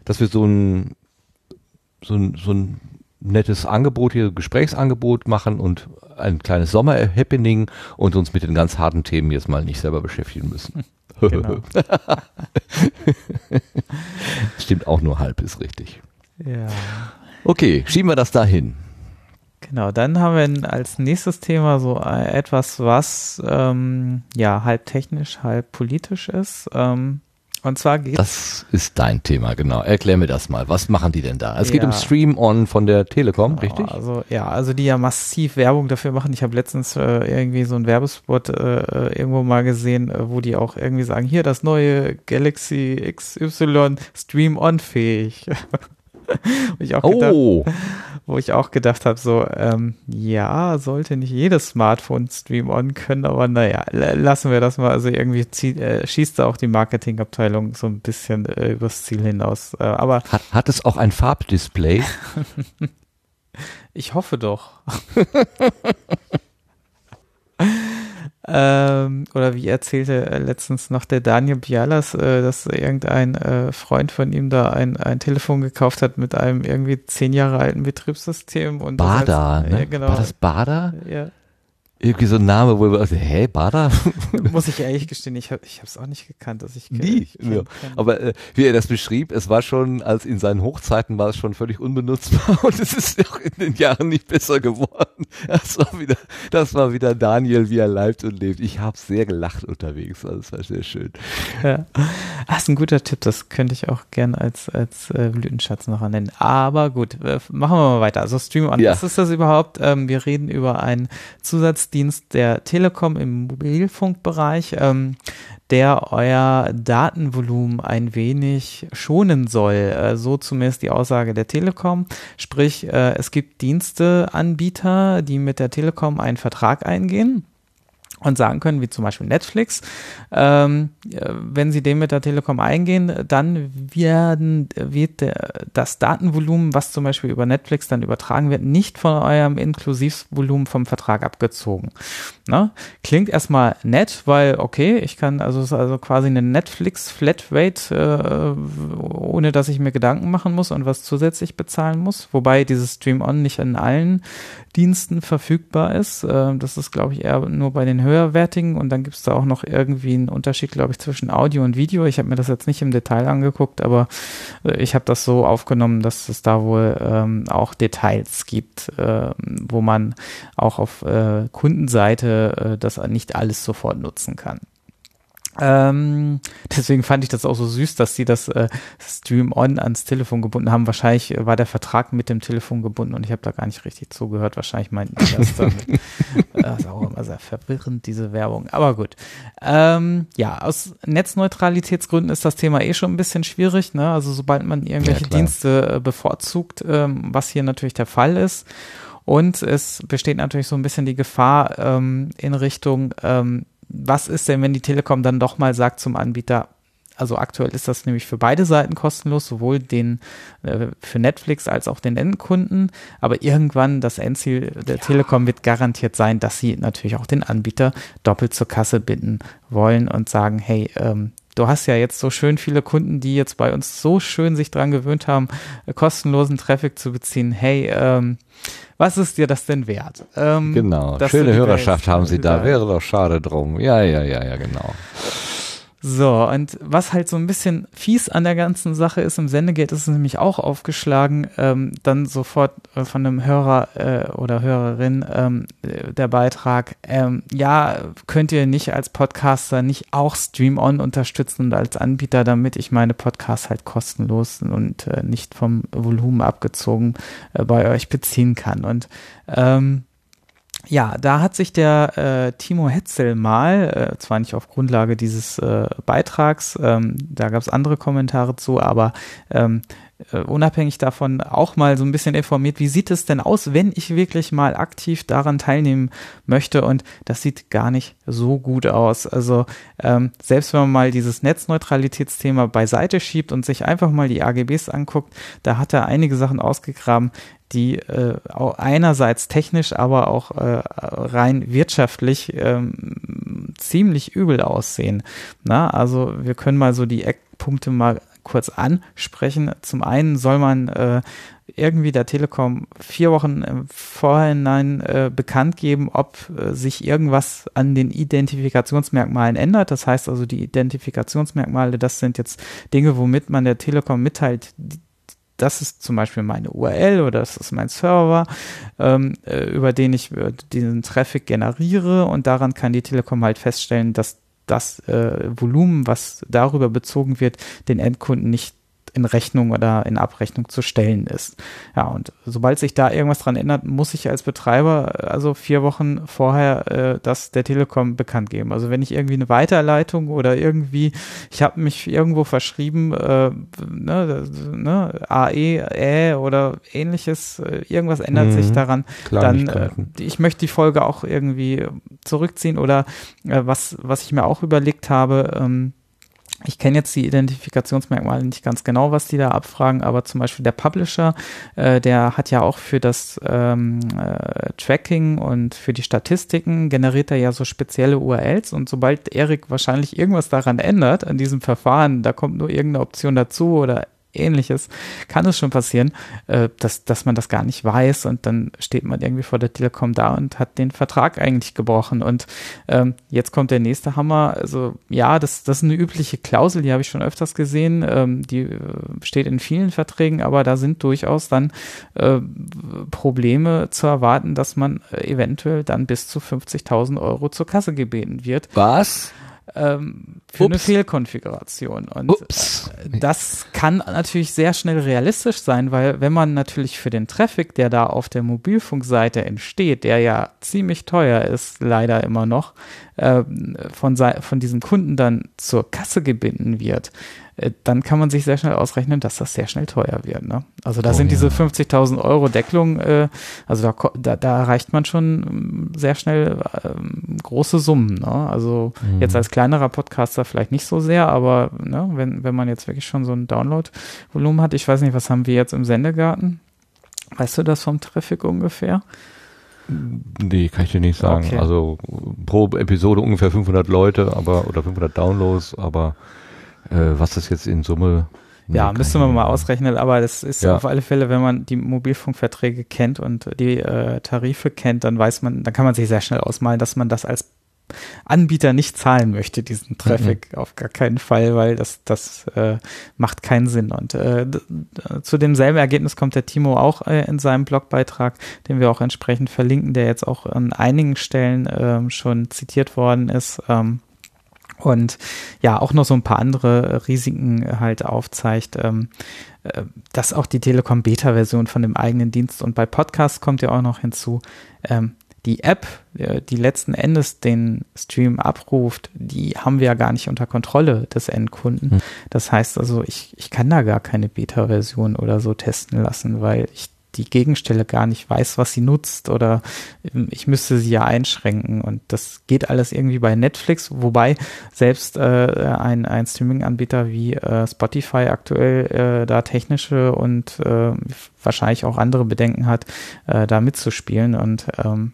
dass wir so ein so ein, so ein nettes Angebot hier, Gesprächsangebot machen und ein kleines Sommer-Happening und uns mit den ganz harten Themen jetzt mal nicht selber beschäftigen müssen. Genau. Stimmt auch nur halb, ist richtig. Ja. Okay, schieben wir das dahin. Genau, dann haben wir als nächstes Thema so äh, etwas, was ähm, ja halb technisch, halb politisch ist. Ähm, und zwar geht Das ist dein Thema, genau. Erklär mir das mal. Was machen die denn da? Es ja. geht um Stream On von der Telekom, genau, richtig? Also ja, also die ja massiv Werbung dafür machen. Ich habe letztens äh, irgendwie so einen Werbespot äh, äh irgendwo mal gesehen, äh, wo die auch irgendwie sagen, hier das neue Galaxy XY Stream On fähig. wo ich auch gedacht, oh. Wo ich auch gedacht habe, so, ähm, ja, sollte nicht jedes Smartphone Stream On können, aber naja, lassen wir das mal. Also irgendwie zieht, äh, schießt da auch die Marketingabteilung so ein bisschen äh, übers Ziel hinaus. Äh, aber hat, hat es auch ein Farbdisplay? ich hoffe doch. Ähm, oder wie erzählte äh, letztens noch der Daniel Bialas, äh, dass irgendein äh, Freund von ihm da ein, ein Telefon gekauft hat mit einem irgendwie zehn Jahre alten Betriebssystem. Und Bada, heißt, ne? genau, War das Bada? Ja irgendwie so ein Name, wo wir, also, hä, Bada? Muss ich ehrlich gestehen, ich habe es auch nicht gekannt, dass ich Nie. ja. Aber äh, wie er das beschrieb, es war schon, als in seinen Hochzeiten war es schon völlig unbenutzbar und es ist auch in den Jahren nicht besser geworden. Das war wieder, das war wieder Daniel, wie er leibt und lebt. Ich habe sehr gelacht unterwegs, also das war sehr schön. Ja. Das ist ein guter Tipp, das könnte ich auch gern als, als äh, Blütenschatz noch nennen. Aber gut, äh, machen wir mal weiter. Also Stream On, ja. was ist das überhaupt? Ähm, wir reden über einen Zusatz Dienst der Telekom im Mobilfunkbereich, ähm, der euer Datenvolumen ein wenig schonen soll. Äh, so zumindest die Aussage der Telekom. Sprich, äh, es gibt Diensteanbieter, die mit der Telekom einen Vertrag eingehen und sagen können, wie zum Beispiel Netflix, ähm, wenn Sie den mit der Telekom eingehen, dann werden, wird das Datenvolumen, was zum Beispiel über Netflix dann übertragen wird, nicht von eurem Inklusivvolumen vom Vertrag abgezogen. Ne? Klingt erstmal nett, weil okay, ich kann, also es ist also quasi eine Netflix Flatrate, äh, ohne dass ich mir Gedanken machen muss und was zusätzlich bezahlen muss. Wobei dieses Stream On nicht in allen Diensten verfügbar ist. Äh, das ist, glaube ich, eher nur bei den höherwertigen und dann gibt es da auch noch irgendwie einen Unterschied, glaube ich, zwischen Audio und Video. Ich habe mir das jetzt nicht im Detail angeguckt, aber äh, ich habe das so aufgenommen, dass es da wohl ähm, auch Details gibt, äh, wo man auch auf äh, Kundenseite äh, das nicht alles sofort nutzen kann. Ähm, deswegen fand ich das auch so süß, dass sie das äh, Stream-On ans Telefon gebunden haben. Wahrscheinlich war der Vertrag mit dem Telefon gebunden und ich habe da gar nicht richtig zugehört. Wahrscheinlich meinten die das damit. das ist auch immer sehr verwirrend, diese Werbung. Aber gut. Ähm, ja, aus Netzneutralitätsgründen ist das Thema eh schon ein bisschen schwierig. Ne? Also sobald man irgendwelche ja, Dienste äh, bevorzugt, ähm, was hier natürlich der Fall ist. Und es besteht natürlich so ein bisschen die Gefahr ähm, in Richtung, ähm, was ist denn, wenn die Telekom dann doch mal sagt zum Anbieter, also aktuell ist das nämlich für beide Seiten kostenlos, sowohl den äh, für Netflix als auch den Endkunden. Aber irgendwann das Endziel der ja. Telekom wird garantiert sein, dass sie natürlich auch den Anbieter doppelt zur Kasse bitten wollen und sagen, hey, ähm, du hast ja jetzt so schön viele Kunden, die jetzt bei uns so schön sich dran gewöhnt haben, kostenlosen Traffic zu beziehen. Hey, ähm, was ist dir das denn wert? Ähm, genau, schöne Hörerschaft haben sie da, wäre doch schade drum. Ja, ja, ja, ja, genau. So, und was halt so ein bisschen fies an der ganzen Sache ist, im Sendegate ist es nämlich auch aufgeschlagen, ähm, dann sofort äh, von einem Hörer äh, oder Hörerin ähm, der Beitrag, ähm, ja, könnt ihr nicht als Podcaster nicht auch Stream On unterstützen und als Anbieter, damit ich meine Podcasts halt kostenlos und äh, nicht vom Volumen abgezogen äh, bei euch beziehen kann. Und ähm, ja, da hat sich der äh, Timo Hetzel mal, äh, zwar nicht auf Grundlage dieses äh, Beitrags, ähm, da gab es andere Kommentare zu, aber ähm, äh, unabhängig davon auch mal so ein bisschen informiert, wie sieht es denn aus, wenn ich wirklich mal aktiv daran teilnehmen möchte und das sieht gar nicht so gut aus. Also ähm, selbst wenn man mal dieses Netzneutralitätsthema beiseite schiebt und sich einfach mal die AGBs anguckt, da hat er einige Sachen ausgegraben, die äh, einerseits technisch, aber auch äh, rein wirtschaftlich ähm, ziemlich übel aussehen. Na, also wir können mal so die Eckpunkte mal kurz ansprechen. Zum einen soll man äh, irgendwie der Telekom vier Wochen im Vorhinein äh, bekannt geben, ob äh, sich irgendwas an den Identifikationsmerkmalen ändert. Das heißt also, die Identifikationsmerkmale, das sind jetzt Dinge, womit man der Telekom mitteilt, das ist zum Beispiel meine URL oder das ist mein Server, ähm, äh, über den ich äh, diesen Traffic generiere und daran kann die Telekom halt feststellen, dass das äh, Volumen, was darüber bezogen wird, den Endkunden nicht in Rechnung oder in Abrechnung zu stellen ist. Ja, und sobald sich da irgendwas dran ändert, muss ich als Betreiber äh, also vier Wochen vorher äh, das der Telekom bekannt geben. Also wenn ich irgendwie eine Weiterleitung oder irgendwie, ich habe mich irgendwo verschrieben, äh, ne, ne, AE, Ä oder ähnliches, äh, irgendwas ändert mhm, sich daran, dann äh, ich möchte die Folge auch irgendwie zurückziehen oder äh, was, was ich mir auch überlegt habe, ähm, ich kenne jetzt die Identifikationsmerkmale nicht ganz genau, was die da abfragen, aber zum Beispiel der Publisher, äh, der hat ja auch für das ähm, äh, Tracking und für die Statistiken generiert er ja so spezielle URLs und sobald Erik wahrscheinlich irgendwas daran ändert, an diesem Verfahren, da kommt nur irgendeine Option dazu oder ähnliches, kann es schon passieren, äh, dass, dass man das gar nicht weiß und dann steht man irgendwie vor der Telekom da und hat den Vertrag eigentlich gebrochen. Und ähm, jetzt kommt der nächste Hammer. Also ja, das, das ist eine übliche Klausel, die habe ich schon öfters gesehen, ähm, die äh, steht in vielen Verträgen, aber da sind durchaus dann äh, Probleme zu erwarten, dass man äh, eventuell dann bis zu 50.000 Euro zur Kasse gebeten wird. Was? Ähm, für Ups. eine Fehlkonfiguration. Und Ups. Äh, das kann natürlich sehr schnell realistisch sein, weil wenn man natürlich für den Traffic, der da auf der Mobilfunkseite entsteht, der ja ziemlich teuer ist, leider immer noch, äh, von, von diesem Kunden dann zur Kasse gebinden wird, dann kann man sich sehr schnell ausrechnen, dass das sehr schnell teuer wird. Ne? Also da oh, sind ja. diese 50.000 Euro Deckelung, äh, also da, da, da, erreicht man schon ähm, sehr schnell ähm, große Summen. Ne? Also mhm. jetzt als kleinerer Podcaster vielleicht nicht so sehr, aber ne, wenn, wenn man jetzt wirklich schon so ein Download-Volumen hat, ich weiß nicht, was haben wir jetzt im Sendegarten? Weißt du das vom Traffic ungefähr? Nee, kann ich dir nicht sagen. Okay. Also pro Episode ungefähr 500 Leute, aber oder 500 Downloads, aber äh, was das jetzt in Summe Nee, ja, müsste man mal ausrechnen, aber das ist ja. auf alle Fälle, wenn man die Mobilfunkverträge kennt und die äh, Tarife kennt, dann weiß man, dann kann man sich sehr schnell ausmalen, dass man das als Anbieter nicht zahlen möchte, diesen Traffic, mhm. auf gar keinen Fall, weil das, das äh, macht keinen Sinn. Und äh, zu demselben Ergebnis kommt der Timo auch äh, in seinem Blogbeitrag, den wir auch entsprechend verlinken, der jetzt auch an einigen Stellen ähm, schon zitiert worden ist. Ähm, und ja, auch noch so ein paar andere Risiken halt aufzeigt, ähm, äh, dass auch die Telekom Beta-Version von dem eigenen Dienst und bei Podcasts kommt ja auch noch hinzu, ähm, die App, äh, die letzten Endes den Stream abruft, die haben wir ja gar nicht unter Kontrolle des Endkunden. Hm. Das heißt also, ich, ich kann da gar keine Beta-Version oder so testen lassen, weil ich die Gegenstelle gar nicht weiß, was sie nutzt oder ähm, ich müsste sie ja einschränken und das geht alles irgendwie bei Netflix, wobei selbst äh, ein, ein Streaming-Anbieter wie äh, Spotify aktuell äh, da technische und äh, wahrscheinlich auch andere Bedenken hat, äh, da mitzuspielen und ähm,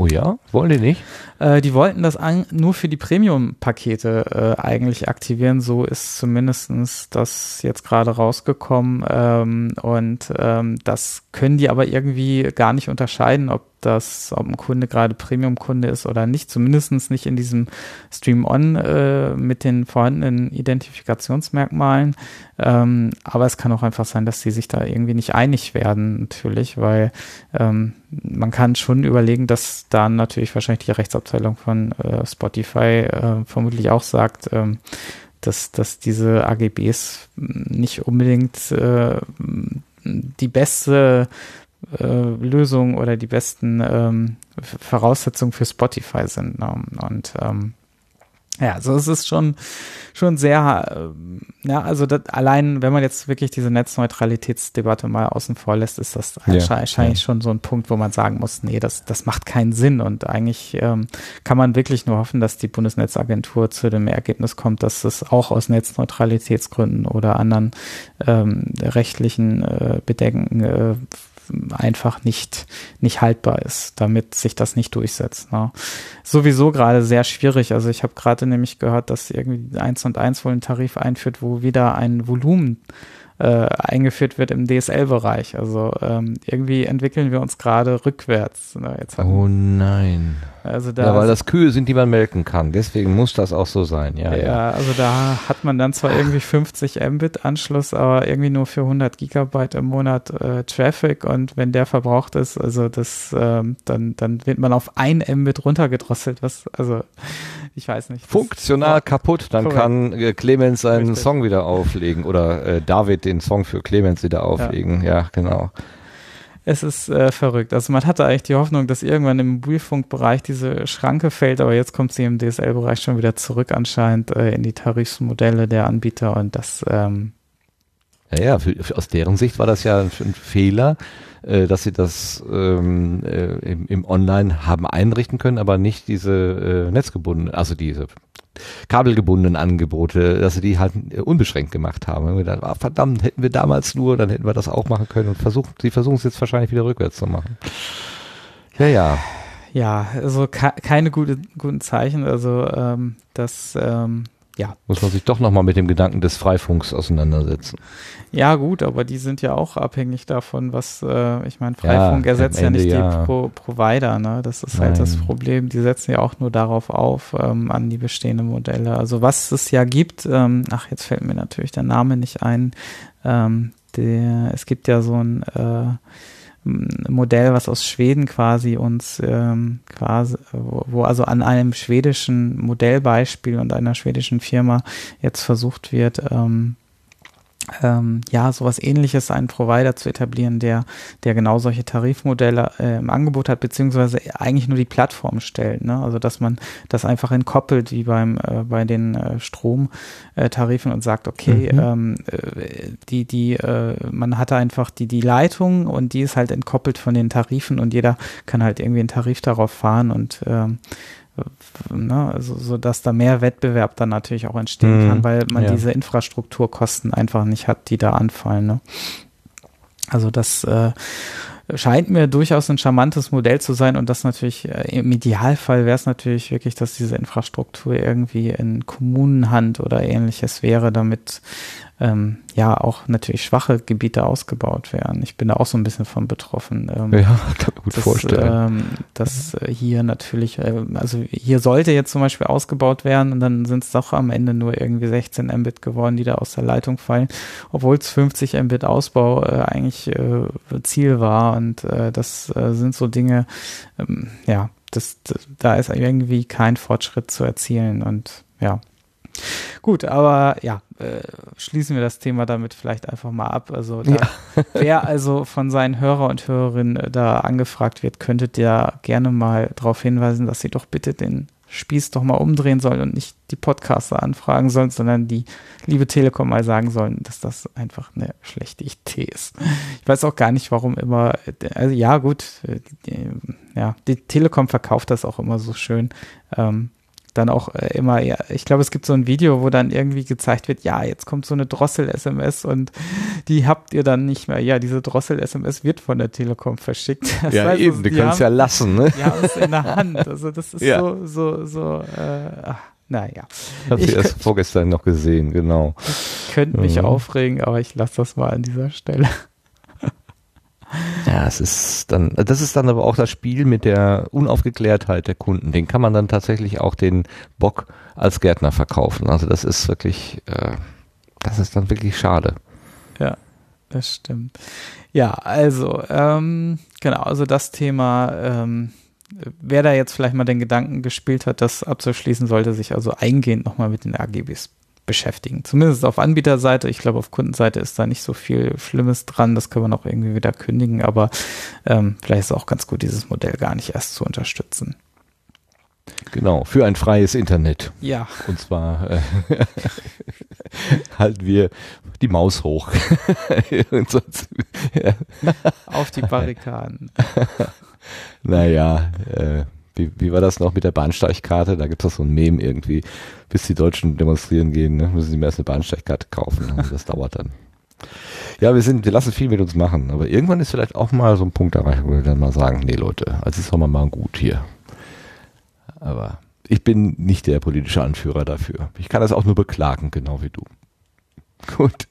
Oh ja, wollen die nicht? Äh, die wollten das an, nur für die Premium-Pakete äh, eigentlich aktivieren. So ist zumindestens das jetzt gerade rausgekommen. Ähm, und ähm, das können die aber irgendwie gar nicht unterscheiden, ob das, ob ein Kunde gerade Premium-Kunde ist oder nicht, zumindest nicht in diesem Stream-On äh, mit den vorhandenen Identifikationsmerkmalen. Ähm, aber es kann auch einfach sein, dass sie sich da irgendwie nicht einig werden, natürlich, weil ähm, man kann schon überlegen, dass da natürlich wahrscheinlich die Rechtsabteilung von äh, Spotify äh, vermutlich auch sagt, ähm, dass, dass diese AGBs nicht unbedingt äh, die beste äh, Lösung oder die besten ähm, Voraussetzungen für Spotify sind. Ne? Und ähm, ja, also es ist schon, schon sehr, äh, ja, also das, allein, wenn man jetzt wirklich diese Netzneutralitätsdebatte mal außen vor lässt, ist das Ja, wahrscheinlich ja. schon so ein Punkt, wo man sagen muss, nee, das, das macht keinen Sinn. Und eigentlich ähm, kann man wirklich nur hoffen, dass die Bundesnetzagentur zu dem Ergebnis kommt, dass es auch aus Netzneutralitätsgründen oder anderen ähm, rechtlichen äh, Bedenken äh, einfach nicht, nicht haltbar ist, damit sich das nicht durchsetzt. Ne? Sowieso gerade sehr schwierig. Also ich habe gerade nämlich gehört, dass irgendwie 1 und 1 wohl einen Tarif einführt, wo wieder ein Volumen äh, eingeführt wird im DSL-Bereich. Also ähm, irgendwie entwickeln wir uns gerade rückwärts. Ne? Jetzt Oh nein. Also da Ja, weil das Kühe sind, die man melken kann. Deswegen muss das auch so sein. Ja, ja, ja. also da hat man dann zwar irgendwie 50 Mbit Anschluss, aber irgendwie nur für 100 Gigabyte im Monat äh, Traffic und wenn der verbraucht ist, also das, ähm, dann, dann wird man auf ein Mbit runtergedrosselt, was, also ich weiß nicht. Das- Funktional kaputt, dann Korrekt. kann äh, Clemens seinen Richtig. Song wieder auflegen oder äh, David den Song für Clemens wieder auflegen. Ja, genau. Es ist äh, verrückt. Also man hatte eigentlich die Hoffnung, dass irgendwann im Mobilfunkbereich diese Schranke fällt, aber jetzt kommt sie im DSL-Bereich schon wieder zurück anscheinend äh, in die Tarifsmodelle der Anbieter und das ähm, Ja, ja, für, für, aus deren Sicht war das ja ein, ein Fehler, äh, dass sie das ähm, äh, im, im Online haben einrichten können, aber nicht diese äh, netzgebundenen, also diese kabelgebundenen Angebote, dass sie die halt äh, unbeschränkt gemacht haben. Und gedacht, ah, verdammt, hätten wir damals nur, dann hätten wir das auch machen können und versuchen, sie versuchen es jetzt wahrscheinlich wieder rückwärts zu machen. Ja, ja. ja, also ke keine gute, guten Zeichen. Also ähm, das ähm, ja, Muss man sich doch nochmal mit dem Gedanken des Freifunks auseinandersetzen. Ja, gut, aber die sind ja auch abhängig davon, was, äh, ich meine, Ja, Freifunk ersetzt am ja nicht ja. die Pro Provider, ne? Das ist halt das Nein. Problem. Die setzen ja auch nur darauf auf, ähm, an die bestehenden Modelle. Also was es ja gibt, ähm, ach, jetzt fällt mir natürlich der Name nicht ein, ähm, der, es gibt ja so ein äh, ein Modell, was aus Schweden quasi uns ähm, quasi, wo, also an einem schwedischen Modellbeispiel und einer schwedischen Firma jetzt versucht wird, ähm, ähm, ja, sowas ähnliches, einen Provider zu etablieren, der, der genau solche Tarifmodelle äh, im Angebot hat, beziehungsweise eigentlich nur die Plattform stellt. Ne? Also dass man das einfach entkoppelt, wie beim äh, bei den äh, Stromtarifen und sagt, okay, Mhm. ähm, äh, die, die, äh, man hat einfach die, die Leitung und die ist halt entkoppelt von den Tarifen und jeder kann halt irgendwie einen Tarif darauf fahren und ähm, ne, also so dass da mehr Wettbewerb dann natürlich auch entstehen Mhm. kann, weil man Ja. diese Infrastrukturkosten einfach nicht hat, die da anfallen. Ne? Also das äh, scheint mir durchaus ein charmantes Modell zu sein und das natürlich äh, im Idealfall wäre es natürlich wirklich, dass diese Infrastruktur irgendwie in Kommunenhand oder ähnliches wäre, damit ähm, ja auch natürlich schwache Gebiete ausgebaut werden. Ich bin da auch so ein bisschen von betroffen. Ähm, Ja, kann mir gut dass, vorstellen. Ähm, dass hier natürlich, äh, also hier sollte jetzt zum Beispiel ausgebaut werden und dann sind es doch am Ende nur irgendwie 16 Mbit geworden, die da aus der Leitung fallen, obwohl es 50 Mbit Ausbau äh, eigentlich äh, Ziel war und äh, das äh, sind so Dinge, ähm, ja, das, das, da ist irgendwie kein Fortschritt zu erzielen und ja. Gut, aber ja, äh, schließen wir das Thema damit vielleicht einfach mal ab. Also da, wer also von seinen Hörer und Hörerinnen äh, da angefragt wird, könntet ihr gerne mal darauf hinweisen, dass sie doch bitte den Spieß doch mal umdrehen sollen und nicht die Podcaster anfragen sollen, sondern die liebe Telekom mal sagen sollen, dass das einfach eine schlechte Idee ist. Ich weiß auch gar nicht, warum immer, also ja gut, äh, die, ja, die Telekom verkauft das auch immer so schön. Ähm, dann auch äh, immer, ja, ich glaube, es gibt so ein Video, wo dann irgendwie gezeigt wird, ja, jetzt kommt so eine Drossel-SMS und die habt ihr dann nicht mehr. Ja, diese Drossel-SMS wird von der Telekom verschickt. Das ja, heißt, eben, die können es ja lassen, ne? Die haben es in der Hand. Also das ist Ja. so, so, so, äh, naja. Hab Ich sie erst vorgestern noch gesehen, genau. könnte mich Mhm. aufregen, aber ich lasse das mal an dieser Stelle. Ja, es ist dann, das ist dann aber auch das Spiel mit der Unaufgeklärtheit der Kunden. Den kann man dann tatsächlich auch den Bock als Gärtner verkaufen. Also das ist wirklich, äh, das ist dann wirklich schade. Ja, das stimmt. Ja, also, ähm, genau, also das Thema, ähm, wer da jetzt vielleicht mal den Gedanken gespielt hat, das abzuschließen, sollte sich also eingehend nochmal mit den AGBs beschäftigen. Zumindest auf Anbieterseite. Ich glaube, auf Kundenseite ist da nicht so viel Schlimmes dran. Das können wir noch irgendwie wieder kündigen, aber ähm, vielleicht ist es auch ganz gut, dieses Modell gar nicht erst zu unterstützen. Genau, für ein freies Internet. Ja. Und zwar äh, halten wir die Maus hoch. Und sonst, ja. Auf die Barrikaden. naja, äh, wie, wie war das noch mit der Bahnsteigkarte? Da gibt es so ein Mem irgendwie, bis die Deutschen demonstrieren gehen, ne? müssen sie mir erst eine Bahnsteigkarte kaufen. Also das dauert dann. Ja, wir sind, wir lassen viel mit uns machen, aber irgendwann ist vielleicht auch mal so ein Punkt erreicht, wo wir dann mal sagen, nee Leute, also ist doch mal gut hier. Aber ich bin nicht der politische Anführer dafür. Ich kann das auch nur beklagen, genau wie du. Gut.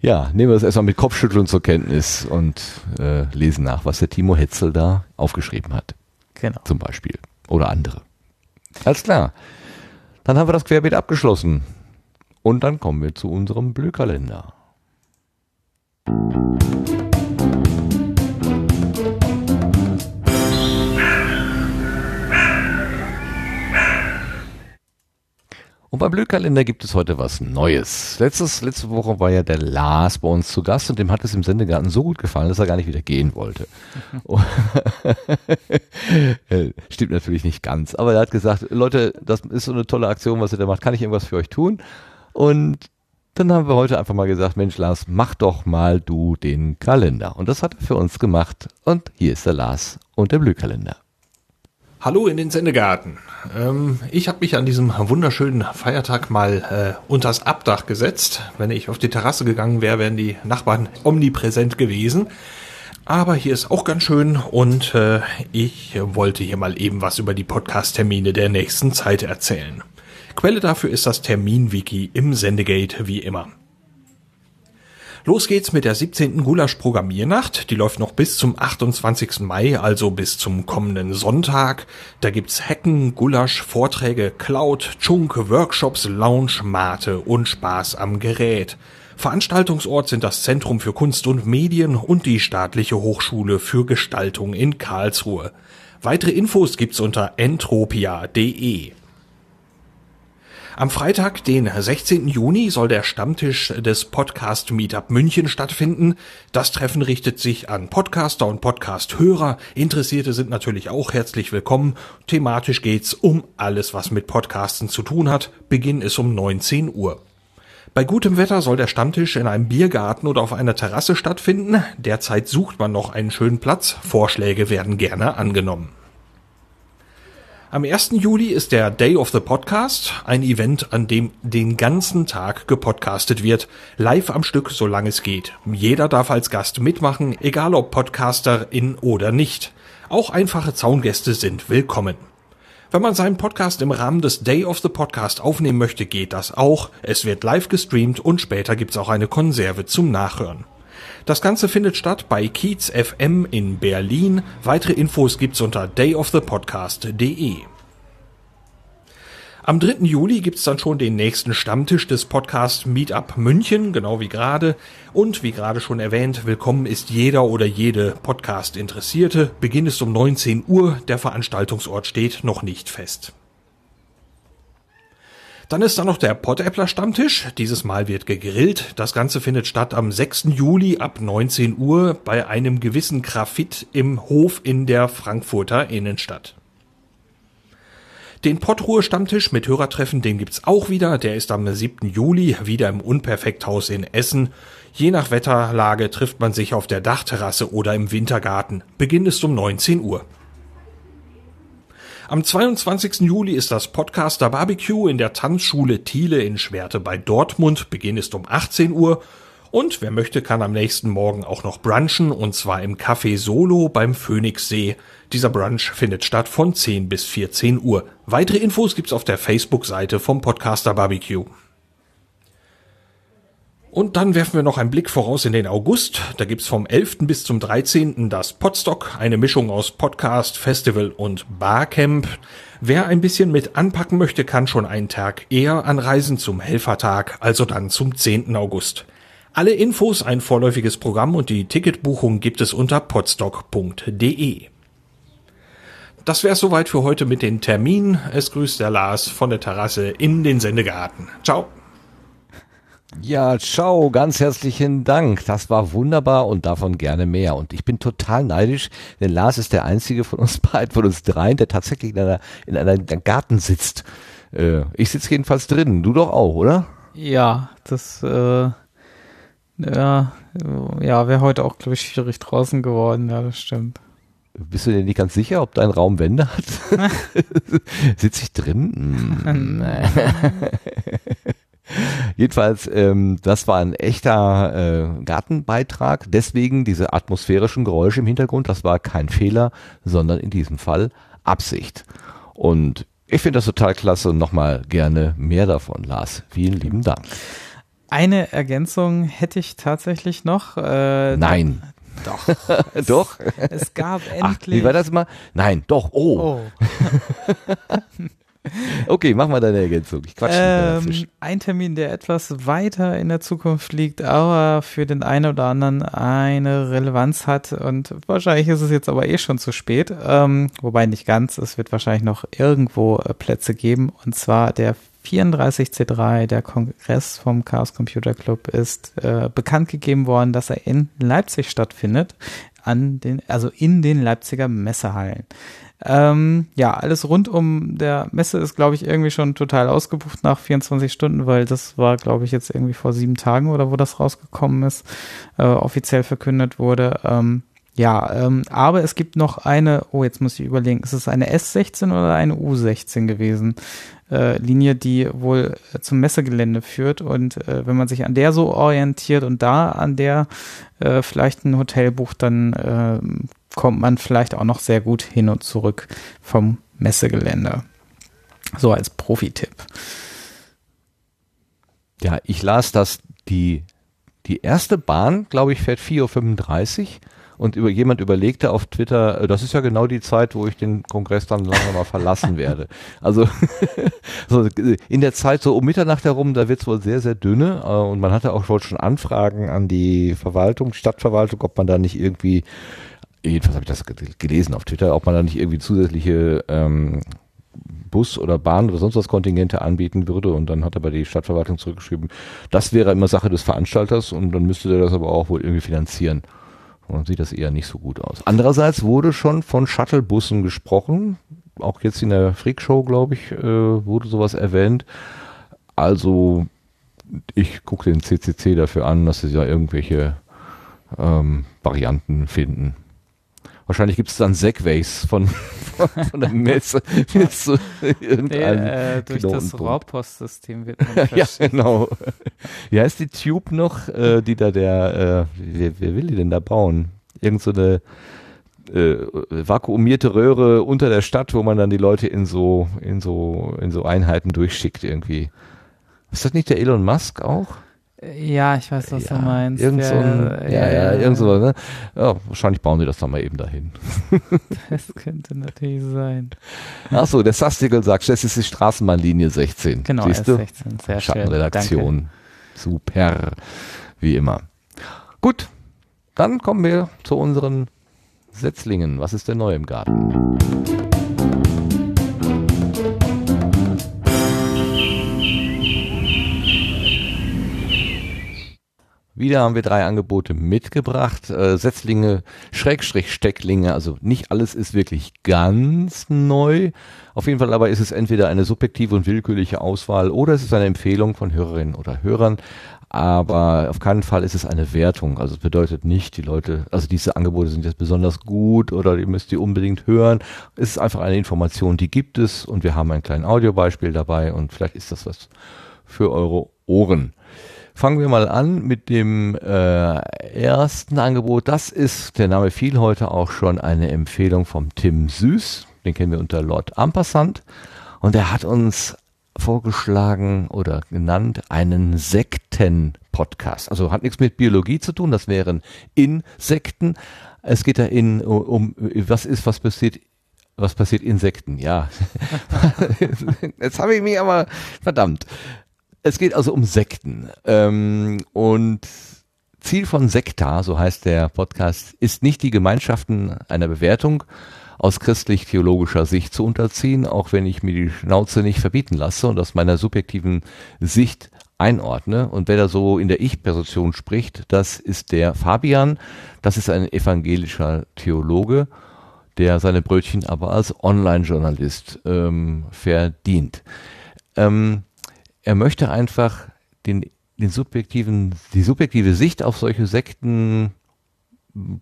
Ja, nehmen wir das erstmal mit Kopfschütteln zur Kenntnis und äh, lesen nach, was der Timo Hetzel da aufgeschrieben hat. Genau. Zum Beispiel. Oder andere. Alles klar. Dann haben wir das Querbeet abgeschlossen. Und dann kommen wir zu unserem Blühkalender. Und beim Blödkalender gibt es heute was Neues. Letztes, letzte Woche war ja der Lars bei uns zu Gast und dem hat es im Sendegarten so gut gefallen, dass er gar nicht wieder gehen wollte. Stimmt natürlich nicht ganz, aber er hat gesagt, Leute, das ist so eine tolle Aktion, was ihr da macht. Kann ich irgendwas für euch tun? Und dann haben wir heute einfach mal gesagt, Mensch Lars, mach doch mal du den Kalender. Und das hat er für uns gemacht. Und hier ist der Lars und der Blühkalender. Hallo in den Sendegarten. Ähm, ich habe mich an diesem wunderschönen Feiertag mal äh, unters Abdach gesetzt. Wenn ich auf die Terrasse gegangen wäre, wären die Nachbarn omnipräsent gewesen. Aber hier ist auch ganz schön und äh, ich wollte hier mal eben was über die Podcast-Termine der nächsten Zeit erzählen. Quelle dafür ist das Termin-Wiki im Sendegate wie immer. Los geht's mit der 17. Gulasch Programmiernacht. Die läuft noch bis zum 28. Mai, also bis zum kommenden Sonntag. Da gibt's Hacken, Gulasch, Vorträge, Cloud, Chunk, Workshops, Lounge, Mate und Spaß am Gerät. Veranstaltungsort sind das Zentrum für Kunst und Medien und die Staatliche Hochschule für Gestaltung in Karlsruhe. Weitere Infos gibt's unter entropia.de. Am Freitag, den 16. Juni, soll der Stammtisch des Podcast Meetup München stattfinden. Das Treffen richtet sich an Podcaster und Podcast-Hörer. Interessierte sind natürlich auch herzlich willkommen. Thematisch geht's um alles, was mit Podcasten zu tun hat. Beginn ist um 19 Uhr. Bei gutem Wetter soll der Stammtisch in einem Biergarten oder auf einer Terrasse stattfinden. Derzeit sucht man noch einen schönen Platz. Vorschläge werden gerne angenommen. Am 1. Juli ist der Day of the Podcast, ein Event, an dem den ganzen Tag gepodcastet wird, live am Stück, solange es geht. Jeder darf als Gast mitmachen, egal ob Podcasterin oder nicht. Auch einfache Zaungäste sind willkommen. Wenn man seinen Podcast im Rahmen des Day of the Podcast aufnehmen möchte, geht das auch. Es wird live gestreamt und später gibt's auch eine Konserve zum Nachhören. Das Ganze findet statt bei Kiez FM in Berlin. Weitere Infos gibt's unter dayofthepodcast.de. Am 3. Juli gibt's dann schon den nächsten Stammtisch des Podcast Meetup München, genau wie gerade. Und wie gerade schon erwähnt, willkommen ist jeder oder jede Podcast-Interessierte. Beginn ist um 19 Uhr, der Veranstaltungsort steht noch nicht fest. Dann ist da noch der Pottäppler Stammtisch. Dieses Mal wird gegrillt. Das Ganze findet statt am 6. Juli ab 19 Uhr bei einem gewissen Grafit im Hof in der Frankfurter Innenstadt. Den Pottruhe-Stammtisch mit Hörertreffen, den gibt's auch wieder. Der ist am 7. Juli wieder im Unperfekthaus in Essen. Je nach Wetterlage trifft man sich auf der Dachterrasse oder im Wintergarten. Beginn ist um 19 Uhr. Am 22. Juli ist das Podcaster Barbecue in der Tanzschule Thiele in Schwerte bei Dortmund. Beginn ist um 18 Uhr. Und wer möchte, kann am nächsten Morgen auch noch brunchen und zwar im Café Solo beim Phoenixsee. Dieser Brunch findet statt von 10 bis 14 Uhr. Weitere Infos gibt's auf der Facebook-Seite vom Podcaster Barbecue. Und dann werfen wir noch einen Blick voraus in den August. Da gibt's vom 11. bis zum 13. das Podstock, eine Mischung aus Podcast, Festival und Barcamp. Wer ein bisschen mit anpacken möchte, kann schon einen Tag eher anreisen zum Helfertag, also dann zum 10. August. Alle Infos, ein vorläufiges Programm und die Ticketbuchung gibt es unter podstock.de. Das wäre soweit für heute mit den Terminen. Es grüßt der Lars von der Terrasse in den Sendegarten. Ciao. Ja, ciao, ganz herzlichen Dank. Das war wunderbar und davon gerne mehr. Und ich bin total neidisch, denn Lars ist der einzige von uns beiden, von uns dreien, der tatsächlich in einer, in einem Garten sitzt. Äh, ich sitze jedenfalls drin. Du doch auch, oder? Ja, das, äh, ja, ja, wäre heute auch, glaube ich, schwierig draußen geworden. Ja, das stimmt. Bist du dir nicht ganz sicher, ob dein Raum Wände hat? Sitze ich drin? Jedenfalls, ähm, das war ein echter äh, Gartenbeitrag. Deswegen diese atmosphärischen Geräusche im Hintergrund. Das war kein Fehler, sondern in diesem Fall Absicht. Und ich finde das total klasse und nochmal gerne mehr davon, Lars. Vielen lieben Dank. Eine Ergänzung hätte ich tatsächlich noch. Äh, Nein. Doch. Es, doch. Es gab endlich. Ach, wie war das mal? Nein, doch. Oh. oh. okay, mach mal deine Ergänzung. Ich quatsch ähm, Ein Termin, der etwas weiter in der Zukunft liegt, aber für den einen oder anderen eine Relevanz hat und wahrscheinlich ist es jetzt aber eh schon zu spät. Ähm, wobei nicht ganz. Es wird wahrscheinlich noch irgendwo äh, Plätze geben und zwar der 34C3, der Kongress vom Chaos Computer Club, ist äh, bekannt gegeben worden, dass er in Leipzig stattfindet, an den, also in den Leipziger Messehallen. Ähm, ja, alles rund um der Messe ist, glaube ich, irgendwie schon total ausgebucht nach 24 Stunden, weil das war, glaube ich, jetzt irgendwie vor sieben Tagen oder wo das rausgekommen ist, äh, offiziell verkündet wurde. Ähm, ja, ähm, aber es gibt noch eine, oh, jetzt muss ich überlegen, ist es eine S16 oder eine U16 gewesen? Äh, Linie, die wohl zum Messegelände führt. Und äh, wenn man sich an der so orientiert und da an der äh, vielleicht ein Hotel bucht, dann äh, kommt man vielleicht auch noch sehr gut hin und zurück vom Messegelände. So als Profi-Tipp. Ja, ich las, dass die, die erste Bahn, glaube ich, fährt 4.35 Uhr und über, jemand überlegte auf Twitter, äh, das ist ja genau die Zeit, wo ich den Kongress dann langsam mal verlassen werde. Also so in der Zeit so um Mitternacht herum, da wird es wohl sehr, sehr dünne äh, und man hatte auch wohl schon Anfragen an die Verwaltung, Stadtverwaltung, ob man da nicht irgendwie, jedenfalls habe ich das gelesen auf Twitter, ob man da nicht irgendwie zusätzliche ähm, Bus oder Bahn oder sonst was Kontingente anbieten würde. Und dann hat aber die Stadtverwaltung zurückgeschrieben, das wäre immer Sache des Veranstalters und dann müsste der das aber auch wohl irgendwie finanzieren. Und dann sieht das eher nicht so gut aus. Andererseits wurde schon von Shuttlebussen gesprochen. Auch jetzt in der Freakshow, glaube ich, äh, wurde sowas erwähnt. Also ich gucke den CCC dafür an, dass sie ja irgendwelche ähm, Varianten finden. Wahrscheinlich gibt es dann Segways von, von der Messe bis zu irgendeinem nee, äh, Durch das Rohrpostsystem wird man Ja, genau. Wie heißt die Tube noch, äh, die da der, äh, wer, wer will die denn da bauen? Irgend so eine äh, vakuumierte Röhre unter der Stadt, wo man dann die Leute in so, in so, in so Einheiten durchschickt irgendwie. Ist das nicht der Elon Musk auch? Ja, ich weiß, was ja, du meinst. Irgend so ein, ja, ja, ja, irgend so, ne? Ja, wahrscheinlich bauen sie das dann mal eben dahin. das könnte natürlich sein. Ach so, der Sastikel sagt, das ist die Straßenbahnlinie 16. Genau, Siehst du? 16, sehr Schattenredaktion. Danke. Super. Wie immer. Gut, dann kommen wir zu unseren Setzlingen. Was ist denn neu im Garten? Wieder haben wir drei Angebote mitgebracht. Äh, Setzlinge, Schrägstrich Stecklinge, also nicht alles ist wirklich ganz neu. Auf jeden Fall aber ist es entweder eine subjektive und willkürliche Auswahl oder es ist eine Empfehlung von Hörerinnen oder Hörern. Aber auf keinen Fall ist es eine Wertung. Also es bedeutet nicht, die Leute, also diese Angebote sind jetzt besonders gut oder ihr müsst die unbedingt hören. Es ist einfach eine Information, die gibt es und wir haben ein kleines Audiobeispiel dabei und vielleicht ist das was für eure Ohren. Fangen wir mal an mit dem äh, ersten Angebot. Das ist, der Name fiel heute auch schon, eine Empfehlung vom Tim Süß. Den kennen wir unter Lord Ampersand. Und er hat uns vorgeschlagen oder genannt einen Sekten-Podcast. Also hat nichts mit Biologie zu tun, das wären Insekten. Es geht da in, um, was ist, was passiert was passiert Insekten? Ja. Jetzt habe ich mich aber verdammt. Es geht also um Sekten. Ähm, und Ziel von Sekta, so heißt der Podcast, ist nicht die Gemeinschaften einer Bewertung aus christlich-theologischer Sicht zu unterziehen, auch wenn ich mir die Schnauze nicht verbieten lasse und aus meiner subjektiven Sicht einordne. Und wer da so in der Ich-Position spricht, das ist der Fabian. Das ist ein evangelischer Theologe, der seine Brötchen aber als Online-Journalist ähm, verdient. Ähm, er möchte einfach den, den subjektiven, die subjektive Sicht auf solche Sekten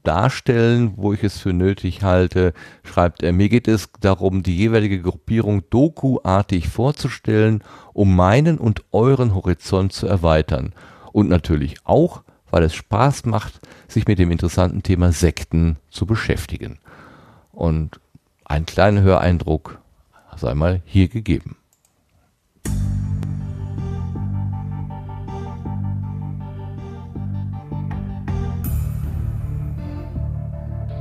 darstellen, wo ich es für nötig halte, schreibt er. Mir geht es darum, die jeweilige Gruppierung dokuartig vorzustellen, um meinen und euren Horizont zu erweitern. Und natürlich auch, weil es Spaß macht, sich mit dem interessanten Thema Sekten zu beschäftigen. Und ein kleiner Höreindruck sei mal hier gegeben.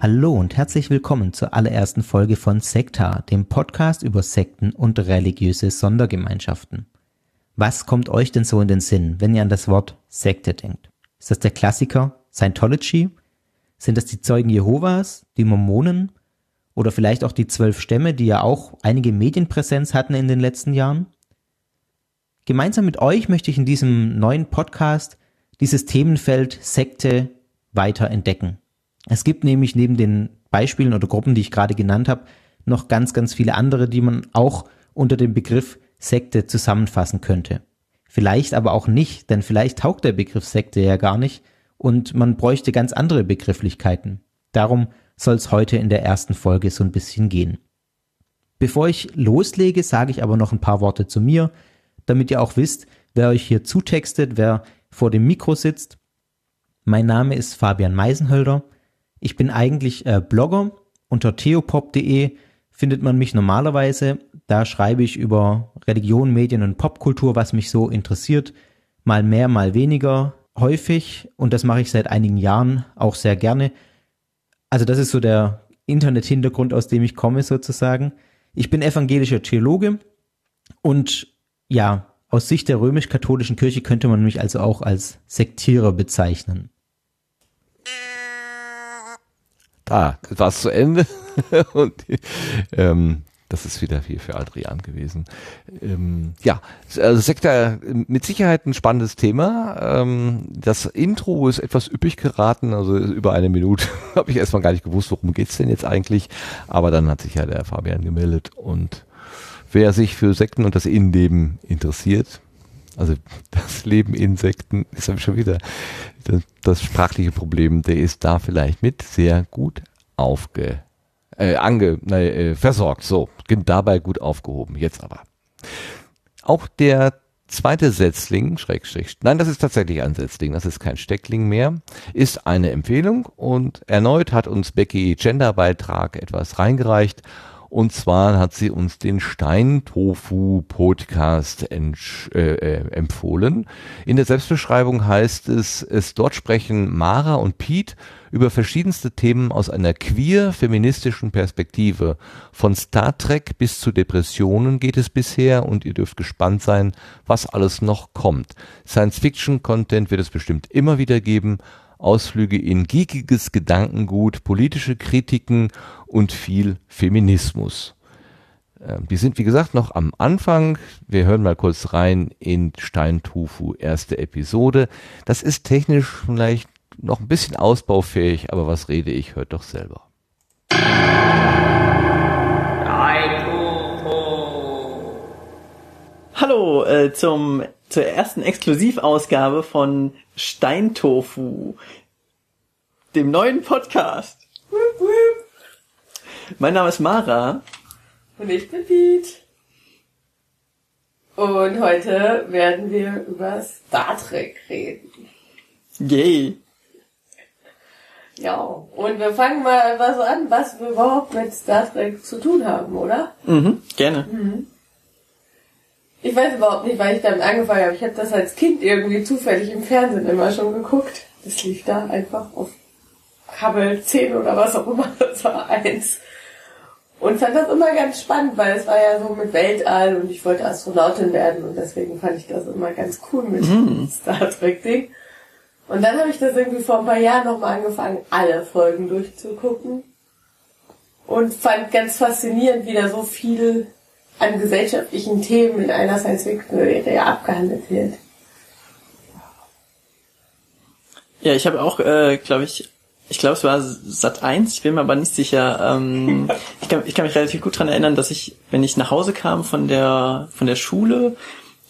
Hallo und herzlich willkommen zur allerersten Folge von Sekta, dem Podcast über Sekten und religiöse Sondergemeinschaften. Was kommt euch denn so in den Sinn, wenn ihr an das Wort Sekte denkt? Ist das der Klassiker Scientology? Sind das die Zeugen Jehovas, die Mormonen oder vielleicht auch die zwölf Stämme, die ja auch einige Medienpräsenz hatten in den letzten Jahren? Gemeinsam mit euch möchte ich in diesem neuen Podcast dieses Themenfeld Sekte weiter entdecken. Es gibt nämlich neben den Beispielen oder Gruppen, die ich gerade genannt habe, noch ganz, ganz viele andere, die man auch unter dem Begriff Sekte zusammenfassen könnte. Vielleicht aber auch nicht, denn vielleicht taugt der Begriff Sekte ja gar nicht und man bräuchte ganz andere Begrifflichkeiten. Darum soll es heute in der ersten Folge so ein bisschen gehen. Bevor ich loslege, sage ich aber noch ein paar Worte zu mir, damit ihr auch wisst, wer euch hier zutextet, wer vor dem Mikro sitzt. Mein Name ist Fabian Meisenhölder. Ich bin eigentlich äh, Blogger. Unter theopop.de findet man mich normalerweise. Da schreibe ich über Religion, Medien und Popkultur, was mich so interessiert. Mal mehr, mal weniger häufig. Und das mache ich seit einigen Jahren auch sehr gerne. Also das ist so der Internet-Hintergrund, aus dem ich komme sozusagen. Ich bin evangelischer Theologe und ja, aus Sicht der römisch-katholischen Kirche könnte man mich also auch als Sektierer bezeichnen. Da war es zu Ende. und ähm, das ist wieder viel für Adrian gewesen. Ähm, ja, also Sektor mit Sicherheit ein spannendes Thema. Ähm, das Intro ist etwas üppig geraten, also über eine Minute habe ich erstmal gar nicht gewusst, worum geht's denn jetzt eigentlich. Aber dann hat sich ja der Fabian gemeldet und wer sich für Sekten und das Innenleben interessiert, also das Leben Insekten ist schon wieder das, das, sprachliche Problem, der ist da vielleicht mit sehr gut aufge, äh, ange, äh, versorgt. So, dabei gut aufgehoben. Jetzt aber. Auch der zweite Setzling, Schrägstrich, nein, das ist tatsächlich ein Setzling, das ist kein Steckling mehr, ist eine Empfehlung und erneut hat uns Becky Genderbeitrag etwas reingereicht und zwar hat sie uns den Steintofu-Podcast äh, äh, empfohlen. In der Selbstbeschreibung heißt es, es dort sprechen Mara und Pete über verschiedenste Themen aus einer queer-feministischen Perspektive. Von Star Trek bis zu Depressionen geht es bisher und ihr dürft gespannt sein, was alles noch kommt. Science-Fiction-Content wird es bestimmt immer wieder geben Ausflüge in geekiges Gedankengut, politische Kritiken und viel Feminismus. Ähm, die sind, wie gesagt, noch am Anfang. Wir hören mal kurz rein in Steintufu, erste Episode. Das ist technisch vielleicht noch ein bisschen ausbaufähig, aber was rede ich, hört doch selber. Hallo äh, zum zur ersten Exklusivausgabe von Steintofu, dem neuen Podcast. Mein Name ist Mara. Und ich bin Pete. Und heute werden wir über Star Trek reden. Yay. Ja, und wir fangen mal so an, was wir überhaupt mit Star Trek zu tun haben, oder? Mhm, gerne. Mhm. Ich weiß überhaupt nicht, weil ich damit angefangen habe. Ich habe das als Kind irgendwie zufällig im Fernsehen immer schon geguckt. Das lief da einfach auf Kabel 10 oder was auch immer, das war eins. Und fand das immer ganz spannend, weil es war ja so mit Weltall und ich wollte Astronautin werden und deswegen fand ich das immer ganz cool mit Mhm. Star Trek Ding. Und dann habe ich das irgendwie vor ein paar Jahren nochmal angefangen, alle Folgen durchzugucken. Und fand ganz faszinierend, wie da so viel an gesellschaftlichen Themen in einer Science-Fiction-Serie abgehandelt wird. Ja, ich habe auch, äh, glaube ich, ich glaube, es war Sat 1, ich bin mir aber nicht sicher. Ähm, ich, kann, ich kann mich relativ gut dran erinnern, dass ich, wenn ich nach Hause kam von der von der Schule,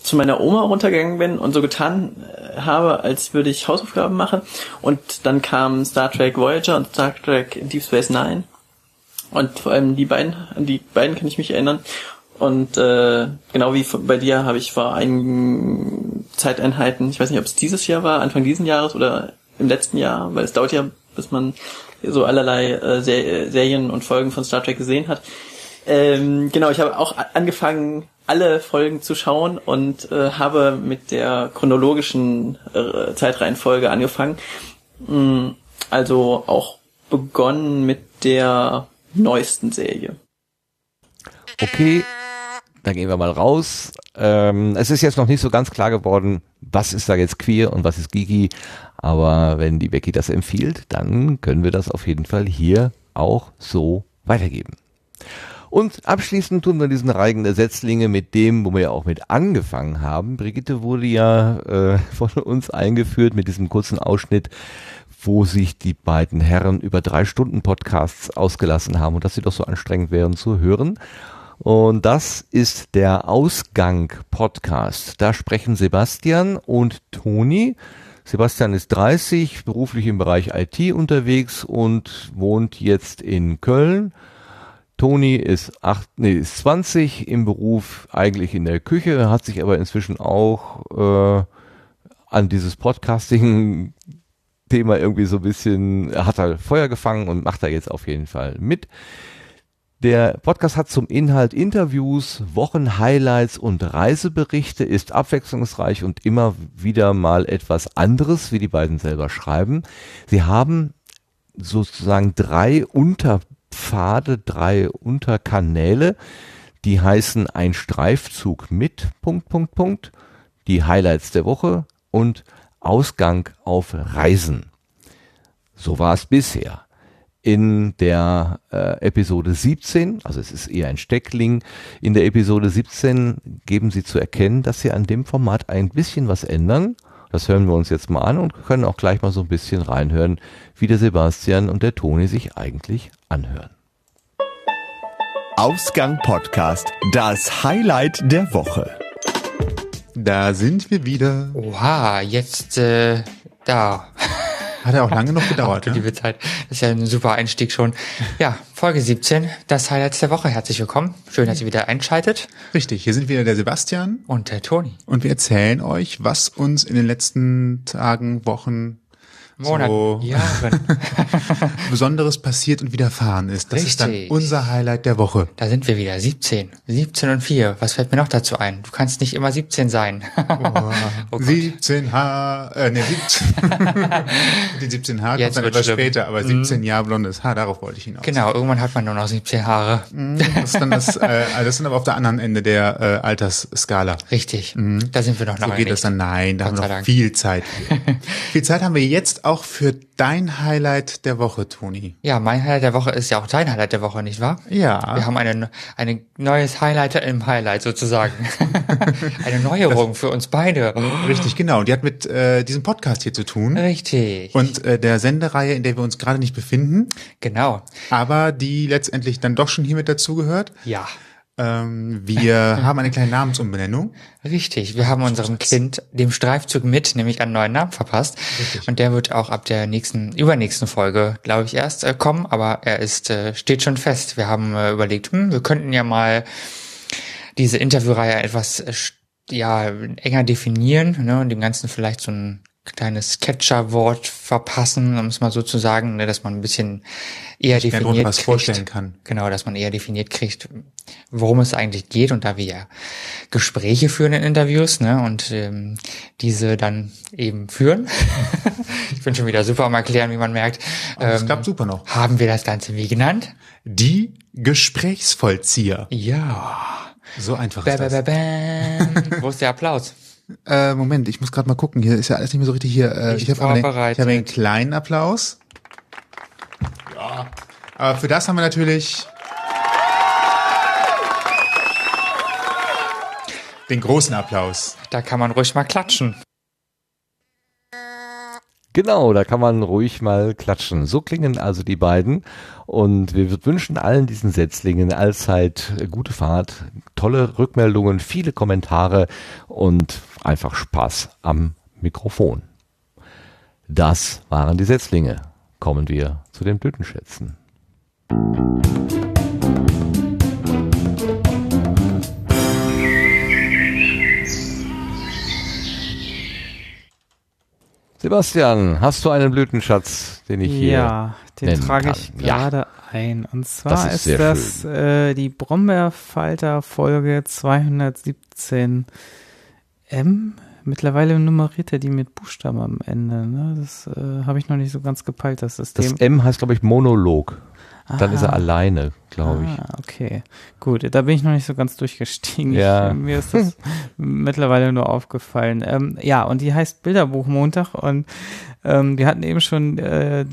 zu meiner Oma runtergegangen bin und so getan äh, habe, als würde ich Hausaufgaben machen. Und dann kam Star Trek Voyager und Star Trek Deep Space Nine. Und vor allem die beiden, an die beiden kann ich mich erinnern. Und äh, genau wie bei dir habe ich vor einigen Zeiteinheiten, ich weiß nicht, ob es dieses Jahr war, Anfang diesen Jahres oder im letzten Jahr, weil es dauert ja, bis man so allerlei äh, Ser Serien und Folgen von Star Trek gesehen hat. Ähm, genau, ich habe auch angefangen, alle Folgen zu schauen und äh, habe mit der chronologischen äh, Zeitreihenfolge angefangen. Mm, Also auch begonnen mit der neuesten Serie. Okay, da gehen wir mal raus. Ähm, es ist jetzt noch nicht so ganz klar geworden, was ist da jetzt queer und was ist geeky. Aber wenn die Becky das empfiehlt, dann können wir das auf jeden Fall hier auch so weitergeben. Und abschließend tun wir diesen Reigen der Setzlinge mit dem, wo wir ja auch mit angefangen haben. Brigitte wurde ja äh, von uns eingeführt mit diesem kurzen Ausschnitt, wo sich die beiden Herren über drei Stunden Podcasts ausgelassen haben und dass sie doch so anstrengend wären zu hören. Und das ist der Ausgang Podcast. Da sprechen Sebastian und Toni. Sebastian ist 30, beruflich im Bereich IT unterwegs und wohnt jetzt in Köln. Toni ist, acht, nee, ist 20, im Beruf eigentlich in der Küche, hat sich aber inzwischen auch äh, an dieses Podcasting-Thema irgendwie so ein bisschen, er hat da Feuer gefangen und macht da jetzt auf jeden Fall mit. Der Podcast hat zum Inhalt Interviews, Wochenhighlights und Reiseberichte, ist abwechslungsreich und immer wieder mal etwas anderes, wie die beiden selber schreiben. Sie haben sozusagen drei Unterpfade, drei Unterkanäle, die heißen ein Streifzug mit, Punkt, Punkt, Punkt, die Highlights der Woche und Ausgang auf Reisen. So war es bisher in der äh, Episode 17, also es ist eher ein Steckling, in der Episode 17 geben sie zu erkennen, dass sie an dem Format ein bisschen was ändern. Das hören wir uns jetzt mal an und können auch gleich mal so ein bisschen reinhören, wie der Sebastian und der Toni sich eigentlich anhören. Ausgang Podcast, das Highlight der Woche. Da sind wir wieder. Oha, jetzt äh, da. Hat ja auch lange noch gedauert, du liebe Zeit. Das ist ja ein super Einstieg schon. Ja, Folge 17, das Highlight der Woche. Herzlich willkommen. Schön, dass ihr wieder einschaltet. Richtig, hier sind wieder der Sebastian und der Toni. Und wir erzählen euch, was uns in den letzten Tagen, Wochen, Monaten, so Jahren. Besonderes passiert und widerfahren ist. Das ist dann Richtig. unser Highlight der Woche. Da sind wir wieder. 17. 17 und 4. Was fällt mir noch dazu ein? Du kannst nicht immer 17 sein. Oh Gott. 17H, äh, ne, 17. Die 17 Haar kommt Jetzt dann wird's etwas schlimm. später, aber Mhm. 17 Jahre blondes Haar, darauf wollte ich hinaus. Genau, irgendwann hat man nur noch 17 Haare. Mhm, Das ist dann das, äh, das sind aber auf der anderen Ende der äh, Altersskala. Richtig. Mhm. Da sind wir noch So lange geht nicht. das dann. Nein, da Gott haben wir noch viel Zeit. Viel Zeit haben wir jetzt auch für dein Highlight der Woche, Toni. Ja, mein Highlight der Woche ist ja auch dein Highlight der Woche, nicht wahr? Ja. Wir haben eine, eine neues Highlight im Highlight sozusagen. eine Neuerung für uns beide. Richtig, genau. Und die hat mit äh, diesem Podcast hier zu tun. Richtig. Und äh, der Sendereihe, in der wir uns gerade nicht befinden. Genau. Aber die letztendlich dann doch schon hier mit dazugehört. Ja. Ähm, wir haben eine kleine Namensumbenennung. Richtig, wir haben unserem Kind dem Streifzug mit, nämlich einen neuen Namen verpasst. Richtig. Und der wird auch ab der nächsten, übernächsten Folge, glaube ich, erst äh, kommen, aber er ist, äh, steht schon fest. Wir haben äh, überlegt, hm, wir könnten ja mal diese Interviewreihe etwas äh, ja, enger definieren ne, und dem Ganzen vielleicht so ein kleines Catcher-Wort verpassen, um es mal so zu sagen, ne, dass man ein bisschen eher mehr definiert was kriegt. vorstellen kann. Genau, dass man eher definiert kriegt, worum es eigentlich geht und da wir ja Gespräche führen in Interviews ne, und ähm, diese dann eben führen. ich bin schon wieder super am Erklären, wie man merkt. Aber es Ähm, klappt super noch. Haben wir das Ganze wie genannt? Die Gesprächsvollzieher. Ja. So einfach ist bä, das. bä, bäm. Wo ist der Applaus? Äh, Moment, ich muss gerade mal gucken. Hier ist ja alles nicht mehr so richtig hier. Äh, Nicht ich habe einen, ich hab einen kleinen Applaus. Ja. Aber für das haben wir natürlich den großen Applaus. Da kann man ruhig mal klatschen. Genau, da kann man ruhig mal klatschen. So klingen also die beiden. Und wir wünschen allen diesen Setzlingen allzeit gute Fahrt, tolle Rückmeldungen, viele Kommentare und einfach Spaß am Mikrofon. Das waren die Setzlinge. Kommen wir zu den Blütenschätzen. Sebastian, hast du einen Blütenschatz, den ich hier Ja, den trage kann? ich Ja. gerade ein. Und zwar Das ist ist, das äh, die Brombeerfalter Folge 217 M. Mittlerweile nummeriert er die mit Buchstaben am Ende. Ne? Das äh, habe ich noch nicht so ganz gepeilt, das System. Das M heißt, glaube ich, Monolog. Dann ist er alleine, glaube ich. Ah, okay. Gut, da bin ich noch nicht so ganz durchgestiegen. Ja. Ich, mir ist das mittlerweile nur aufgefallen. Ähm, ja, und die heißt Bilderbuchmontag und ähm, wir hatten eben schon äh,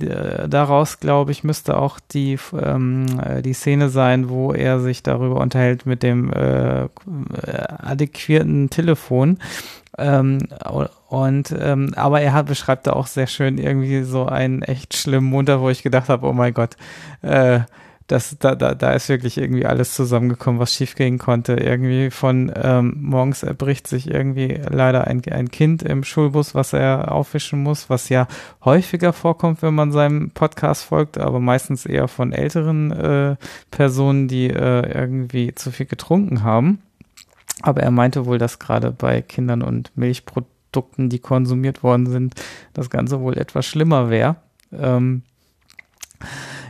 daraus, glaube ich, müsste auch die, ähm, äh, die Szene sein, wo er sich darüber unterhält mit dem äh, äh, adäquierten Telefon. Ähm, und ähm, aber er hat, beschreibt da auch sehr schön irgendwie so einen echt schlimmen Montag, wo ich gedacht habe, oh mein Gott, äh, das, da, da, da ist wirklich irgendwie alles zusammengekommen, was schiefgehen konnte. Irgendwie von ähm, morgens erbricht sich irgendwie leider ein, ein Kind im Schulbus, was er aufwischen muss, was ja häufiger vorkommt, wenn man seinem Podcast folgt, aber meistens eher von älteren äh, Personen, die äh, irgendwie zu viel getrunken haben. Aber er meinte wohl, dass gerade bei Kindern und Milchprodukten, die konsumiert worden sind, das Ganze wohl etwas schlimmer wäre. Ähm,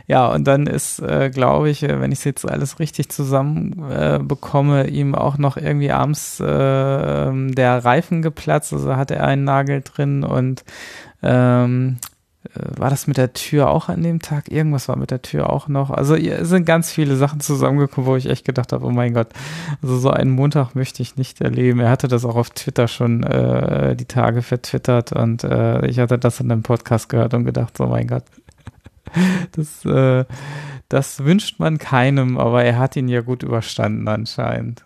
ja, und dann ist, äh, glaube ich, wenn ich es jetzt alles richtig zusammen äh, bekomme, ihm auch noch irgendwie abends äh, der Reifen geplatzt, also hatte er einen Nagel drin und ähm, äh, war das mit der Tür auch an dem Tag? Irgendwas war mit der Tür auch noch. Also es sind ganz viele Sachen zusammengekommen, wo ich echt gedacht habe, oh mein Gott, also so einen Montag möchte ich nicht erleben. Er hatte das auch auf Twitter schon äh, die Tage vertwittert und äh, ich hatte das in einem Podcast gehört und gedacht, oh mein Gott, das, äh, das wünscht man keinem, aber er hat ihn ja gut überstanden anscheinend.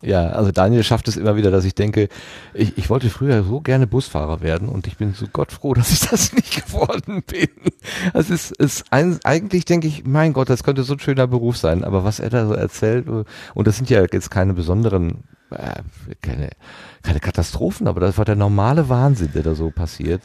Ja, also Daniel schafft es immer wieder, dass ich denke, ich, ich wollte früher so gerne Busfahrer werden und ich bin so Gott froh, dass ich das nicht geworden bin. Es ist, ist ein, eigentlich denke ich, mein Gott, das könnte so ein schöner Beruf sein, aber was er da so erzählt, und das sind ja jetzt keine besonderen, äh, keine, keine Katastrophen, aber das war der normale Wahnsinn, der da so passiert.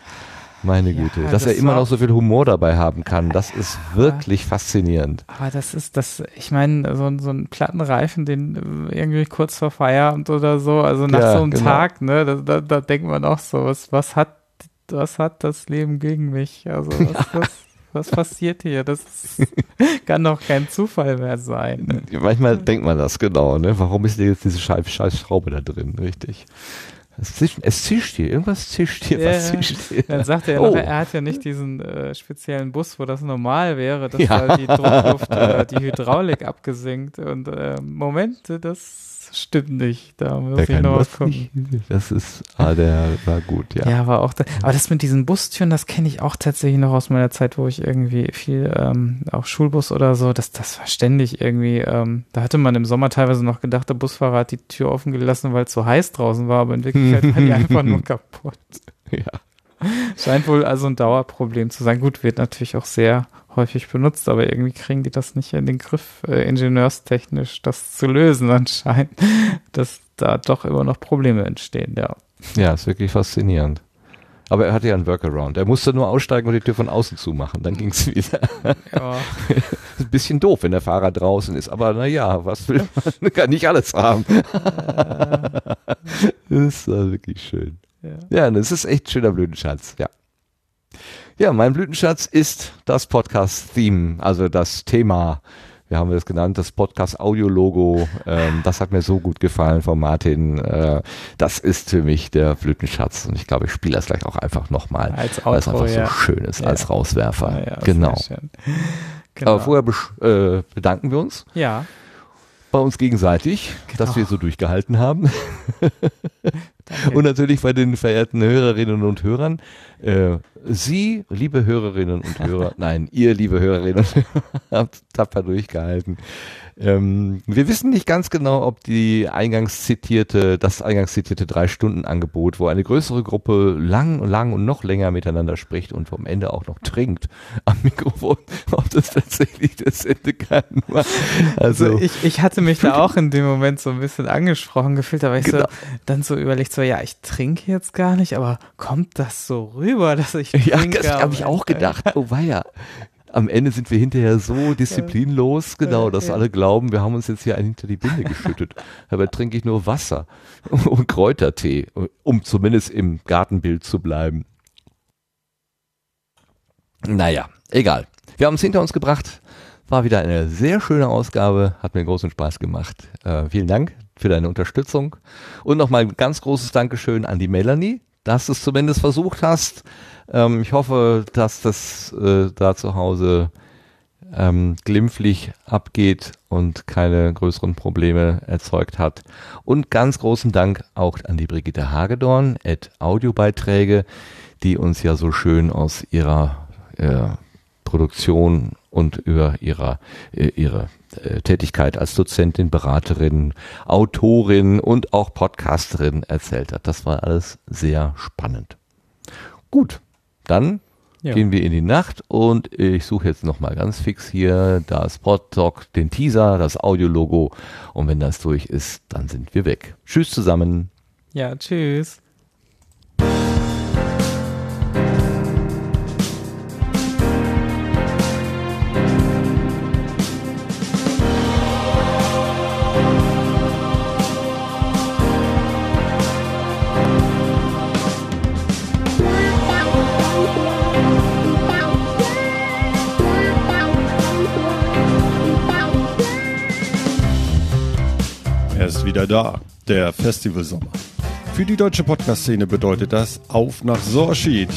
Meine Güte, dass das er immer noch so viel Humor dabei haben kann, das ist wirklich faszinierend. Aber das ist das, ich meine, so, ein- so ein Plattenreifen, den äh, irgendwie kurz vor Feierabend oder so, also nach Ja, so einem genau. Tag, ne, da, da, da denkt man auch so, was, was hat, was hat das Leben gegen mich? Also was, was, was passiert hier? Das ist, kann doch kein Zufall mehr sein. Manchmal denkt man das genau, ne? Warum ist denn jetzt diese scheiß, scheiß Schraube da drin, richtig? Es zischt, es zischt hier, irgendwas zischt hier, was Ja, zischt hier? Dann sagt er, oh. nachher, er hat ja nicht diesen äh, speziellen Bus, wo das normal wäre, dass Ja. da die Druckluft, äh, die Hydraulik abgesenkt. Und äh, Moment, das stimmt nicht. Da muss ich noch was gucken. nicht. Das ist, ah, der war gut, ja. Ja, aber auch, da, aber das mit diesen Bustüren, das kenne ich auch tatsächlich noch aus meiner Zeit, wo ich irgendwie viel, ähm, auch Schulbus oder so, das, das war ständig irgendwie, ähm, da hatte man im Sommer teilweise noch gedacht, der Busfahrer hat die Tür offen gelassen, weil es so heiß draußen war, aber in Wirklichkeit war die einfach nur kaputt. Ja. Scheint wohl also ein Dauerproblem zu sein. Gut, wird natürlich auch sehr häufig benutzt, aber irgendwie kriegen die das nicht in den Griff, äh, ingenieurstechnisch das zu lösen anscheinend, dass da doch immer noch Probleme entstehen, ja. Ja, ist wirklich faszinierend. Aber er hatte ja einen Workaround. Er musste nur aussteigen und die Tür von außen zumachen. Dann ging es wieder. Ja. ein bisschen doof, wenn der Fahrer draußen ist. Aber naja, was will man? Kann nicht alles haben. das war wirklich schön. Ja, das ist echt ein schöner Blütenschatz. Ja. Ja, mein Blütenschatz ist das Podcast-Theme, also das Thema wir haben es genannt, das Podcast-Audio-Logo. Ähm, das hat mir so gut gefallen von Martin. Äh, das ist für mich der Blütenschatz. Und ich glaube, ich spiele das gleich auch einfach nochmal, Als weil es einfach ja. so schön ist Ja. als Rauswerfer. Ja, genau. Genau. Aber vorher äh, bedanken wir uns Ja. bei uns gegenseitig, dass Genau. wir so durchgehalten haben. Und natürlich bei den verehrten Hörerinnen und Hörern. Äh, Sie, liebe Hörerinnen und Hörer, nein, ihr, liebe Hörerinnen und Hörer, habt tapfer durchgehalten. Ähm, wir wissen nicht ganz genau, ob die eingangs zitierte, das eingangs zitierte Drei-Stunden-Angebot, wo eine größere Gruppe lang, lang und noch länger miteinander spricht und vom Ende auch noch trinkt am Mikrofon, ob das tatsächlich das Ende kann. Also, Also, ich, ich hatte mich da auch in dem Moment so ein bisschen angesprochen gefühlt, aber ich Genau. so dann so überlegt, so ja, ich trinke jetzt gar nicht, aber kommt das so rüber, dass ich Ja, trinke? das habe ich auch gedacht. Oh weia. Am Ende sind wir hinterher so disziplinlos, genau, dass alle glauben, wir haben uns jetzt hier einen hinter die Binde geschüttet. Dabei trinke ich nur Wasser und Kräutertee, um zumindest im Gartenbild zu bleiben. Naja, egal. Wir haben es hinter uns gebracht. War wieder eine sehr schöne Ausgabe, hat mir großen Spaß gemacht. Äh, vielen Dank für deine Unterstützung. Und nochmal ein ganz großes Dankeschön an die Melanie, dass du es zumindest versucht hast. Ähm, ich hoffe, dass das äh, da zu Hause ähm, glimpflich abgeht und keine größeren Probleme erzeugt hat. Und ganz großen Dank auch an die Brigitte Hagedorn, at Audiobeiträge, die uns ja so schön aus ihrer äh, Produktion und über ihrer, äh, ihre äh, Tätigkeit als Dozentin, Beraterin, Autorin und auch Podcasterin erzählt hat. Das war alles sehr spannend. Gut, dann Ja. gehen wir in die Nacht und ich suche jetzt nochmal ganz fix hier das Podtalk, den Teaser, das Audiologo und wenn das durch ist, dann sind wir weg. Tschüss zusammen. Ja, tschüss. Ist wieder da, der Festivalsommer. Für die deutsche Podcast-Szene bedeutet das Auf nach Sorschied.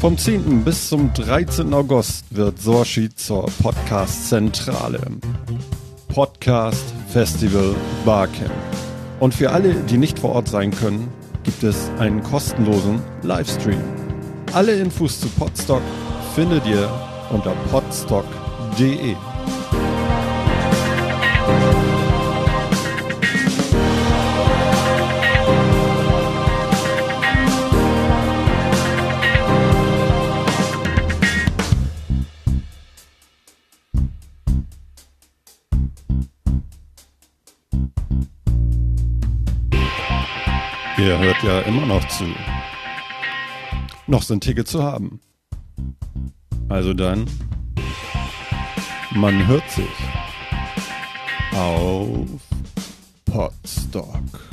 Vom 10. bis zum 13. August wird Sorschied zur Podcast-Zentrale. Podcast, Festival, Barcamp. Und für alle, die nicht vor Ort sein können, gibt es einen kostenlosen Livestream. Alle Infos zu Podstock findet ihr unter podstock.de. Ihr hört ja immer noch zu. Noch sind Tickets zu haben. Also dann, man hört sich auf Podstock.